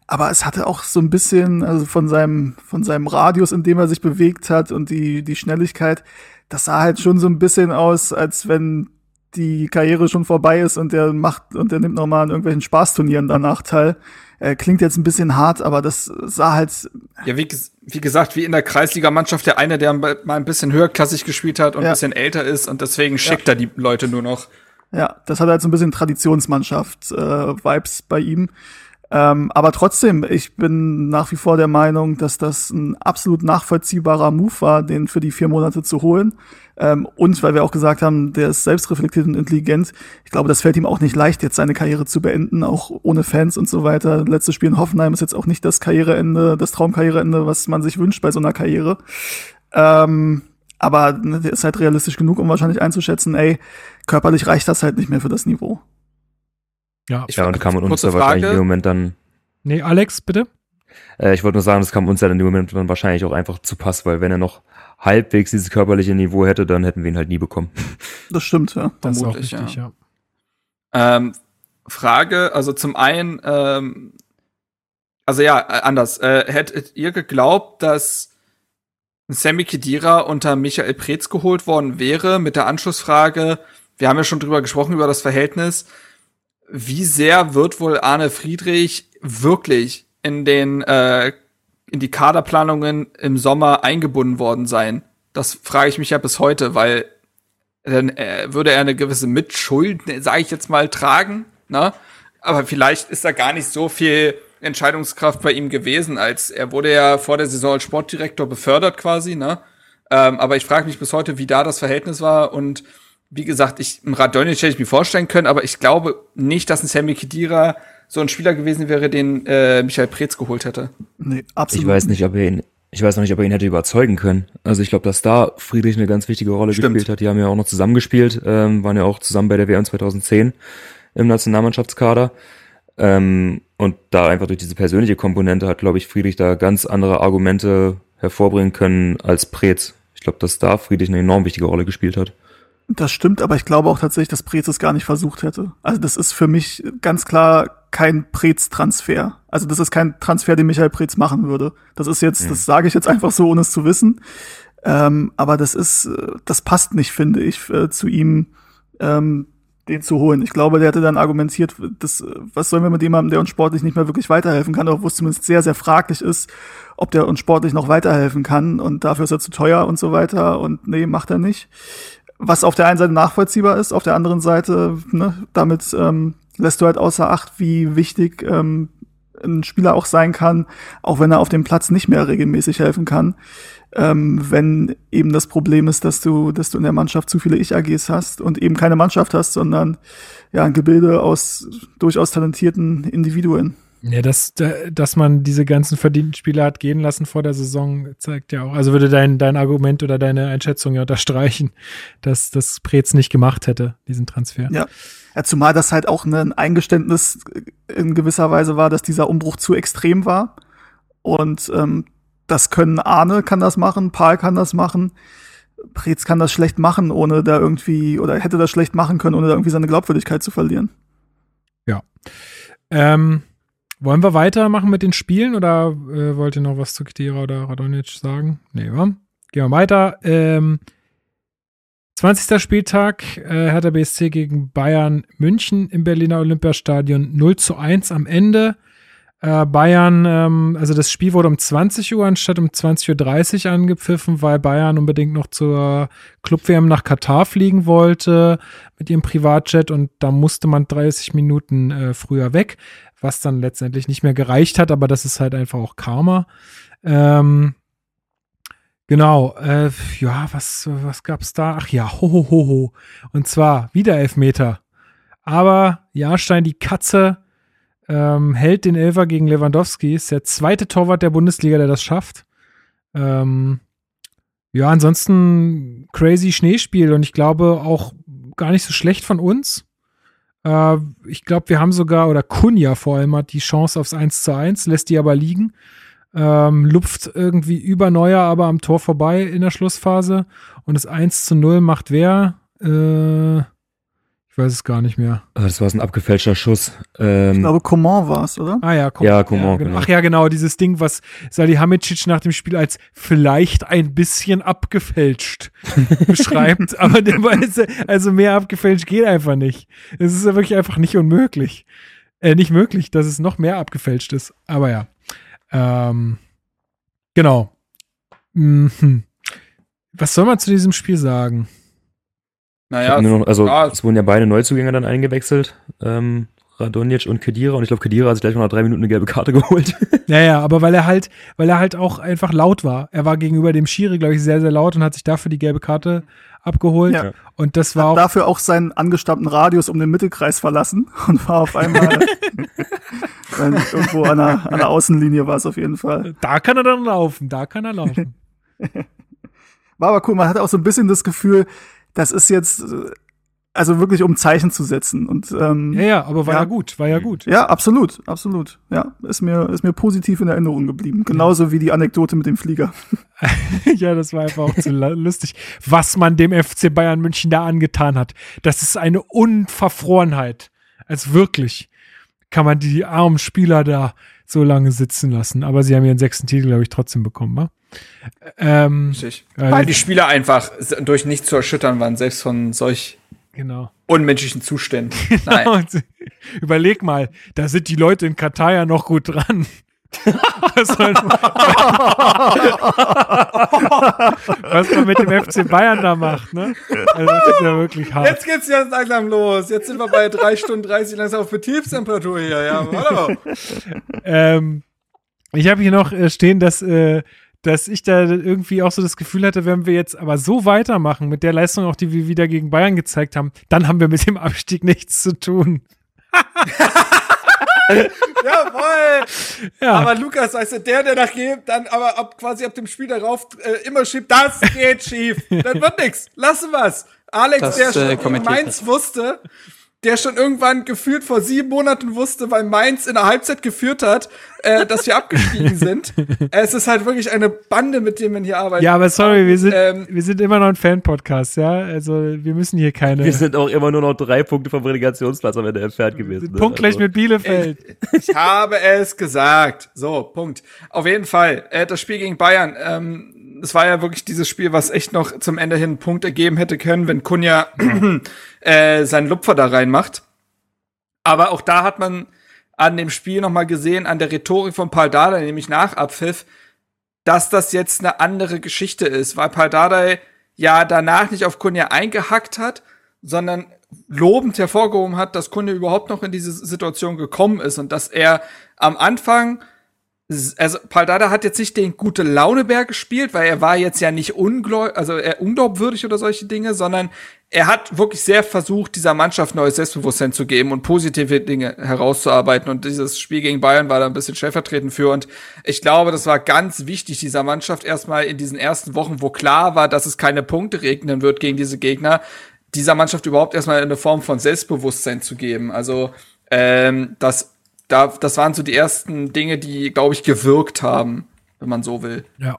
Aber es hatte auch so ein bisschen, also von seinem, von seinem Radius, in dem er sich bewegt hat und die, die Schnelligkeit, das sah halt schon so ein bisschen aus, als wenn die Karriere schon vorbei ist und der macht und der nimmt nochmal an irgendwelchen Spaßturnieren danach teil. Äh, klingt jetzt ein bisschen hart, aber das sah halt. Ja, wie, wie gesagt, wie in der Kreisligamannschaft der eine, der mal ein bisschen höherklassig gespielt hat und Ja. ein bisschen älter ist und deswegen schickt er die Leute nur noch. Ja, das hat halt so ein bisschen Traditionsmannschaft-Vibes bei ihm. Ähm, aber trotzdem, ich bin nach wie vor der Meinung, dass das ein absolut nachvollziehbarer Move war, den für die vier Monate zu holen. Ähm, und weil wir auch gesagt haben, der ist selbstreflektiert und intelligent. Ich glaube, das fällt ihm auch nicht leicht, jetzt seine Karriere zu beenden, auch ohne Fans und so weiter. Letztes Spiel in Hoffenheim ist jetzt auch nicht das Karriereende, das Traumkarriereende, was man sich wünscht bei so einer Karriere. Ähm, aber ne, der ist halt realistisch genug, um wahrscheinlich einzuschätzen, ey, körperlich reicht das halt nicht mehr für das Niveau. Ja. Ich Ja, und kam uns kurze da wahrscheinlich dem Moment dann, Nee, Alex, bitte. äh, ich wollte nur sagen, das kam uns ja in dem Moment dann wahrscheinlich auch einfach zu Pass, weil wenn er noch halbwegs dieses körperliche Niveau hätte, dann hätten wir ihn halt nie bekommen. Das stimmt, ja. Das ist auch Vermutlich, richtig, ja. Ähm, Frage, also zum einen, ähm, also ja, äh, anders. Äh, hättet ihr geglaubt, dass Sammy Kedira unter Michael Preetz geholt worden wäre mit der Anschlussfrage? Wir haben ja schon drüber gesprochen, über das Verhältnis. Wie sehr wird wohl Arne Friedrich wirklich in den, äh, in die Kaderplanungen im Sommer eingebunden worden sein? Das frage ich mich ja bis heute, weil dann äh, würde er eine gewisse Mitschuld, sage ich jetzt mal, tragen. Ne? Aber vielleicht ist da gar nicht so viel Entscheidungskraft bei ihm gewesen, als er wurde ja vor der Saison als Sportdirektor befördert quasi. Ne? Ähm, aber ich frage mich bis heute, wie da das Verhältnis war. Und wie gesagt, ich, im Radonic hätte ich mir vorstellen können, aber ich glaube nicht, dass ein Sammy Kedira so ein Spieler gewesen wäre, den äh, Michael Preetz geholt hätte. Nee, absolut. Ich weiß nicht, ob er ihn, ich weiß noch nicht, ob er ihn hätte überzeugen können. Also ich glaube, dass da Friedrich eine ganz wichtige Rolle Stimmt. gespielt hat. Die haben ja auch noch zusammengespielt, ähm, waren ja auch zusammen bei der WM 2010 im Nationalmannschaftskader. Ähm, und da einfach durch diese persönliche Komponente hat, glaube ich, Friedrich da ganz andere Argumente hervorbringen können als Preetz. Ich glaube, dass da Friedrich eine enorm wichtige Rolle gespielt hat. Das stimmt, aber ich glaube auch tatsächlich, dass Preetz es gar nicht versucht hätte. Also das ist für mich ganz klar kein Preetz-Transfer. Also das ist kein Transfer, den Michael Preetz machen würde. Das ist jetzt, das sage ich jetzt einfach so, ohne es zu wissen. Ähm, aber das ist, äh, das passt nicht, finde ich, äh, zu ihm, ähm, den zu holen. Ich glaube, der hätte dann argumentiert, das, äh, was sollen wir mit jemandem, der uns sportlich nicht mehr wirklich weiterhelfen kann, oder wo es zumindest sehr, sehr fraglich ist, ob der uns sportlich noch weiterhelfen kann und dafür ist er zu teuer und so weiter und nee, macht er nicht was auf der einen Seite nachvollziehbar ist, auf der anderen Seite, ne, damit ähm, lässt du halt außer Acht, wie wichtig ähm, ein Spieler auch sein kann, auch wenn er auf dem Platz nicht mehr regelmäßig helfen kann. Ähm, wenn eben das Problem ist, dass du, dass du in der Mannschaft zu viele Ich-AGs hast und eben keine Mannschaft hast, sondern ja ein Gebilde aus durchaus talentierten Individuen. Ja, dass, dass man diese ganzen verdienten Spieler hat gehen lassen vor der Saison, zeigt ja auch, also würde dein, dein Argument oder deine Einschätzung ja unterstreichen, dass das Preetz nicht gemacht hätte, diesen Transfer. Ja. Ja, zumal das halt auch ein Eingeständnis in gewisser Weise war, dass dieser Umbruch zu extrem war. Und ähm, das können Arne kann das machen, Paul kann das machen. Preetz kann das schlecht machen, ohne da irgendwie, oder hätte das schlecht machen können, ohne da irgendwie seine Glaubwürdigkeit zu verlieren. Ja. Ähm, wollen wir weitermachen mit den Spielen oder äh, wollt ihr noch was zu Kedira oder Radonic sagen? Nee, wa? Gehen wir weiter. Ähm, 20. Spieltag, äh, Hertha BSC gegen Bayern München im Berliner Olympiastadion 0 zu 1 am Ende. Äh, Bayern, ähm, also das Spiel wurde um 20 Uhr anstatt um 20.30 Uhr angepfiffen, weil Bayern unbedingt noch zur Club-WM nach Katar fliegen wollte mit ihrem Privatjet und da musste man 30 Minuten äh, früher weg, was dann letztendlich nicht mehr gereicht hat, aber das ist halt einfach auch Karma. Ähm, genau, äh, ja, was, was gab's da? Ach ja, ho, ho, ho, ho. Und zwar wieder Elfmeter. Aber Jahrstein, die Katze, ähm, hält den Elfer gegen Lewandowski. Ist der zweite Torwart der Bundesliga, der das schafft. Ähm, ja, ansonsten crazy Schneespiel und ich glaube auch gar nicht so schlecht von uns. Äh, ich glaube, wir haben sogar, oder Kunja vor allem hat die Chance aufs 1 zu 1, lässt die aber liegen. Ähm, lupft irgendwie über Neuer, aber am Tor vorbei in der Schlussphase. Und das 1 zu 0 macht wer? Äh, weiß es gar nicht mehr. Ah, Das war so ein abgefälschter Schuss. Ähm, Ich glaube, Coman war es, oder? Ah ja, komm. Ja, Coman, genau. genau. Ach ja, genau, dieses Ding, was Salihamidzic nach dem Spiel als vielleicht ein bisschen abgefälscht beschreibt. Aber der weiß, also mehr abgefälscht geht einfach nicht. Es ist ja wirklich einfach nicht unmöglich. Äh, nicht möglich, dass es noch mehr abgefälscht ist. Aber ja. Ähm, genau. Mhm. Was soll man zu diesem Spiel sagen? Naja, noch, also ja, es wurden ja beide Neuzugänge dann eingewechselt. Ähm, Radonjic und Kedira. Und ich glaube, Kedira hat sich gleich mal nach drei Minuten eine gelbe Karte geholt. Ja, ja, aber weil er halt, weil er halt auch einfach laut war. Er war gegenüber dem Schiri, glaube ich, sehr, sehr laut und hat sich dafür die gelbe Karte abgeholt. Ja. Und das war auch, Dafür auch seinen angestammten Radius um den Mittelkreis verlassen und war auf einmal irgendwo an der, an der Außenlinie war es auf jeden Fall. da kann er dann laufen, da kann er laufen. War aber cool, man hatte auch so ein bisschen das Gefühl, das ist jetzt also wirklich um Zeichen zu setzen und ähm, ja, ja, aber war ja, Ja. gut, war ja gut. Ja, absolut, absolut. Ja, ist mir, ist mir positiv in Erinnerung geblieben. Genauso wie die Anekdote mit dem Flieger. Ja, das war einfach auch zu lustig, was man dem FC Bayern München da angetan hat. Das ist eine Unverfrorenheit. Also wirklich kann man die armen Spieler da so lange sitzen lassen. Aber sie haben ihren sechsten Titel, glaube ich, trotzdem bekommen, wa? Ähm, äh, Weil die Spieler einfach durch nichts zu erschüttern waren, selbst von solch genau. unmenschlichen Zuständen. Nein. Und sie- Überleg mal, da sind die Leute in Katar ja noch gut dran. was, man, was man mit dem FC Bayern da macht, ne? Also das ist ja wirklich hart. Jetzt geht's ja langsam los. Jetzt sind wir bei drei Stunden 30 langsam auf Betriebstemperatur hier. Ja, hallo. Ähm, ich habe hier noch äh, stehen, dass, äh, dass ich da irgendwie auch so das Gefühl hatte, wenn wir jetzt aber so weitermachen mit der Leistung, auch die wir wieder gegen Bayern gezeigt haben, dann haben wir mit dem Abstieg nichts zu tun. Jawohl. Ja, Aber Lukas, weißt du, der, der nach geht, dann aber ab, quasi ab dem Spiel darauf äh, immer schiebt, das geht schief. Dann wird nix. Lassen wir's. Alex, Das, der äh, schon ich Mainz wusste, der schon irgendwann gefühlt vor sieben Monaten wusste, weil Mainz in der Halbzeit geführt hat, äh, dass wir abgestiegen sind. Es ist halt wirklich eine Bande, mit dem man hier arbeitet. ja, aber sorry, wir sind, Ähm, wir sind immer noch ein Fan-Podcast, ja. Also wir müssen hier keine. Wir sind auch immer nur noch drei Punkte vom Relegationsplatz am Ende entfernt gewesen. ne? punktgleich Also- mit Bielefeld. Ich habe es gesagt. So, Punkt. Auf jeden Fall, äh, das Spiel gegen Bayern, ähm, es war ja wirklich dieses Spiel, was echt noch zum Ende hin einen Punkt ergeben hätte können, wenn Kunja äh, seinen Lupfer da reinmacht. Aber auch da hat man an dem Spiel noch mal gesehen, an der Rhetorik von Paul Dardai, nämlich nach Abpfiff, dass das jetzt eine andere Geschichte ist, weil Paul Dardai ja danach nicht auf Kunja eingehackt hat, sondern lobend hervorgehoben hat, dass Kunja überhaupt noch in diese Situation gekommen ist und dass er am Anfang also Paldada hat jetzt nicht den gute Launebär gespielt, weil er war jetzt ja nicht ungläubig, also er unglaubwürdig oder solche Dinge, sondern er hat wirklich sehr versucht, dieser Mannschaft neues Selbstbewusstsein zu geben und positive Dinge herauszuarbeiten. Und dieses Spiel gegen Bayern war da ein bisschen stellvertretend für. Und ich glaube, das war ganz wichtig, dieser Mannschaft erstmal in diesen ersten Wochen, wo klar war, dass es keine Punkte regnen wird gegen diese Gegner, dieser Mannschaft überhaupt erstmal eine Form von Selbstbewusstsein zu geben. Also ähm, das da, das waren so die ersten Dinge, die, glaube ich, gewirkt haben, wenn man so will. Ja.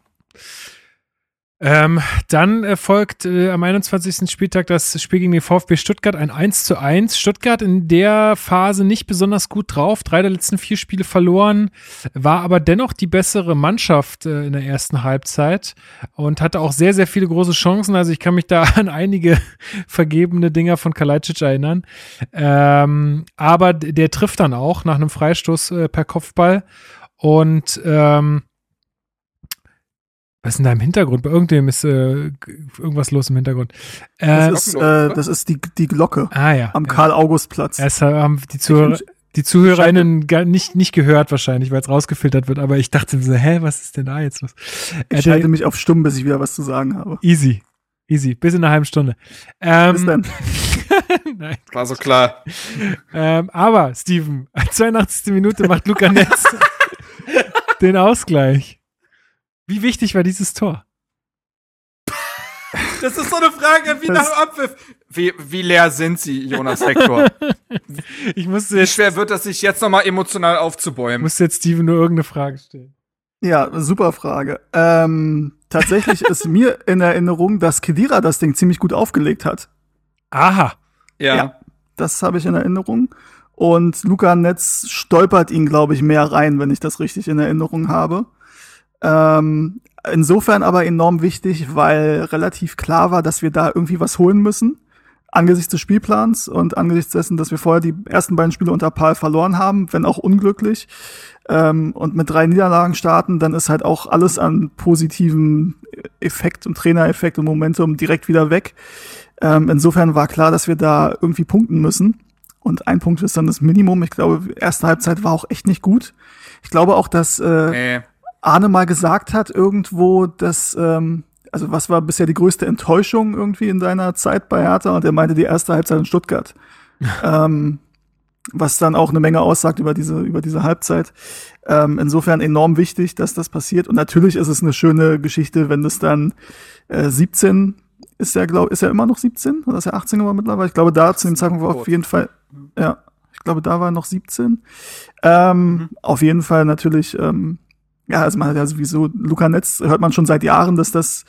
Ähm, dann äh, folgt äh, am 21. Spieltag das Spiel gegen den VfB Stuttgart, ein 1 zu 1. Stuttgart in der Phase nicht besonders gut drauf, drei der letzten vier Spiele verloren, war aber dennoch die bessere Mannschaft äh, in der ersten Halbzeit und hatte auch sehr, sehr viele große Chancen. Also ich kann mich da an einige vergebene Dinger von Kalajdzic erinnern. Ähm, aber der trifft dann auch nach einem Freistoß äh, per Kopfball und ähm, was ist denn da im Hintergrund? Bei irgendwem ist äh, irgendwas los im Hintergrund. Äh, Das ist, äh, das ist die, die Glocke ah ja. am ja. Karl-August-Platz. Erst haben die Zuhörer, die ZuhörerInnen gar nicht, nicht gehört wahrscheinlich, weil es rausgefiltert wird, aber ich dachte so, hä, was ist denn da jetzt los? Äh, Ich halte mich auf stumm, bis ich wieder was zu sagen habe. easy. Easy. Bis in einer halben Stunde. Ähm, Bis dann. Nein. War so klar. Ähm, aber, Steven, 82. Minute macht Luca Netz den Ausgleich. Wie wichtig war dieses Tor? Das ist so eine Frage wie Das- nach dem Abpfiff. Wie, wie leer sind sie, Jonas Hector? Ich musste Wie jetzt, schwer wird das sich jetzt nochmal emotional aufzubäumen? musste jetzt Steven nur irgendeine Frage stellen. Ja, super Frage. Ähm, tatsächlich ist mir in Erinnerung, dass Kedira das Ding ziemlich gut aufgelegt hat. Aha. Ja. Ja. Das habe ich in Erinnerung. Und Luca Netz stolpert ihn, glaube ich, mehr rein, wenn ich das richtig in Erinnerung habe. Ähm, insofern aber enorm wichtig, weil relativ klar war, dass wir da irgendwie was holen müssen. Angesichts des Spielplans und angesichts dessen, dass wir vorher die ersten beiden Spiele unter Paul verloren haben, wenn auch unglücklich, ähm, und mit drei Niederlagen starten, dann ist halt auch alles an positiven Effekt und Trainereffekt und Momentum direkt wieder weg. Ähm, insofern war klar, dass wir da irgendwie punkten müssen. Und ein Punkt ist dann das Minimum. Ich glaube, erste Halbzeit war auch echt nicht gut. Ich glaube auch, dass äh, Nee. Arne mal gesagt hat irgendwo, dass, ähm, also was war bisher die größte Enttäuschung irgendwie in deiner Zeit bei Hertha? Und er meinte die erste Halbzeit in Stuttgart. ähm, was dann auch eine Menge aussagt über diese, über diese Halbzeit. Ähm, insofern enorm wichtig, dass das passiert. Und natürlich ist es eine schöne Geschichte, wenn das dann äh, 17 ist er, glaube ist er immer noch 17 oder ist er 18 geworden mittlerweile? Ich glaube, da zu dem Zeitpunkt war auf jeden Fall, ja, ich glaube, da war er noch 17. Ähm, Auf jeden Fall natürlich, ähm, ja, also man hat ja sowieso, Luca Netz hört man schon seit Jahren, dass das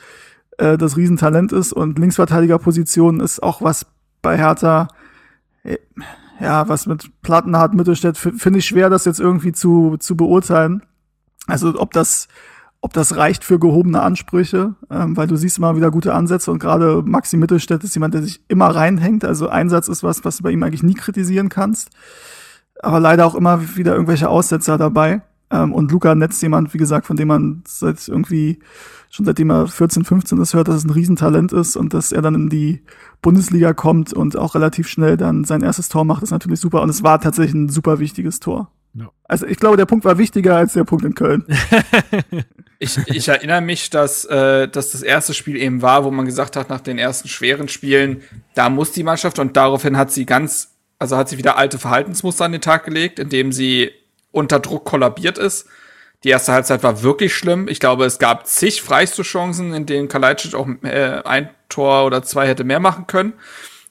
äh, das Riesentalent ist und Linksverteidigerposition ist auch was bei Hertha, äh, ja, was mit Plattenhardt Mittelstädt, finde ich schwer, das jetzt irgendwie zu, zu beurteilen. Also ob das, ob das reicht für gehobene Ansprüche, ähm, weil du siehst immer wieder gute Ansätze und gerade Maxi Mittelstädt ist jemand, der sich immer reinhängt. Also Einsatz ist was, was du bei ihm eigentlich nie kritisieren kannst. Aber leider auch immer wieder irgendwelche Aussetzer dabei. Ähm, und Luca Netz, jemand, wie gesagt, von dem man seit irgendwie, schon seitdem er 14, 15 ist, hört, dass es ein Riesentalent ist und dass er dann in die Bundesliga kommt und auch relativ schnell dann sein erstes Tor macht, ist natürlich super. Und es war tatsächlich ein super wichtiges Tor. Ja. Also ich glaube, der Punkt war wichtiger als der Punkt in Köln. Ich, ich erinnere mich, dass, äh, dass das erste Spiel eben war, wo man gesagt hat, nach den ersten schweren Spielen, da muss die Mannschaft und daraufhin hat sie ganz, also hat sie wieder alte Verhaltensmuster an den Tag gelegt, indem sie unter Druck kollabiert ist. Die erste Halbzeit war wirklich schlimm. Ich glaube, es gab zig Freistoßchancen, in denen Kalajdzic auch äh, ein Tor oder zwei hätte mehr machen können.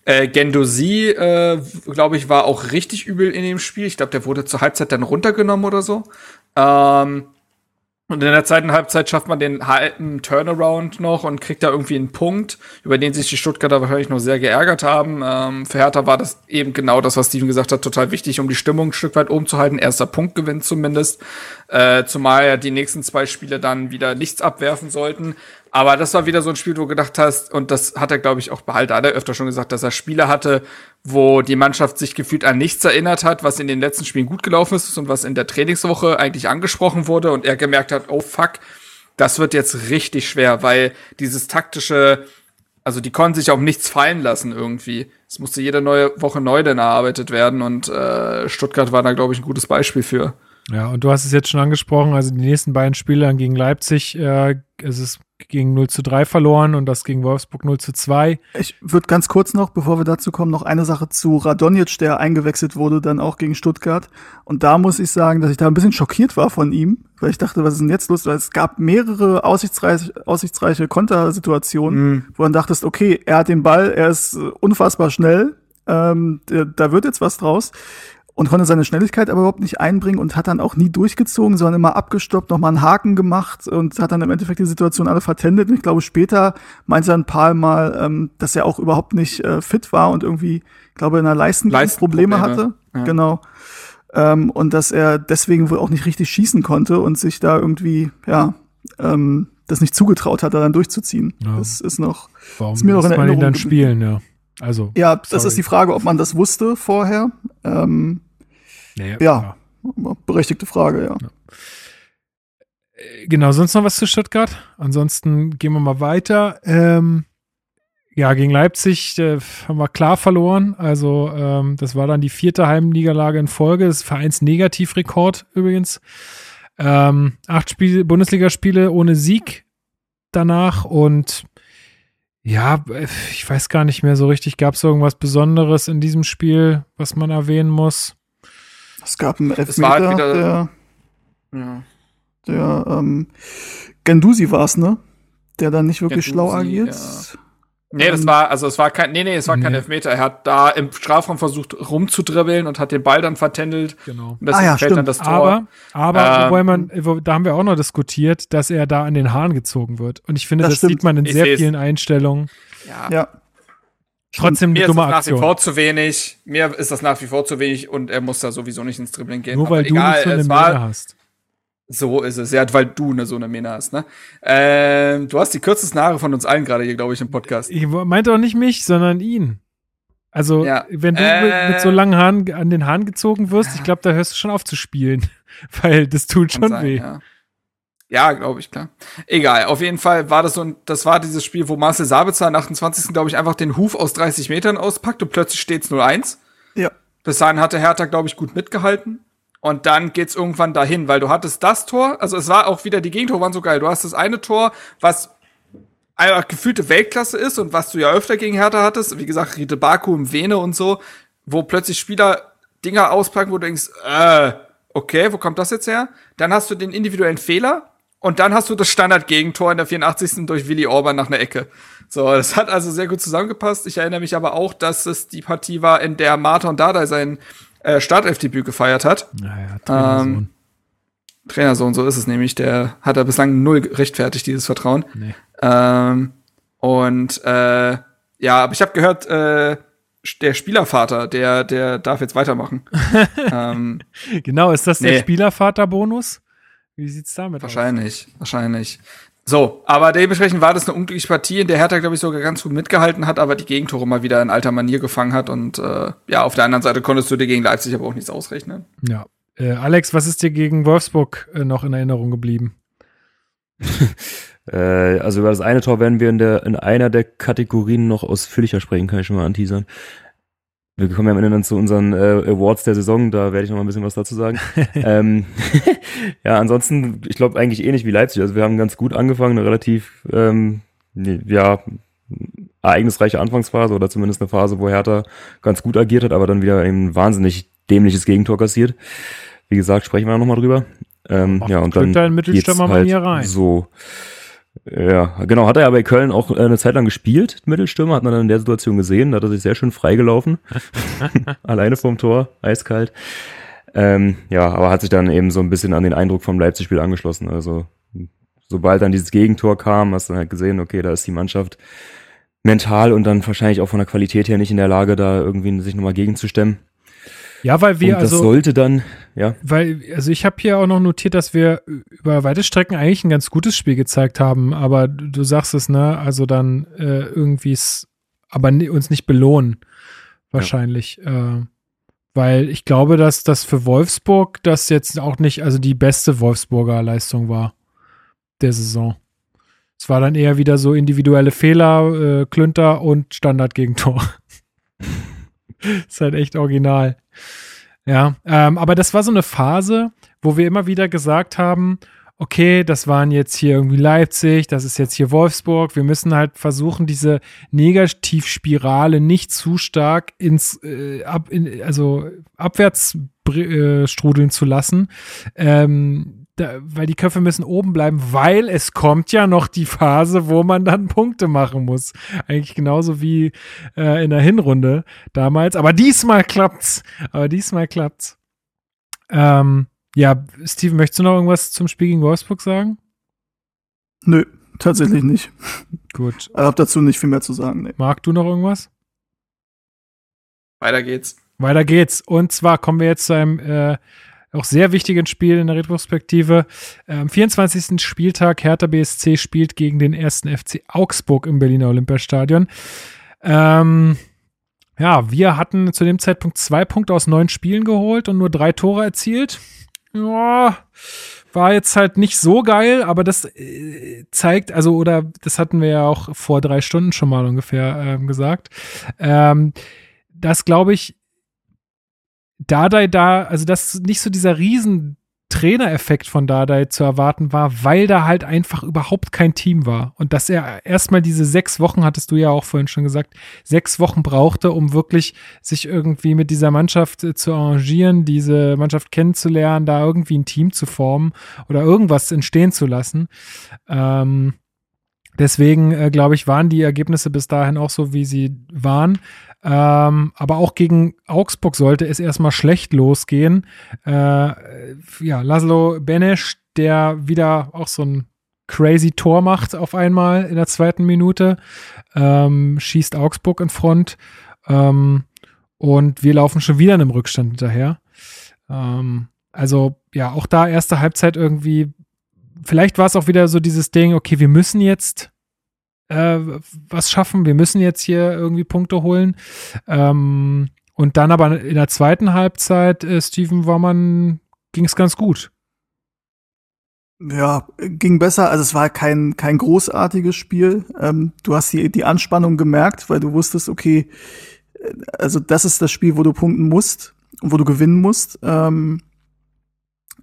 Äh, Gendosi, äh, glaube ich, war auch richtig übel in dem Spiel. Ich glaube, der wurde zur Halbzeit dann runtergenommen oder so. Ähm, und in der zweiten Halbzeit schafft man den halben Turnaround noch und kriegt da irgendwie einen Punkt, über den sich die Stuttgarter wahrscheinlich noch sehr geärgert haben. Ähm, für Hertha war das eben genau das, was Steven gesagt hat, total wichtig, um die Stimmung ein Stück weit oben zu halten. Erster Punktgewinn zumindest. Äh, zumal ja die nächsten zwei Spiele dann wieder nichts abwerfen sollten. Aber das war wieder so ein Spiel, wo du gedacht hast, und das hat er, glaube ich, auch behalten, hat er öfter schon gesagt, dass er Spiele hatte, wo die Mannschaft sich gefühlt an nichts erinnert hat, was in den letzten Spielen gut gelaufen ist und was in der Trainingswoche eigentlich angesprochen wurde und er gemerkt hat, oh fuck, das wird jetzt richtig schwer, weil dieses taktische, also die konnten sich auf nichts fallen lassen irgendwie. Es musste jede neue Woche neu dann erarbeitet werden und äh, Stuttgart war da, glaube ich, ein gutes Beispiel für. Ja, und du hast es jetzt schon angesprochen, also die nächsten beiden Spiele dann gegen Leipzig, äh, es ist gegen 0 zu 3 verloren und das gegen Wolfsburg 0 zu 2. Ich würde ganz kurz noch, bevor wir dazu kommen, noch eine Sache zu Radonjic, der eingewechselt wurde, dann auch gegen Stuttgart. Und da muss ich sagen, dass ich da ein bisschen schockiert war von ihm, weil ich dachte, was ist denn jetzt los? Weil es gab mehrere aussichtsreiche, aussichtsreiche Kontersituationen, wo man dachtest, okay, er hat den Ball, er ist unfassbar schnell, ähm, da wird jetzt was draus. Und konnte seine Schnelligkeit aber überhaupt nicht einbringen und hat dann auch nie durchgezogen, sondern immer abgestoppt, nochmal einen Haken gemacht und hat dann im Endeffekt die Situation alle vertendet. Und ich glaube, später meinte dann ein paar Mal, ähm, dass er auch überhaupt nicht äh, fit war und irgendwie, ich glaube, in der Leistenprobleme Leistenprobleme, hatte. ja. Genau. Ähm, und dass er deswegen wohl auch nicht richtig schießen konnte und sich da irgendwie, ja, ähm, das nicht zugetraut hat, da dann durchzuziehen. Ja. Das ist noch, Warum Ist mir noch in man ihn dann Erinnerung spielen, ja. Also, ja, das Sorry. ist die Frage, ob man das wusste vorher. Ähm, nee, ja. berechtigte Frage, ja. Genau, sonst noch was zu Stuttgart? Ansonsten gehen wir mal weiter. Ähm, ja, gegen Leipzig äh, haben wir klar verloren. Also ähm, das war dann die vierte Heimniederlage in Folge. Das ist Vereinsnegativrekord übrigens. Ähm, acht Spiele, Bundesligaspiele ohne Sieg danach und ja, ich weiß gar nicht mehr so richtig. Gab es irgendwas Besonderes in diesem Spiel, was man erwähnen muss? Es gab einen Es war halt Elfmeter, wieder- der, Ja. der ähm, Gendusi war's, ne? Der dann nicht wirklich schlau Guendouzi, agiert. ja. Nee, das war, also es war kein, nee, nee, es war kein Nee. Elfmeter. Er hat da im Strafraum versucht rumzudribbeln und hat den Ball dann vertändelt. Genau. Und deswegen Ah ja, fällt dann stimmt. das Tor. Aber, aber Ähm, wobei man, wo, da haben wir auch noch diskutiert, dass er da an den Haaren gezogen wird. Und ich finde, Das das, stimmt. sieht man in Ich sehr seh's. vielen Einstellungen. ja. Ja. Trotzdem Mir eine ist dumme das nach wie Aktion. vor zu wenig. Mir ist das nach wie vor zu wenig und er muss da sowieso nicht ins Dribbling gehen. Nur weil Aber du egal, nicht so eine Mähne hast. So ist es. Ja, weil du eine so eine Mähne hast, ne? Ähm, du hast die kürzesten Haare von uns allen gerade hier, glaube ich, im Podcast. Ich meinte auch nicht mich, sondern ihn. Also, Ja. wenn du Äh. mit, mit so langen Haaren an den Haaren gezogen wirst, ich glaube, da hörst du schon auf zu spielen. Weil das tut Kann schon sein, weh. Ja, ja glaube ich, klar. Egal, auf jeden Fall war das so ein, das war dieses Spiel, wo Marcel Sabitzer am 28. glaube ich, einfach den Huf aus 30 Metern auspackt und plötzlich steht's 0-1. Ja. Bis dahin hatte Hertha, glaube ich, gut mitgehalten. Und dann geht's irgendwann dahin, weil du hattest das Tor, also es war auch wieder, die Gegentore waren so geil. Du hast das eine Tor, was einfach gefühlte Weltklasse ist und was du ja öfter gegen Hertha hattest, wie gesagt, Riete Baku im Vene und so, wo plötzlich Spieler Dinger auspacken, wo du denkst, äh, okay, wo kommt das jetzt her? Dann hast du den individuellen Fehler und dann hast du das Standard-Gegentor in der 84. durch Willi Orban nach einer Ecke. So, das hat also sehr gut zusammengepasst. Ich erinnere mich aber auch, dass es die Partie war, in der Martin Dardai sein äh, Startelfdebüt gefeiert hat. Naja, Trainersohn. Ähm, Trainersohn, so ist es nämlich. Der hat er bislang null gerechtfertigt, dieses Vertrauen. Nee. Ähm, und äh, ja, aber ich habe gehört, äh, der Spielervater, der, der darf jetzt weitermachen. ähm, Genau, ist das der Nee. Spielervaterbonus? Wie sieht's damit wahrscheinlich, wahrscheinlich. So, aber dementsprechend war das eine unglückliche Partie, in der Hertha, glaube ich, sogar ganz gut mitgehalten hat, aber die Gegentore mal wieder in alter Manier gefangen hat. Und äh, ja, auf der anderen Seite konntest du dir gegen Leipzig aber auch nichts ausrechnen. aus? Ja. Äh, Alex, was ist dir gegen Wolfsburg äh, noch in Erinnerung geblieben? Äh, also über das eine Tor werden wir in, der, in einer der Kategorien noch ausführlicher sprechen, kann ich schon mal anteasern. Wir kommen ja am Ende dann zu unseren äh, Awards der Saison, da werde ich noch mal ein bisschen was dazu sagen. ähm, ja, ansonsten, ich glaube eigentlich ähnlich wie Leipzig. Also wir haben ganz gut angefangen, eine relativ ähm, ja, ereignisreiche Anfangsphase oder zumindest eine Phase, wo Hertha ganz gut agiert hat, aber dann wieder ein wahnsinnig dämliches Gegentor kassiert. Wie gesagt, sprechen wir noch mal drüber. Ähm, Ach, ja, und dann da ein Mittelstürmer geht's mal halt hier rein. So, ja, genau, hat er ja bei Köln auch äh, eine Zeit lang gespielt, Mittelstürmer, hat man dann in der Situation gesehen, da hat er sich sehr schön freigelaufen. Alleine vorm Tor, eiskalt. Ähm, ja, aber hat sich dann eben so ein bisschen an den Eindruck vom Leipzig-Spiel angeschlossen. Also, sobald dann dieses Gegentor kam, hast du dann halt gesehen, okay, da ist die Mannschaft mental und dann wahrscheinlich auch von der Qualität her nicht in der Lage, da irgendwie sich nochmal gegenzustemmen. Ja, weil wir und das also sollte dann, ja, Weil, also ich habe hier auch noch notiert, dass wir über weite Strecken eigentlich ein ganz gutes Spiel gezeigt haben, aber du, sagst es, ne? Also dann äh, irgendwie es, aber uns nicht belohnen, wahrscheinlich. Äh, weil ich glaube, dass das für Wolfsburg das jetzt auch nicht, also die beste Wolfsburger Leistung war der Saison. Es war dann eher wieder so individuelle Fehler, äh, Klünter und Standardgegentor. ist halt echt original. Ja, ähm, aber das war so eine Phase, wo wir immer wieder gesagt haben, okay, das waren jetzt hier irgendwie Leipzig, das ist jetzt hier Wolfsburg, wir müssen halt versuchen, diese Negativspirale nicht zu stark ins, äh, ab, in, also abwärts äh, strudeln zu lassen, ähm, da, weil die Köpfe müssen oben bleiben, weil es kommt ja noch die Phase, wo man dann Punkte machen muss. Eigentlich genauso wie äh, in der Hinrunde damals. Aber diesmal klappt's. Aber diesmal klappt's. Ähm, ja, Steven, möchtest du noch irgendwas zum Spiel gegen Wolfsburg sagen? Nö, tatsächlich nicht. Gut. Ich habe dazu nicht viel mehr zu sagen. Nee. Marc, du noch irgendwas? Weiter geht's. Weiter geht's. Und zwar kommen wir jetzt zu einem äh, auch sehr wichtigen Spiel in der Retrospektive. Äh, Am 24. Spieltag Hertha BSC spielt gegen den ersten FC Augsburg im Berliner Olympiastadion. Ähm, ja, wir hatten zu dem Zeitpunkt zwei Punkte aus neun Spielen geholt und nur drei Tore erzielt. Ja, war jetzt halt nicht so geil, aber das äh, zeigt, also, oder das hatten wir ja auch vor drei Stunden schon mal ungefähr ähm, gesagt. Ähm, das glaube ich, Dardai da, also das ist nicht so dieser riesen Trainereffekt von Dardai zu erwarten war, weil da halt einfach überhaupt kein Team war. Und dass er erstmal diese sechs Wochen, hattest du ja auch vorhin schon gesagt, sechs Wochen brauchte, um wirklich sich irgendwie mit dieser Mannschaft äh, zu arrangieren, diese Mannschaft kennenzulernen, da irgendwie ein Team zu formen oder irgendwas entstehen zu lassen. Ähm, deswegen, äh, glaube ich, waren die Ergebnisse bis dahin auch so, wie sie waren. Ähm, aber auch gegen Augsburg sollte es erstmal schlecht losgehen. Äh, ja, Laszlo Benesch, der wieder auch so ein crazy Tor macht auf einmal in der zweiten Minute, ähm, schießt Augsburg in Front. Ähm, und wir laufen schon wieder in einem Rückstand hinterher. Ähm, also ja, auch da erste Halbzeit irgendwie. Vielleicht war es auch wieder so dieses Ding, okay, wir müssen jetzt äh, was schaffen. Wir müssen jetzt hier irgendwie Punkte holen. Ähm, und dann aber in der zweiten Halbzeit, äh, Steven, war man, ging es ganz gut. Ja, ging besser. Also es war kein, kein großartiges Spiel. Ähm, du hast die, die Anspannung gemerkt, weil du wusstest, okay, äh, also das ist das Spiel, wo du punkten musst und wo du gewinnen musst. Ähm,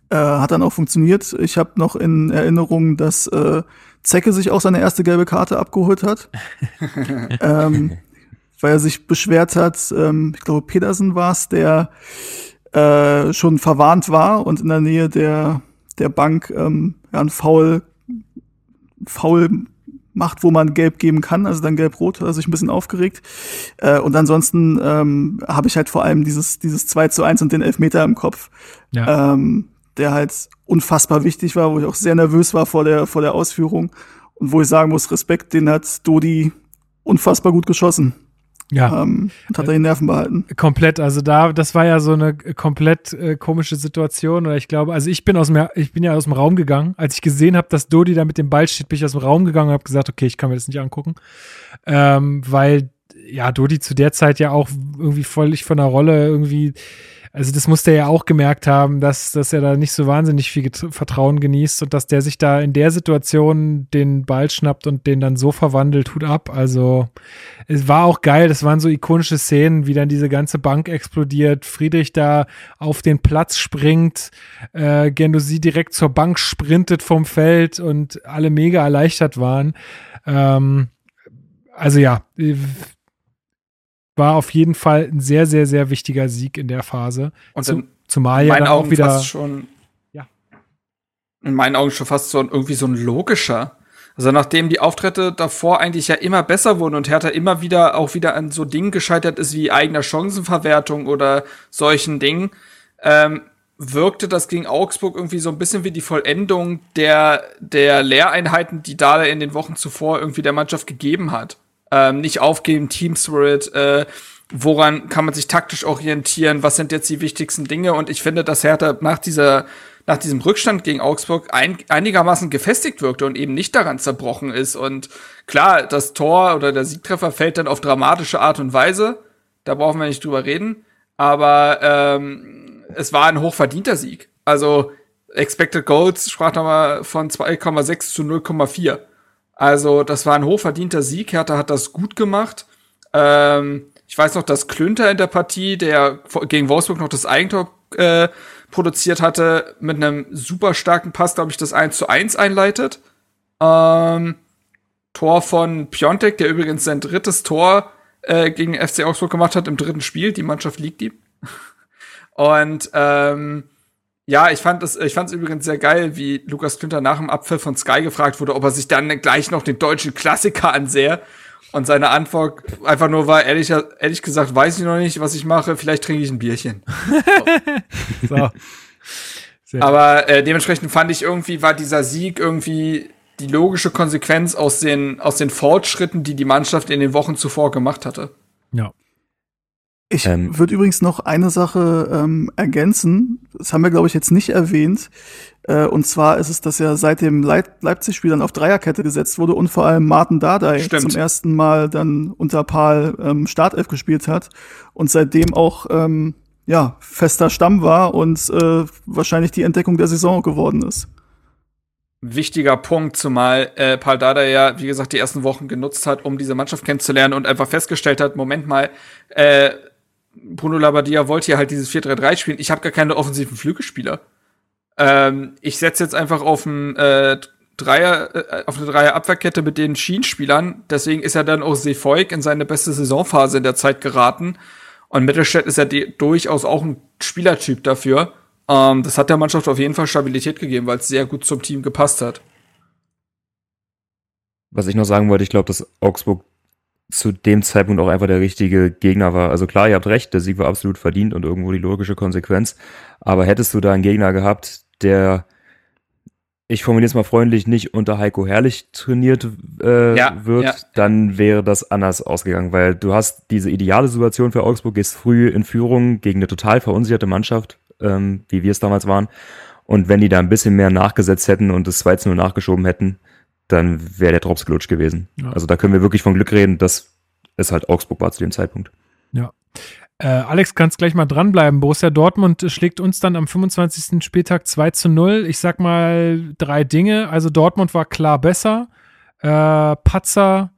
äh, hat dann auch funktioniert. Ich habe noch in Erinnerung, dass äh, Zecke sich auch seine erste gelbe Karte abgeholt hat. ähm, weil er sich beschwert hat, ähm, ich glaube, Pedersen war es, der äh, schon verwarnt war und in der Nähe der, der Bank ähm, ja, ein Foul, Foul macht, wo man gelb geben kann, also dann gelb-rot, hat er sich ein bisschen aufgeregt. Äh, und ansonsten ähm, habe ich halt vor allem dieses, dieses 2 zu 1 und den Elfmeter im Kopf. Ja. Ähm, der halt unfassbar wichtig war, wo ich auch sehr nervös war vor der, vor der Ausführung. Und wo ich sagen muss, Respekt, den hat Dodi unfassbar gut geschossen. Ja. Ähm, und hat er die Nerven behalten. Komplett, also da, das war ja so eine komplett äh, komische Situation. Oder ich glaube, also ich bin aus dem, ich bin ja aus dem Raum gegangen. Als ich gesehen habe, dass Dodi da mit dem Ball steht, bin ich aus dem Raum gegangen und habe gesagt, okay, ich kann mir das nicht angucken. Ähm, weil ja, Dodi zu der Zeit ja auch irgendwie völlig von der Rolle irgendwie also das muss der ja auch gemerkt haben, dass, dass er da nicht so wahnsinnig viel Vertrauen genießt und dass der sich da in der Situation den Ball schnappt und den dann so verwandelt, Hut ab. Also es war auch geil, das waren so ikonische Szenen, wie dann diese ganze Bank explodiert, Friedrich da auf den Platz springt, äh, Gendosi direkt zur Bank sprintet vom Feld und alle mega erleichtert waren. Ähm, also ja, war auf jeden Fall ein sehr, sehr, sehr wichtiger Sieg in der Phase. Und Zu, zumal ja dann Augen auch wieder. Schon, ja. In meinen Augen schon fast so irgendwie so ein logischer. Also nachdem die Auftritte davor eigentlich ja immer besser wurden und Hertha immer wieder auch wieder an so Dingen gescheitert ist wie eigener Chancenverwertung oder solchen Dingen, ähm, wirkte das gegen Augsburg irgendwie so ein bisschen wie die Vollendung der, der Lehreinheiten, die da in den Wochen zuvor irgendwie der Mannschaft gegeben hat ähm, nicht aufgeben, Team Spirit, äh, woran kann man sich taktisch orientieren, was sind jetzt die wichtigsten Dinge und ich finde, dass Hertha nach dieser nach diesem Rückstand gegen Augsburg ein, einigermaßen gefestigt wirkte und eben nicht daran zerbrochen ist. Und klar, das Tor oder der Siegtreffer fällt dann auf dramatische Art und Weise. Da brauchen wir nicht drüber reden. Aber ähm, es war ein hochverdienter Sieg. Also Expected Goals sprach nochmal von 2,6 zu 0,4. Also, das war ein hochverdienter Sieg. Hertha hat das gut gemacht. Ähm, ich weiß noch, dass Klünter in der Partie, der gegen Wolfsburg noch das Eigentor äh, produziert hatte, mit einem super starken Pass, glaube ich, das 1 zu 1 einleitet. Ähm, Tor von Piontek, der übrigens sein drittes Tor äh, gegen FC Augsburg gemacht hat im dritten Spiel. Die Mannschaft liegt ihm. Und ähm, ja, ich fand es, ich fand es übrigens sehr geil, wie Lukas Klünter nach dem Abpfiff von Sky gefragt wurde, ob er sich dann gleich noch den deutschen Klassiker ansähe. Und seine Antwort einfach nur war, ehrlich, ehrlich gesagt, weiß ich noch nicht, was ich mache, vielleicht trinke ich ein Bierchen. so. Aber äh, dementsprechend fand ich irgendwie, war dieser Sieg irgendwie die logische Konsequenz aus den, aus den Fortschritten, die die Mannschaft in den Wochen zuvor gemacht hatte. Ja. Ich ähm, würde übrigens noch eine Sache ähm, ergänzen. Das haben wir, glaube ich, jetzt nicht erwähnt. Äh, und zwar ist es, dass ja seit dem Leip Leipzig-Spiel dann auf Dreierkette gesetzt wurde und vor allem Martin Dardai Stimmt. zum ersten Mal dann unter Paul ähm, Startelf gespielt hat und seitdem auch ähm, ja fester Stamm war und äh, wahrscheinlich die Entdeckung der Saison geworden ist. Wichtiger Punkt, zumal äh, Paul Dardai ja, wie gesagt, die ersten Wochen genutzt hat, um diese Mannschaft kennenzulernen und einfach festgestellt hat, Moment mal, äh, Bruno Labbadia wollte ja halt dieses 4-3-3 spielen. Ich habe gar keine offensiven Flügelspieler. Ähm, ich setze jetzt einfach auf ein äh, Dreier, äh, auf eine Dreier-Abwehrkette mit den Schienenspielern. Deswegen ist er dann auch Seefolk in seine beste Saisonphase in der Zeit geraten. Und Mittelstädt ist ja durchaus auch ein Spielertyp dafür. Ähm, das hat der Mannschaft auf jeden Fall Stabilität gegeben, weil es sehr gut zum Team gepasst hat. Was ich noch sagen wollte, ich glaube, dass Augsburg zu dem Zeitpunkt auch einfach der richtige Gegner war. Also klar, ihr habt recht, der Sieg war absolut verdient und irgendwo die logische Konsequenz. Aber hättest du da einen Gegner gehabt, der, ich formuliere es mal freundlich, nicht unter Heiko Herrlich trainiert äh, ja, wird, ja. dann wäre das anders ausgegangen, weil du hast diese ideale Situation für Augsburg, gehst früh in Führung gegen eine total verunsicherte Mannschaft, ähm, wie wir es damals waren. Und wenn die da ein bisschen mehr nachgesetzt hätten und das 2 0 nachgeschoben hätten, dann wäre der Drops gelutsch gewesen. Ja. Also da können wir wirklich von Glück reden, dass es halt Augsburg war zu dem Zeitpunkt. Ja. Äh, Alex, kannst gleich mal dranbleiben. Borussia Dortmund schlägt uns dann am 25. Spieltag 2 zu 0. Ich sag mal drei Dinge. Also Dortmund war klar besser. Äh, Patzer,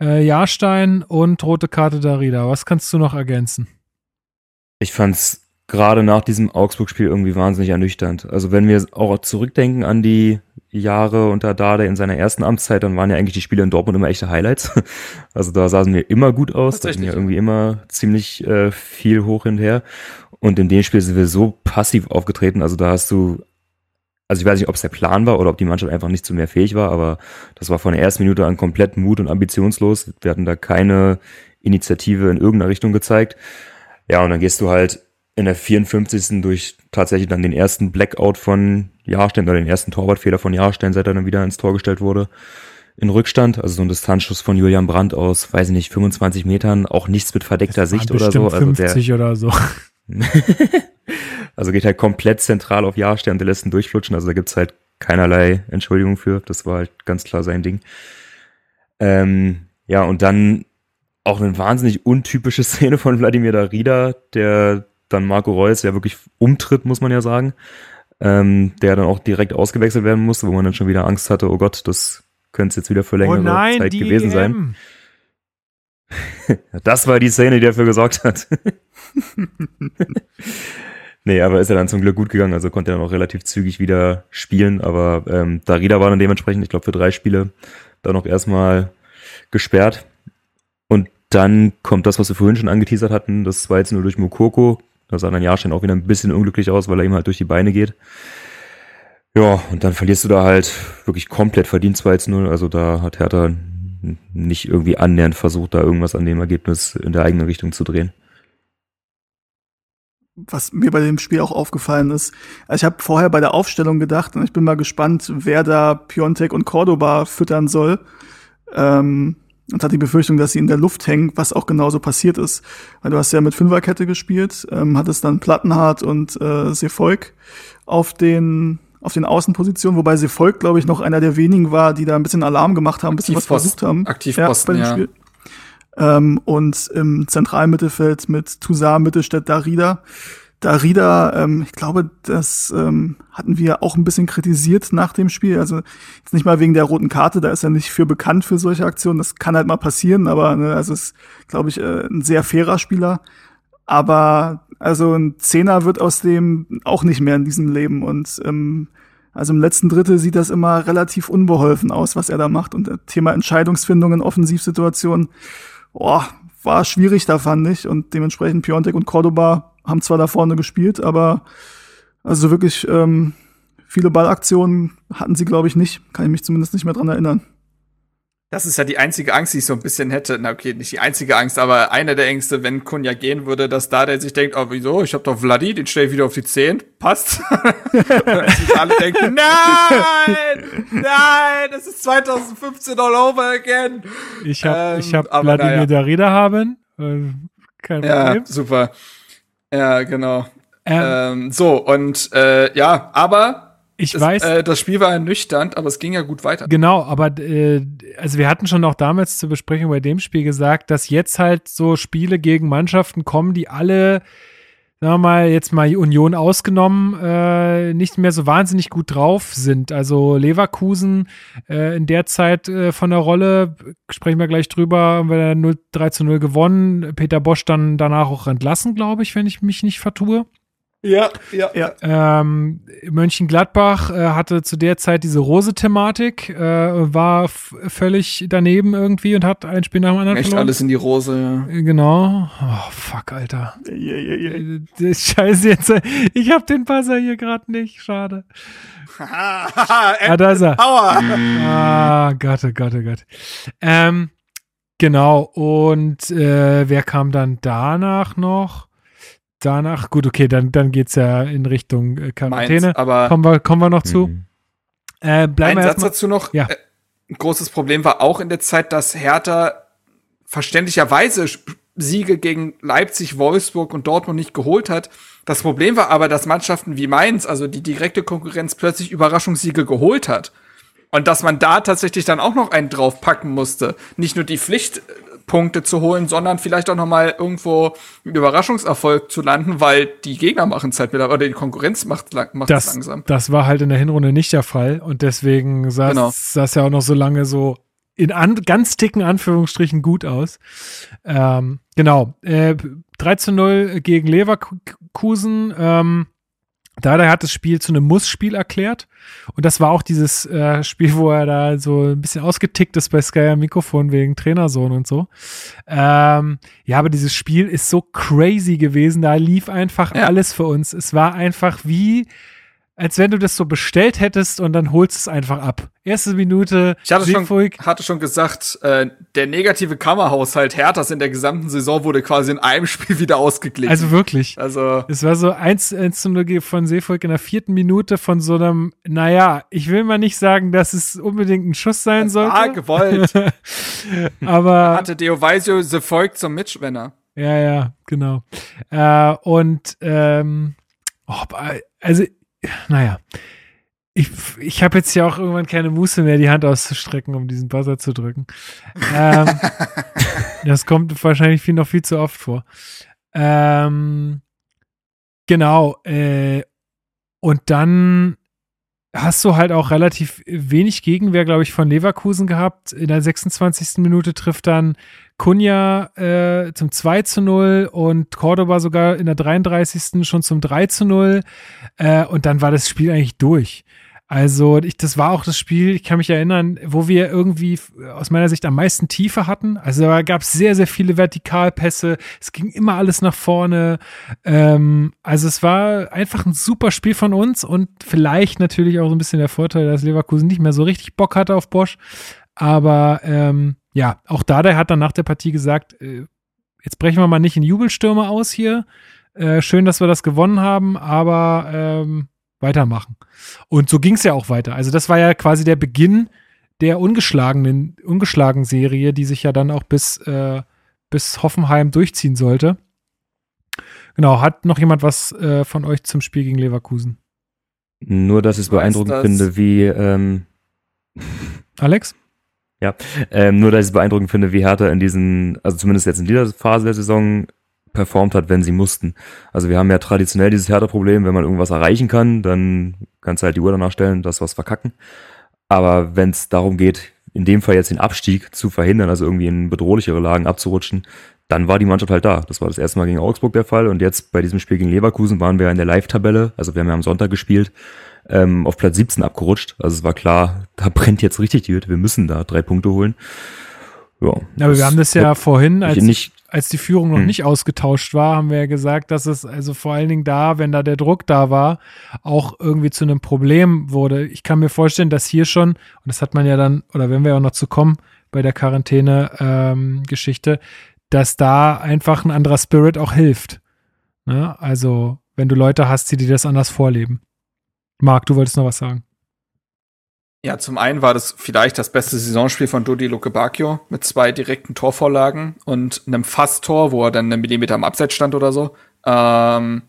äh, Jahrstein und rote Karte Darida. Was kannst du noch ergänzen? Ich fand's gerade nach diesem Augsburg-Spiel irgendwie wahnsinnig ernüchternd. Also wenn wir auch zurückdenken an die Jahre unter Dade in seiner ersten Amtszeit, dann waren ja eigentlich die Spiele in Dortmund immer echte Highlights. Also da saßen wir immer gut aus, da ging ja irgendwie immer ziemlich äh, viel hoch hinterher. Und in dem Spiel sind wir so passiv aufgetreten, also da hast du, also ich weiß nicht, ob es der Plan war oder ob die Mannschaft einfach nicht zu mehr fähig war, aber das war von der ersten Minute an komplett mut und ambitionslos. Wir hatten da keine Initiative in irgendeiner Richtung gezeigt. Ja, und dann gehst du halt in der 54. durch tatsächlich dann den ersten Blackout von Jahrstein oder den ersten Torwartfehler von Jahrstein, seit er dann wieder ins Tor gestellt wurde, in Rückstand. Also so ein Distanzschuss von Julian Brandt aus, weiß ich nicht, 25 Metern, auch nichts mit verdeckter Sicht oder so. Also 50 der, oder so. also geht halt komplett zentral auf Jahrstein und der lässt ihn durchflutschen. Also da gibt's halt keinerlei Entschuldigung für. Das war halt ganz klar sein Ding. Ähm, ja, und dann auch eine wahnsinnig untypische Szene von Wladimir Darida, der dann Marco Reus ja wirklich umtritt, muss man ja sagen, ähm, der dann auch direkt ausgewechselt werden musste, wo man dann schon wieder Angst hatte, oh Gott, das könnte es jetzt wieder für längere oh nein, Zeit gewesen sein. das war die Szene, die dafür gesorgt hat. nee, aber ist er dann zum Glück gut gegangen, also konnte er dann auch relativ zügig wieder spielen, aber ähm, Darida war dann dementsprechend, ich glaube, für drei Spiele dann noch erstmal gesperrt. Und dann kommt das, was wir vorhin schon angeteasert hatten, das war jetzt nur durch Mukoko, da sah dann Jahrstein auch wieder ein bisschen unglücklich aus, weil er ihm halt durch die Beine geht. Ja, und dann verlierst du da halt wirklich komplett verdient 2-0. Also da hat Hertha nicht irgendwie annähernd versucht, da irgendwas an dem Ergebnis in der eigenen Richtung zu drehen. Was mir bei dem Spiel auch aufgefallen ist, also ich habe vorher bei der Aufstellung gedacht und ich bin mal gespannt, wer da Piontek und Cordoba füttern soll. Ähm, und hat die Befürchtung, dass sie in der Luft hängen, was auch genauso passiert ist. Weil du hast ja mit Fünferkette gespielt, ähm, hattest dann Plattenhardt und äh, Sefolk auf den auf den Außenpositionen, wobei Sefolk, glaube ich, noch einer der wenigen war, die da ein bisschen Alarm gemacht haben, ein bisschen was versucht haben. Aktiv ja, Posten, ja. Spiel. Ähm, und im Zentralmittelfeld mit Toussaint, Mittelstädt, Darida Darida, ähm, ich glaube, das ähm, hatten wir auch ein bisschen kritisiert nach dem Spiel. Also jetzt nicht mal wegen der roten Karte, da ist er nicht für bekannt für solche Aktionen. Das kann halt mal passieren, aber ne, also ist, glaube ich, äh, ein sehr fairer Spieler. Aber also ein Zehner wird aus dem auch nicht mehr in diesem Leben. Und ähm, also im letzten Drittel sieht das immer relativ unbeholfen aus, was er da macht. Und das Thema Entscheidungsfindung in Offensivsituationen, boah, war schwierig da, fand ich. Und dementsprechend Piontek und Cordoba haben zwar da vorne gespielt, aber also wirklich ähm, viele Ballaktionen hatten sie, glaube ich, nicht. Kann ich mich zumindest nicht mehr dran erinnern. Das ist ja die einzige Angst, die ich so ein bisschen hätte. Na okay, nicht die einzige Angst, aber eine der Ängste, wenn Kunja gehen würde, dass da der sich denkt, oh wieso, ich hab doch Vladi, den stelle ich wieder auf die 10, passt. Und alle denken, nein, nein, das ist 2015 all over again. Ich hab, ähm, ich hab Vladimir naja. Darida haben. Äh, kein Problem. Ja, super. Ja, genau. Ähm, ähm, so, und äh, ja, aber ich das, weiß. Äh, das Spiel war ernüchternd, aber es ging ja gut weiter. Genau, aber äh, also wir hatten schon auch damals zur Besprechung bei dem Spiel gesagt, dass jetzt halt so Spiele gegen Mannschaften kommen, die alle sagen wir mal, jetzt mal Union ausgenommen, äh, nicht mehr so wahnsinnig gut drauf sind. Also Leverkusen äh, in der Zeit äh, von der Rolle, sprechen wir gleich drüber, haben wir 0, 3 zu 0 gewonnen. Peter Bosch dann danach auch entlassen, glaube ich, wenn ich mich nicht vertue. Ja, ja. Ja. Ähm, Mönchengladbach äh, hatte zu der Zeit diese Rose-Thematik, äh, war völlig daneben irgendwie und hat ein Spiel nach dem anderen Echt verloren. alles in die Rose, ja. Genau. Oh, fuck, Alter. Ja, ja, ja. Äh, Das scheiße jetzt. Ich hab den Buzzer hier gerade nicht. Schade. Ah, da ist er. Power! Ah, Gott, oh Gott, oh Gott. Ähm, genau. Und äh, wer kam dann danach noch? Danach, gut, okay, dann, dann geht's ja in Richtung äh, Quarantäne. Mainz, aber Kommen wir, kommen wir noch zu. Mhm. Äh, bleiben ein wir Satz dazu noch. Ja. Äh, Ein großes Problem war auch in der Zeit, dass Hertha verständlicherweise Siege gegen Leipzig, Wolfsburg und Dortmund nicht geholt hat. Das Problem war aber, dass Mannschaften wie Mainz, also die direkte Konkurrenz, plötzlich Überraschungssiege geholt hat. Und dass man da tatsächlich dann auch noch einen draufpacken musste. Nicht nur die Pflichtpunkte zu holen, sondern vielleicht auch noch mal irgendwo einen Überraschungserfolg zu landen, weil die Gegner machen es halt wieder, oder die Konkurrenz macht, lang- es langsam. das war halt in der Hinrunde nicht der Fall und deswegen sah Genau. es ja auch noch so lange so in an, ganz dicken Anführungsstrichen gut aus. Ähm, genau. Äh, 3 zu 0 gegen Leverkusen. Ähm, Dada hat das Spiel zu einem Muss-Spiel erklärt. Und das war auch dieses äh, Spiel, wo er da so ein bisschen ausgetickt ist bei Sky am Mikrofon wegen Trainersohn und so. Ähm, ja, aber dieses Spiel ist so crazy gewesen. Da lief einfach Ja. alles für uns. Es war einfach wie, als wenn du das so bestellt hättest und dann holst es einfach ab. Erste Minute, Ich hatte schon, hatte schon gesagt, äh, der negative Kammerhaushalt Herthas in der gesamten Saison wurde quasi in einem Spiel wieder ausgeglichen. also wirklich. also Es war so 1, 1 zu 0 von Seefolk in der vierten Minute von so einem, naja, ich will mal nicht sagen, dass es unbedingt ein Schuss sein sollte. war gewollt. aber hatte Deovaisio The Volk zum Mitschwinner. ja, ja, genau. Äh, und ähm, oh, also, naja. Ich, ich habe jetzt ja auch irgendwann keine Muße mehr, die Hand auszustrecken, um diesen Buzzer zu drücken. Ähm, das kommt wahrscheinlich viel noch viel zu oft vor. Ähm, genau. Äh, und dann hast du halt auch relativ wenig Gegenwehr, glaube ich, von Leverkusen gehabt. In der 26. Minute trifft dann Kunja äh, zum 2 zu 0 und Cordoba sogar in der 33. schon zum 3 zu 0. Äh, und dann war das Spiel eigentlich durch. Also, ich, das war auch das Spiel, ich kann mich erinnern, wo wir irgendwie aus meiner Sicht am meisten Tiefe hatten. Also, da gab es sehr, sehr viele Vertikalpässe. Es ging immer alles nach vorne. Ähm, also, es war einfach ein super Spiel von uns und vielleicht natürlich auch so ein bisschen der Vorteil, dass Leverkusen nicht mehr so richtig Bock hatte auf Bosch. Aber ähm, ja, auch Dada hat dann nach der Partie gesagt, äh, jetzt brechen wir mal nicht in Jubelstürme aus hier. Äh, schön, dass wir das gewonnen haben, aber ähm, weitermachen. Und so ging es ja auch weiter. Also das war ja quasi der Beginn der ungeschlagenen, ungeschlagen Serie, die sich ja dann auch bis, äh, bis Hoffenheim durchziehen sollte. Genau, hat noch jemand was äh, von euch zum Spiel gegen Leverkusen? Nur, dass ich es beeindruckend das. finde, wie ähm, Alex? Ähm, nur, dass ich es beeindruckend finde, wie Hertha in diesen, also zumindest jetzt in dieser Phase der Saison performt hat, wenn sie mussten. Also wir haben ja traditionell dieses Hertha-Problem, wenn man irgendwas erreichen kann, dann kannst du halt die Uhr danach stellen, das was verkacken. Aber wenn es darum geht, in dem Fall jetzt den Abstieg zu verhindern, also irgendwie in bedrohlichere Lagen abzurutschen, dann war die Mannschaft halt da. Das war das erste Mal gegen Augsburg der Fall und jetzt bei diesem Spiel gegen Leverkusen waren wir in der Live-Tabelle, also wir haben ja am Sonntag gespielt, ähm, auf Platz 17 abgerutscht. Also es war klar, da brennt jetzt richtig die Hütte, wir müssen da drei Punkte holen. Ja, Aber wir haben das ja vorhin, als, ich nicht, als die Führung noch Hm. nicht ausgetauscht war, haben wir ja gesagt, dass es also vor allen Dingen da, wenn da der Druck da war, auch irgendwie zu einem Problem wurde. Ich kann mir vorstellen, dass hier schon, und das hat man ja dann, oder wenn wir auch noch zu kommen bei der Quarantäne-Geschichte, dass da einfach ein anderer Spirit auch hilft. Ne? Also, wenn du Leute hast, die dir das anders vorleben. Marc, du wolltest noch was sagen. Ja, zum einen war das vielleicht das beste Saisonspiel von Dodi Luke Bacchio mit zwei direkten Torvorlagen und einem Fast-Tor, wo er dann einen Millimeter am Abseits stand oder so. Ähm,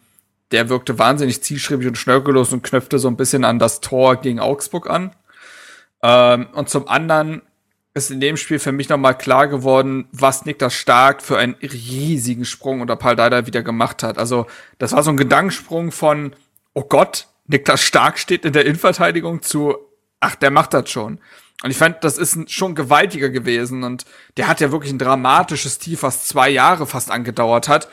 der wirkte wahnsinnig zielstrebig und schnörkellos und knöpfte so ein bisschen an das Tor gegen Augsburg an. Ähm, und zum anderen ist in dem Spiel für mich nochmal klar geworden, was Niklas Stark für einen riesigen Sprung unter Paldada wieder gemacht hat. Also, das war so ein Gedankensprung von, oh Gott, Niklas Stark steht in der Innenverteidigung zu, ach, der macht das schon. Und ich fand, das ist schon gewaltiger gewesen und der hat ja wirklich ein dramatisches Tief, was zwei Jahre fast angedauert hat,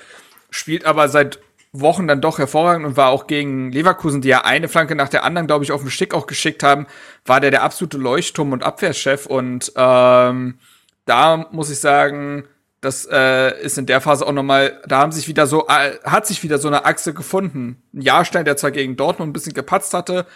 spielt aber seit Wochen dann doch hervorragend und war auch gegen Leverkusen, die ja eine Flanke nach der anderen, glaube ich, auf den Stick auch geschickt haben, war der der absolute Leuchtturm und Abwehrchef und ähm, da muss ich sagen, das äh, ist in der Phase auch nochmal, da haben sich wieder so, äh, hat sich wieder so eine Achse gefunden. Ein Jahrstein, der zwar gegen Dortmund ein bisschen gepatzt hatte,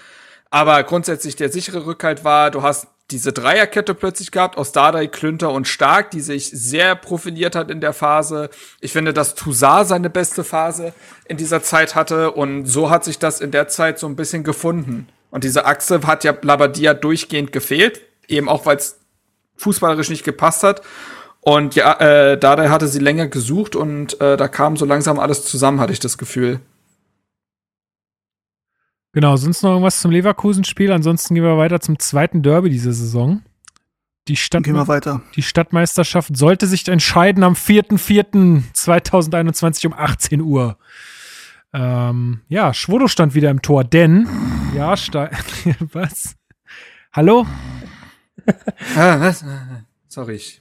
aber grundsätzlich der sichere Rückhalt war, du hast diese Dreierkette plötzlich gehabt, aus Dardai, Klünter und Stark, die sich sehr profiliert hat in der Phase. Ich finde, dass Toussaint seine beste Phase in dieser Zeit hatte und so hat sich das in der Zeit so ein bisschen gefunden. Und diese Achse hat ja Labadia durchgehend gefehlt, eben auch weil es fußballerisch nicht gepasst hat. Und ja, äh, Dardai hatte sie länger gesucht und äh, da kam so langsam alles zusammen, hatte ich das Gefühl. Genau, sonst noch irgendwas zum Leverkusen-Spiel? Ansonsten gehen wir weiter zum zweiten Derby dieser Saison. Die, Stadt Gehen wir weiter. die Stadtmeisterschaft sollte sich entscheiden am 4.4.2021 um 18 Uhr. Ähm, ja, Schwodo stand wieder im Tor, denn, ja, Ste was? Hallo? Ah, was? Sorry, ich,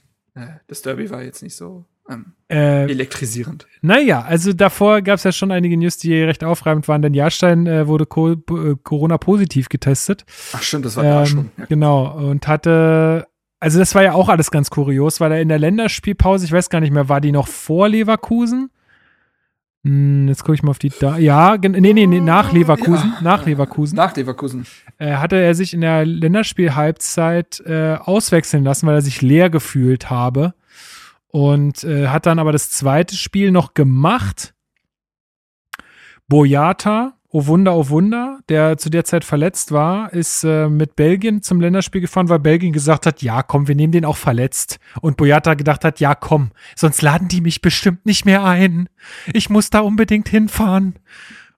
das Derby war jetzt nicht so ähm, Äh, elektrisierend. Naja, also davor gab es ja schon einige News, die recht aufreibend waren, denn Jahrstein äh, wurde Co äh, Corona-positiv getestet. Ach stimmt, das war da Ähm, schon. Ja. Genau, und hatte, also das war ja auch alles ganz kurios, weil er in der Länderspielpause, ich weiß gar nicht mehr, war die noch vor Leverkusen? Hm, jetzt gucke ich mal auf die, da ja, nee, nee, nee, nach Leverkusen, Ja. nach Leverkusen, Nach Leverkusen. äh, hatte er sich in der Länderspielhalbzeit äh, auswechseln lassen, weil er sich leer gefühlt habe. Und äh, hat dann aber das zweite Spiel noch gemacht. Boyata, oh Wunder, oh Wunder, der zu der Zeit verletzt war, ist äh, mit Belgien zum Länderspiel gefahren, weil Belgien gesagt hat, ja, komm, wir nehmen den auch verletzt. Und Boyata gedacht hat, ja, komm, sonst laden die mich bestimmt nicht mehr ein. Ich muss da unbedingt hinfahren.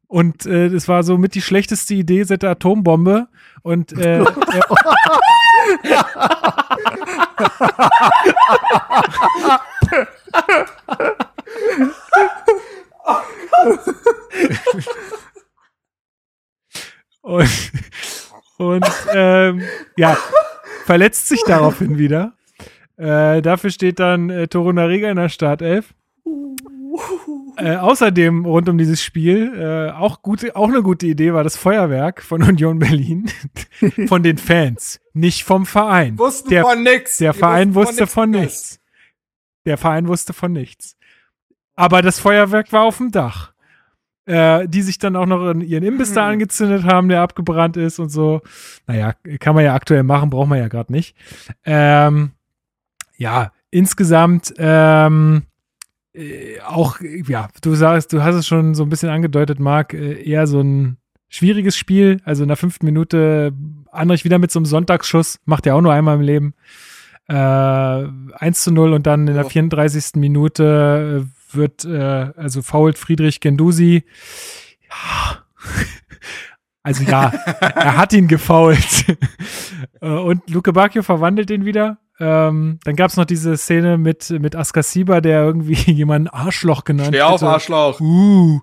Und äh, das war so mit die schlechteste Idee seit der Atombombe. Und äh, und, und ähm, ja, verletzt sich daraufhin wieder. Äh, dafür steht dann äh, Torunariga in der Startelf. Äh, außerdem rund um dieses Spiel äh, auch gute, auch eine gute Idee war das Feuerwerk von Union Berlin von den Fans, nicht vom Verein. Wussten der, von nix. Der Die Verein wusste von nix. nichts. Der Verein wusste von nichts. Aber das Feuerwerk war auf dem Dach. Äh, die sich dann auch noch in ihren Imbiss da angezündet haben, der abgebrannt ist und so. Naja, kann man ja aktuell machen, braucht man ja gerade nicht. Ähm, ja, insgesamt ähm, äh, auch, ja, du sagst, du hast es schon so ein bisschen angedeutet, Marc, äh, eher so ein schwieriges Spiel. Also in der fünften Minute Andrich wieder mit so einem Sonntagsschuss, macht er auch nur einmal im Leben. Äh, 1 zu 0 und dann in der Oh. 34. Minute äh, wird, äh, also fault Friedrich Gendusi. Ja. Also ja, er hat ihn gefault. Äh, und Luke Bacchio verwandelt ihn wieder. Ähm, dann gab es noch diese Szene mit, mit Askasiba, der irgendwie jemanden Arschloch genannt Steh auf, hätte. Arschloch. Uh.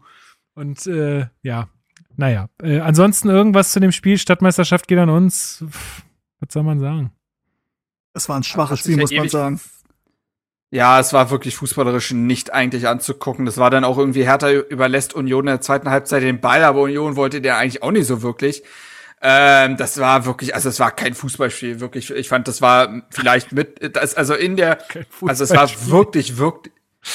Und äh, ja, naja. Äh, ansonsten irgendwas zu dem Spiel, Stadtmeisterschaft geht an uns. Pff, was soll man sagen? Es war ein schwaches Hat Spiel, muss man sagen. Ja, es war wirklich fußballerisch nicht eigentlich anzugucken. Das war dann auch irgendwie Hertha überlässt Union in der zweiten Halbzeit den Ball, aber Union wollte der eigentlich auch nicht so wirklich. Ähm, das war wirklich, also es war kein Fußballspiel, wirklich. Ich fand, das war vielleicht mit, das, also in der, also es war wirklich, wirklich,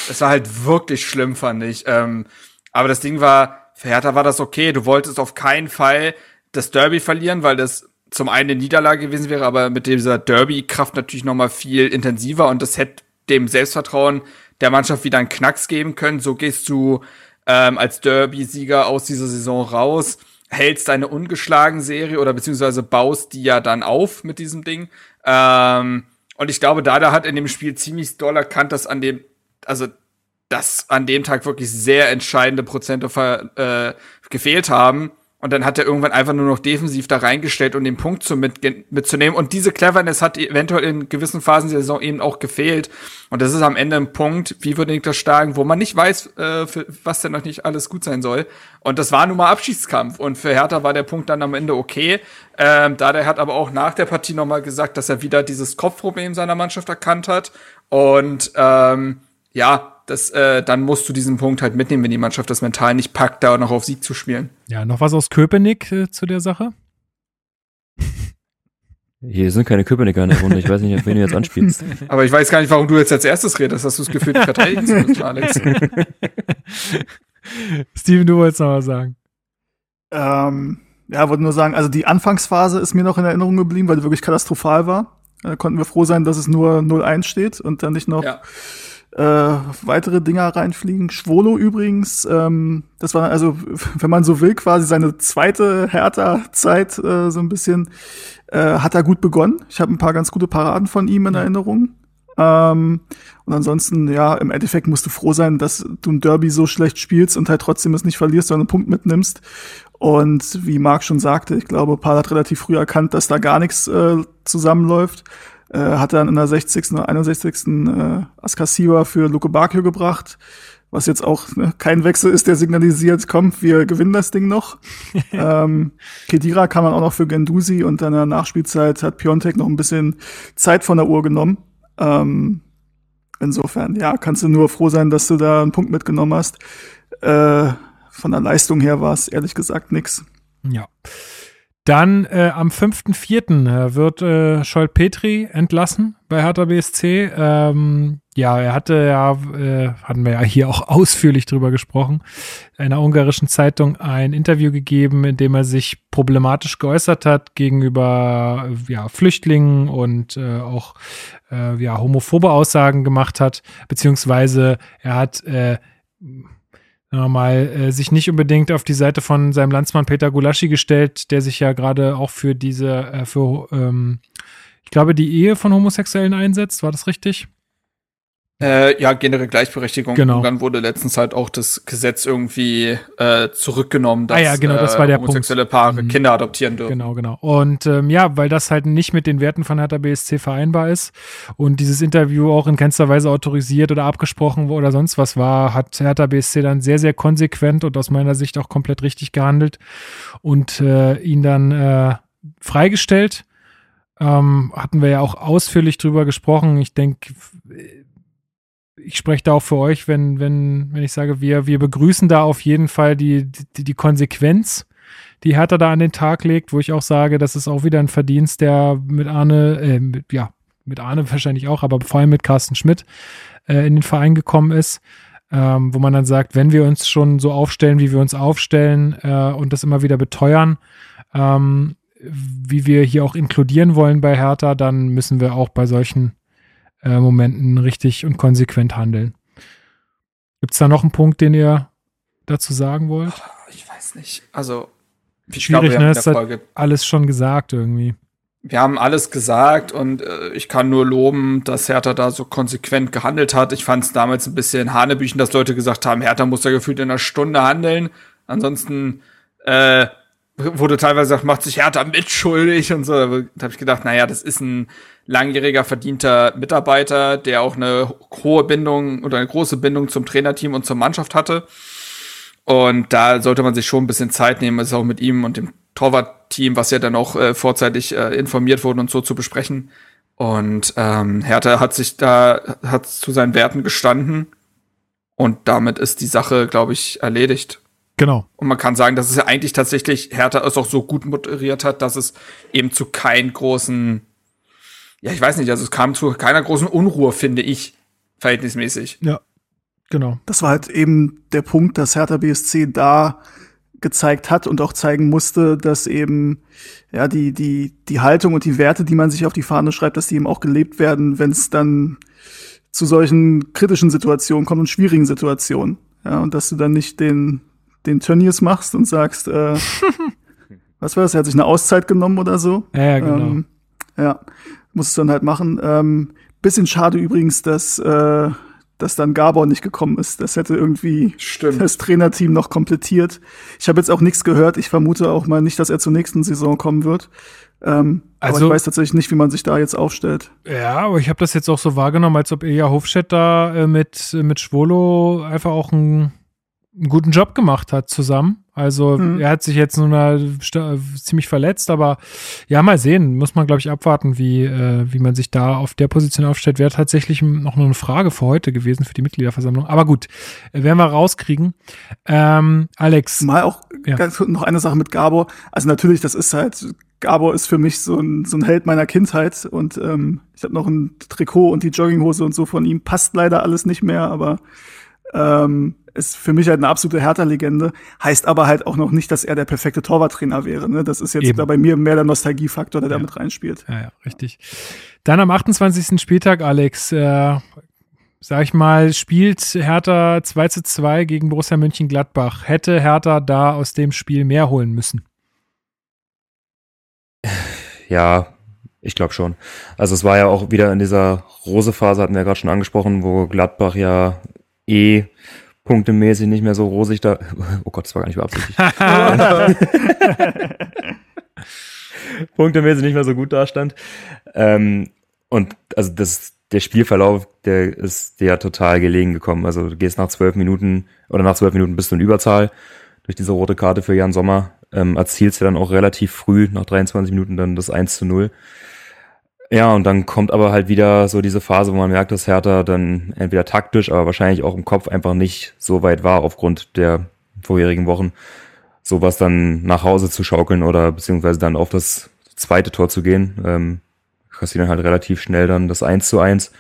es war halt wirklich schlimm, fand ich. Ähm, aber das Ding war, für Hertha war das okay. Du wolltest auf keinen Fall das Derby verlieren, weil das zum einen eine Niederlage gewesen wäre, aber mit dieser Derby-Kraft natürlich noch mal viel intensiver und das hätte dem Selbstvertrauen der Mannschaft wieder einen Knacks geben können. So gehst du ähm, als Derby-Sieger aus dieser Saison raus, hältst deine ungeschlagen Serie oder beziehungsweise baust die ja dann auf mit diesem Ding. Ähm, und ich glaube, Dada hat in dem Spiel ziemlich doll erkannt, dass an dem, also dass an dem Tag wirklich sehr entscheidende Prozente äh, gefehlt haben. Und dann hat er irgendwann einfach nur noch defensiv da reingestellt, um den Punkt zu mit, mitzunehmen. Und diese Cleverness hat eventuell in gewissen Phasen der Saison eben auch gefehlt. Und das ist am Ende ein Punkt, wie würde ich das schlagen, wo man nicht weiß, äh, für was denn noch nicht alles gut sein soll. Und das war nun mal Abschiedskampf. Und für Hertha war der Punkt dann am Ende okay. Ähm, da der hat aber auch nach der Partie nochmal gesagt, dass er wieder dieses Kopfproblem seiner Mannschaft erkannt hat. Und ähm, ja, das, äh, dann musst du diesen Punkt halt mitnehmen, wenn die Mannschaft das mental nicht packt, da noch auf Sieg zu spielen. Ja, noch was aus Köpenick äh, zu der Sache? Hier sind keine Köpenicker in der Runde. Ich weiß nicht, auf wen du jetzt anspielst. Aber ich weiß gar nicht, warum du jetzt als erstes redest. Hast du das Gefühl, dich verteidigen zu müssen, Alex? Steven, du wolltest noch was sagen. Ähm, ja, wollte nur sagen, also die Anfangsphase ist mir noch in Erinnerung geblieben, weil die wirklich katastrophal war. Da konnten wir froh sein, dass es nur 0-1 steht und dann nicht noch Ja. Äh, weitere Dinger reinfliegen. Schwolo übrigens, ähm, das war also, wenn man so will, quasi seine zweite Hertha-Zeit äh, so ein bisschen, äh, hat er gut begonnen. Ich habe ein paar ganz gute Paraden von ihm in Erinnerung. Ähm, und ansonsten, ja, im Endeffekt musst du froh sein, dass du ein Derby so schlecht spielst und halt trotzdem es nicht verlierst, sondern einen Punkt mitnimmst. Und wie Marc schon sagte, ich glaube, Paul hat relativ früh erkannt, dass da gar nichts äh, zusammenläuft. Äh, hat dann in der 60. oder 61. Äh, Askasiba für Luke Bakio gebracht, was jetzt auch ne, kein Wechsel ist, der signalisiert, komm, wir gewinnen das Ding noch. ähm, Kedira kann man auch noch für Gendusi und dann in der Nachspielzeit hat Piontek noch ein bisschen Zeit von der Uhr genommen. Ähm, insofern, ja, kannst du nur froh sein, dass du da einen Punkt mitgenommen hast. Äh, von der Leistung her war es ehrlich gesagt nix. Ja. Dann äh, am 5.4. Äh, wird äh, Scholt Petri entlassen bei Hertha BSC. Ähm, ja, er hatte ja, äh, hatten wir ja hier auch ausführlich drüber gesprochen, einer ungarischen Zeitung ein Interview gegeben, in dem er sich problematisch geäußert hat gegenüber ja, Flüchtlingen und äh, auch äh, ja, homophobe Aussagen gemacht hat, beziehungsweise er hat äh, wir mal, äh, sich nicht unbedingt auf die Seite von seinem Landsmann Peter Gulaschi gestellt, der sich ja gerade auch für diese, äh, für, ähm, ich glaube, die Ehe von Homosexuellen einsetzt. War das richtig? Äh, ja, generell Gleichberechtigung. Genau. Und dann wurde letztens halt auch das Gesetz irgendwie äh, zurückgenommen, dass Ah ja, genau, das war der homosexuelle Punkt. Paare Mhm. Kinder adoptieren dürfen. Genau, genau. Und ähm, ja, weil das halt nicht mit den Werten von Hertha BSC vereinbar ist und dieses Interview auch in keinster Weise autorisiert oder abgesprochen oder sonst was war, hat Hertha BSC dann sehr, sehr konsequent und aus meiner Sicht auch komplett richtig gehandelt und äh, ihn dann äh, freigestellt. Ähm, hatten wir ja auch ausführlich drüber gesprochen. Ich denke, ich spreche da auch für euch, wenn, wenn, wenn ich sage, wir, wir begrüßen da auf jeden Fall die, die, die Konsequenz, die Hertha da an den Tag legt, wo ich auch sage, das ist auch wieder ein Verdienst, der mit Arne, äh, mit, ja, mit Arne wahrscheinlich auch, aber vor allem mit Carsten Schmidt äh, in den Verein gekommen ist, ähm, wo man dann sagt, wenn wir uns schon so aufstellen, wie wir uns aufstellen äh, und das immer wieder beteuern, ähm, wie wir hier auch inkludieren wollen bei Hertha, dann müssen wir auch bei solchen äh, Momenten richtig und konsequent handeln. Gibt es da noch einen Punkt, den ihr dazu sagen wollt? Ich weiß nicht. Also, ich Schwierig, glaube, wir ne? haben in der Folge Alles schon gesagt irgendwie. wir haben alles gesagt und äh, ich kann nur loben, dass Hertha da so konsequent gehandelt hat. Ich fand es damals ein bisschen hanebüchen, dass Leute gesagt haben, Hertha muss da gefühlt in einer Stunde handeln. Ansonsten äh, wurde teilweise gesagt, macht sich Hertha mitschuldig und so. Da habe ich gedacht, naja, das ist ein langjähriger verdienter Mitarbeiter, der auch eine hohe Bindung oder eine große Bindung zum Trainerteam und zur Mannschaft hatte. Und da sollte man sich schon ein bisschen Zeit nehmen, es auch mit ihm und dem Torwartteam, was ja dann auch äh, vorzeitig äh, informiert wurde und so zu besprechen. Und ähm, Hertha hat sich da, hat zu seinen Werten gestanden. Und damit ist die Sache, glaube ich, erledigt. Genau. Und man kann sagen, dass es ja eigentlich tatsächlich Hertha es auch so gut moderiert hat, dass es eben zu keinen großen, ja, ich weiß nicht, also es kam zu keiner großen Unruhe, finde ich, verhältnismäßig. Ja, genau. Das war halt eben der Punkt, dass Hertha BSC da gezeigt hat und auch zeigen musste, dass eben ja die die die Haltung und die Werte, die man sich auf die Fahne schreibt, dass die eben auch gelebt werden, wenn es dann zu solchen kritischen Situationen kommt und schwierigen Situationen. Ja, und dass du dann nicht den den Tönnies machst und sagst, äh, was war das? Er hat sich eine Auszeit genommen oder so. Ja, ja genau. Ähm, ja, muss es dann halt machen. Ähm, bisschen schade übrigens, dass, äh, dass dann Gabor nicht gekommen ist. Das hätte irgendwie Stimmt. das Trainerteam noch komplettiert. Ich habe jetzt auch nichts gehört. Ich vermute auch mal nicht, dass er zur nächsten Saison kommen wird. Ähm, aber Also- ich weiß tatsächlich nicht, wie man sich da jetzt aufstellt. Ja, aber ich habe das jetzt auch so wahrgenommen, als ob Ilja Hofstedt da äh, mit, mit Schwolo einfach auch einen, einen guten Job gemacht hat zusammen. Also Mhm. er hat sich jetzt eine, sta- ziemlich verletzt, aber ja, mal sehen. Muss man, glaube ich, abwarten, wie, äh, wie man sich da auf der Position aufstellt. Wäre tatsächlich noch nur eine Frage für heute gewesen, für die Mitgliederversammlung. Aber gut, äh, werden wir rauskriegen. Ähm, Alex, Mal auch Ja. ganz noch eine Sache mit Gabor. Also natürlich, das ist halt, Gabor ist für mich so ein, so ein Held meiner Kindheit und ähm, ich habe noch ein Trikot und die Jogginghose und so von ihm. Passt leider alles nicht mehr, aber ähm, ist für mich halt eine absolute Hertha-Legende. Heißt aber halt auch noch nicht, dass er der perfekte Torwarttrainer wäre. Ne? Das ist jetzt Eben. da bei mir mehr der Nostalgiefaktor, der da Ja. mit reinspielt. Ja, ja, richtig. Dann am 28. Spieltag, Alex, äh, sag ich mal, spielt Hertha 2 zu 2 gegen Borussia Mönchengladbach. Hätte Hertha da aus dem Spiel mehr holen müssen? Ja, ich glaube schon. Also es war ja auch wieder in dieser Rose-Phase, hatten wir ja gerade schon angesprochen, wo Gladbach ja eh punktemäßig nicht mehr so rosig da. Oh Gott, das war gar nicht beabsichtigt. punktemäßig nicht mehr so gut dastand. Ähm, und also das, der Spielverlauf, der ist dir ja total gelegen gekommen. Also du gehst nach zwölf Minuten oder nach zwölf Minuten bist du in Überzahl durch diese rote Karte für Jan Sommer. Ähm, erzielst du dann auch relativ früh, nach 23 Minuten, dann das 1 zu 0. Ja, und dann kommt aber halt wieder so diese Phase, wo man merkt, dass Hertha dann entweder taktisch, aber wahrscheinlich auch im Kopf einfach nicht so weit war aufgrund der vorherigen Wochen, sowas dann nach Hause zu schaukeln oder beziehungsweise dann auf das zweite Tor zu gehen. Ähm, kassieren halt relativ schnell dann das 1 zu 1,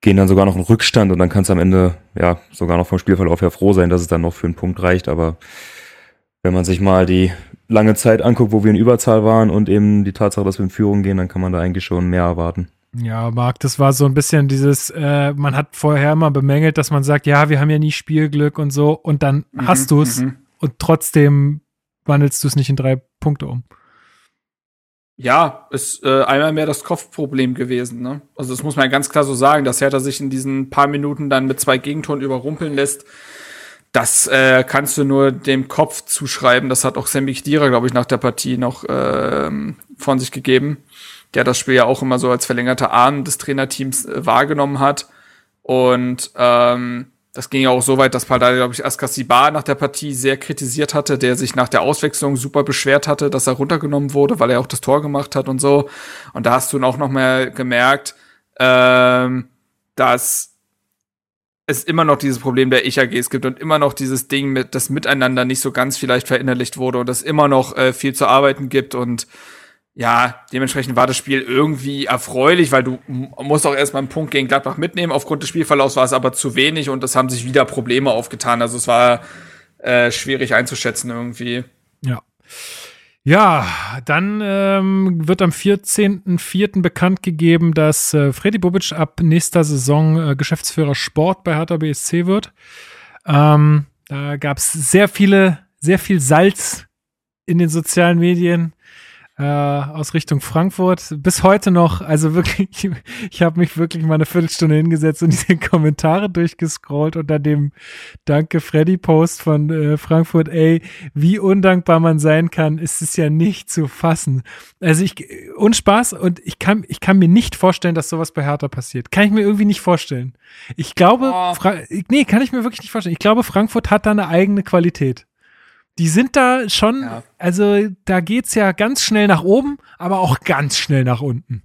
gehen dann sogar noch in Rückstand und dann kannst du am Ende ja sogar noch vom Spielverlauf her froh sein, dass es dann noch für einen Punkt reicht, aber wenn man sich mal die lange Zeit anguckt, wo wir in Überzahl waren und eben die Tatsache, dass wir in Führung gehen, dann kann man da eigentlich schon mehr erwarten. Ja, Marc, das war so ein bisschen dieses, äh, man hat vorher immer bemängelt, dass man sagt, ja, wir haben ja nie Spielglück und so, und dann hast du es mhm. und trotzdem wandelst du es nicht in drei Punkte um. Ja, ist äh, einmal mehr das Kopfproblem gewesen. Ne? Also das muss man ganz klar so sagen, dass Hertha sich in diesen paar Minuten dann mit zwei Gegentoren überrumpeln lässt. Das äh, kannst du nur dem Kopf zuschreiben. Das hat auch Sammy Khedira, glaube ich, nach der Partie noch ähm, von sich gegeben, der das Spiel ja auch immer so als verlängerter Arm des Trainerteams äh, wahrgenommen hat. Und ähm, das ging ja auch so weit, dass Paldada, glaube ich, Askasibar nach der Partie sehr kritisiert hatte, der sich nach der Auswechslung super beschwert hatte, dass er runtergenommen wurde, weil er auch das Tor gemacht hat und so. Und da hast du auch noch mal gemerkt, ähm, dass es immer noch dieses Problem der Ich-AGs gibt und immer noch dieses Ding mit das Miteinander nicht so ganz vielleicht verinnerlicht wurde und es immer noch äh, viel zu arbeiten gibt und ja, dementsprechend war das Spiel irgendwie erfreulich, weil du musst auch erstmal einen Punkt gegen Gladbach mitnehmen. Aufgrund des Spielverlaufs war es aber zu wenig und es haben sich wieder Probleme aufgetan. Also es war äh, schwierig einzuschätzen irgendwie. Ja. Ja, dann ähm, wird am 14.04. bekannt gegeben, dass äh, Freddy Bobic ab nächster Saison äh, Geschäftsführer Sport bei Hertha BSC wird. Ähm, da gab es sehr viele, sehr viel Salz in den sozialen Medien äh, aus Richtung Frankfurt. Bis heute noch, also wirklich, ich habe mich wirklich mal eine Viertelstunde hingesetzt und diese Kommentare durchgescrollt unter dem Danke Freddy Post von äh, Frankfurt. Ey, wie undankbar man sein kann, ist es ja nicht zu fassen. Also ich, und Spaß und ich kann, ich kann mir nicht vorstellen, dass sowas bei Hertha passiert. Kann ich mir irgendwie nicht vorstellen. Ich glaube, Oh. Fra nee, kann ich mir wirklich nicht vorstellen. Ich glaube, Frankfurt hat da eine eigene Qualität. Die sind da schon, Ja. also da geht's ja ganz schnell nach oben, aber auch ganz schnell nach unten.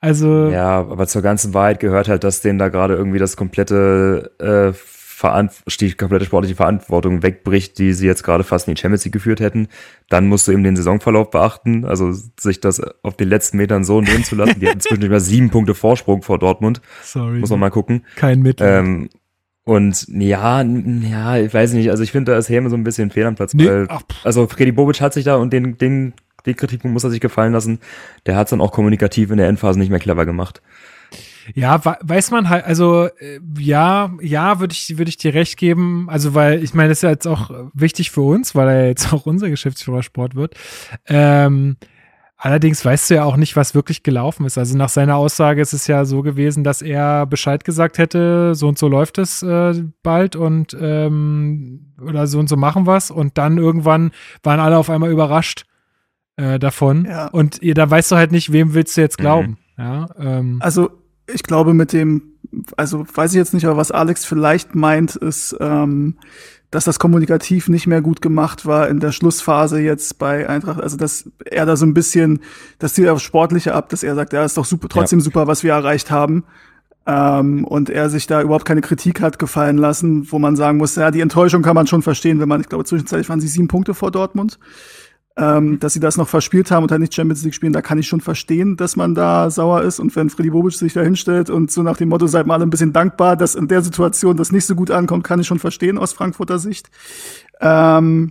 Also, Ja, aber zur ganzen Wahrheit gehört halt, dass denen da gerade irgendwie das komplette, äh, Veran- die komplette sportliche Verantwortung wegbricht, die sie jetzt gerade fast in die Champions League geführt hätten. Dann musst du eben den Saisonverlauf beachten, also sich das auf den letzten Metern so nehmen zu lassen. Die hatten zwischendurch mal sieben Punkte Vorsprung vor Dortmund, sorry, muss man mal gucken. kein Mittel. Ähm, und ja, ja, ich weiß nicht, also ich finde, da ist Häme so ein bisschen fehl am Platz, Nee, weil, ach, also Freddy Bobic hat sich da und den, den, den Kritikpunkt muss er sich gefallen lassen. Der hat es dann auch kommunikativ in der Endphase nicht mehr clever gemacht. Ja, we- weiß man halt, also äh, ja, ja, würde ich, würde ich dir recht geben. Also, weil ich meine, das ist ja jetzt auch wichtig für uns, weil er jetzt auch unser Geschäftsführer Sport wird. Ähm, allerdings weißt du ja auch nicht, was wirklich gelaufen ist. Also nach seiner Aussage ist es ja so gewesen, dass er Bescheid gesagt hätte, so und so läuft es äh, bald und ähm, oder so und so machen wir's und dann irgendwann waren alle auf einmal überrascht äh, davon. Ja. Und ihr, da weißt du halt nicht, wem willst du jetzt glauben. Ja, ähm, Also ich glaube mit dem, also weiß ich jetzt nicht, aber was Alex vielleicht meint, ist, ähm, dass das kommunikativ nicht mehr gut gemacht war in der Schlussphase jetzt bei Eintracht. Also dass er da so ein bisschen, das zieht auf Sportliche ab, dass er sagt, ja, ist doch super, trotzdem ja. super, was wir erreicht haben. Ähm, und er sich da überhaupt keine Kritik hat gefallen lassen, wo man sagen muss, ja, die Enttäuschung kann man schon verstehen, wenn man, ich glaube, zwischenzeitlich waren sie sieben Punkte vor Dortmund. Ähm, dass sie das noch verspielt haben und halt nicht Champions League spielen, da kann ich schon verstehen, dass man da sauer ist. Und wenn Freddy Bobic sich da hinstellt und so nach dem Motto, seid mal alle ein bisschen dankbar, dass in der Situation das nicht so gut ankommt, kann ich schon verstehen aus Frankfurter Sicht. Ähm,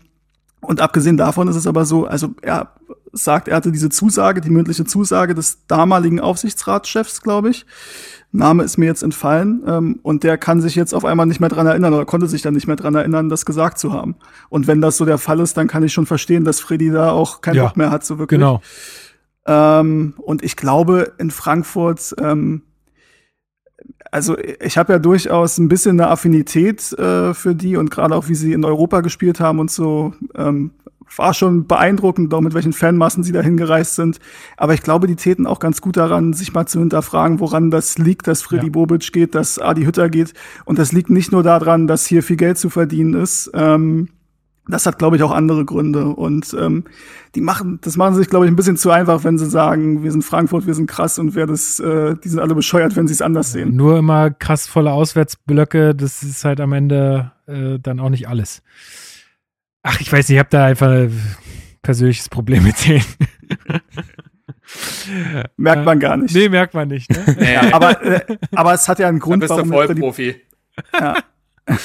und abgesehen davon ist es aber so, also er sagt, er hatte diese Zusage, die mündliche Zusage des damaligen Aufsichtsratschefs, glaube ich, Name ist mir jetzt entfallen ähm, und der kann sich jetzt auf einmal nicht mehr dran erinnern oder konnte sich dann nicht mehr dran erinnern, das gesagt zu haben. Und wenn das so der Fall ist, dann kann ich schon verstehen, dass Freddy da auch keinen ja, Bock mehr hat, so wirklich. Genau. Ähm, und ich glaube, in Frankfurt, ähm, also ich habe ja durchaus ein bisschen eine Affinität äh, für die und gerade auch wie sie in Europa gespielt haben und so, ähm, war schon beeindruckend, auch mit welchen Fanmassen sie dahin gereist sind. Aber ich glaube, die täten auch ganz gut daran, sich mal zu hinterfragen, woran das liegt, dass Freddy ja. Bobic geht, dass Adi Hütter geht. Und das liegt nicht nur daran, dass hier viel Geld zu verdienen ist. Ähm, das hat, glaube ich, auch andere Gründe. Und ähm, die machen, das machen sie sich, glaube ich, ein bisschen zu einfach, wenn sie sagen, wir sind Frankfurt, wir sind krass und wer das, äh, die sind alle bescheuert, wenn sie es anders sehen. Nur immer krass volle Auswärtsblöcke, das ist halt am Ende äh, dann auch nicht alles. Ach, ich weiß nicht, ich habe da einfach ein persönliches Problem mit denen. merkt man gar nicht. Nee, merkt man nicht. Ne? nee. aber, äh, aber es hat ja einen Grund, bist warum. Du Vollprofi. Ja.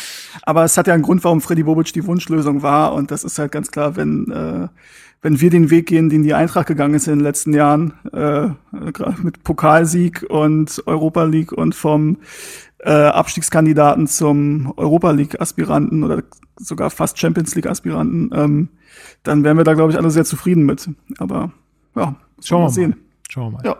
Aber es hat ja einen Grund, warum Freddy Bobic die Wunschlösung war. Und das ist halt ganz klar, wenn, äh, wenn wir den Weg gehen, den die Eintracht gegangen ist in den letzten Jahren, äh, mit Pokalsieg und Europa League und vom äh, Abstiegskandidaten zum Europa League-Aspiranten oder sogar fast Champions League-Aspiranten, ähm, dann wären wir da, glaube ich, alle sehr zufrieden mit. Aber ja, schauen wir mal sehen. Schauen wir mal. Ja.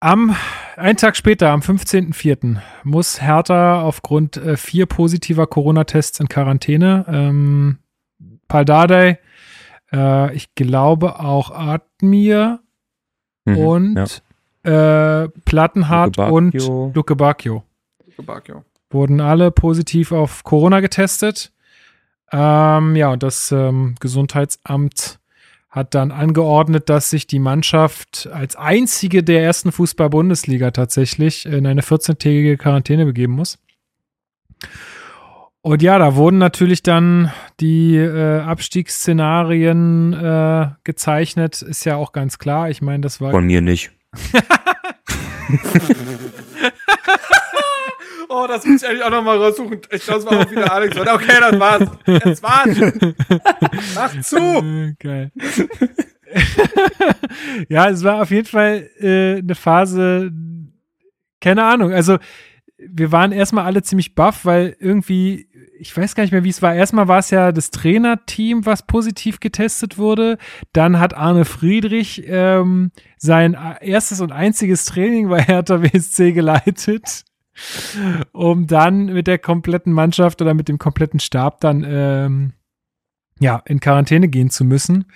Am einen Tag später, am 15.04., muss Hertha aufgrund äh, vier positiver Corona-Tests in Quarantäne. Ähm, Paldadei, äh, ich glaube auch Admir mhm, und ja äh, Plattenhardt und Luke Bacchio. Luke Bacchio. Wurden alle positiv auf Corona getestet. Ähm, ja, und das ähm, Gesundheitsamt hat dann angeordnet, dass sich die Mannschaft als einzige der ersten Fußball-Bundesliga tatsächlich in eine 14-tägige Quarantäne begeben muss. Und ja, da wurden natürlich dann die äh, Abstiegsszenarien äh, gezeichnet, ist ja auch ganz klar. Ich meine, das war. Von mir nicht. oh, das muss ich eigentlich auch nochmal raussuchen. Ich glaube, es war auch wieder Alex. Okay, das war's. Das war's. Mach zu. Geil. ja, es war auf jeden Fall äh, eine Phase, keine Ahnung. Also, wir waren erstmal alle ziemlich baff, weil irgendwie ich weiß gar nicht mehr, wie es war. Erstmal war es ja das Trainerteam, was positiv getestet wurde. Dann hat Arne Friedrich ähm, sein erstes und einziges Training bei Hertha WSC geleitet, um dann mit der kompletten Mannschaft oder mit dem kompletten Stab dann ähm, ja in Quarantäne gehen zu müssen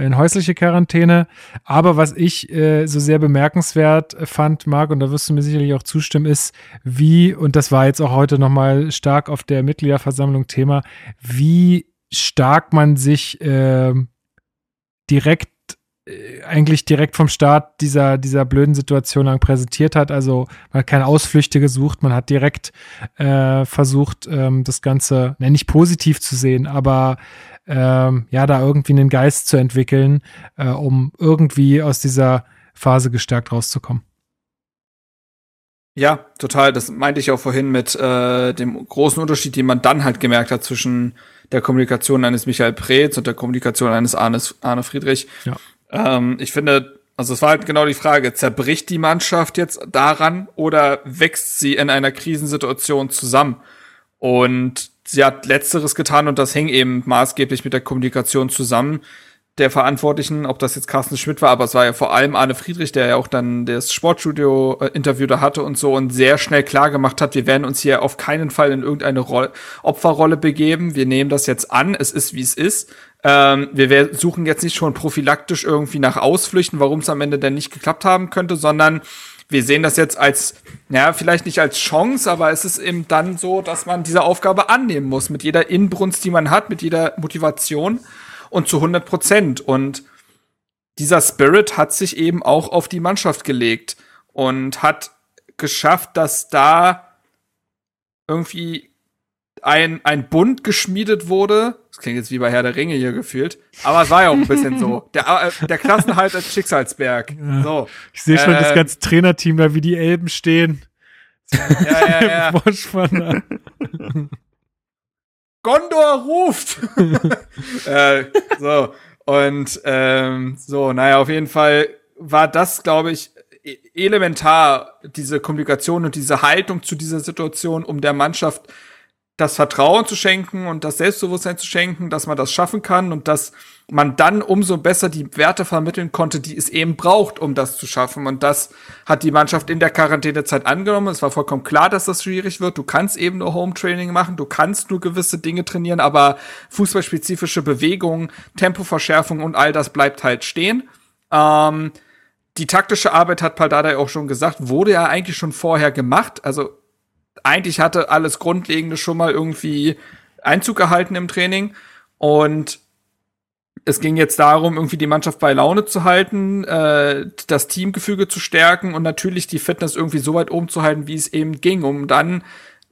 in häusliche Quarantäne. Aber was ich äh, so sehr bemerkenswert fand, Marc, und da wirst du mir sicherlich auch zustimmen, ist, wie, und das war jetzt auch heute nochmal stark auf der Mitgliederversammlung Thema, wie stark man sich äh, direkt äh, eigentlich direkt vom Start dieser, dieser blöden Situation lang präsentiert hat. Also man hat keine Ausflüchte gesucht, man hat direkt äh, versucht, ähm, das Ganze, ne, nicht positiv zu sehen, aber ähm, ja, da irgendwie einen Geist zu entwickeln, äh, um irgendwie aus dieser Phase gestärkt rauszukommen. Ja, total. Das meinte ich auch vorhin mit äh, dem großen Unterschied, den man dann halt gemerkt hat zwischen der Kommunikation eines Michael Preetz und der Kommunikation eines Arnes, Arne Friedrich. Ja. Ähm, ich finde, also es war halt genau die Frage, zerbricht die Mannschaft jetzt daran oder wächst sie in einer Krisensituation zusammen? Und sie hat Letzteres getan und das hing eben maßgeblich mit der Kommunikation zusammen der Verantwortlichen, ob das jetzt Carsten Schmidt war, aber es war ja vor allem Arne Friedrich, der ja auch dann das Sportstudio-Interview da hatte und so und sehr schnell klar gemacht hat, wir werden uns hier auf keinen Fall in irgendeine Roll Opferrolle begeben. Wir nehmen das jetzt an, es ist wie es ist. Ähm, wir suchen jetzt nicht schon prophylaktisch irgendwie nach Ausflüchten, warum es am Ende denn nicht geklappt haben könnte, sondern wir sehen das jetzt als, ja, vielleicht nicht als Chance, aber es ist eben dann so, dass man diese Aufgabe annehmen muss, mit jeder Inbrunst, die man hat, mit jeder Motivation und zu 100 Prozent. Und dieser Spirit hat sich eben auch auf die Mannschaft gelegt und hat geschafft, dass da irgendwie ein, ein Bund geschmiedet wurde. Das klingt jetzt wie bei Herr der Ringe hier gefühlt. Aber es war ja auch ein bisschen so. Der, äh, der Klassenhalt als Schicksalsberg. So. Ich sehe schon das Äh, ganze Trainerteam da, wie die Elben stehen. Ja, ja, ja. Gondor ruft! äh, so. Und ähm, so, naja, auf jeden Fall war das, glaube ich, e- elementar, diese Kommunikation und diese Haltung zu dieser Situation, um der Mannschaft das Vertrauen zu schenken und das Selbstbewusstsein zu schenken, dass man das schaffen kann und dass man dann umso besser die Werte vermitteln konnte, die es eben braucht, um das zu schaffen. Und das hat die Mannschaft in der Quarantänezeit angenommen. Es war vollkommen klar, dass das schwierig wird. Du kannst eben nur Home-Training machen, du kannst nur gewisse Dinge trainieren, aber fußballspezifische Bewegungen, Tempoverschärfung und all das bleibt halt stehen. Ähm, die taktische Arbeit hat Paldada auch schon gesagt, wurde ja eigentlich schon vorher gemacht. Also eigentlich hatte alles Grundlegende schon mal irgendwie Einzug gehalten im Training. Und es ging jetzt darum, irgendwie die Mannschaft bei Laune zu halten, äh, das Teamgefüge zu stärken und natürlich die Fitness irgendwie so weit oben zu halten, wie es eben ging, um dann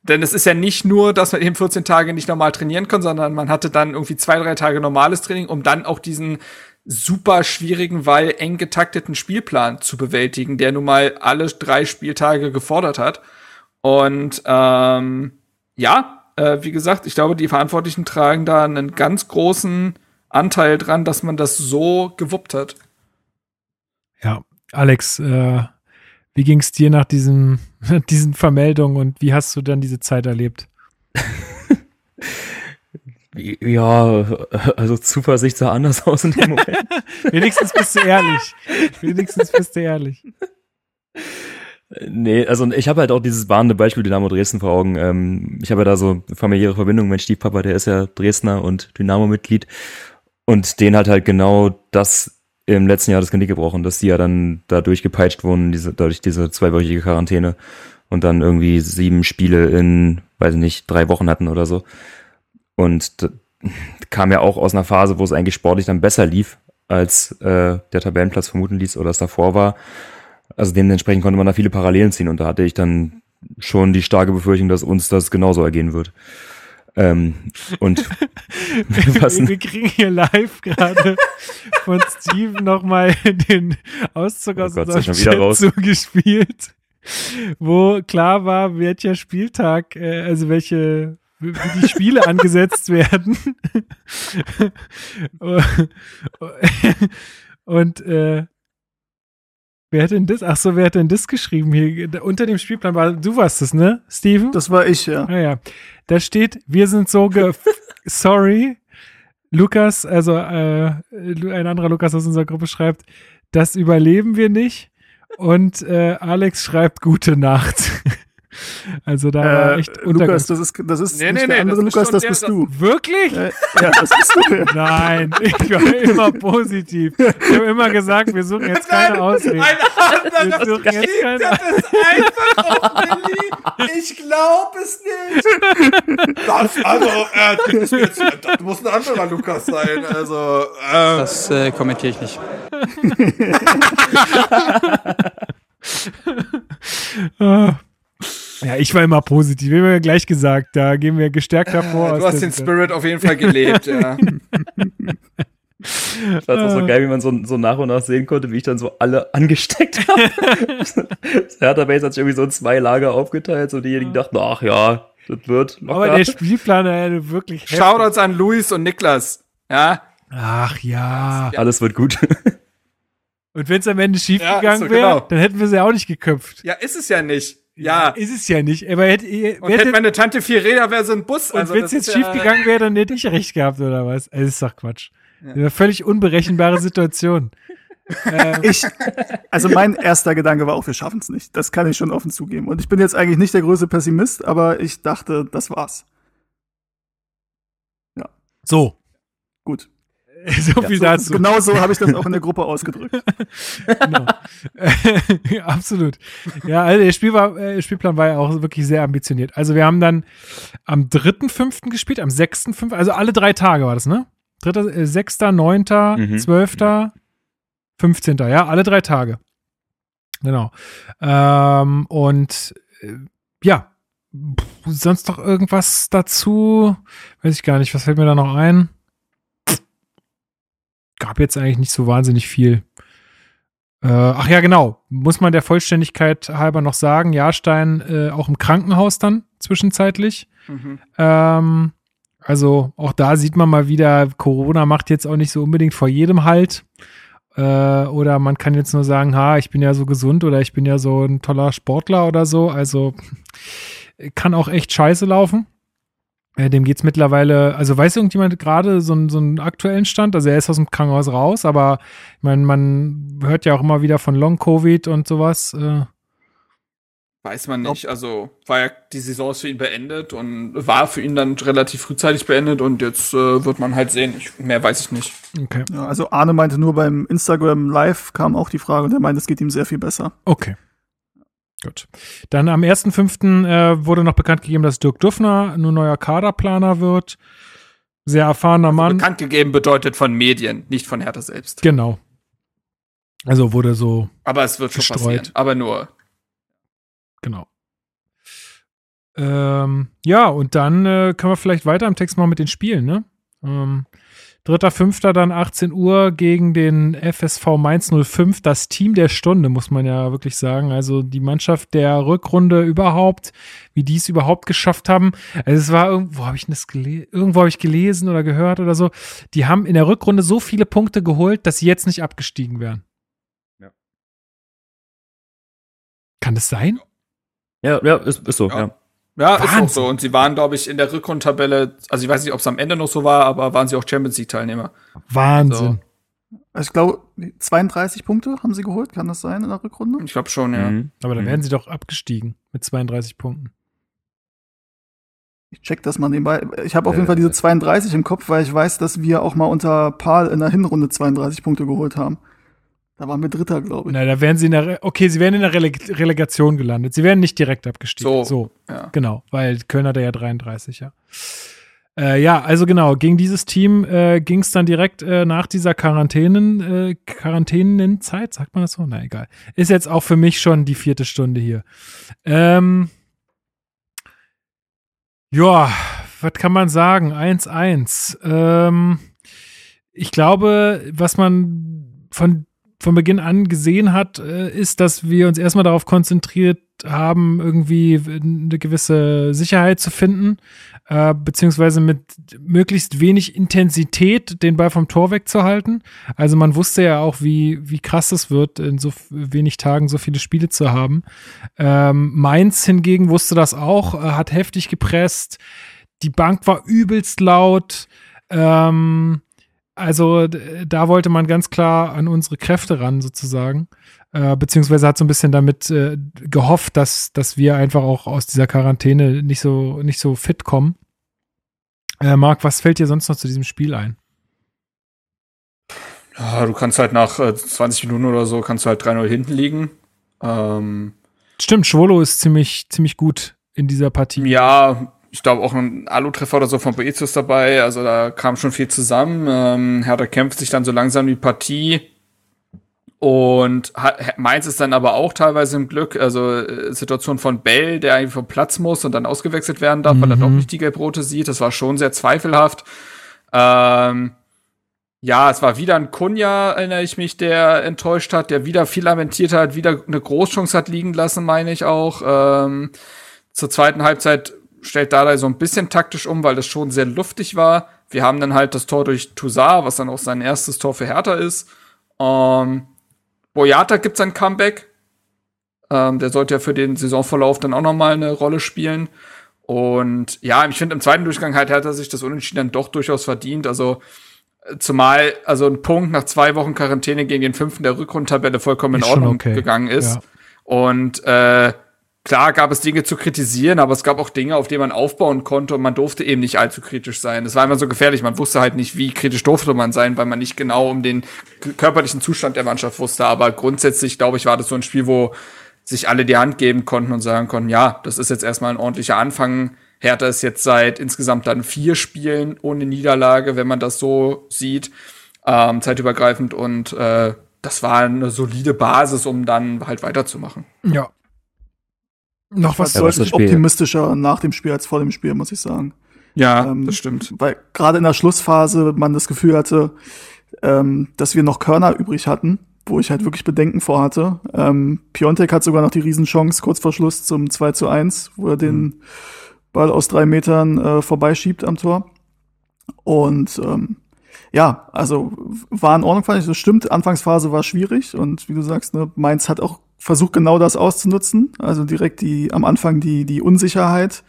denn es ist ja nicht nur, dass man eben 14 Tage nicht normal trainieren kann, sondern man hatte dann irgendwie zwei, drei Tage normales Training, um dann auch diesen super schwierigen, weil eng getakteten Spielplan zu bewältigen, der nun mal alle drei Spieltage gefordert hat. Und ähm, ja, äh, wie gesagt, ich glaube, die Verantwortlichen tragen da einen ganz großen Anteil dran, dass man das so gewuppt hat. Ja, Alex, äh, wie ging es dir nach diesem, diesen Vermeldungen und wie hast du dann diese Zeit erlebt? Ja, also Zuversicht sah anders aus in dem Moment. Wenigstens bist du ehrlich. Wenigstens bist du ehrlich. Nee, also ich habe halt auch dieses warnende Beispiel Dynamo Dresden vor Augen. Ähm, ich habe ja da so eine familiäre Verbindung. Mein Stiefpapa, der ist ja Dresdner und Dynamo-Mitglied. Und den hat halt genau das im letzten Jahr das Genick gebrochen, dass die ja dann da durchgepeitscht wurden, diese, dadurch diese zweiwöchige Quarantäne und dann irgendwie sieben Spiele in, weiß ich nicht, drei Wochen hatten oder so. Und kam ja auch aus einer Phase, wo es eigentlich sportlich dann besser lief, als äh, der Tabellenplatz vermuten ließ oder es davor war. Also dementsprechend konnte man da viele Parallelen ziehen und da hatte ich dann schon die starke Befürchtung, dass uns das genauso ergehen wird. Ähm, und was, Wir, wir kriegen hier live gerade von Steven nochmal den Auszug Oh aus Gott, unserem er Chat raus? zugespielt, wo klar war, welcher Spieltag, äh, also welche wie die Spiele angesetzt werden. Und äh, wer hat denn das? Ach so, wer hat denn das geschrieben hier? Unter dem Spielplan war, du warst es, ne, Steven? Das war ich, ja. Ah ja, da steht, wir sind so ge sorry. Lukas, also äh, ein anderer Lukas aus unserer Gruppe schreibt, das überleben wir nicht. Und äh, Alex schreibt gute Nacht. Also da war Äh, echt Lukas, Untergang. das ist, das ist Nee, nicht nee, der nee, andere das ist Lukas, schon das bist du. Wirklich? Äh, ja, das bist du. Nein, ich war immer positiv. Ich habe immer gesagt, wir suchen jetzt keine Ausreden. Ein Wir suchen jetzt keine das einfach auf Berlin. Ich glaube es nicht. Das, also, äh, das, ist jetzt, das muss ein anderer Lukas sein. Also, äh, Das äh, kommentiere ich nicht. Ah. Ja, ich war immer positiv. Wir haben ja gleich gesagt, da gehen wir gestärkt hervor. du hast den Spirit auf jeden Fall gelebt, ja. Ich fand auch so geil, wie man so, so nach und nach sehen konnte, wie ich dann so alle angesteckt habe. das Hertha Base hat sich irgendwie so in zwei Lager aufgeteilt, so diejenigen dachten, ach ja, das wird locker. Aber der Spielplan war wirklich. Shoutouts an Luis und Niklas. Ja, Ach ja. Alles wird gut. Und wenn es am Ende schief Ja, gegangen so wäre, genau. dann hätten wir sie auch nicht geköpft. ja, ist es ja nicht. Ja. Ist es ja nicht. Aber hätte, Und hätte hätte, meine Tante vier Räder, wäre so ein Bus. und Also, wenn es jetzt schief ja- gegangen wäre, dann hätte ich recht gehabt, oder was? Also, das ist doch Quatsch. Eine völlig unberechenbare Situation. ähm, Ich, also mein erster Gedanke war auch, wir schaffen es nicht. Das kann ich schon offen zugeben. Und ich bin jetzt eigentlich nicht der größte Pessimist, aber ich dachte, das war's. so. So viel dazu. Genau so habe ich das auch in der Gruppe ausgedrückt. genau. Absolut. Ja, also der Spiel war, äh, Spielplan war ja auch wirklich sehr ambitioniert. Also wir haben dann am 3.5. gespielt, am 6.5., also alle drei Tage war das, ne? 3., äh, 6., 9., Mhm. 12., 15., ja, alle drei Tage. Genau. Ähm, und äh, ja, Pff, sonst noch irgendwas dazu? Weiß ich gar nicht, was fällt mir da noch ein? Gab jetzt eigentlich nicht so wahnsinnig viel. Äh, ach ja, genau. Muss man der Vollständigkeit halber noch sagen, Jahrstein äh, auch im Krankenhaus dann zwischenzeitlich. Mhm. Ähm, also auch da sieht man mal wieder, Corona macht jetzt auch nicht so unbedingt vor jedem Halt. Äh, oder man kann jetzt nur sagen, ha, ich bin ja so gesund oder ich bin ja so ein toller Sportler oder so. Also kann auch echt scheiße laufen. Dem geht's mittlerweile, also weiß irgendjemand gerade so, einen- so einen aktuellen Stand? Also er ist aus dem Krankenhaus raus, aber ich meine, man hört ja auch immer wieder von Long-Covid und sowas. Äh, Weiß man nicht. Also war ja die Saison ist für ihn beendet und war für ihn dann relativ frühzeitig beendet und jetzt äh, wird man halt sehen. Ich, mehr weiß ich nicht. okay. Ja, also Arne meinte nur beim Instagram Live kam auch die Frage und er meinte, es geht ihm sehr viel besser. Okay. Gut. Dann am 1.5. Äh, wurde noch bekannt gegeben, dass Dirk Duffner nun neuer Kaderplaner wird. Sehr erfahrener Mann. Bekannt gegeben bedeutet von Medien, nicht von Hertha selbst. Genau. Also wurde so, Aber es wird schon Gestreut. passieren. Aber nur. genau. Ähm, ja, und dann äh, können wir vielleicht weiter im Text machen mit den Spielen, ne? Ähm, Dritter, fünfter, dann 18 Uhr gegen den FSV Mainz 05. Das Team der Stunde, muss man ja wirklich sagen. Also die Mannschaft der Rückrunde überhaupt, wie die es überhaupt geschafft haben. Also es war irgendwo, habe ich das gelesen? Irgendwo habe ich gelesen oder gehört oder so. Die haben in der Rückrunde so viele Punkte geholt, dass sie jetzt nicht abgestiegen wären. Ja. Kann das sein? Ja, ja, ist, ist so, Ja. ja. Ja, ist auch Wahnsinn. so. Und sie waren, glaube ich, in der Rückrundtabelle, also ich weiß nicht, ob es am Ende noch so war, aber waren sie auch Champions League-Teilnehmer. Wahnsinn. Also ich glaube, 32 Punkte haben sie geholt, kann das sein in der Rückrunde? Ich glaube schon, ja. Mhm. Aber dann Mhm. wären sie doch abgestiegen mit 32 Punkten. Ich check das mal nebenbei. Ich habe auf Äh, jeden Fall diese 32 im Kopf, weil ich weiß, dass wir auch mal unter Paul in der Hinrunde 32 Punkte geholt haben. Da waren wir Dritter, glaube ich. Na, da wären sie in der, Re okay, sie wären in der Rele Relegation gelandet. Sie wären nicht direkt abgestiegen. So. so. Ja. Genau, weil Köln hat ja 33, ja. Äh, ja, also genau, gegen dieses Team äh, ging es dann direkt äh, nach dieser Quarantänen, äh, Quarantänenzeit, sagt man das so? Na egal. Ist jetzt auch für mich schon die vierte Stunde hier. Ähm, ja, was kann man sagen? 1-1. Ähm, ich glaube, was man von, von Beginn an gesehen hat, äh, ist, dass wir uns erstmal darauf konzentriert haben, irgendwie eine gewisse Sicherheit zu finden, äh, beziehungsweise mit möglichst wenig Intensität den Ball vom Tor wegzuhalten. Also man wusste ja auch, wie, wie krass es wird, in so wenig Tagen so viele Spiele zu haben. Ähm, Mainz hingegen wusste das auch, äh, hat heftig gepresst. Die Bank war übelst laut. Ähm, also da wollte man ganz klar an unsere Kräfte ran, sozusagen. Äh, beziehungsweise hat so ein bisschen damit äh, gehofft, dass, dass wir einfach auch aus dieser Quarantäne nicht so, nicht so fit kommen. Äh, Marc, was fällt dir sonst noch zu diesem Spiel ein? Ja, du kannst halt nach äh, 20 Minuten oder so, kannst du halt 3-0 hinten liegen. Ähm, Stimmt, Schwolo ist ziemlich, ziemlich gut in dieser Partie. ja, ich glaube auch ein Alu-Treffer oder so von Boetius dabei. Also da kam schon viel zusammen. Ähm, Hertha kämpft sich dann so langsam die Partie. Und hat, Mainz ist dann aber auch teilweise im Glück. Also äh, Situation von Bell, der eigentlich vom Platz muss und dann ausgewechselt werden darf, weil er Mhm. doch nicht die Gelbrote sieht. Das war schon sehr zweifelhaft. Ähm, ja, es war wieder ein Kunja, erinnere ich mich, der enttäuscht hat, der wieder viel lamentiert hat, wieder eine Großchance hat liegen lassen, meine ich auch. Ähm, zur zweiten Halbzeit stellt Dardai so ein bisschen taktisch um, weil das schon sehr luftig war. Wir haben dann halt das Tor durch Toussaint, was dann auch sein erstes Tor für Hertha ist. Ähm, Boyata gibt sein Comeback. Ähm, der sollte ja für den Saisonverlauf dann auch noch mal eine Rolle spielen. Und ja, ich finde, im zweiten Durchgang halt hat er sich das Unentschieden dann doch durchaus verdient. Also äh, zumal also ein Punkt nach zwei Wochen Quarantäne gegen den fünften der Rückrundtabelle vollkommen in Ist schon Ordnung okay. gegangen ist. Ja. Und äh, klar gab es Dinge zu kritisieren, aber es gab auch Dinge, auf die man aufbauen konnte und man durfte eben nicht allzu kritisch sein. Es war immer so gefährlich, man wusste halt nicht, wie kritisch durfte man sein, weil man nicht genau um den körperlichen Zustand der Mannschaft wusste. Aber grundsätzlich, glaube ich, war das so ein Spiel, wo sich alle die Hand geben konnten und sagen konnten, ja, das ist jetzt erstmal ein ordentlicher Anfang. Hertha ist jetzt seit insgesamt dann vier Spielen ohne Niederlage, wenn man das so sieht, ähm, zeitübergreifend und äh, das war eine solide Basis, um dann halt weiterzumachen. Ja. Noch was deutlich optimistischer nach dem Spiel als vor dem Spiel, muss ich sagen. Ja, ähm, das stimmt. Weil gerade in der Schlussphase man das Gefühl hatte, ähm, dass wir noch Körner übrig hatten, wo ich halt wirklich Bedenken vorhatte. Ähm, Piontek hat sogar noch die Riesenchance kurz vor Schluss zum 2 zu 1, wo er den mhm. Ball aus drei Metern äh, vorbeischiebt am Tor. Und ähm, ja, also war in Ordnung, fand ich. Das stimmt, Anfangsphase war schwierig und wie du sagst, ne, Mainz hat auch versucht, genau das auszunutzen. Also direkt die am Anfang die, die Unsicherheit.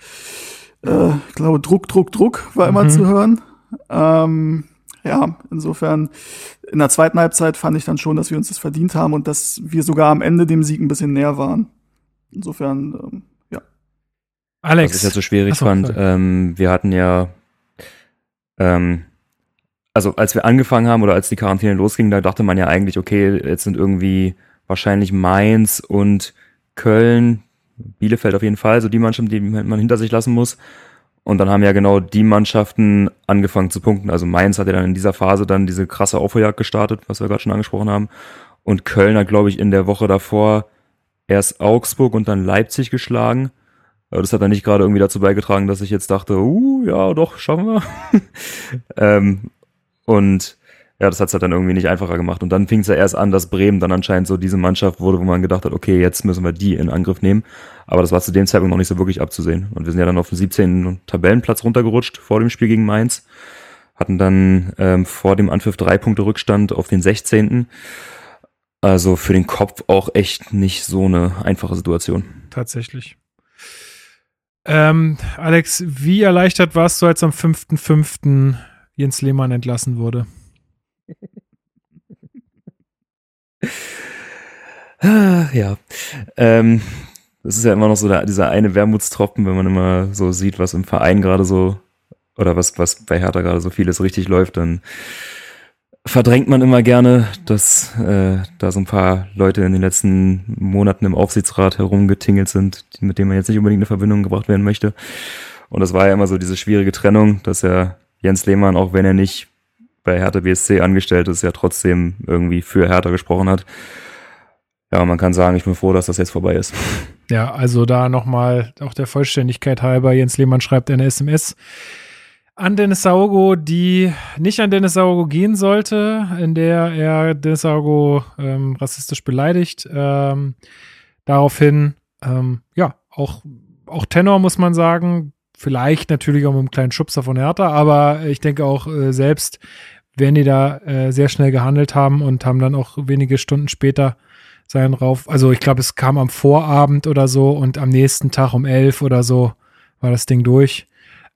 Äh, ich glaube, Druck, Druck, Druck war immer mhm. zu hören. Ähm, ja, insofern in der zweiten Halbzeit fand ich dann schon, dass wir uns das verdient haben und dass wir sogar am Ende dem Sieg ein bisschen näher waren. Insofern, ähm, ja. Alex. Was ich halt so schwierig Achso, fand, ähm, wir hatten ja ähm, also als wir angefangen haben oder als die Quarantäne losging, da dachte man ja eigentlich, okay, jetzt sind irgendwie wahrscheinlich Mainz und Köln, Bielefeld auf jeden Fall, so die Mannschaften, die man hinter sich lassen muss. Und dann haben ja genau die Mannschaften angefangen zu punkten. Also Mainz hat ja dann in dieser Phase dann diese krasse Aufholjagd gestartet, was wir gerade schon angesprochen haben. Und Köln hat, glaube ich, in der Woche davor erst Augsburg und dann Leipzig geschlagen. Aber das hat dann nicht gerade irgendwie dazu beigetragen, dass ich jetzt dachte, uh, ja, doch, schaffen wir. ähm, und ja, das hat es halt dann irgendwie nicht einfacher gemacht. Und dann fing es ja erst an, dass Bremen dann anscheinend so diese Mannschaft wurde, wo man gedacht hat, okay, jetzt müssen wir die in Angriff nehmen. Aber das war zu dem Zeitpunkt noch nicht so wirklich abzusehen. Und wir sind ja dann auf den 17. Tabellenplatz runtergerutscht vor dem Spiel gegen Mainz. Hatten dann ähm, vor dem Anpfiff drei Punkte Rückstand auf den 16. Also für den Kopf auch echt nicht so eine einfache Situation. Tatsächlich. Ähm, Alex, wie erleichtert warst du, als am 5.5. Jens Lehmann entlassen wurde. Ja. Ähm, das ist ja immer noch so der, dieser eine Wermutstropfen, wenn man immer so sieht, was im Verein gerade so oder was, was bei Hertha gerade so vieles richtig läuft, dann verdrängt man immer gerne, dass äh, da so ein paar Leute in den letzten Monaten im Aufsichtsrat herumgetingelt sind, mit denen man jetzt nicht unbedingt in Verbindung gebracht werden möchte. Und das war ja immer so diese schwierige Trennung, dass er Jens Lehmann, auch wenn er nicht bei Hertha BSC angestellt ist, ja trotzdem irgendwie für Hertha gesprochen hat. Ja, man kann sagen, ich bin froh, dass das jetzt vorbei ist. Ja, also da nochmal auch der Vollständigkeit halber, Jens Lehmann schreibt eine SMS an Dennis Saugo, die nicht an Dennis Saugo gehen sollte, in der er Dennis Saugo ähm, rassistisch beleidigt. Ähm, daraufhin, ähm, ja, auch, auch Tenor muss man sagen, Vielleicht natürlich auch mit einem kleinen Schubser von Hertha, aber ich denke auch äh, selbst werden die da äh, sehr schnell gehandelt haben und haben dann auch wenige Stunden später seinen Rauf. Also ich glaube, es kam am Vorabend oder so und am nächsten Tag um elf oder so war das Ding durch.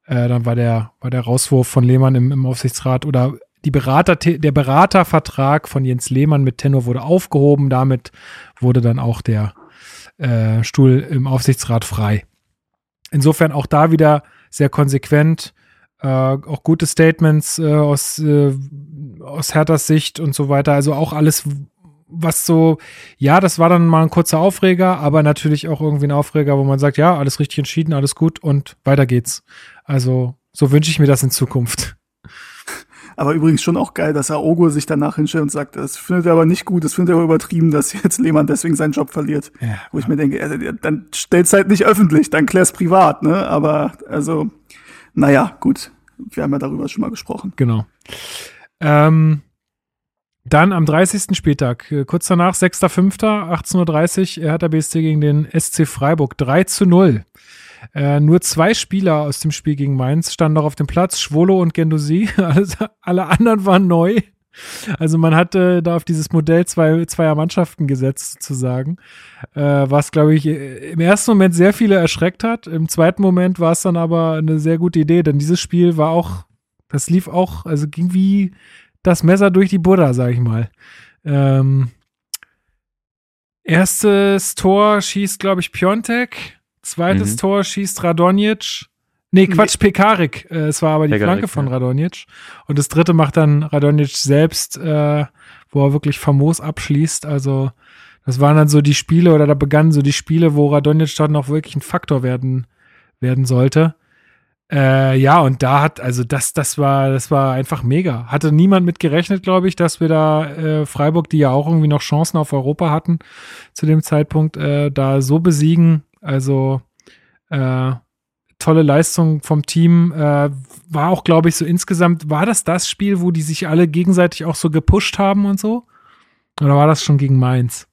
Äh, dann war der, war der Rauswurf von Lehmann im, im Aufsichtsrat oder die Berater, der Beratervertrag von Jens Lehmann mit Tenor wurde aufgehoben. Damit wurde dann auch der äh, Stuhl im Aufsichtsrat frei. Insofern auch da wieder sehr konsequent. Äh, auch gute Statements äh, aus, äh, aus Herthas Sicht und so weiter. Also auch alles, was so, ja, das war dann mal ein kurzer Aufreger, aber natürlich auch irgendwie ein Aufreger, wo man sagt, ja, alles richtig entschieden, alles gut und weiter geht's. Also so wünsche ich mir das in Zukunft. Aber übrigens schon auch geil, dass Aogo sich danach hinstellt und sagt, das findet er aber nicht gut, das findet er aber übertrieben, dass jetzt Lehmann deswegen seinen Job verliert. Ja, Wo ich mir denke, also, dann stell's halt nicht öffentlich, dann klär's privat, ne? Aber also, naja, gut. Wir haben ja darüber schon mal gesprochen. Genau. Ähm, dann am 30. Spieltag, äh, kurz danach, 6.5., 18.30 Uhr, hat der BSC gegen den SC Freiburg 3 zu 0. Äh, nur zwei Spieler aus dem Spiel gegen Mainz standen noch auf dem Platz, Schwolo und Gendosi. alle anderen waren neu. Also man hatte da auf dieses Modell zwei, zweier Mannschaften gesetzt, sozusagen. Äh, was, glaube ich, im ersten Moment sehr viele erschreckt hat. Im zweiten Moment war es dann aber eine sehr gute Idee, denn dieses Spiel war auch, das lief auch, also ging wie das Messer durch die Buddha, sag ich mal. Ähm, Erstes Tor schießt, glaube ich, Piontek. Zweites Mhm. Tor schießt Radonjic. Nee, Quatsch, Pekarik. Äh, es war aber die Pekarik, Flanke von. Radonjic. Und das dritte macht dann Radonjic selbst, äh, wo er wirklich famos abschließt. Also, das waren dann so die Spiele, oder da begannen so die Spiele, wo Radonjic dann noch wirklich ein Faktor werden, werden sollte. Äh, ja, und da hat, also das, das war, das war einfach mega. Hatte niemand mit gerechnet, glaube ich, dass wir da äh, Freiburg, die ja auch irgendwie noch Chancen auf Europa hatten zu dem Zeitpunkt, äh, da so besiegen. Also äh, tolle Leistung vom Team. Äh, war auch, glaube ich, so insgesamt, war das das Spiel, wo die sich alle gegenseitig auch so gepusht haben und so? Oder war das schon gegen Mainz?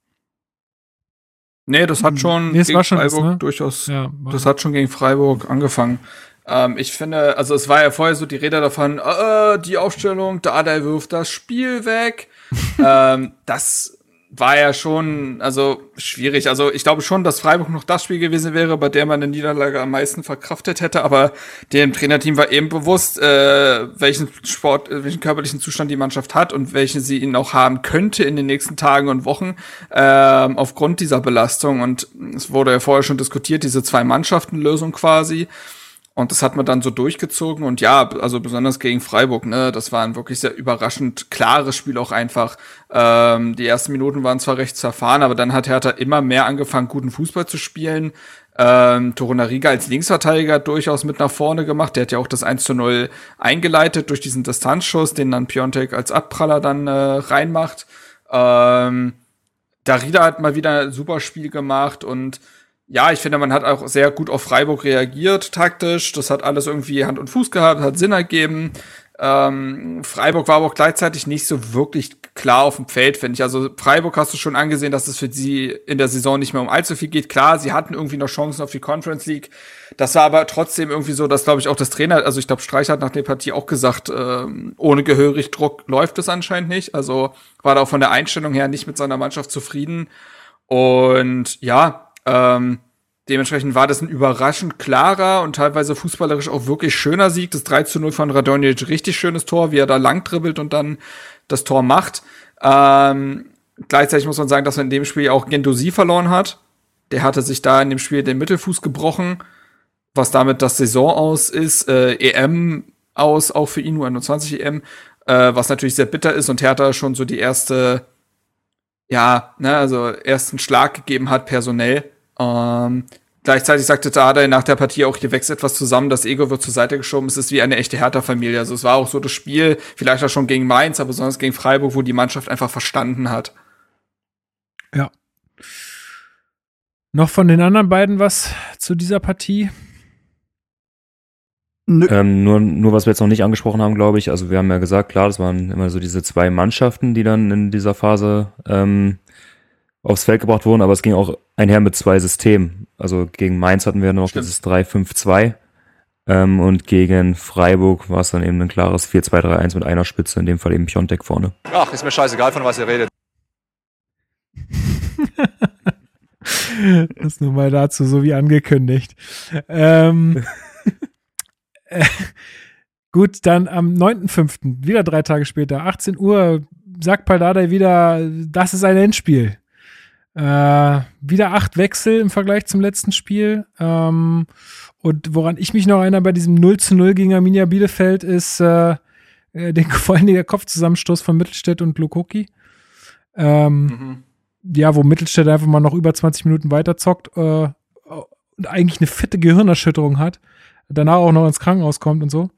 Nee, das hat schon Nee, war schon das, Freiburg ne? durchaus Ja, Das hat schon gegen Freiburg angefangen. Ähm, ich finde, also es war ja vorher so die Rede davon, äh, die Aufstellung, Dardai wirft das Spiel weg. ähm, das war ja schon, also schwierig. Also ich glaube schon, dass Freiburg noch das Spiel gewesen wäre, bei der man eine Niederlage am meisten verkraftet hätte. Aber dem Trainerteam war eben bewusst, äh, welchen Sport, äh, welchen körperlichen Zustand die Mannschaft hat und welchen sie ihn auch haben könnte in den nächsten Tagen und Wochen ähm, aufgrund dieser Belastung. Und es wurde ja vorher schon diskutiert, diese zwei Mannschaften-Lösung quasi. Und das hat man dann so durchgezogen. Und ja, also besonders gegen Freiburg, ne, das war ein wirklich sehr überraschend klares Spiel auch einfach. Ähm, die ersten Minuten waren zwar recht zerfahren, aber dann hat Hertha immer mehr angefangen, guten Fußball zu spielen. Ähm, Torunariga als Linksverteidiger durchaus mit nach vorne gemacht. Der hat ja auch das 1 zu 0 eingeleitet durch diesen Distanzschuss, den dann Piontek als Abpraller dann äh, reinmacht. Ähm, Darida hat mal wieder ein super Spiel gemacht und ja, ich finde, man hat auch sehr gut auf Freiburg reagiert, taktisch. Das hat alles irgendwie Hand und Fuß gehabt, hat Sinn ergeben. Ähm, Freiburg war aber auch gleichzeitig nicht so wirklich klar auf dem Feld, finde ich. Also Freiburg hast du schon angesehen, dass es für sie in der Saison nicht mehr um allzu viel geht. Klar, sie hatten irgendwie noch Chancen auf die Conference League. Das war aber trotzdem irgendwie so, dass, glaube ich, auch das Trainer, also ich glaube, Streich hat nach der Partie auch gesagt, ähm, ohne gehörig Druck läuft es anscheinend nicht. Also war da auch von der Einstellung her nicht mit seiner Mannschaft zufrieden. Und ja, ähm, dementsprechend war das ein überraschend klarer und teilweise fußballerisch auch wirklich schöner Sieg. Das 3 zu 0 von Radonjic, richtig schönes Tor, wie er da lang dribbelt und dann das Tor macht. Ähm, gleichzeitig muss man sagen, dass man in dem Spiel auch Gendosi verloren hat. Der hatte sich da in dem Spiel den Mittelfuß gebrochen, was damit das Saison aus ist, äh, EM aus, auch für ihn nur 21 EM, äh, was natürlich sehr bitter ist und Hertha schon so die erste, ja, ne, also ersten Schlag gegeben hat personell. Ähm, gleichzeitig sagte Dardai nach der Partie auch, hier wächst etwas zusammen, das Ego wird zur Seite geschoben, es ist wie eine echte Hertha-Familie. Also es war auch so das Spiel, vielleicht auch schon gegen Mainz, aber besonders gegen Freiburg, wo die Mannschaft einfach verstanden hat. Ja. Noch von den anderen beiden was zu dieser Partie? Nö. Ähm, nur, nur was wir jetzt noch nicht angesprochen haben, glaube ich. Also wir haben ja gesagt, klar, das waren immer so diese zwei Mannschaften, die dann in dieser Phase ähm, aufs Feld gebracht wurden, aber es ging auch einher mit zwei Systemen. Also gegen Mainz hatten wir noch Stimmt. dieses 3-5-2 ähm, und gegen Freiburg war es dann eben ein klares 4-2-3-1 mit einer Spitze, in dem Fall eben Piontek vorne. Ach, ist mir scheißegal, von was ihr redet. Das nur mal dazu, so wie angekündigt. Ähm, äh, gut, dann am 9.5., wieder drei Tage später, 18 Uhr, sagt Paldadei wieder, das ist ein Endspiel. Äh, wieder acht Wechsel im Vergleich zum letzten Spiel. Ähm, und woran ich mich noch erinnere bei diesem 0 zu 0 gegen Arminia Bielefeld ist äh, äh, den, vor allem der Kopfzusammenstoß von Mittelstädt und Lukoki. Ähm, Mhm. ja, wo Mittelstädt einfach mal noch über 20 Minuten weiter zockt äh, und eigentlich eine fitte Gehirnerschütterung hat, danach auch noch ins Krankenhaus kommt und so.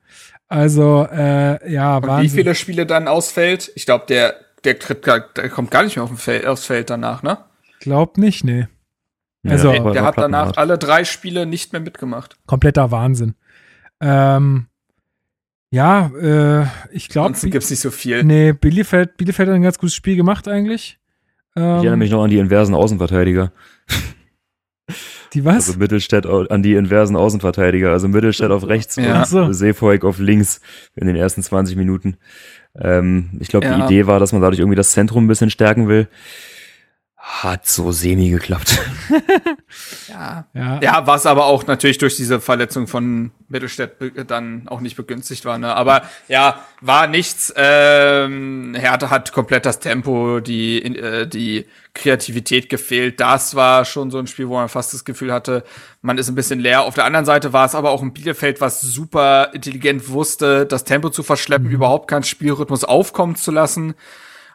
Also, äh, ja, Und wie Wahnsinn. viele Spiele dann ausfällt? Ich glaube, der, der der kommt gar nicht mehr auf dem Feld, aufs Feld danach, ne? Glaubt nicht, nee. Also- Der, der hat danach Plattenhart. alle drei Spiele nicht mehr mitgemacht. Kompletter Wahnsinn. Ähm, ja, äh, ich glaube, Ansonsten gibt's nicht so viel. nee, Bielefeld, Bielefeld hat ein ganz gutes Spiel gemacht eigentlich. Ich erinnere Ähm, mich noch an die inversen Außenverteidiger. Die was? Also Mittelstädt an die inversen Außenverteidiger. Also Mittelstädt auf rechts Ja. Ach so. und Seefolk auf links in den ersten 20 Minuten. Ähm, ich glaube, Ja. die Idee war, dass man dadurch irgendwie das Zentrum ein bisschen stärken will. Hat so semi geklappt. Ja. Ja. Ja, was aber auch natürlich durch diese Verletzung von Mittelstädt dann auch nicht begünstigt war. Ne? Aber ja, war nichts. Ähm, Hertha hat komplett das Tempo, die, in- äh, die Kreativität gefehlt. Das war schon so ein Spiel, wo man fast das Gefühl hatte, man ist ein bisschen leer. Auf der anderen Seite war es aber auch ein Bielefeld, was super intelligent wusste, das Tempo zu verschleppen, überhaupt keinen Spielrhythmus aufkommen zu lassen.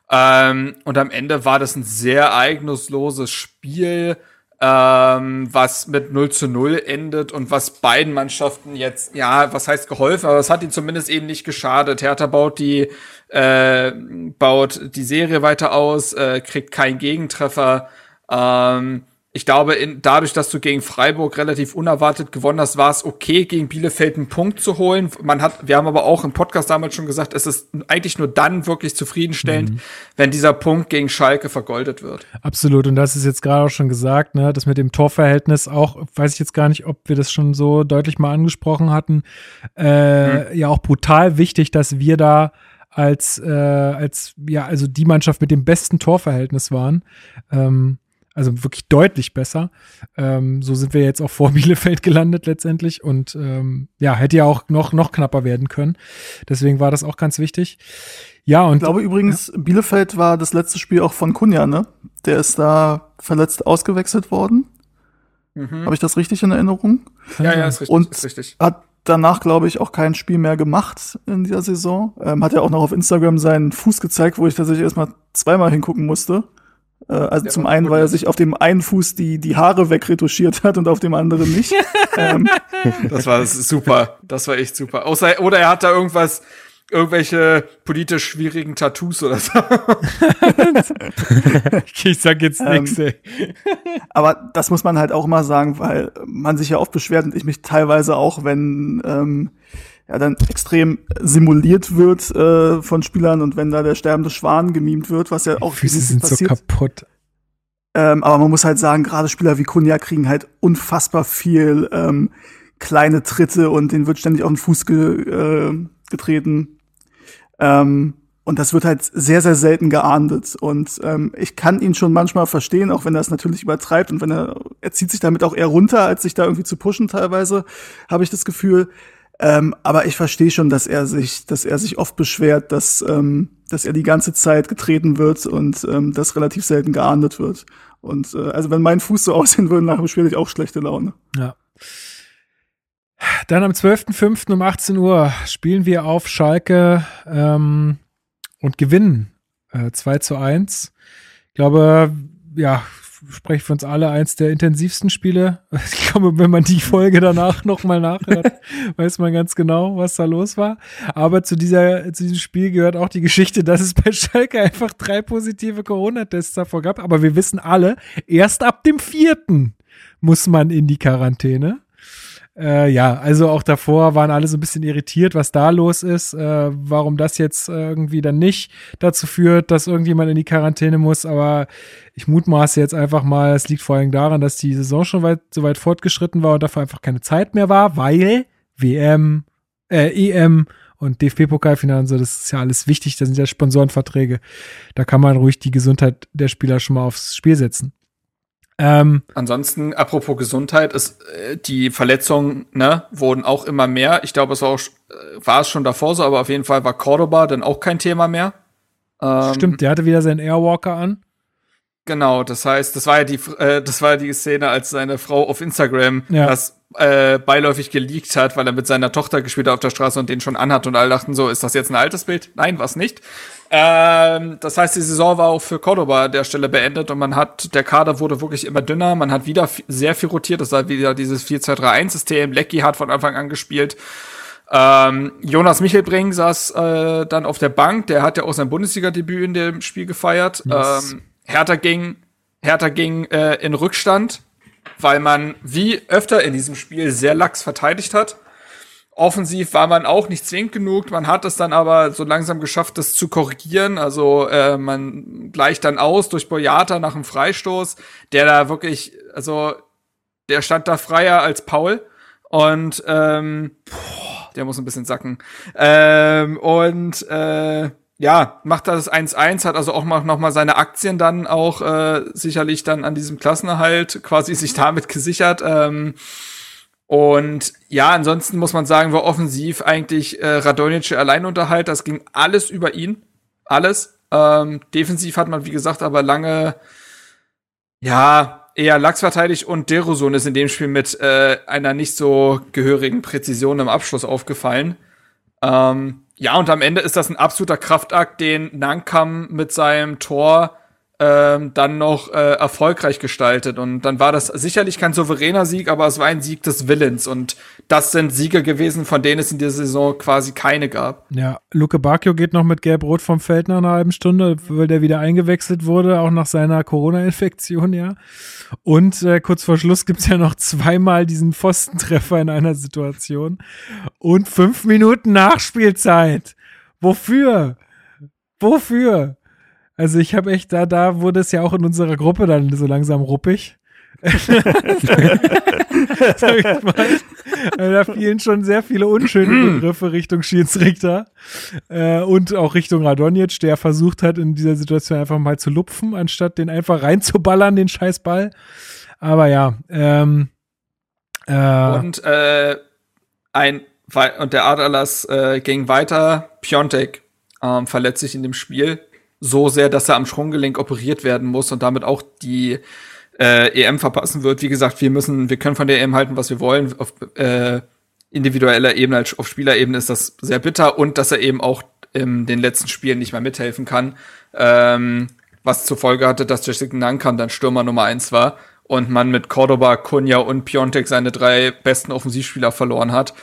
Ähm, und am Ende war das ein sehr ereignisloses Spiel, ähm, was mit 0 zu 0 endet und was beiden Mannschaften jetzt, ja, was heißt geholfen, aber es hat ihnen zumindest eben nicht geschadet. Hertha baut die, äh, baut die Serie weiter aus, äh, kriegt keinen Gegentreffer. Ähm, ich glaube, in, dadurch, dass du gegen Freiburg relativ unerwartet gewonnen hast, war es okay, gegen Bielefeld einen Punkt zu holen. Man hat, wir haben aber auch im Podcast damals schon gesagt, es ist eigentlich nur dann wirklich zufriedenstellend, wenn dieser Punkt gegen Schalke vergoldet wird. Absolut. Und das ist jetzt gerade auch schon gesagt, ne, das mit dem Torverhältnis auch, weiß ich jetzt gar nicht, ob wir das schon so deutlich mal angesprochen hatten, äh, ja auch brutal wichtig, dass wir da als, äh, als, ja, also die Mannschaft mit dem besten Torverhältnis waren. Ähm, also wirklich deutlich besser. Ähm, so sind wir jetzt auch vor Bielefeld gelandet letztendlich und ähm, ja, hätte ja auch noch, noch knapper werden können. Deswegen war das auch ganz wichtig. Ja, und Ich glaube übrigens, Bielefeld war das letzte Spiel auch von Kunja, ne? Der ist da verletzt ausgewechselt worden. Habe ich das richtig in Erinnerung? Ja, ja, ist richtig. Und ist richtig. hat danach, glaube ich, auch kein Spiel mehr gemacht in dieser Saison. Ähm, hat ja auch noch auf Instagram seinen Fuß gezeigt, wo ich tatsächlich erstmal zweimal hingucken musste. Äh, also Der zum einen, weil er sich auf dem einen Fuß die, die Haare wegretuschiert hat und auf dem anderen nicht. ähm, Das war super. Das war echt super. Außer, oder er hat da irgendwas, irgendwelche politisch schwierigen Tattoos oder so. ich sag jetzt Ähm, nix, ey. Aber das muss man halt auch immer sagen, weil man sich ja oft beschwert und ich mich teilweise auch, wenn ähm, ja dann extrem simuliert wird äh, von Spielern und wenn da der sterbende Schwan gemimt wird, was ja auch Füße definitiv sind so kaputt. Ähm, aber man muss halt sagen, gerade Spieler wie Kunja kriegen halt unfassbar viel ähm, kleine Tritte und denen wird ständig auf den Fuß ge äh, getreten. Ähm, und das wird halt sehr, sehr selten geahndet. Und ähm, ich kann ihn schon manchmal verstehen, auch wenn er es natürlich übertreibt und wenn er, er zieht sich damit auch eher runter, als sich da irgendwie zu pushen teilweise, habe ich das Gefühl. Ähm, aber ich verstehe schon, dass er sich, dass er sich oft beschwert, dass, ähm, dass er die ganze Zeit getreten wird und ähm, das relativ selten geahndet wird. Und äh, also wenn mein Fuß so aussehen würde nach dem ich auch schlechte Laune. Ja. Dann am 12.05. um 18 Uhr spielen wir auf Schalke ähm, und gewinnen äh, 2 zu 1. Ich glaube, ja, spreche für uns alle eins der intensivsten Spiele. Ich glaube, wenn man die Folge danach nochmal nachhört, weiß man ganz genau, was da los war. Aber zu, dieser, zu diesem Spiel gehört auch die Geschichte, dass es bei Schalke einfach drei positive Corona-Tests davor gab. Aber wir wissen alle, erst ab dem vierten muss man in die Quarantäne. Äh, ja, also auch davor waren alle so ein bisschen irritiert, was da los ist, äh, warum das jetzt äh, irgendwie dann nicht dazu führt, dass irgendjemand in die Quarantäne muss. Aber ich mutmaße jetzt einfach mal, es liegt vor allem daran, dass die Saison schon weit, so weit fortgeschritten war und dafür einfach keine Zeit mehr war, weil WM, äh, EM und DFB-Pokalfinale so, das ist ja alles wichtig, das sind ja Sponsorenverträge. Da kann man ruhig die Gesundheit der Spieler schon mal aufs Spiel setzen. Ähm, Ansonsten, apropos Gesundheit, ist äh, die Verletzungen, ne, wurden auch immer mehr. Ich glaube, es war auch, äh, war es schon davor so, aber auf jeden Fall war Cordoba dann auch kein Thema mehr. Ähm, stimmt, der hatte wieder seinen Airwalker an. Genau, das heißt, das war ja die, äh, das war ja die Szene, als seine Frau auf Instagram Ja. das äh, beiläufig geleakt hat, weil er mit seiner Tochter gespielt hat auf der Straße und den schon anhat und alle dachten so, ist das jetzt ein altes Bild? Nein, was nicht. Ähm, das heißt, die Saison war auch für Cordoba an der Stelle beendet und man hat, der Kader wurde wirklich immer dünner, man hat wieder sehr viel rotiert, das war wieder dieses 4-2-3-1-System, Lecky hat von Anfang an gespielt. Ähm, Jonas Michelbring saß äh, dann auf der Bank, der hat ja auch sein Bundesliga-Debüt in dem Spiel gefeiert. Yes. Ähm, Hertha ging, Hertha ging äh, in Rückstand, weil man wie öfter in diesem Spiel sehr lax verteidigt hat. Offensiv war man auch nicht zwingend genug. Man hat es dann aber so langsam geschafft, das zu korrigieren. Also äh, man gleicht dann aus durch Boyata nach einem Freistoß, der da wirklich, also der stand da freier als Paul. Und ähm, boah, der muss ein bisschen sacken. Ähm, und äh, ja, macht das 1-1, hat also auch noch mal seine Aktien dann auch äh, sicherlich dann an diesem Klassenerhalt quasi sich damit gesichert. Ähm, und ja, ansonsten muss man sagen, war offensiv eigentlich äh, Radonic Alleinunterhalt. Das ging alles über ihn. Alles. Ähm, defensiv hat man, wie gesagt, aber lange, ja, eher Lachs verteidigt und Derosun ist in dem Spiel mit äh, einer nicht so gehörigen Präzision im Abschluss aufgefallen. Ähm, ja, und am Ende ist das ein absoluter Kraftakt, den Nankam mit seinem Tor ähm, dann noch äh, erfolgreich gestaltet. Und dann war das sicherlich kein souveräner Sieg, aber es war ein Sieg des Willens. Und das sind Siege gewesen, von denen es in dieser Saison quasi keine gab. Ja, Luke Bacchio geht noch mit Gelb-Rot vom Feld nach einer halben Stunde, weil der wieder eingewechselt wurde, auch nach seiner Corona-Infektion, ja. Und äh, kurz vor Schluss gibt's ja noch zweimal diesen Pfostentreffer in einer Situation. Und fünf Minuten Nachspielzeit. Wofür? Wofür? Also ich habe echt, da, da wurde es ja auch in unserer Gruppe dann so langsam ruppig. Sag ich mal. Da fielen schon sehr viele unschöne Begriffe Richtung Schiedsrichter äh, und auch Richtung Radonjic, der versucht hat, in dieser Situation einfach mal zu lupfen, anstatt den einfach reinzuballern, den Scheißball. Aber ja, ähm, äh, Und äh, ein und der Adalas äh, ging weiter. Piontek ähm, verletzt sich in dem Spiel so sehr, dass er am Sprunggelenk operiert werden muss und damit auch die äh, EM verpassen wird. Wie gesagt, wir müssen, wir können von der EM halten, was wir wollen. Auf äh, individueller Ebene, als auf Spielerebene ist das sehr bitter und dass er eben auch in den letzten Spielen nicht mehr mithelfen kann. Ähm, was zur Folge hatte, dass Jessica Nankan dann Stürmer Nummer eins war und man mit Cordoba, Kunja und Piontek seine drei besten Offensivspieler verloren hat.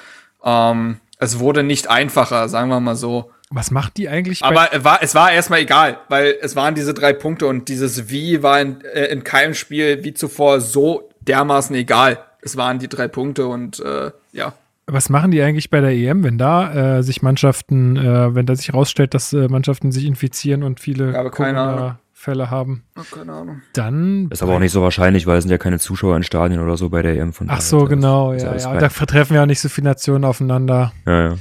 Ähm, es wurde nicht einfacher, sagen wir mal so. Was macht die eigentlich? bei- Aber es war, es war erstmal egal, weil es waren diese drei Punkte und dieses Wie war in, äh, in keinem Spiel wie zuvor so dermaßen egal. Es waren die drei Punkte und äh, ja. Was machen die eigentlich bei der EM, wenn da äh, sich Mannschaften, äh, wenn da sich rausstellt, dass äh, Mannschaften sich infizieren und viele aber keine Ahnung. Corona-Fälle haben? Keine Ahnung. Dann. Ist aber auch nicht so wahrscheinlich, weil es sind ja keine Zuschauer in Stadien oder so bei der EM von Ach so, genau, ja, ja. Da vertreffen ja auch nicht so viele Nationen aufeinander. ja, ja.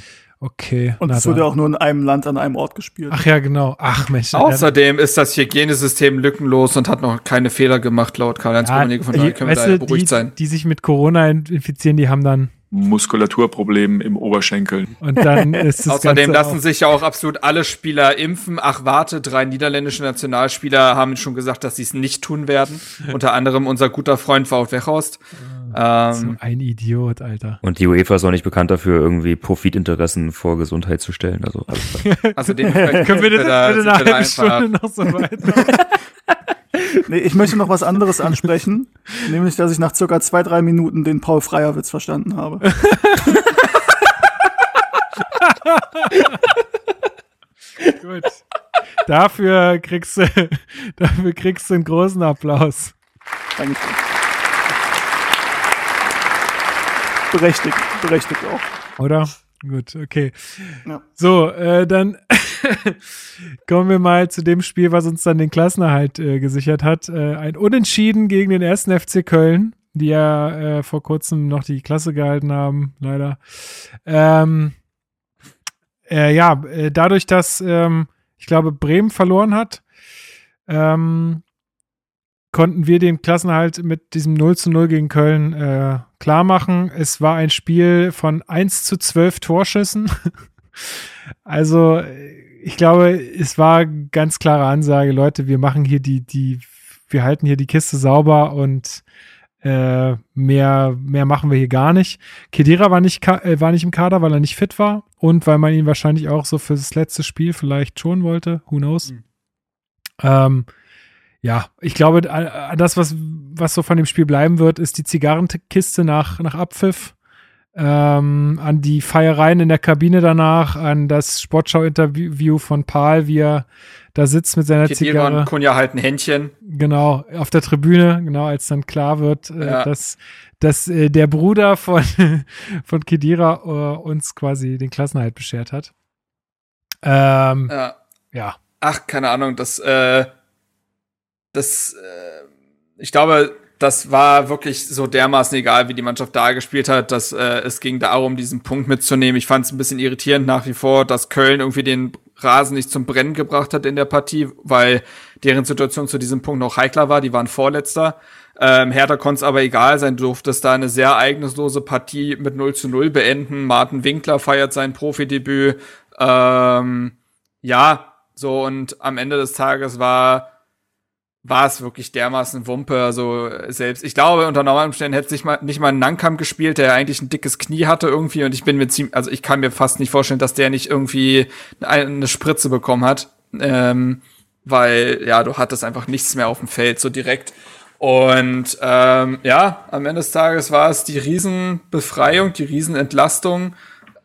Okay. Und es wurde auch nur in einem Land an einem Ort gespielt. Ach ja, genau. Ach Mensch. Außerdem ist das Hygienesystem lückenlos und hat noch keine Fehler gemacht, laut Karl-Heinz ja, Rummenigge. Von daher können wir da beruhigt die, sein. die sich mit Corona infizieren, die haben dann Muskulaturproblem im Oberschenkel. und dann ist es Außerdem Ganze lassen auch, sich ja auch absolut alle Spieler impfen. Ach, warte, drei niederländische Nationalspieler haben schon gesagt, dass sie es nicht tun werden. Unter anderem unser guter Freund Wout Weghorst. so Ähm, ein Idiot, Alter. Und die UEFA ist auch nicht bekannt dafür, irgendwie Profitinteressen vor Gesundheit zu stellen. Also also dementsprechend Können wir das sind da- bitte eine halbe einfach- Stunde noch so weiter? Nee, ich möchte noch was anderes ansprechen, nämlich, dass ich nach circa zwei, drei Minuten den Paul Freier Witz verstanden habe. Gut. Dafür kriegst du, dafür kriegst du einen großen Applaus. Danke. Berechtigt, berechtigt auch. Oder? Gut, okay. Ja. So, äh, dann kommen wir mal zu dem Spiel, was uns dann den Klassenerhalt äh, gesichert hat. Äh, ein Unentschieden gegen den ersten FC Köln, die ja äh, vor kurzem noch die Klasse gehalten haben, leider. Ähm, äh, ja, äh, dadurch, dass ähm, ich glaube, Bremen verloren hat, ähm, konnten wir den Klassenerhalt mit diesem 0 zu 0 gegen Köln äh, klar machen. Es war ein Spiel von 1 zu 12 Torschüssen. also, äh, ich glaube, es war ganz klare Ansage, Leute, wir machen hier die, die, wir halten hier die Kiste sauber und äh, mehr, mehr machen wir hier gar nicht. Kedira war nicht, äh, war nicht im Kader, weil er nicht fit war und weil man ihn wahrscheinlich auch so für das letzte Spiel vielleicht schonen wollte. Who knows? Ähm, ja, ich glaube, äh, das, was, was so von dem Spiel bleiben wird, ist die Zigarrenkiste nach, nach Abpfiff. Ähm, an die Feiereien in der Kabine danach, an das Sportschau-Interview von Paul, wie er da sitzt mit seiner Kedira Zigarre. und Kunja halten Händchen. Genau, auf der Tribüne, genau, als dann klar wird, äh, Ja. dass, dass äh, der Bruder von, von Kedira äh, uns quasi den Klassenhalt beschert hat. Ähm, Ja. ja. Ach, keine Ahnung, das, äh, das, äh, ich glaube, das war wirklich so dermaßen egal, wie die Mannschaft da gespielt hat, dass äh, es ging darum, diesen Punkt mitzunehmen. Ich fand es ein bisschen irritierend nach wie vor, dass Köln irgendwie den Rasen nicht zum Brennen gebracht hat in der Partie, weil deren Situation zu diesem Punkt noch heikler war. Die waren Vorletzter. Ähm, Hertha konnte es aber egal sein, durfte es da eine sehr ereignislose Partie mit 0 zu 0 beenden. Martin Winkler feiert sein Profidebüt. Ähm, ja, so und am Ende des Tages war war es wirklich dermaßen Wumpe. Also selbst, ich glaube, unter normalen Umständen hätte sich mal nicht mal ein Nankam gespielt, der eigentlich ein dickes Knie hatte irgendwie. Und ich bin mir ziemlich, also ich kann mir fast nicht vorstellen, dass der nicht irgendwie eine Spritze bekommen hat. Ähm, weil, ja, du hattest einfach nichts mehr auf dem Feld so direkt. Und ähm, ja, am Ende des Tages war es die Riesenbefreiung, die Riesenentlastung.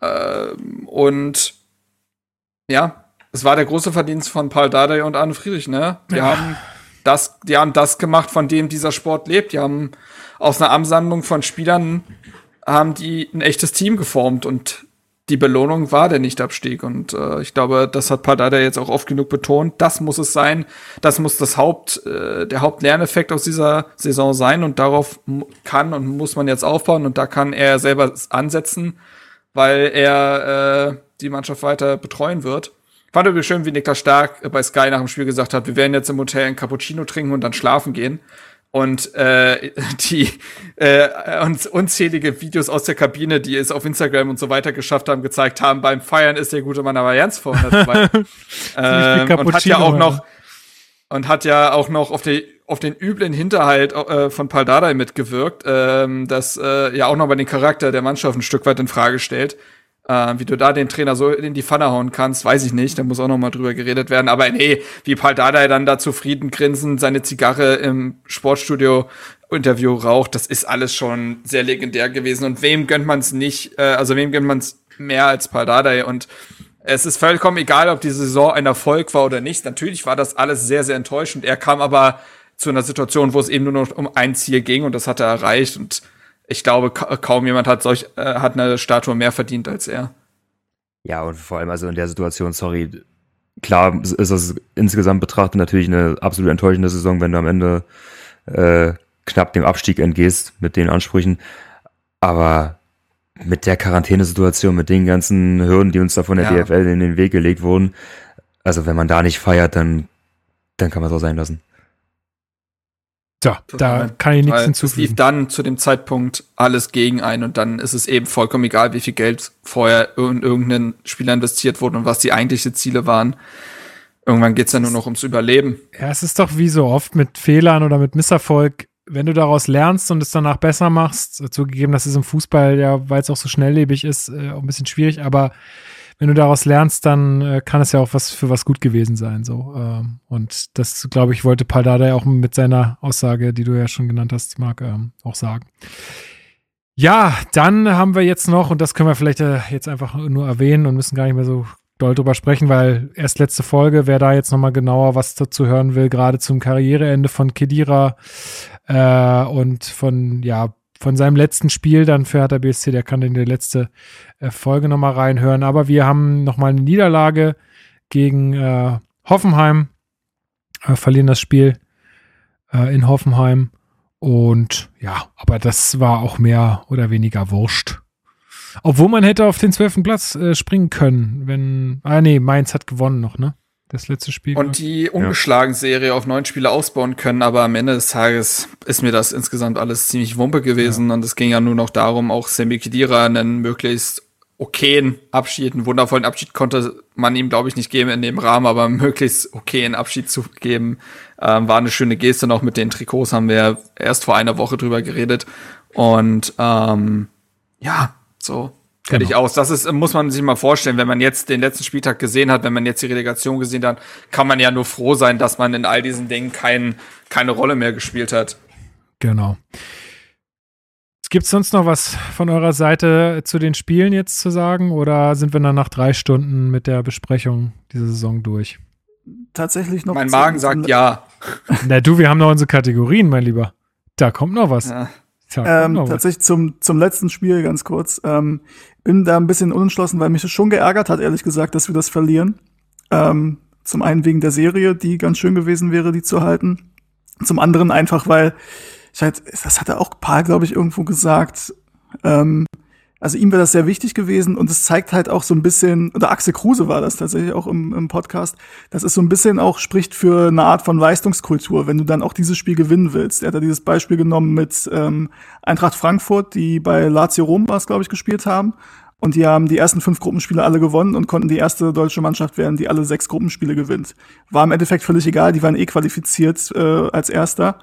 Ähm, und ja, es war der große Verdienst von Paul Dardai und Arne Friedrich, ne? Die ja. haben das, die haben das gemacht, von dem dieser Sport lebt. Die haben aus einer Ansammlung von Spielern haben die ein echtes Team geformt und die Belohnung war der Nichtabstieg. Und äh, ich glaube, das hat Pardada jetzt auch oft genug betont. Das muss es sein. Das muss das Haupt, äh, der Hauptlerneffekt aus dieser Saison sein. Und darauf kann und muss man jetzt aufbauen. Und da kann er selber ansetzen, weil er äh, die Mannschaft weiter betreuen wird. Fand übrigens schön, wie Niklas Stark bei Sky nach dem Spiel gesagt hat, wir werden jetzt im Hotel ein Cappuccino trinken und dann schlafen gehen. Und äh, die äh, uns unzählige Videos aus der Kabine, die es auf Instagram und so weiter geschafft haben, gezeigt haben, beim Feiern ist der gute Mann aber ernst vor dabei. ähm, und hat ja auch noch und hat ja auch noch auf die auf den üblen Hinterhalt äh, von Paldadei mitgewirkt, ähm, das äh, ja auch noch mal den Charakter der Mannschaft ein Stück weit in Frage stellt. Äh, wie du da den Trainer so in die Pfanne hauen kannst, weiß ich nicht. Da muss auch noch mal drüber geredet werden. Aber nee, wie Paul Dardai dann da zufrieden grinsend seine Zigarre im Sportstudio Interview raucht, das ist alles schon sehr legendär gewesen. Und wem gönnt man es nicht, äh, also wem gönnt man es mehr als Paul Dardai? Und es ist vollkommen egal, ob die Saison ein Erfolg war oder nicht. Natürlich war das alles sehr, sehr enttäuschend. Er kam aber zu einer Situation, wo es eben nur noch um ein Ziel ging und das hat er erreicht. Und ich glaube, kaum jemand hat solch, äh, hat eine Statue mehr verdient als er. Ja, und vor allem also in der Situation, sorry, klar ist das insgesamt betrachtet natürlich eine absolut enttäuschende Saison, wenn du am Ende äh, knapp dem Abstieg entgehst mit den Ansprüchen. Aber mit der Quarantänesituation, mit den ganzen Hürden, die uns da von der ja. DFL in den Weg gelegt wurden, also wenn man da nicht feiert, dann, dann kann man es auch sein lassen. So, da kann ich nichts hinzufügen. Es lief dann zu dem Zeitpunkt alles gegen ein und dann ist es eben vollkommen egal, wie viel Geld vorher in irgendeinen Spieler investiert wurde und was die eigentlichen Ziele waren. Irgendwann geht's dann nur noch ums Überleben. Ja, es ist doch wie so oft mit Fehlern oder mit Misserfolg. Wenn du daraus lernst und es danach besser machst, zugegeben, das ist im Fußball ja, weil es auch so schnelllebig ist, äh, auch ein bisschen schwierig, aber wenn du daraus lernst, dann äh, kann es ja auch was für was gut gewesen sein. So ähm, und das, glaube ich, wollte Paldada ja auch mit seiner Aussage, die du ja schon genannt hast, Marc, ähm, auch sagen. Ja, dann haben wir jetzt noch, und das können wir vielleicht äh, jetzt einfach nur erwähnen und müssen gar nicht mehr so doll drüber sprechen, weil erst letzte Folge, wer da jetzt nochmal genauer was dazu hören will, gerade zum Karriereende von Kedira äh, und von, ja, von seinem letzten Spiel dann für Hertha BSC, der kann in die letzte äh, Folge nochmal reinhören. Aber wir haben nochmal eine Niederlage gegen äh, Hoffenheim, äh, verlieren das Spiel äh, in Hoffenheim. Und ja, aber das war auch mehr oder weniger wurscht. Obwohl man hätte auf den zwölften Platz äh, springen können, wenn. Ah, nee, Mainz hat gewonnen noch, ne? Das letzte Spiel. Und die ungeschlagen Serie auf neun Spiele ausbauen können, aber am Ende des Tages ist mir das insgesamt alles ziemlich wumpe gewesen. Ja. und es ging ja nur noch darum, auch Semi Khedira einen möglichst okayen Abschied, einen wundervollen Abschied konnte man ihm, glaube ich, nicht geben in dem Rahmen, aber möglichst okayen Abschied zu geben, ähm, war eine schöne Geste noch. Mit den Trikots, haben wir erst vor einer Woche drüber geredet. Und ähm, ja, so Genau. aus. Das ist, muss man sich mal vorstellen, wenn man jetzt den letzten Spieltag gesehen hat, wenn man jetzt die Relegation gesehen hat, kann man ja nur froh sein, dass man in all diesen Dingen kein, keine Rolle mehr gespielt hat. Genau. Gibt es sonst noch was von eurer Seite zu den Spielen jetzt zu sagen oder sind wir dann nach drei Stunden mit der Besprechung dieser Saison durch? Tatsächlich noch. Mein Magen sagt ja. Na du, wir haben noch unsere Kategorien, mein Lieber. Da kommt noch was. Ja. Ähm, tatsächlich zum, zum letzten Spiel ganz kurz. Ähm, bin da ein bisschen unentschlossen, weil mich das schon geärgert hat, ehrlich gesagt, dass wir das verlieren. Ähm, zum einen wegen der Serie, die ganz schön gewesen wäre, die zu halten. Zum anderen einfach, weil, ich halt, das hatte auch Paul, glaube ich, irgendwo gesagt, ähm, also ihm wäre das sehr wichtig gewesen und es zeigt halt auch so ein bisschen, oder Axel Kruse war das tatsächlich auch im, im Podcast, das ist so ein bisschen auch, spricht für eine Art von Leistungskultur, wenn du dann auch dieses Spiel gewinnen willst. Er hat da dieses Beispiel genommen mit ähm, Eintracht Frankfurt, die bei Lazio Rom was, glaube ich, gespielt haben. Und die haben die ersten fünf Gruppenspiele alle gewonnen und konnten die erste deutsche Mannschaft werden, die alle sechs Gruppenspiele gewinnt. War im Endeffekt völlig egal, die waren eh qualifiziert äh, als Erster.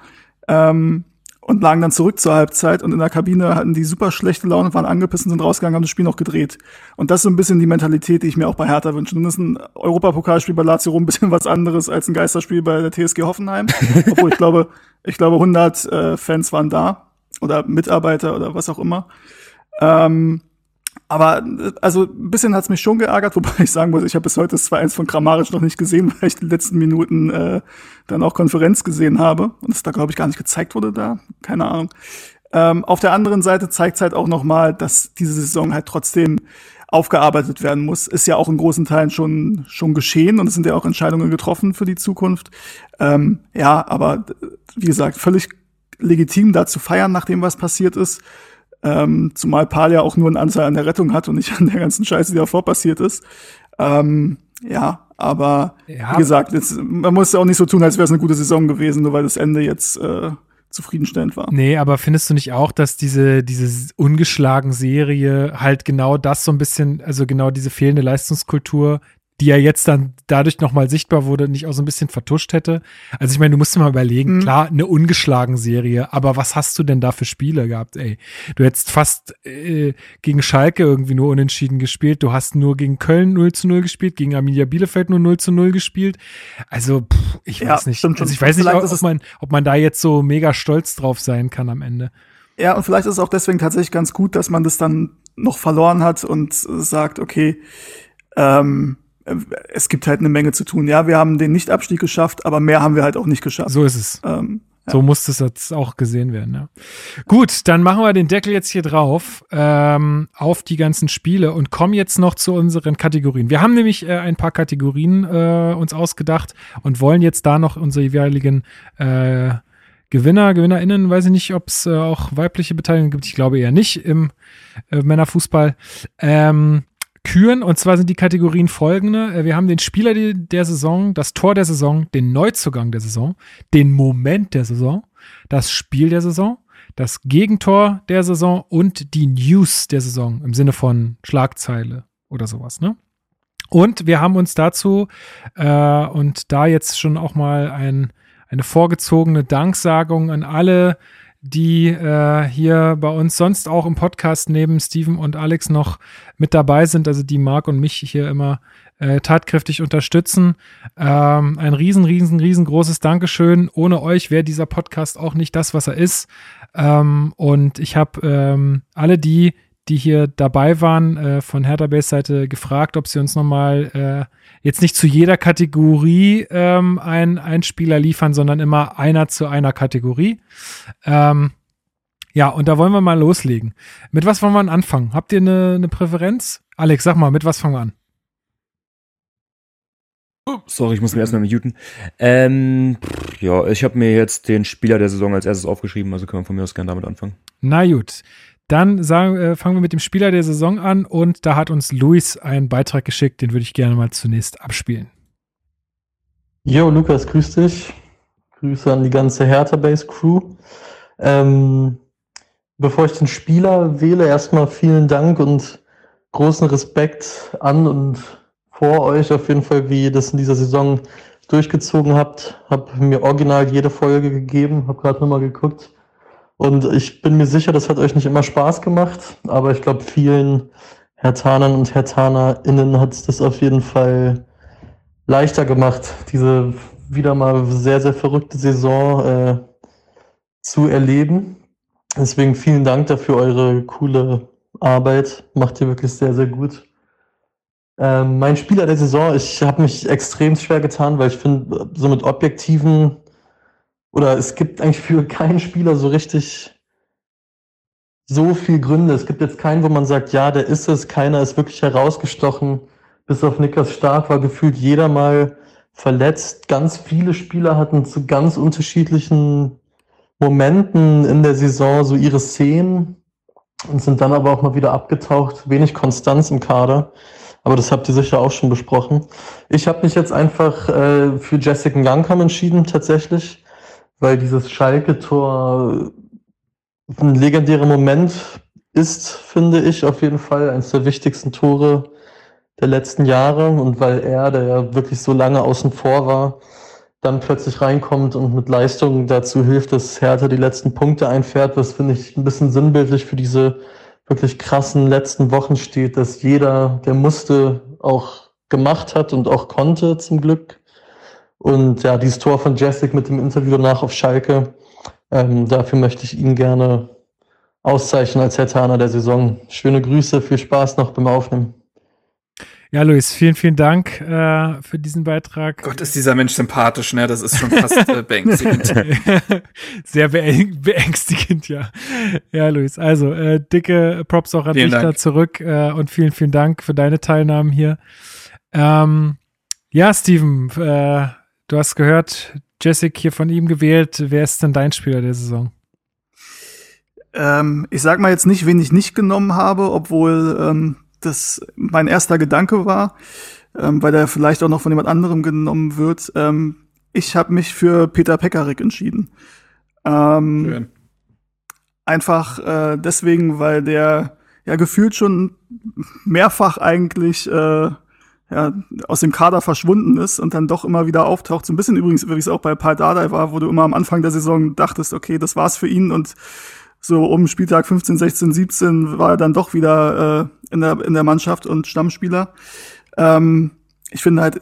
Ähm, und lagen dann zurück zur Halbzeit und in der Kabine hatten die super schlechte Laune, waren angepissen, sind rausgegangen, haben das Spiel noch gedreht. Und das ist so ein bisschen die Mentalität, die ich mir auch bei Hertha wünsche. Nun ist ein Europapokalspiel bei Lazio Rom ein bisschen was anderes als ein Geisterspiel bei der TSG Hoffenheim. Obwohl ich glaube, ich glaube 100 äh, Fans waren da oder Mitarbeiter oder was auch immer. Ähm, aber also ein bisschen hat's mich schon geärgert, wobei ich sagen muss, ich habe bis heute das 2-1 von Kramaric noch nicht gesehen, weil ich die letzten Minuten äh, dann auch Konferenz gesehen habe und es da glaube ich gar nicht gezeigt wurde da, keine Ahnung. Ähm, auf der anderen Seite zeigt es halt auch noch mal, dass diese Saison halt trotzdem aufgearbeitet werden muss. Ist ja auch in großen Teilen schon schon geschehen und es sind ja auch Entscheidungen getroffen für die Zukunft. Ähm, ja, aber wie gesagt, völlig legitim da zu feiern, nachdem was passiert ist. Ähm, zumal Paul ja auch nur einen Anteil an der Rettung hat und nicht an der ganzen Scheiße, die davor passiert ist. Ähm, ja, aber ja. wie gesagt, jetzt, man muss auch nicht so tun, als wäre es eine gute Saison gewesen, nur weil das Ende jetzt äh, zufriedenstellend war. Nee, aber findest du nicht auch, dass diese, diese ungeschlagen Serie halt genau das so ein bisschen, also genau diese fehlende Leistungskultur die ja jetzt dann dadurch nochmal sichtbar wurde, nicht auch so ein bisschen vertuscht hätte. Also ich meine, du musst dir mal überlegen, mhm. klar, eine ungeschlagen Serie, aber was hast du denn da für Spiele gehabt, ey? Du hättest fast äh, gegen Schalke irgendwie nur unentschieden gespielt, du hast nur gegen Köln 0 zu 0 gespielt, gegen Arminia Bielefeld nur 0 zu 0 gespielt. Also, pff, ich ja, weiß nicht. Also ich weiß nicht, ob, ob, man, ob man da jetzt so mega stolz drauf sein kann am Ende. Ja, und vielleicht ist es auch deswegen tatsächlich ganz gut, dass man das dann noch verloren hat und sagt, okay, ähm, es gibt halt eine Menge zu tun. Ja, wir haben den Nicht-Abstieg geschafft, aber mehr haben wir halt auch nicht geschafft. So ist es. Ähm, ja. So muss das jetzt auch gesehen werden. Ja. Gut, dann machen wir den Deckel jetzt hier drauf ähm, auf die ganzen Spiele und kommen jetzt noch zu unseren Kategorien. Wir haben nämlich äh, ein paar Kategorien äh, uns ausgedacht und wollen jetzt da noch unsere jeweiligen äh, Gewinner, GewinnerInnen, weiß ich nicht, ob es äh, auch weibliche Beteiligung gibt. Ich glaube eher nicht im äh, Männerfußball. Ähm, küren. Und zwar sind die Kategorien folgende. Äh, wir haben den Spieler der Saison, das Tor der Saison, den Neuzugang der Saison, den Moment der Saison, das Spiel der Saison, das Gegentor der Saison und die News der Saison im Sinne von Schlagzeile oder sowas, ne? Und wir haben uns dazu äh, und da jetzt schon auch mal ein, eine vorgezogene Danksagung an alle die äh, hier bei uns sonst auch im Podcast neben Steven und Alex noch mit dabei sind, also die Marc und mich hier immer äh, tatkräftig unterstützen. Ähm, ein riesen, riesen, riesengroßes Dankeschön. Ohne euch wäre dieser Podcast auch nicht das, was er ist. Ähm, und ich habe ähm, alle die, die hier dabei waren, äh, von Hertha Base Seite gefragt, ob sie uns nochmal äh, jetzt nicht zu jeder Kategorie ähm, ein, ein Spieler liefern, sondern immer einer zu einer Kategorie. Ähm, ja, und da wollen wir mal loslegen. Mit was wollen wir anfangen? Habt ihr eine, eine Präferenz? Alex, sag mal, mit was fangen wir an? Sorry, ich muss mir erstmal muten. Ähm, ja, ich habe mir jetzt den Spieler der Saison als erstes aufgeschrieben, also können wir von mir aus gerne damit anfangen. Na gut. Dann sagen, äh, fangen wir mit dem Spieler der Saison an und da hat uns Luis einen Beitrag geschickt, den würde ich gerne mal zunächst abspielen. Jo, Lukas, grüß dich. Grüße an die ganze Hertha Base Crew. Ähm, bevor ich den Spieler wähle, erstmal vielen Dank und großen Respekt an und vor euch auf jeden Fall, wie ihr das in dieser Saison durchgezogen habt. Hab mir original jede Folge gegeben, hab gerade nochmal geguckt. Und ich bin mir sicher, das hat euch nicht immer Spaß gemacht, aber ich glaube, vielen Hertanern und HertanerInnen hat es das auf jeden Fall leichter gemacht, diese wieder mal sehr, sehr verrückte Saison äh, zu erleben. Deswegen vielen Dank dafür, eure coole Arbeit. Macht ihr wirklich sehr, sehr gut. Ähm, mein Spieler der Saison, ich habe mich extrem schwer getan, weil ich finde, so mit objektiven oder es gibt eigentlich für keinen Spieler so richtig so viel Gründe. Es gibt jetzt keinen, wo man sagt, ja, der ist es, keiner ist wirklich herausgestochen. Bis auf Niklas Stark war gefühlt jeder mal verletzt. Ganz viele Spieler hatten zu ganz unterschiedlichen Momenten in der Saison so ihre Szenen. und sind dann aber auch mal wieder abgetaucht. Wenig Konstanz im Kader. Aber das habt ihr sicher auch schon besprochen. Ich habe mich jetzt einfach äh, für Jessica Youngcom entschieden, tatsächlich, weil dieses Schalke-Tor ein legendärer Moment ist, finde ich, auf jeden Fall eines der wichtigsten Tore der letzten Jahre. Und weil er, der ja wirklich so lange außen vor war, dann plötzlich reinkommt und mit Leistung dazu hilft, dass Hertha die letzten Punkte einfährt, was finde ich ein bisschen sinnbildlich für diese wirklich krassen letzten Wochen steht, dass jeder, der musste, auch gemacht hat und auch konnte zum Glück. Und ja, dieses Tor von Jessic mit dem Interview danach auf Schalke, ähm, dafür möchte ich ihn gerne auszeichnen als Hertaner der Saison. Schöne Grüße, viel Spaß noch beim Aufnehmen. Ja, Luis, vielen, vielen Dank äh, für diesen Beitrag. Gott, ist dieser Mensch sympathisch, ne? Das ist schon fast äh, beängstigend. Sehr beäng beängstigend, ja. Ja, Luis. Also, äh, dicke Props auch an vielen dich Dank. da zurück äh, und vielen, vielen Dank für deine Teilnahmen hier. Ähm, ja, Steven, äh, du hast gehört, Jessic hier von ihm gewählt. Wer ist denn dein Spieler der Saison? Ähm, ich sag mal jetzt nicht, wen ich nicht genommen habe, obwohl ähm, das mein erster Gedanke war, ähm, weil der vielleicht auch noch von jemand anderem genommen wird. Ähm, ich habe mich für Peter Pekarik entschieden. Ähm, Schön. Einfach äh, deswegen, weil der ja gefühlt schon mehrfach eigentlich äh, ja, aus dem Kader verschwunden ist und dann doch immer wieder auftaucht. So ein bisschen übrigens, wie es auch bei Paul Dardai war, wo du immer am Anfang der Saison dachtest, okay, das war's für ihn und so um Spieltag 15, 16, 17 war er dann doch wieder äh, in, der, in der Mannschaft und Stammspieler. Ähm, ich finde halt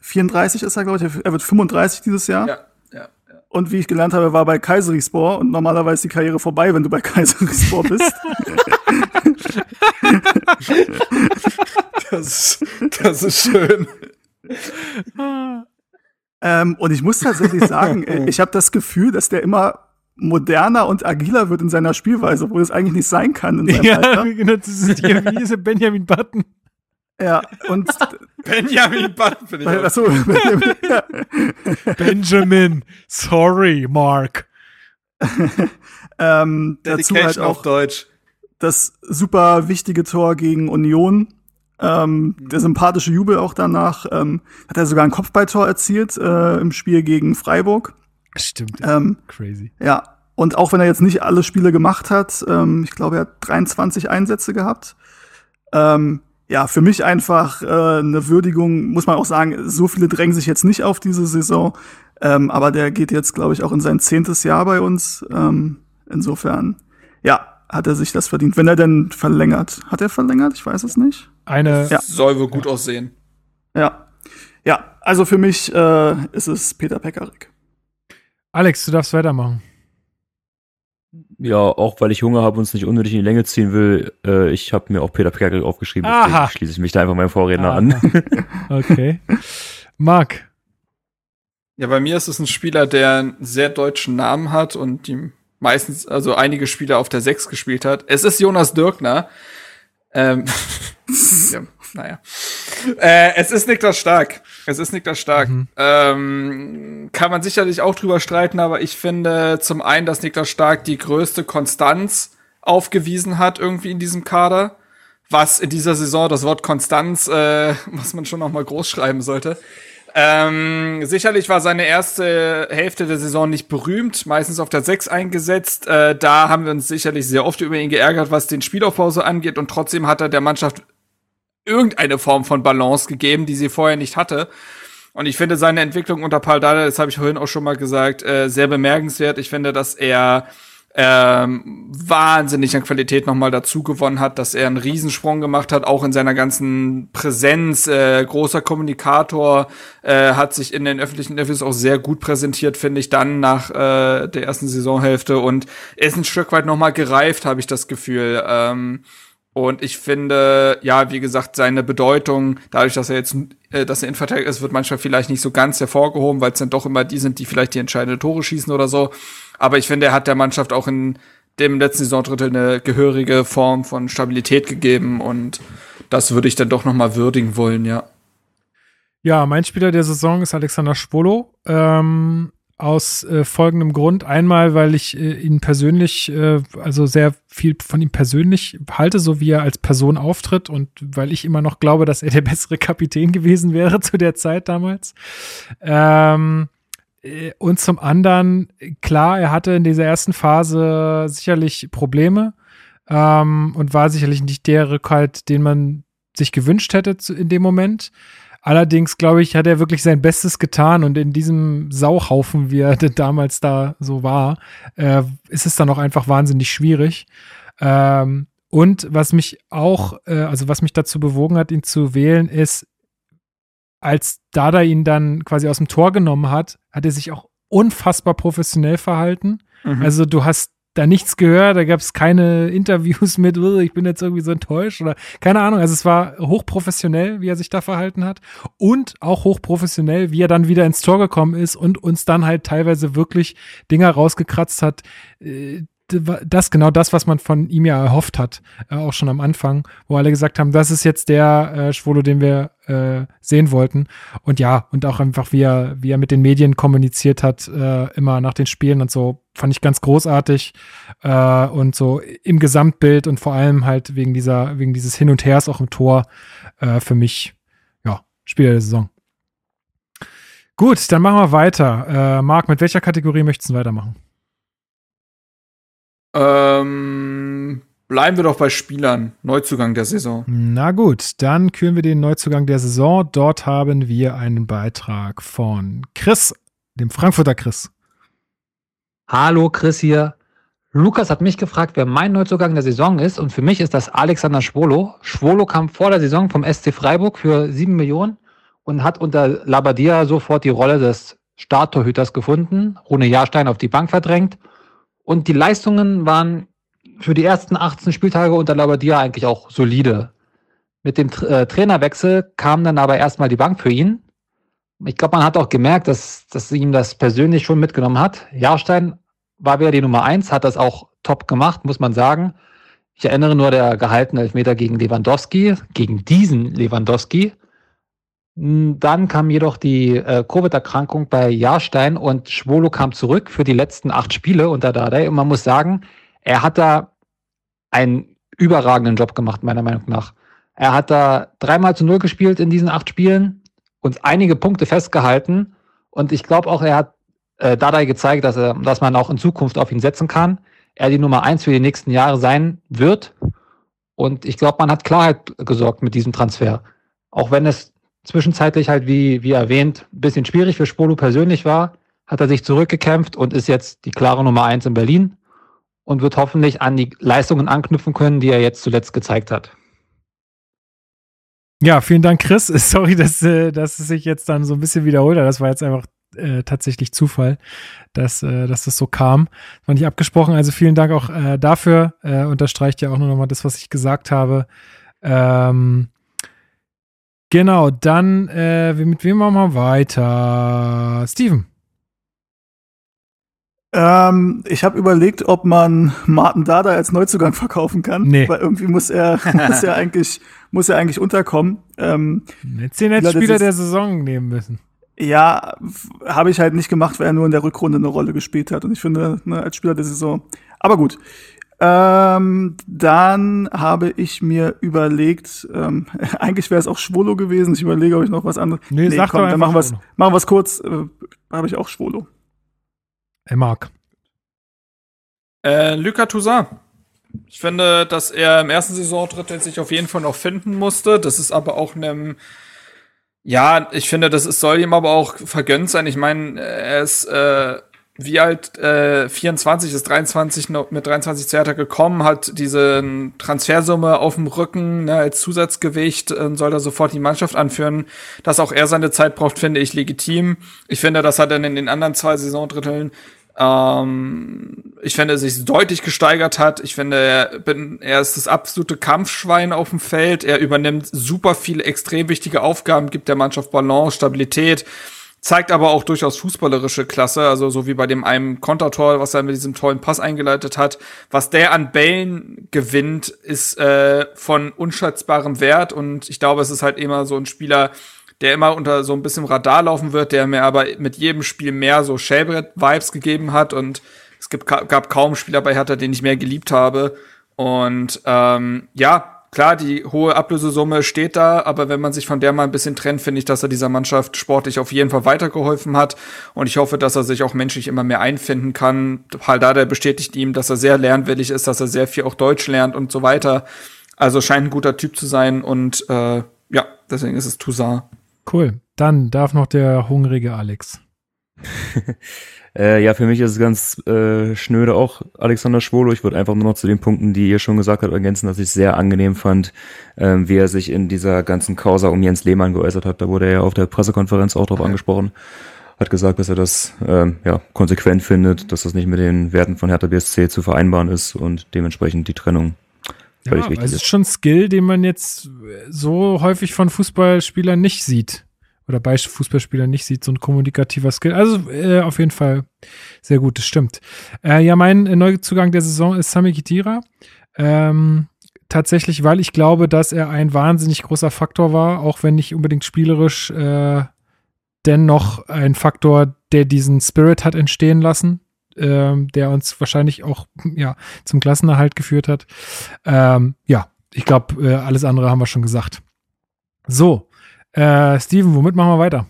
34 ist er, glaube ich. Er wird 35 dieses Jahr. Ja, ja, ja. Und wie ich gelernt habe, war bei Kayserispor und normalerweise die Karriere vorbei, wenn du bei Kayserispor bist. das, das ist schön. ähm, und ich muss tatsächlich sagen, ich habe das Gefühl, dass der immer moderner und agiler wird in seiner Spielweise, obwohl es eigentlich nicht sein kann in seinem ja, Alter. Genau, das ist hier, wie Benjamin Button. Ja, und Benjamin Button finde ich auch. Achso, Benjamin, ja. Benjamin, sorry, Mark. ähm, dazu halt auch auf Deutsch. Das super wichtige Tor gegen Union. Ähm. Der sympathische Jubel auch danach. Ähm, hat er sogar ein Kopfballtor erzielt äh, im Spiel gegen Freiburg. Stimmt. Ähm, Crazy. Ja. Und auch wenn er jetzt nicht alle Spiele gemacht hat, ähm, ich glaube, er hat 23 Einsätze gehabt. Ähm, ja, für mich einfach äh, eine Würdigung, muss man auch sagen, so viele drängen sich jetzt nicht auf diese Saison. Ähm, aber der geht jetzt, glaube ich, auch in sein zehntes Jahr bei uns. Ähm, insofern, ja, hat er sich das verdient. Wenn er denn verlängert. Hat er verlängert? Ich weiß es nicht. Eine ja. soll wohl gut aussehen. Ja. Ja, also für mich äh, ist es Peter Pekarik. Alex, du darfst weitermachen. Ja, auch weil ich Hunger habe und es nicht unnötig in die Länge ziehen will, äh, ich habe mir auch Peter Pekarik aufgeschrieben, deswegen schließe ich mich da einfach meinem Vorredner Aha. an. okay. Marc. Ja, bei mir ist es ein Spieler, der einen sehr deutschen Namen hat und die meistens, also einige Spiele auf der Sechs gespielt hat. Es ist Jonas Dirkner. Ähm, ja, naja. Äh, es ist Niklas Stark. Es ist Niklas Stark. Mhm. Ähm, kann man sicherlich auch drüber streiten, aber ich finde zum einen, dass Niklas Stark die größte Konstanz aufgewiesen hat irgendwie in diesem Kader. Was in dieser Saison das Wort Konstanz, äh, was man schon noch mal groß schreiben sollte. Ähm, sicherlich war seine erste Hälfte der Saison nicht berühmt, meistens auf der 6 eingesetzt. Äh, da haben wir uns sicherlich sehr oft über ihn geärgert, was den Spielaufbau so angeht. Und trotzdem hat er der Mannschaft irgendeine Form von Balance gegeben, die sie vorher nicht hatte. Und ich finde seine Entwicklung unter Paul Dada, das habe ich vorhin auch schon mal gesagt, äh, sehr bemerkenswert. Ich finde, dass er ähm, wahnsinnig an Qualität nochmal dazu gewonnen hat, dass er einen Riesensprung gemacht hat, auch in seiner ganzen Präsenz, äh, großer Kommunikator, äh, hat sich in den öffentlichen Interviews auch sehr gut präsentiert, finde ich, dann nach äh, der ersten Saisonhälfte und ist ein Stück weit nochmal gereift, habe ich das Gefühl. Ähm, und ich finde, ja, wie gesagt, seine Bedeutung, dadurch, dass er jetzt, äh, dass er Innenverteidiger ist, wird manchmal vielleicht nicht so ganz hervorgehoben, weil es dann doch immer die sind, die vielleicht die entscheidenden Tore schießen oder so. Aber ich finde, er hat der Mannschaft auch in dem letzten Saisondrittel eine gehörige Form von Stabilität gegeben und das würde ich dann doch noch mal würdigen wollen, ja. Ja, mein Spieler der Saison ist Alexander Schwolo. Ähm, aus äh, folgendem Grund. Einmal, weil ich äh, ihn persönlich, äh, also sehr viel von ihm persönlich halte, so wie er als Person auftritt und weil ich immer noch glaube, dass er der bessere Kapitän gewesen wäre zu der Zeit damals. Ähm, äh, und zum anderen, klar, er hatte in dieser ersten Phase sicherlich Probleme ähm, und war sicherlich nicht der Rückhalt, den man sich gewünscht hätte in dem Moment. Allerdings, glaube ich, hat er wirklich sein Bestes getan und in diesem Sauhaufen, wie er damals da so war, äh, ist es dann auch einfach wahnsinnig schwierig. Ähm, und was mich auch, äh, also was mich dazu bewogen hat, ihn zu wählen, ist, als Dada ihn dann quasi aus dem Tor genommen hat, hat er sich auch unfassbar professionell verhalten. Mhm. Also du hast da nichts gehört, da gab es keine Interviews mit, ich bin jetzt irgendwie so enttäuscht oder keine Ahnung. Also es war hochprofessionell, wie er sich da verhalten hat und auch hochprofessionell, wie er dann wieder ins Tor gekommen ist und uns dann halt teilweise wirklich Dinger rausgekratzt hat, äh, das genau das, was man von ihm ja erhofft hat, äh, auch schon am Anfang, wo alle gesagt haben, das ist jetzt der äh, Schwolo, den wir äh, sehen wollten. Und ja, und auch einfach, wie er, wie er mit den Medien kommuniziert hat, äh, immer nach den Spielen und so, fand ich ganz großartig. Äh, und so im Gesamtbild und vor allem halt wegen dieser, wegen dieses Hin und Hers auch im Tor äh, für mich, ja, Spieler der Saison. Gut, dann machen wir weiter. Äh, Marc, mit welcher Kategorie möchtest du weitermachen? Ähm, bleiben wir doch bei Spielern. Neuzugang der Saison. Na gut, dann küren wir den Neuzugang der Saison. Dort haben wir einen Beitrag von Chris, dem Frankfurter Chris. Hallo, Chris hier. Lukas hat mich gefragt, wer mein Neuzugang der Saison ist. Und für mich ist das Alexander Schwolo. Schwolo kam vor der Saison vom SC Freiburg für sieben Millionen und hat unter Labadia sofort die Rolle des Starttorhüters gefunden. Rune Jahrstein auf die Bank verdrängt und die Leistungen waren für die ersten 18 Spieltage unter Labadia eigentlich auch solide. Mit dem äh, Trainerwechsel kam dann aber erstmal die Bank für ihn. Ich glaube, man hat auch gemerkt, dass, dass ihm das persönlich schon mitgenommen hat. Jahrstein war wieder die Nummer eins, hat das auch top gemacht, muss man sagen. Ich erinnere nur der gehaltene Elfmeter gegen Lewandowski, gegen diesen Lewandowski. Hm, dann kam jedoch die äh, Covid-Erkrankung bei Jahrstein und Schwolo kam zurück für die letzten acht Spiele unter Dardai. Und man muss sagen, er hat da einen überragenden Job gemacht, meiner Meinung nach. Er hat da dreimal zu null gespielt in diesen acht Spielen und einige Punkte festgehalten. Und ich glaube auch, er hat äh, Dardai gezeigt, dass, er, dass man auch in Zukunft auf ihn setzen kann. Er die Nummer eins für die nächsten Jahre sein wird. Und ich glaube, man hat Klarheit gesorgt mit diesem Transfer. Auch wenn es zwischenzeitlich halt, wie, wie erwähnt, ein bisschen schwierig für Spolo persönlich war, hat er sich zurückgekämpft und ist jetzt die klare Nummer eins in Berlin und wird hoffentlich an die Leistungen anknüpfen können, die er jetzt zuletzt gezeigt hat. Ja, vielen Dank, Chris. Sorry, dass, äh, dass es sich jetzt dann so ein bisschen wiederholt hat. Das war jetzt einfach äh, tatsächlich Zufall, dass, äh, dass das so kam. Das war nicht abgesprochen. Also vielen Dank auch äh, dafür. Äh, unterstreicht ja auch nur nochmal das, was ich gesagt habe. Ähm, Genau, dann äh, mit wem machen wir weiter? Steven. Ähm, ich habe überlegt, ob man Martin Dada als Neuzugang verkaufen kann. Nee. Weil irgendwie muss er, muss er eigentlich, muss er eigentlich unterkommen. Ähm, Jetzt den als Spieler der Saison nehmen müssen. Ja, habe ich halt nicht gemacht, weil er nur in der Rückrunde eine Rolle gespielt hat. Und ich finde, ne, als Spieler der Saison. Aber gut. Ähm, dann habe ich mir überlegt, ähm, eigentlich wäre es auch Schwolo gewesen. Ich überlege, ob ich noch was anderes. Nee, nee sag komm, dann machen wir es machen wir's kurz. Äh, habe ich auch Schwolo. Hey, Marc. Äh, Luca Toussaint. Ich finde, dass er im ersten Saisondrittel sich auf jeden Fall noch finden musste. Das ist aber auch einem ja, ich finde, das ist, soll ihm aber auch vergönnt sein. Ich meine, er ist äh, wie alt äh, 24 ist 23 noch mit 23 zu Hertha gekommen, hat diese Transfersumme auf dem Rücken ne, als Zusatzgewicht äh, soll da sofort die Mannschaft anführen. Dass auch er seine Zeit braucht, finde ich legitim. Ich finde, das hat er in den anderen zwei Saisondritteln ähm, ich finde, er sich deutlich gesteigert hat. Ich finde, er, bin, er ist das absolute Kampfschwein auf dem Feld. Er übernimmt super viele extrem wichtige Aufgaben, gibt der Mannschaft Balance, Stabilität zeigt aber auch durchaus fußballerische Klasse, also so wie bei dem einen Kontertor, was er mit diesem tollen Pass eingeleitet hat. Was der an Bällen gewinnt, ist äh, von unschätzbarem Wert und ich glaube, es ist halt immer so ein Spieler, der immer unter so ein bisschen Radar laufen wird, der mir aber mit jedem Spiel mehr so Shellbrett-Vibes gegeben hat und es gibt, gab kaum Spieler bei Hertha, den ich mehr geliebt habe. Und ähm, ja, klar, die hohe Ablösesumme steht da, aber wenn man sich von der mal ein bisschen trennt, finde ich, dass er dieser Mannschaft sportlich auf jeden Fall weitergeholfen hat. Und ich hoffe, dass er sich auch menschlich immer mehr einfinden kann. Haldada bestätigt ihm, dass er sehr lernwillig ist, dass er sehr viel auch Deutsch lernt und so weiter. Also scheint ein guter Typ zu sein und äh, ja, deswegen ist es Toussaint. Cool. Dann darf noch der hungrige Alex. Äh, ja, für mich ist es ganz äh, schnöde auch Alexander Schwolo. Ich würde einfach nur noch zu den Punkten, die ihr schon gesagt habt, ergänzen, dass ich es sehr angenehm fand, ähm, wie er sich in dieser ganzen Causa um Jens Lehmann geäußert hat. Da wurde er ja auf der Pressekonferenz auch drauf angesprochen. Hat gesagt, dass er das ähm, ja, konsequent findet, dass das nicht mit den Werten von Hertha BSC zu vereinbaren ist und dementsprechend die Trennung völlig ja, wichtig ist. Es ist schon Skill, den man jetzt so häufig von Fußballspielern nicht sieht oder bei Fußballspielern nicht sieht, so ein kommunikativer Skill. Also äh, auf jeden Fall sehr gut, das stimmt. Äh, ja, mein äh, Neuzugang der Saison ist Sami Kitira. Ähm, tatsächlich, weil ich glaube, dass er ein wahnsinnig großer Faktor war, auch wenn nicht unbedingt spielerisch, äh, dennoch ein Faktor, der diesen Spirit hat entstehen lassen, ähm, der uns wahrscheinlich auch ja zum Klassenerhalt geführt hat. Ähm, ja, ich glaube, äh, alles andere haben wir schon gesagt. So, äh, Steven, womit machen wir weiter?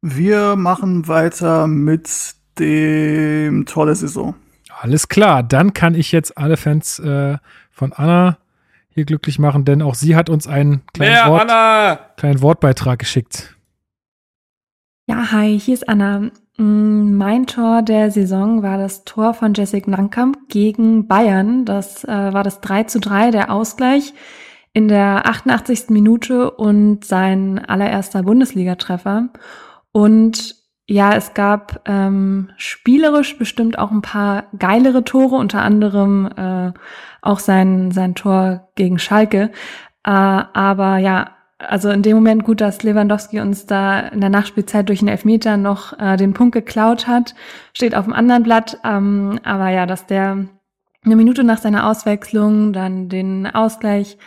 Wir machen weiter mit dem Tor der Saison. Alles klar, dann kann ich jetzt alle Fans äh, von Anna hier glücklich machen, denn auch sie hat uns einen kleinen, Wort, kleinen Wortbeitrag geschickt. Ja, hi, hier ist Anna. Mm, mein Tor der Saison war das Tor von Jessic Nankamp gegen Bayern. Das äh, war das 3 zu 3, der Ausgleich in der 88. Minute und sein allererster Bundesligatreffer. Und ja, es gab ähm, spielerisch bestimmt auch ein paar geilere Tore, unter anderem äh, auch sein, sein Tor gegen Schalke. Äh, aber ja, also in dem Moment gut, dass Lewandowski uns da in der Nachspielzeit durch einen Elfmeter noch äh, den Punkt geklaut hat, steht auf dem anderen Blatt. Ähm, aber ja, dass der eine Minute nach seiner Auswechslung dann den Ausgleich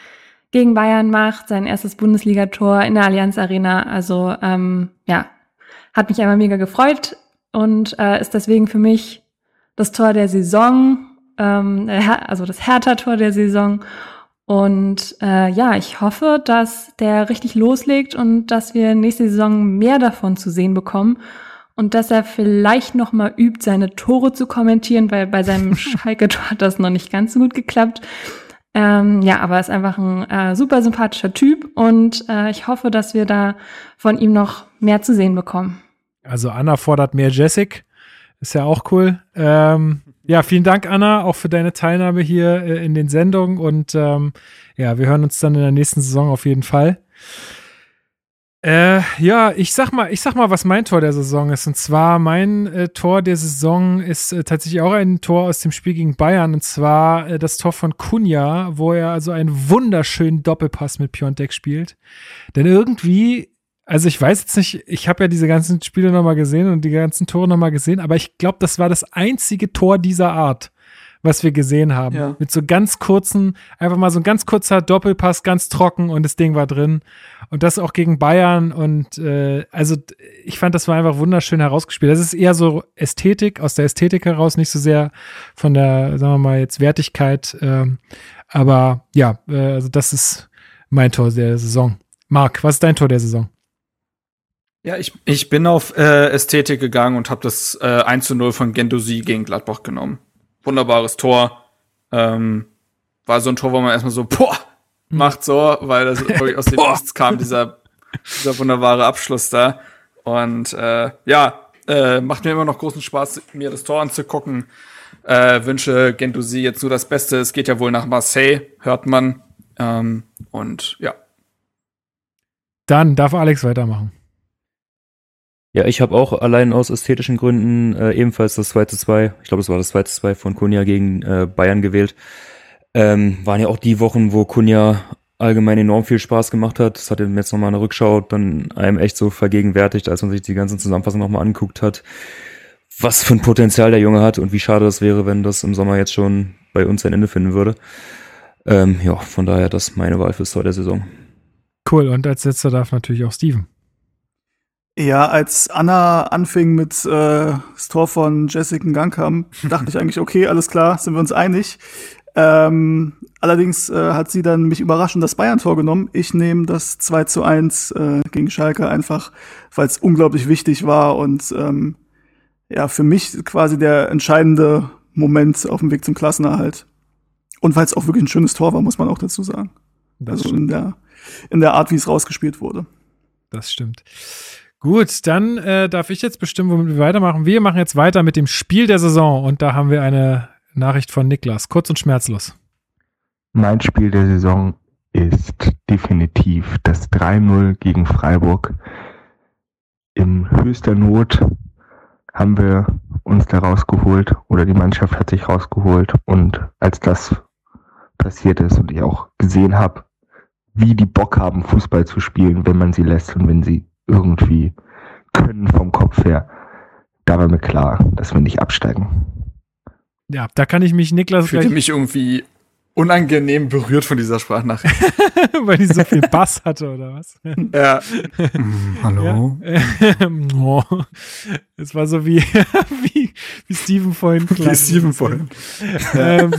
gegen Bayern macht, sein erstes Bundesligator in der Allianz Arena. Also ähm, ja, hat mich einmal mega gefreut und äh, ist deswegen für mich das Tor der Saison, ähm, also das Hertha-Tor der Saison. Und äh, ja, ich hoffe, dass der richtig loslegt und dass wir nächste Saison mehr davon zu sehen bekommen und dass er vielleicht noch mal übt, seine Tore zu kommentieren, weil bei seinem Schalke-Tor hat das noch nicht ganz so gut geklappt. Ähm, ja, aber er ist einfach ein äh, super sympathischer Typ und äh, ich hoffe, dass wir da von ihm noch mehr zu sehen bekommen. Also Anna fordert mehr Jessic. Ist ja auch cool. Ähm, ja, vielen Dank, Anna, auch für deine Teilnahme hier äh, in den Sendungen. Und ähm, ja, wir hören uns dann in der nächsten Saison auf jeden Fall. Äh, ja, ich sag mal, ich sag mal, was mein Tor der Saison ist. Und zwar mein äh, Tor der Saison ist äh, tatsächlich auch ein Tor aus dem Spiel gegen Bayern. Und zwar äh, das Tor von Kunja, wo er also einen wunderschönen Doppelpass mit Piontek spielt. Denn irgendwie, also ich weiß jetzt nicht, ich habe ja diese ganzen Spiele nochmal gesehen und die ganzen Tore nochmal gesehen, aber ich glaube, das war das einzige Tor dieser Art was wir gesehen haben. Ja. Mit so ganz kurzen, einfach mal so ein ganz kurzer Doppelpass, ganz trocken und das Ding war drin. Und das auch gegen Bayern. Und äh, also ich fand, das war einfach wunderschön herausgespielt. Das ist eher so Ästhetik, aus der Ästhetik heraus, nicht so sehr von der, sagen wir mal, jetzt Wertigkeit. Ähm, aber ja, äh, also das ist mein Tor der Saison. Marc, was ist dein Tor der Saison? Ja, ich, ich bin auf äh, Ästhetik gegangen und habe das äh, 1 zu 0 von Gendosi gegen Gladbach genommen wunderbares Tor. Ähm, war so ein Tor, wo man erstmal so, boah, hm. macht so, weil das wirklich aus dem Nichts kam, dieser, dieser wunderbare Abschluss da. Und äh, ja, äh, macht mir immer noch großen Spaß, mir das Tor anzugucken. Äh, wünsche Gendusi jetzt nur das Beste. Es geht ja wohl nach Marseille, hört man. Ähm, und ja. Dann darf Alex weitermachen. Ja, ich habe auch allein aus ästhetischen Gründen äh, ebenfalls das zweite zwei, ich glaube, es war das zweite zwei von Kunja gegen äh, Bayern gewählt. Ähm, waren ja auch die Wochen, wo Kunja allgemein enorm viel Spaß gemacht hat. Das hat ihm jetzt nochmal eine Rückschau dann einem echt so vergegenwärtigt, als man sich die ganzen Zusammenfassungen nochmal angeguckt hat, was für ein Potenzial der Junge hat und wie schade das wäre, wenn das im Sommer jetzt schon bei uns ein Ende finden würde. Ähm, ja, von daher das meine Wahl fürs Tor der Saison. Cool, und als letzter darf natürlich auch Steven. Ja, als Anna anfing mit äh, das Tor von Jessica Gangkamp, dachte ich eigentlich, okay, alles klar, sind wir uns einig. Ähm, allerdings äh, hat sie dann mich überraschend das Bayern-Tor genommen. Ich nehme das 2 zu 1 äh, gegen Schalke einfach, weil es unglaublich wichtig war und ähm, ja, für mich quasi der entscheidende Moment auf dem Weg zum Klassenerhalt. Und weil es auch wirklich ein schönes Tor war, muss man auch dazu sagen. Das also stimmt. in der, in der Art, wie es rausgespielt wurde. Das stimmt. Gut, dann äh, darf ich jetzt bestimmen, womit wir weitermachen. Wir machen jetzt weiter mit dem Spiel der Saison und da haben wir eine Nachricht von Niklas. Kurz und schmerzlos. Mein Spiel der Saison ist definitiv das 3-0 gegen Freiburg. In höchster Not haben wir uns da rausgeholt oder die Mannschaft hat sich rausgeholt und als das passiert ist und ich auch gesehen habe, wie die Bock haben, Fußball zu spielen, wenn man sie lässt und wenn sie irgendwie können vom Kopf her, da war mir klar, dass wir nicht absteigen. Ja, da kann ich mich Niklas Ich fühlte mich irgendwie unangenehm berührt von dieser Sprachnachricht. weil die so viel Bass hatte oder was? ja. hallo. oh. Es war so wie, wie, wie Steven vorhin. Wie Steven vorhin. ähm,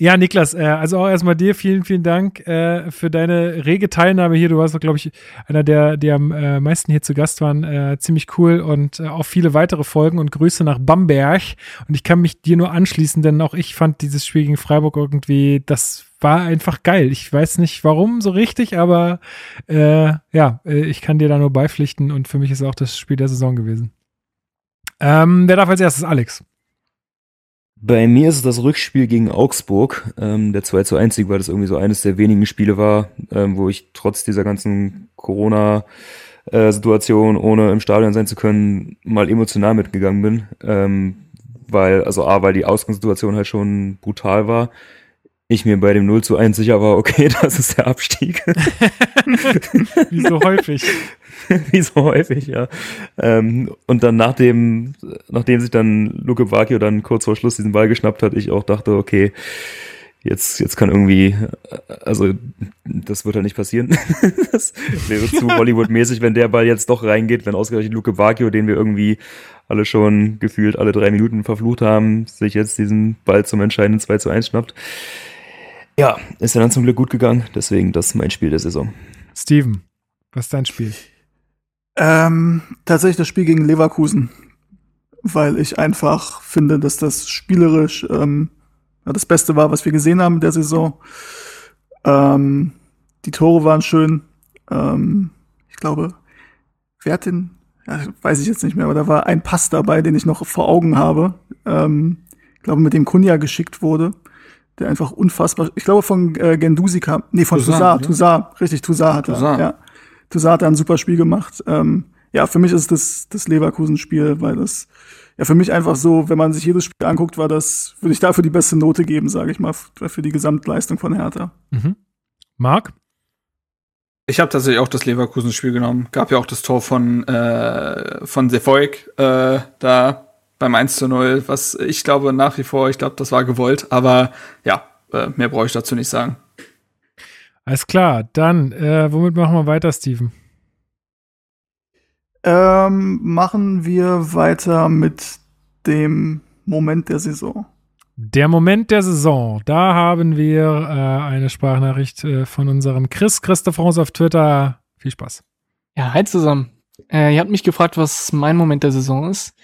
ja, Niklas, äh, also auch erstmal dir vielen, vielen Dank äh, für deine rege Teilnahme hier. Du warst, glaube ich, einer der, die am äh, meisten hier zu Gast waren. Äh, ziemlich cool und äh, auch viele weitere Folgen und Grüße nach Bamberg. Und ich kann mich dir nur anschließen, denn auch ich fand dieses Spiel gegen Freiburg irgendwie, das war einfach geil. Ich weiß nicht warum so richtig, aber äh, ja, äh, ich kann dir da nur beipflichten und für mich ist auch das Spiel der Saison gewesen. Ähm, wer darf als erstes? Alex. Bei mir ist es das Rückspiel gegen Augsburg, ähm, der 2 zu 1 Sieg, weil das irgendwie so eines der wenigen Spiele war, ähm, wo ich trotz dieser ganzen Corona-Situation, ohne im Stadion sein zu können, mal emotional mitgegangen bin. Ähm, weil, also A, weil die Ausgangssituation halt schon brutal war. Ich mir bei dem 0 zu 1 sicher war, okay, das ist der Abstieg. Wie so häufig. Wie so häufig, ja. Ähm, und dann nachdem, nachdem sich dann Luke Bacchio dann kurz vor Schluss diesen Ball geschnappt hat, ich auch dachte, okay, jetzt, jetzt kann irgendwie, also das wird halt nicht passieren. das wäre zu Hollywood-mäßig, wenn der Ball jetzt doch reingeht, wenn ausgerechnet Luke Bacchio, den wir irgendwie alle schon gefühlt alle drei Minuten verflucht haben, sich jetzt diesen Ball zum entscheidenden 2 zu 1 schnappt. Ja, ist ja dann zum Glück gut gegangen, deswegen das ist mein Spiel der Saison. Steven, was ist dein Spiel? Ähm, tatsächlich das Spiel gegen Leverkusen, weil ich einfach finde, dass das spielerisch ähm, das Beste war, was wir gesehen haben in der Saison. Ähm, die Tore waren schön. Ähm, ich glaube, wer hat den, ja, weiß ich jetzt nicht mehr, aber da war ein Pass dabei, den ich noch vor Augen habe. Ähm, ich glaube, mit dem Kunja geschickt wurde, der einfach unfassbar, ich glaube von äh, Gendusi kam, nee, von Toussaint, Toussaint, richtig, Toussaint hat er, ja. Toussaint hat da ein super Spiel gemacht. Ähm, ja, für mich ist das das Leverkusen-Spiel, weil das ja für mich einfach so, wenn man sich jedes Spiel anguckt, war das, würde ich dafür die beste Note geben, sage ich mal, für die Gesamtleistung von Hertha. Mhm. Marc? Ich habe tatsächlich auch das Leverkusen-Spiel genommen. Gab ja auch das Tor von, äh, von Sefolk äh, da beim 1 zu 0, was ich glaube nach wie vor, ich glaube, das war gewollt, aber ja, äh, mehr brauche ich dazu nicht sagen. Alles klar, dann, äh, womit machen wir weiter, Steven? Ähm, machen wir weiter mit dem Moment der Saison. Der Moment der Saison. Da haben wir äh, eine Sprachnachricht äh, von unserem Chris Christoph uns auf Twitter. Viel Spaß. Ja, hi zusammen. Äh, ihr habt mich gefragt, was mein Moment der Saison ist.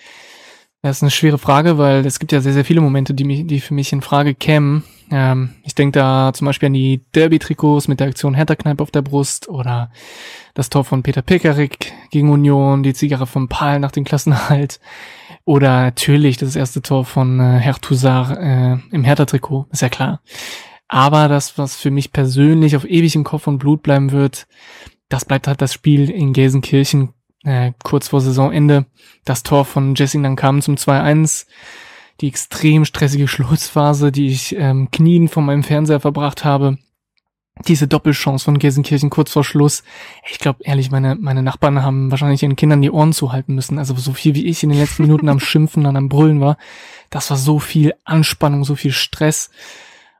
Das ist eine schwere Frage, weil es gibt ja sehr, sehr viele Momente, die, mich, die für mich in Frage kämen. Ähm, ich denke da zum Beispiel an die Derby-Trikots mit der Aktion Hertha-Kneipe auf der Brust oder das Tor von Peter Pekarik gegen Union, die Zigarre von Paul nach dem Klassenerhalt oder natürlich das erste Tor von äh, Herr Toussaint äh, im Hertha-Trikot, ist ja klar. Aber das, was für mich persönlich auf ewig im Kopf und Blut bleiben wird, das bleibt halt das Spiel in Gelsenkirchen äh, kurz vor Saisonende. Das Tor von Jesse Nankam zum 2-1. Die extrem stressige Schlussphase, die ich ähm, knien vor meinem Fernseher verbracht habe. Diese Doppelchance von Gelsenkirchen kurz vor Schluss. Ich glaube, ehrlich, meine, meine Nachbarn haben wahrscheinlich ihren Kindern die Ohren zuhalten müssen. Also so viel wie ich in den letzten Minuten am Schimpfen und am Brüllen war. Das war so viel Anspannung, so viel Stress.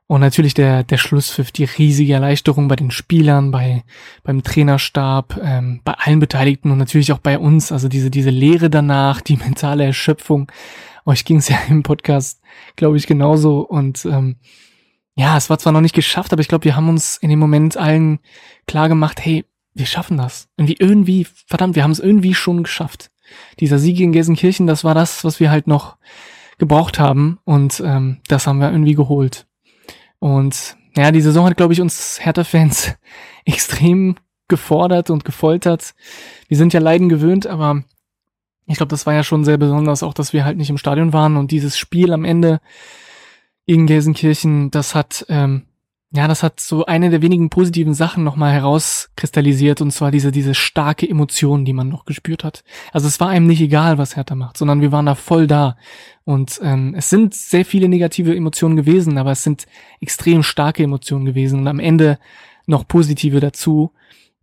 Und natürlich der, der Schlusspfiff, die riesige Erleichterung bei den Spielern, bei, beim Trainerstab, ähm, bei allen Beteiligten und natürlich auch bei uns. Also diese, diese Lehre danach, die mentale Erschöpfung. Euch ging es ja im Podcast, glaube ich, genauso. Und ähm, ja, es war zwar noch nicht geschafft, aber ich glaube, wir haben uns in dem Moment allen klar gemacht, hey, wir schaffen das. Irgendwie, irgendwie, verdammt, wir haben es irgendwie schon geschafft. Dieser Sieg gegen Gelsenkirchen, das war das, was wir halt noch gebraucht haben. Und ähm, das haben wir irgendwie geholt. Und ja, die Saison hat, glaube ich, uns Hertha-Fans extrem gefordert und gefoltert. Wir sind ja Leiden gewöhnt, aber ich glaube, das war ja schon sehr besonders, auch dass wir halt nicht im Stadion waren und dieses Spiel am Ende gegen Gelsenkirchen, das hat ähm, ja, das hat so eine der wenigen positiven Sachen nochmal herauskristallisiert und zwar diese, diese starke Emotion, die man noch gespürt hat. Also es war einem nicht egal, was Hertha macht, sondern wir waren da voll da. Und ähm, es sind sehr viele negative Emotionen gewesen, aber es sind extrem starke Emotionen gewesen und am Ende noch positive dazu.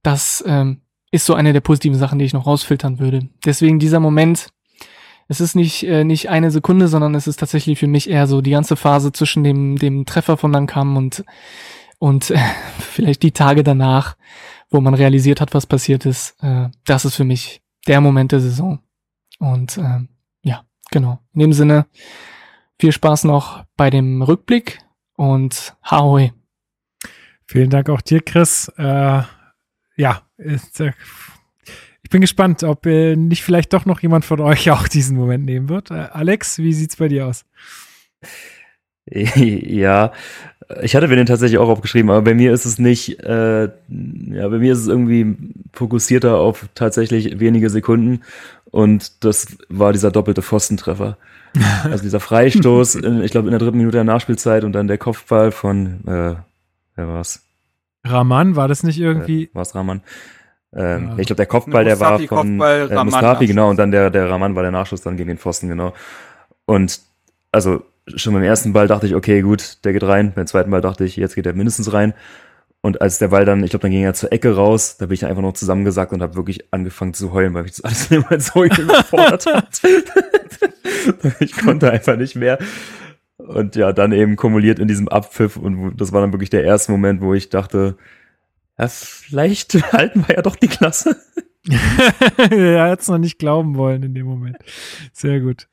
Das ähm, ist so eine der positiven Sachen, die ich noch rausfiltern würde. Deswegen dieser Moment, es ist nicht, äh, nicht eine Sekunde, sondern es ist tatsächlich für mich eher so die ganze Phase zwischen dem, dem Treffer von Lankam und, und äh, vielleicht die Tage danach, wo man realisiert hat, was passiert ist. Äh, das ist für mich der Moment der Saison. Und äh, ja, genau. In dem Sinne, viel Spaß noch bei dem Rückblick und Ahoi. Vielen Dank auch dir, Chris. Äh, ja, ist, äh, bin gespannt, ob äh, nicht vielleicht doch noch jemand von euch auch diesen Moment nehmen wird. Äh, Alex, wie sieht's bei dir aus? Ja, ich hatte mir den tatsächlich auch aufgeschrieben, aber bei mir ist es nicht, äh, ja, bei mir ist es irgendwie fokussierter auf tatsächlich wenige Sekunden und das war dieser doppelte Pfostentreffer. Also dieser Freistoß, in, ich glaube in der dritten Minute der Nachspielzeit und dann der Kopfball von, äh, wer war's? Rahman, war das nicht irgendwie? Äh, war's Rahman? Ähm, ja. Ich glaube, der Kopfball, der war von Kopfball, äh, Mustafi, genau, und dann der, der Rahman war der Nachschuss dann gegen den Pfosten, genau. Und also schon beim ersten Ball dachte ich, okay, gut, der geht rein. Beim zweiten Ball dachte ich, jetzt geht er mindestens rein. Und als der Ball dann, ich glaube, dann ging er zur Ecke raus, da bin ich einfach noch zusammengesackt und habe wirklich angefangen zu heulen, weil mich das alles immer so überfordert hat. ich konnte einfach nicht mehr. Und ja, dann eben kumuliert in diesem Abpfiff und das war dann wirklich der erste Moment, wo ich dachte, ja, vielleicht halten wir ja doch die Klasse. er hat es noch nicht glauben wollen in dem Moment. Sehr gut.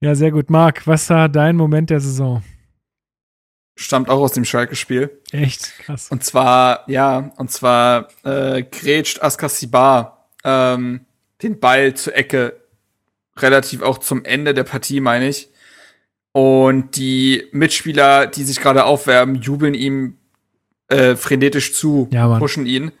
Ja, sehr gut. Marc, was war dein Moment der Saison? Stammt auch aus dem Schalke-Spiel. Echt? Krass. Und zwar, ja, und zwar äh, grätscht Askasibar ähm, den Ball zur Ecke, relativ auch zum Ende der Partie, meine ich. Und die Mitspieler, die sich gerade aufwärmen, jubeln ihm äh, frenetisch zu, ja, pushen ihn.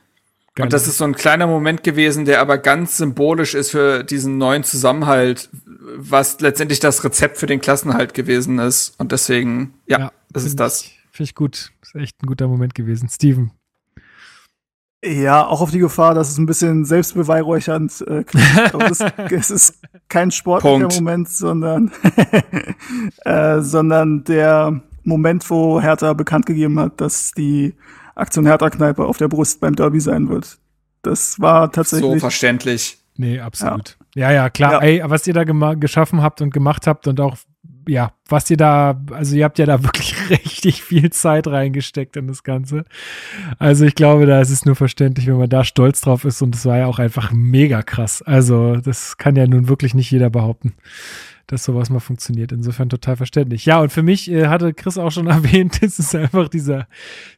Geil. Und das ist so ein kleiner Moment gewesen, der aber ganz symbolisch ist für diesen neuen Zusammenhalt, was letztendlich das Rezept für den Klassenhalt gewesen ist. Und deswegen, ja, ja das ist das. Finde ich gut. Das ist echt ein guter Moment gewesen. Steven. Ja, auch auf die Gefahr, dass es ein bisschen selbstbeweihräuchernd äh, das, es ist kein sportlicher Punkt. Moment, sondern, äh, sondern der Moment, wo Hertha bekannt gegeben hat, dass die Aktion Hertha-Kneipe auf der Brust beim Derby sein wird. Das war tatsächlich. So verständlich. Nee, absolut. Ja, ja, ja klar. Ja. Ey, was ihr da geschaffen habt und gemacht habt und auch, ja, was ihr da, also ihr habt ja da wirklich richtig viel Zeit reingesteckt in das Ganze. Also ich glaube, da ist es nur verständlich, wenn man da stolz drauf ist und es war ja auch einfach mega krass. Also das kann ja nun wirklich nicht jeder behaupten dass sowas mal funktioniert. Insofern total verständlich. Ja, und für mich äh, hatte Chris auch schon erwähnt, es ist einfach dieser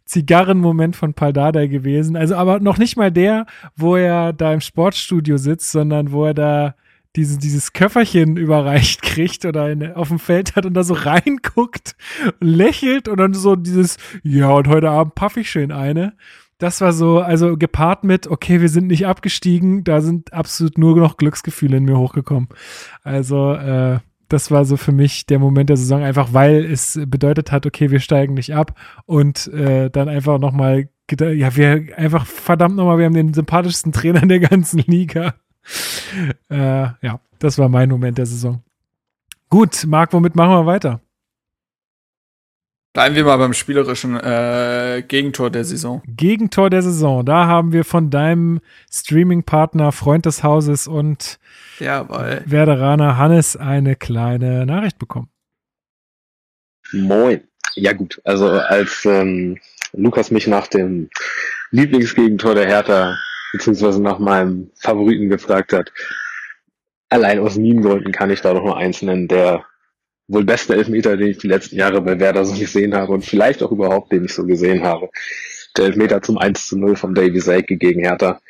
Zigarrenmoment von Paldada gewesen. Also aber noch nicht mal der, wo er da im Sportstudio sitzt, sondern wo er da dieses, dieses Köfferchen überreicht kriegt oder eine, auf dem Feld hat und da so reinguckt lächelt und dann so dieses, ja, und heute Abend paff ich schön eine das war so, also gepaart mit, okay, wir sind nicht abgestiegen, da sind absolut nur noch Glücksgefühle in mir hochgekommen. Also, äh, das war so für mich der Moment der Saison, einfach weil es bedeutet hat, okay, wir steigen nicht ab und äh, dann einfach nochmal, ja, wir einfach verdammt nochmal, wir haben den sympathischsten Trainer der ganzen Liga. Äh, ja, das war mein Moment der Saison. Gut, Marc, womit machen wir weiter? Bleiben wir mal beim spielerischen äh, Gegentor der Saison. Gegentor der Saison. Da haben wir von deinem Streaming-Partner, Freund des Hauses und Jawohl. Werderaner Hannes eine kleine Nachricht bekommen. Moin. Ja gut, also als ähm, Lukas mich nach dem Lieblingsgegentor der Hertha beziehungsweise nach meinem Favoriten gefragt hat, allein aus Meme-Gründen kann ich da doch nur eins nennen, der wohl beste Elfmeter, den ich die letzten Jahre bei Werder so gesehen habe und vielleicht auch überhaupt, den ich so gesehen habe. Der Elfmeter zum 1 zu 0 von Davy Selke gegen Hertha.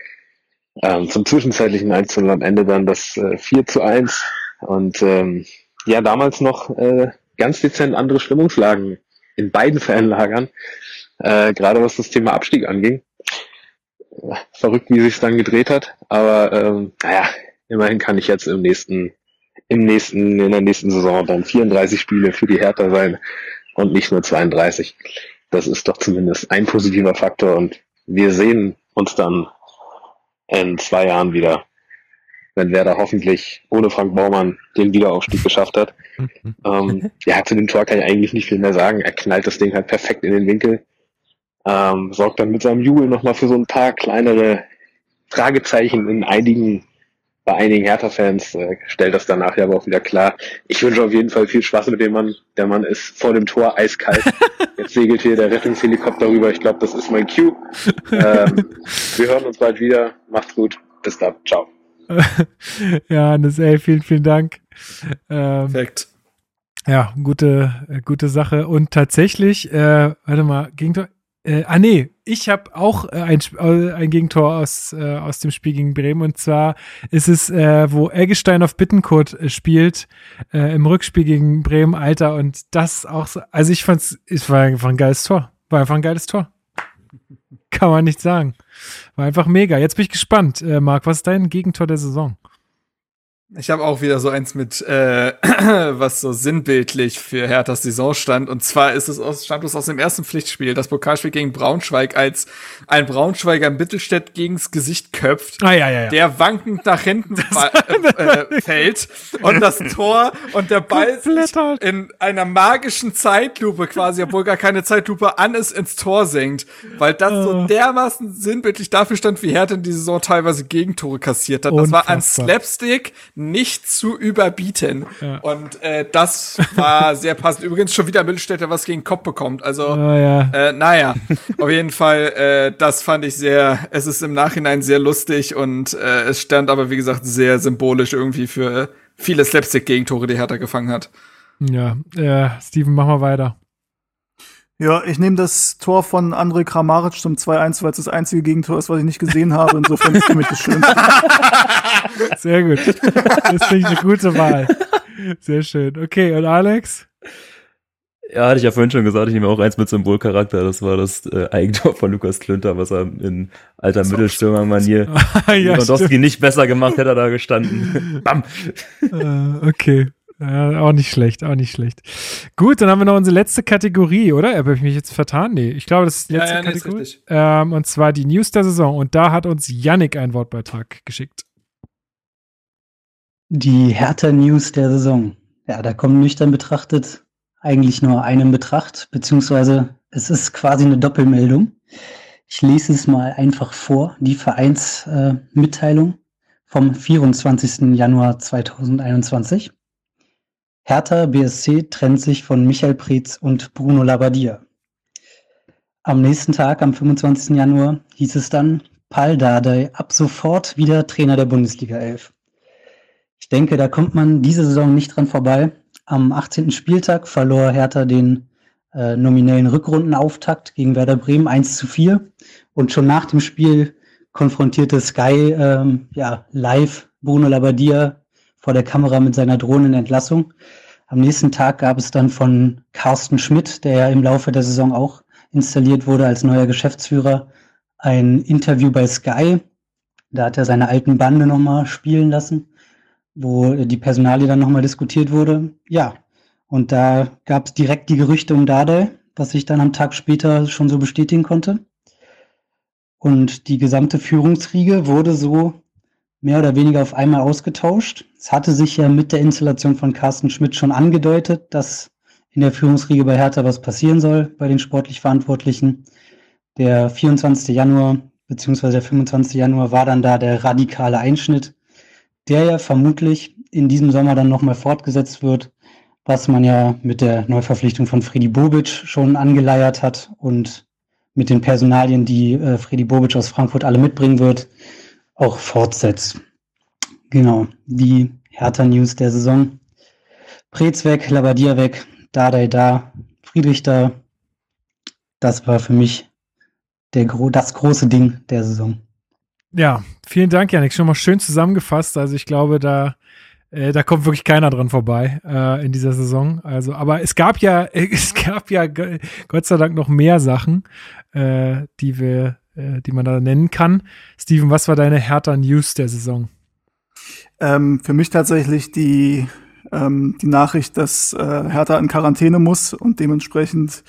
Ähm, zum zwischenzeitlichen 1 zu 0 am Ende dann das äh, 4 zu 1 und ähm, ja, damals noch äh, ganz dezent andere Stimmungslagen in beiden Fanlagern, äh, gerade was das Thema Abstieg anging. Verrückt, wie sich dann gedreht hat, aber ähm, naja, immerhin kann ich jetzt im nächsten, im nächsten, in der nächsten Saison dann 34 Spiele für die Hertha sein und nicht nur 32. Das ist doch zumindest ein positiver Faktor und wir sehen uns dann in zwei Jahren wieder, wenn Werder hoffentlich ohne Frank Baumann den Wiederaufstieg geschafft hat. ähm, ja, zu dem Tor kann ich eigentlich nicht viel mehr sagen. Er knallt das Ding halt perfekt in den Winkel. Ähm, sorgt dann mit seinem Jubel nochmal für so ein paar kleinere Fragezeichen in einigen, bei einigen Hertha-Fans, äh, stellt das danach ja aber auch wieder klar. Ich wünsche auf jeden Fall viel Spaß mit dem Mann. Der Mann ist vor dem Tor eiskalt. Jetzt segelt hier der Rettungshelikopter rüber. Ich glaube, das ist mein Cue. Ähm, wir hören uns bald wieder. Macht's gut. Bis dann. Ciao. ja, Hannes, ey, vielen, vielen Dank. Ähm, Perfekt. Ja, gute, äh, gute Sache. Und tatsächlich, äh, warte mal, Gegentor. Äh, ah nee, ich habe auch äh, ein, äh, ein Gegentor aus, äh, aus dem Spiel gegen Bremen. Und zwar ist es, äh, wo Eggestein auf Bittenkurt äh, spielt, äh, im Rückspiel gegen Bremen, Alter. Und das auch so, also ich fand's, es war einfach ein geiles Tor. War einfach ein geiles Tor. Kann man nicht sagen. War einfach mega. Jetzt bin ich gespannt, äh, Marc, was ist dein Gegentor der Saison? Ich habe auch wieder so eins mit, äh, was so sinnbildlich für Herthas Saison stand. Und zwar ist es aus, stammt es aus dem ersten Pflichtspiel, das Pokalspiel gegen Braunschweig, als ein Braunschweiger Mittelstädt gegens Gesicht köpft, Ah, ja, ja, ja. der wankend nach hinten äh, äh, fällt und das Tor und der Ball sich in einer magischen Zeitlupe quasi, obwohl gar keine Zeitlupe an ist, ins Tor senkt. Weil das so dermaßen sinnbildlich dafür stand, wie Hertha in die Saison teilweise Gegentore kassiert hat. Das war an Unfassbar. Slapstick nicht zu überbieten. Ja. Und äh, das war sehr passend. Übrigens schon wieder Mittelstädter was gegen den Kopf bekommt. Also, Ah, ja. äh, naja, auf jeden Fall, äh, das fand ich sehr, es ist im Nachhinein sehr lustig und äh, es stand aber, wie gesagt, sehr symbolisch irgendwie für viele Slapstick-Gegentore, die Hertha gefangen hat. Ja, äh, Steven, mach mal weiter. Ja, ich nehme das Tor von André Kramaric zum 2-1, weil es das einzige Gegentor ist, was ich nicht gesehen habe. Insofern ist für mich das Schönste. Sehr gut. Das finde ich eine gute Wahl. Sehr schön. Okay, und Alex? Ja, hatte ich ja vorhin schon gesagt, ich nehme auch eins mit Symbolcharakter. Das war das äh, Eigentor von Lukas Klünter, was er in alter Mittelstürmer-Manier ja, Lewandowski stimmt. nicht besser gemacht hätte da gestanden. Bam! Äh, okay. Ja, auch nicht schlecht, auch nicht schlecht. Gut, dann haben wir noch unsere letzte Kategorie, oder? Habe ich mich jetzt vertan? Nee, ich glaube, das ist die Ja, letzte ja, nee, ist Kategorie. richtig. ähm, und zwar die News der Saison. Und da hat uns Yannick einen Wortbeitrag geschickt. Die Hertha News der Saison. Ja, da kommen nüchtern betrachtet eigentlich nur einen in Betracht, beziehungsweise es ist quasi eine Doppelmeldung. Ich lese es mal einfach vor, die Vereinsmitteilung äh, vom 24. Januar 2021. Hertha BSC trennt sich von Michael Preetz und Bruno Labbadia. Am nächsten Tag, am 25. Januar, hieß es dann, Pal Dardai ab sofort wieder Trainer der Bundesliga 11. Ich denke, da kommt man diese Saison nicht dran vorbei. Am 18. Spieltag verlor Hertha den äh, nominellen Rückrundenauftakt gegen Werder Bremen 1 zu 4. Und schon nach dem Spiel konfrontierte Sky ähm, ja, live Bruno Labbadia vor der Kamera mit seiner drohenden Entlassung. Am nächsten Tag gab es dann von Carsten Schmidt, der ja im Laufe der Saison auch installiert wurde als neuer Geschäftsführer, ein Interview bei Sky. Da hat er seine alten Bande nochmal spielen lassen, wo die Personalie dann nochmal diskutiert wurde. Ja, und da gab es direkt die Gerüchte um Dardai, was ich dann am Tag später schon so bestätigen konnte. Und die gesamte Führungsriege wurde so mehr oder weniger auf einmal ausgetauscht. Es hatte sich ja mit der Installation von Carsten Schmidt schon angedeutet, dass in der Führungsriege bei Hertha was passieren soll, bei den sportlich Verantwortlichen. Der 24. Januar beziehungsweise der 25. Januar war dann da der radikale Einschnitt, der ja vermutlich in diesem Sommer dann nochmal fortgesetzt wird, was man ja mit der Neuverpflichtung von Freddy Bobic schon angeleiert hat und mit den Personalien, die äh, Freddy Bobic aus Frankfurt alle mitbringen wird, auch fortsetzt. Genau, die Hertha-News der Saison. Preetz weg, Labadia weg, Dardai da, Friedrich da. Das war für mich der, das große Ding der Saison. Ja, vielen Dank, Janik. Schon mal schön zusammengefasst. Also ich glaube, da, äh, da kommt wirklich keiner dran vorbei äh, in dieser Saison. Also, aber es gab ja, es gab ja Gott sei Dank noch mehr Sachen, äh, die wir, äh, die man da nennen kann. Steven, was war deine Hertha News der Saison? Ähm, für mich tatsächlich die ähm, die Nachricht, dass äh, Hertha in Quarantäne muss und dementsprechend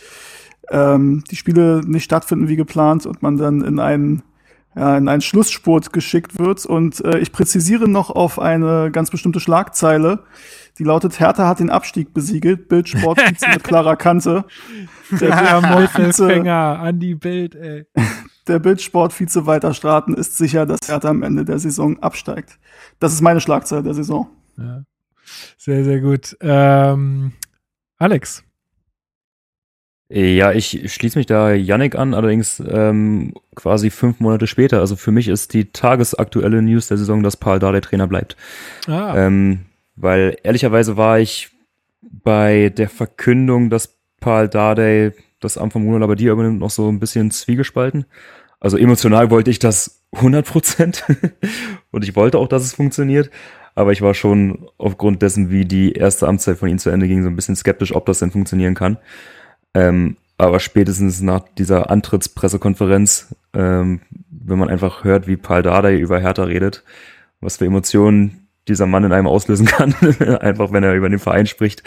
ähm, die Spiele nicht stattfinden wie geplant und man dann in einen ja, in einen Schlussspurt geschickt wird. Und äh, ich präzisiere noch auf eine ganz bestimmte Schlagzeile, die lautet, Hertha hat den Abstieg besiegelt, Bildsportvize mit klarer Kante. Der ja, an die Bild, ey. Der Bildsportvize Walter Straten ist sicher, dass Hertha am Ende der Saison absteigt. Das ist meine Schlagzeile der Saison. Ja. Sehr, sehr gut. Ähm, Alex. Ja, ich schließe mich da Yannick an, allerdings ähm, quasi fünf Monate später. Also für mich ist die tagesaktuelle News der Saison, dass Paul Dardai Trainer bleibt. Ah. Ähm, weil ehrlicherweise war ich bei der Verkündung, dass Paul Dardai das Amt von Bruno Labbadia übernimmt, noch so ein bisschen zwiegespalten. Also emotional wollte ich das 100 Prozent und ich wollte auch, dass es funktioniert. Aber ich war schon aufgrund dessen, wie die erste Amtszeit von ihm zu Ende ging, so ein bisschen skeptisch, ob das denn funktionieren kann. Ähm, aber spätestens nach dieser Antrittspressekonferenz, ähm, wenn man einfach hört, wie Paul Dardai über Hertha redet, was für Emotionen dieser Mann in einem auslösen kann, einfach wenn er über den Verein spricht,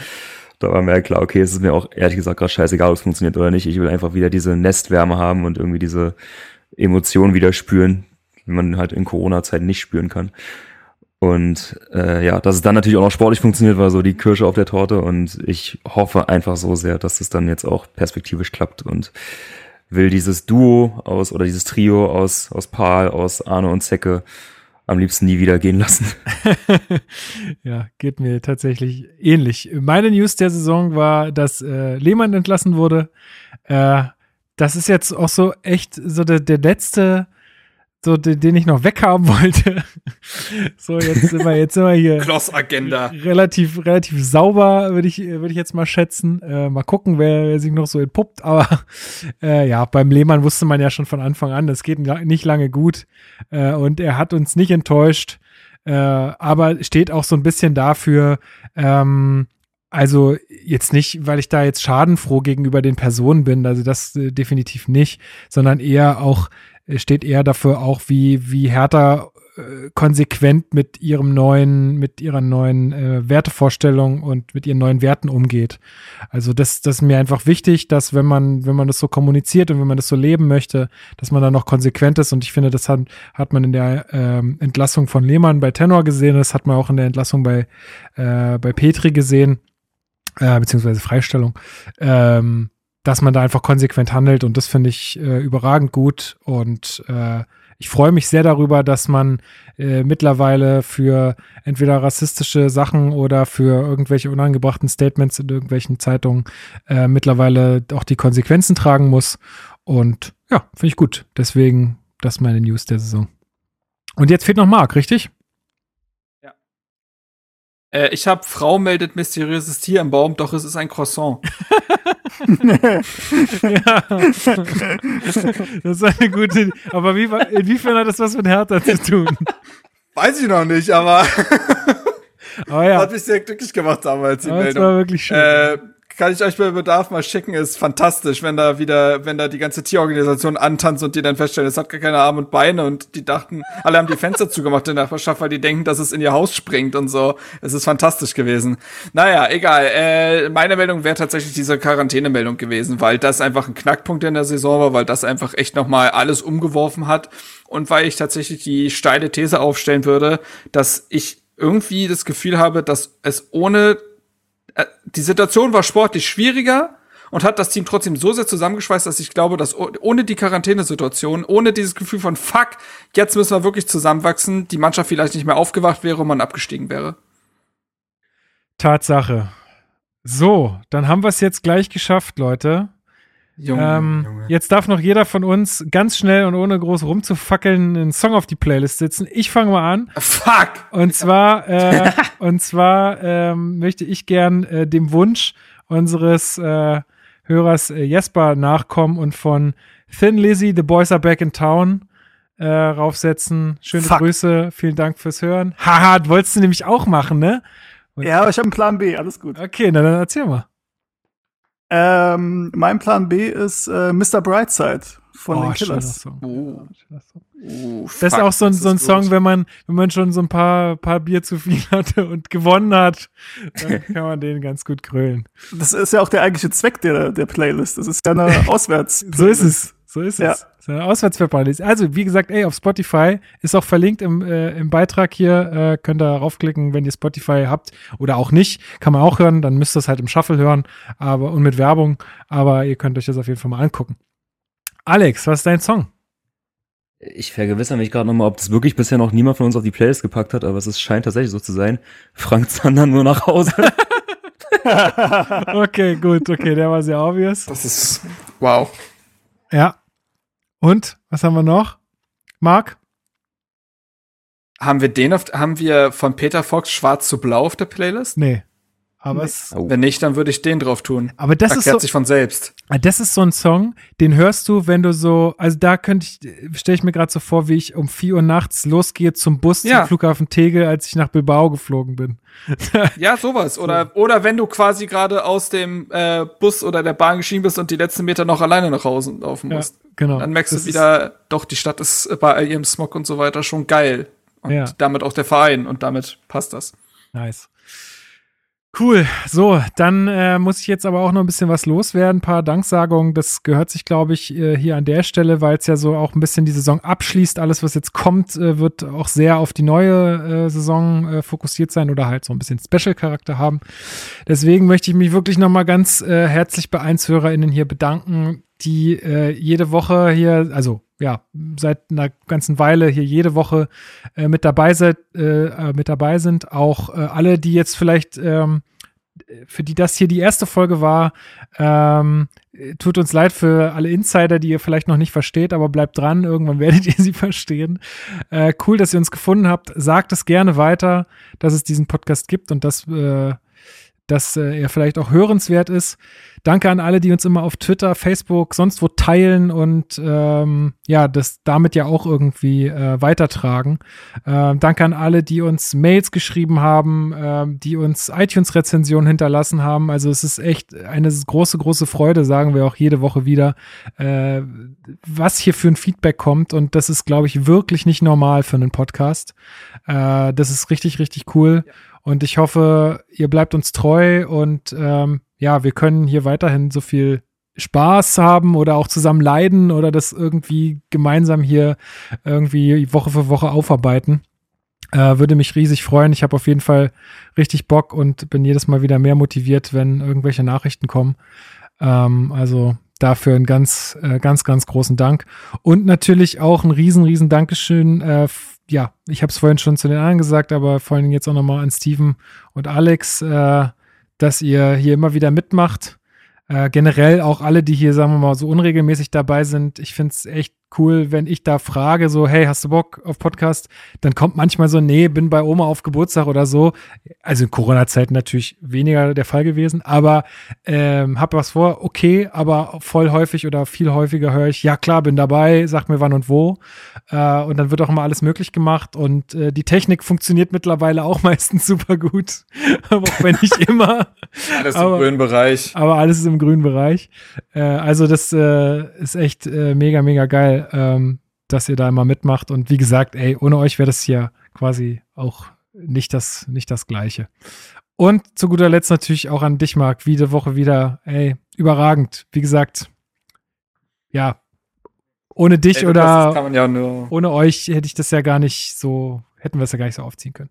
da war mir klar, okay, es ist mir auch ehrlich gesagt gerade scheißegal, ob es funktioniert oder nicht. Ich will einfach wieder diese Nestwärme haben und irgendwie diese Emotionen wieder spüren, wie man halt in Corona-Zeiten nicht spüren kann. Und äh, ja, dass es dann natürlich auch noch sportlich funktioniert, war so die Kirsche auf der Torte. Und ich hoffe einfach so sehr, dass es dann jetzt auch perspektivisch klappt und will dieses Duo aus oder dieses Trio aus, aus Paul, aus Arne und Zecke am liebsten nie wieder gehen lassen. ja, geht mir tatsächlich ähnlich. Meine News der Saison war, dass äh, Lehmann entlassen wurde. Äh, das ist jetzt auch so echt so der, der letzte so den, den ich noch weghaben wollte. so, jetzt sind wir, jetzt sind wir hier. Kloss-Agenda. Relativ, relativ sauber, würde ich, würde ich jetzt mal schätzen. Äh, mal gucken, wer, wer sich noch so entpuppt. Aber äh, ja, beim Lehmann wusste man ja schon von Anfang an, das geht nicht lange gut. Äh, und er hat uns nicht enttäuscht. Äh, aber steht auch so ein bisschen dafür, ähm, also jetzt nicht, weil ich da jetzt schadenfroh gegenüber den Personen bin, also das äh, definitiv nicht, sondern eher auch steht eher dafür auch, wie, wie Hertha äh, konsequent mit ihrem neuen, mit ihrer neuen äh, Wertevorstellung und mit ihren neuen Werten umgeht. Also das, das ist mir einfach wichtig, dass wenn man, wenn man das so kommuniziert und wenn man das so leben möchte, dass man da noch konsequent ist. Und ich finde, das hat, hat man in der ähm, Entlassung von Lehmann bei Tenor gesehen, das hat man auch in der Entlassung bei, äh, bei Petri gesehen, äh, beziehungsweise Freistellung. Ähm, dass man da einfach konsequent handelt und das finde ich äh, überragend gut und äh, ich freue mich sehr darüber, dass man äh, mittlerweile für entweder rassistische Sachen oder für irgendwelche unangebrachten Statements in irgendwelchen Zeitungen äh, mittlerweile auch die Konsequenzen tragen muss. Und ja, finde ich gut. Deswegen, das ist meine News der Saison. Und jetzt fehlt noch Marc, richtig? Äh, ich habe Frau meldet mysteriöses Tier im Baum, doch es ist ein Croissant. ja. Das ist eine gute. Aber wie, inwiefern hat das was mit Hertha zu tun? Weiß ich noch nicht, aber. aber ja. Hat mich sehr glücklich gemacht damals, die Meldung. Das war wirklich schön. Äh, kann ich euch bei Bedarf mal schicken, ist fantastisch, wenn da wieder, wenn da die ganze Tierorganisation antanzt und die dann feststellen, es hat gar keine Arme und Beine und die dachten, alle haben die Fenster zugemacht in der Nachbarschaft, weil die denken, dass es in ihr Haus springt und so. Es ist fantastisch gewesen. Naja, egal. Äh, meine Meldung wäre tatsächlich diese Quarantänemeldung gewesen, weil das einfach ein Knackpunkt in der Saison war, weil das einfach echt nochmal alles umgeworfen hat und weil ich tatsächlich die steile These aufstellen würde, dass ich irgendwie das Gefühl habe, dass es ohne die Situation war sportlich schwieriger und hat das Team trotzdem so sehr zusammengeschweißt, dass ich glaube, dass ohne die Quarantänesituation, ohne dieses Gefühl von Fuck, jetzt müssen wir wirklich zusammenwachsen, die Mannschaft vielleicht nicht mehr aufgewacht wäre und man abgestiegen wäre. Tatsache. So, dann haben wir es jetzt gleich geschafft, Leute. Junge, ähm, Junge. Jetzt darf noch jeder von uns ganz schnell und ohne groß rumzufackeln einen Song auf die Playlist setzen. Ich fange mal an. Fuck! Und zwar, äh, und zwar ähm, möchte ich gern äh, dem Wunsch unseres äh, Hörers äh, Jesper nachkommen und von Thin Lizzy, The Boys Are Back in Town äh, raufsetzen. Schöne Fuck. Grüße, vielen Dank fürs Hören. Haha, wolltest du nämlich auch machen, ne? Ja, aber ich habe einen Plan B, alles gut. Okay, na dann erzähl mal. Ähm, mein Plan B ist äh, Mr. Brightside von Oh, den Killers. Song. Oh. Oh, Das ist fuck, auch so ein, so ein Song, gut. wenn man, wenn man schon so ein paar, paar Bier zu viel hatte und gewonnen hat, dann kann man den ganz gut krölen. Das ist ja auch der eigentliche Zweck der, der Playlist. Das ist ja eine Auswärts. So ist es. So ist Ja. es. So eine. Also, wie gesagt, ey, auf Spotify ist auch verlinkt im, äh, im Beitrag hier. Äh, könnt ihr raufklicken, wenn ihr Spotify habt oder auch nicht. Kann man auch hören. Dann müsst ihr es halt im Shuffle hören. Aber, und mit Werbung. Aber ihr könnt euch das auf jeden Fall mal angucken. Alex, was ist dein Song? Ich vergewissere mich gerade nochmal, ob das wirklich bisher noch niemand von uns auf die Playlist gepackt hat, aber es ist, scheint tatsächlich so zu sein. Frank Zander nur nach Hause. okay, gut. Okay, der war sehr obvious. Das ist, wow. Ja. Und, was haben wir noch? Marc? Haben wir den auf, haben wir von Peter Fox Schwarz zu Blau auf der Playlist? Nee. Aber es, Wenn nicht, dann würde ich den drauf tun. Aber das ist Erklärt so- sich von selbst. Das ist so ein Song, den hörst du, wenn du so, also da könnte ich, stelle ich mir gerade so vor, wie ich um 4 Uhr nachts losgehe zum Bus Ja. zum Flughafen Tegel, als ich nach Bilbao geflogen bin. Ja, sowas. Oder, oder wenn du quasi gerade aus dem äh, Bus oder der Bahn geschieden bist und die letzten Meter noch alleine nach Hause laufen Ja, musst. genau. Dann merkst Das du ist- wieder, doch, die Stadt ist bei all ihrem Smog und so weiter schon geil. Und Ja. damit auch der Verein und damit passt das. Nice. Cool. So, dann äh, muss ich jetzt aber auch noch ein bisschen was loswerden. Ein paar Danksagungen. Das gehört sich, glaube ich, äh, hier an der Stelle, weil es ja so auch ein bisschen die Saison abschließt. Alles, was jetzt kommt, äh, wird auch sehr auf die neue äh, Saison äh, fokussiert sein oder halt so ein bisschen Special-Charakter haben. Deswegen möchte ich mich wirklich nochmal ganz äh, herzlich bei EinshörerInnen hier bedanken, die äh, jede Woche hier, also ja, seit einer ganzen Weile hier jede Woche äh, mit dabei seid, äh, äh, mit dabei sind. Auch äh, alle, die jetzt vielleicht, ähm, für die das hier die erste Folge war, ähm, äh, tut uns leid für alle Insider, die ihr vielleicht noch nicht versteht, aber bleibt dran, irgendwann werdet ihr sie verstehen. Äh, cool, dass ihr uns gefunden habt. Sagt es gerne weiter, dass es diesen Podcast gibt und dass äh, dass äh, er vielleicht auch hörenswert ist. Danke an alle, die uns immer auf Twitter, Facebook, sonst wo teilen und ähm, ja, das damit ja auch irgendwie äh, weitertragen. Ähm, danke an alle, die uns Mails geschrieben haben, ähm, die uns iTunes-Rezensionen hinterlassen haben. Also es ist echt eine große, große Freude, sagen wir auch jede Woche wieder, äh, was hier für ein Feedback kommt. Und das ist, glaube ich, wirklich nicht normal für einen Podcast. Äh, das ist richtig, richtig cool. Und ich hoffe, ihr bleibt uns treu und ähm, ja, wir können hier weiterhin so viel Spaß haben oder auch zusammen leiden oder das irgendwie gemeinsam hier irgendwie Woche für Woche aufarbeiten. Äh, würde mich riesig freuen. Ich habe auf jeden Fall richtig Bock und bin jedes Mal wieder mehr motiviert, wenn irgendwelche Nachrichten kommen. Ähm, also dafür einen ganz, äh, ganz, ganz großen Dank. Und natürlich auch ein riesen, riesen Dankeschön. Äh, ja, ich habe es vorhin schon zu den anderen gesagt, aber vor allen Dingen jetzt auch nochmal an Steven und Alex, äh, dass ihr hier immer wieder mitmacht. Äh, generell auch alle, die hier, sagen wir mal, so unregelmäßig dabei sind. Ich finde es echt cool, wenn ich da frage, so, hey, hast du Bock auf Podcast? Dann kommt manchmal so, nee, bin bei Oma auf Geburtstag oder so. Also in Corona-Zeiten natürlich weniger der Fall gewesen, aber ähm, hab was vor, okay, aber voll häufig oder viel häufiger höre ich, ja klar, bin dabei, sag mir wann und wo. Äh, und dann wird auch immer alles möglich gemacht und äh, die Technik funktioniert mittlerweile auch meistens super gut, aber auch wenn nicht immer. Alles im aber, grünen Bereich. Aber alles ist im grünen Bereich. Äh, also das äh, ist echt äh, mega, mega geil, ähm, dass ihr da immer mitmacht. Und wie gesagt, ey, ohne euch wäre das hier quasi auch nicht das, nicht das Gleiche. Und zu guter Letzt natürlich auch an dich, Marc, wie die Woche wieder, ey, überragend. Wie gesagt, ja, ohne dich Ey, oder ja nur- ohne euch hätte ich das ja gar nicht so, hätten wir es ja gar nicht so aufziehen können.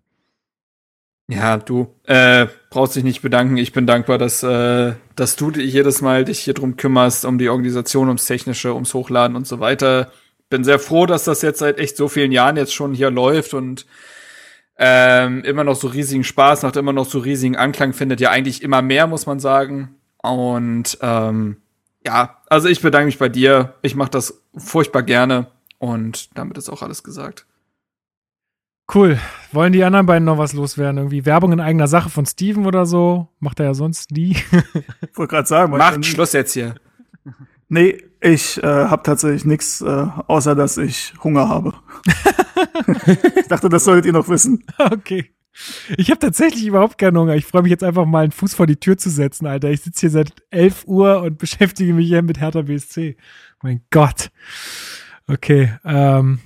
Ja, du äh, brauchst dich nicht bedanken. Ich bin dankbar, dass, äh, dass du dich jedes Mal dich hier drum kümmerst, um die Organisation, ums Technische, ums Hochladen und so weiter. Bin sehr froh, dass das jetzt seit echt so vielen Jahren jetzt schon hier läuft und ähm, immer noch so riesigen Spaß, macht immer noch so riesigen Anklang, findet ja eigentlich immer mehr, muss man sagen. Und ähm, ja, also ich bedanke mich bei dir. Ich mache das furchtbar gerne und damit ist auch alles gesagt. Cool. Wollen die anderen beiden noch was loswerden? Irgendwie Werbung in eigener Sache von Steven oder so? Macht er ja sonst nie. Ich wollte gerade sagen, Macht Schluss jetzt hier. Nee, ich äh, habe tatsächlich nichts, äh, außer dass ich Hunger habe. ich dachte, das solltet ihr noch wissen. Okay. Ich habe tatsächlich überhaupt keinen Hunger. Ich freue mich jetzt einfach mal einen Fuß vor die Tür zu setzen, Alter. Ich sitze hier seit 11 Uhr und beschäftige mich hier mit Hertha BSC. Mein Gott. Okay. Ähm,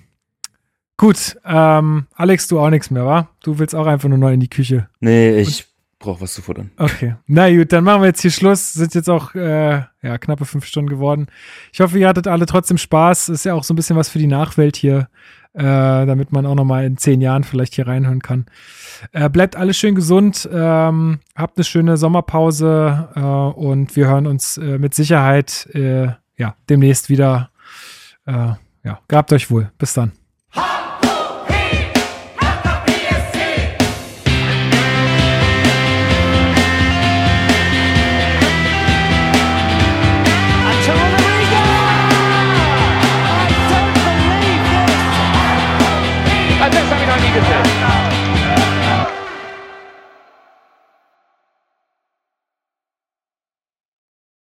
gut. Ähm, Alex, du auch nichts mehr, wa? Du willst auch einfach nur noch in die Küche. Nee, ich brauche was zu futtern. Okay. Na gut, dann machen wir jetzt hier Schluss. Sind jetzt auch äh, ja, knappe fünf Stunden geworden. Ich hoffe, ihr hattet alle trotzdem Spaß. Ist ja auch so ein bisschen was für die Nachwelt hier, äh, damit man auch noch mal in zehn Jahren vielleicht hier reinhören kann. Äh, bleibt alle schön gesund, ähm, habt eine schöne Sommerpause äh, und wir hören uns äh, mit Sicherheit äh, ja demnächst wieder. Äh, ja, gehabt euch wohl. Bis dann.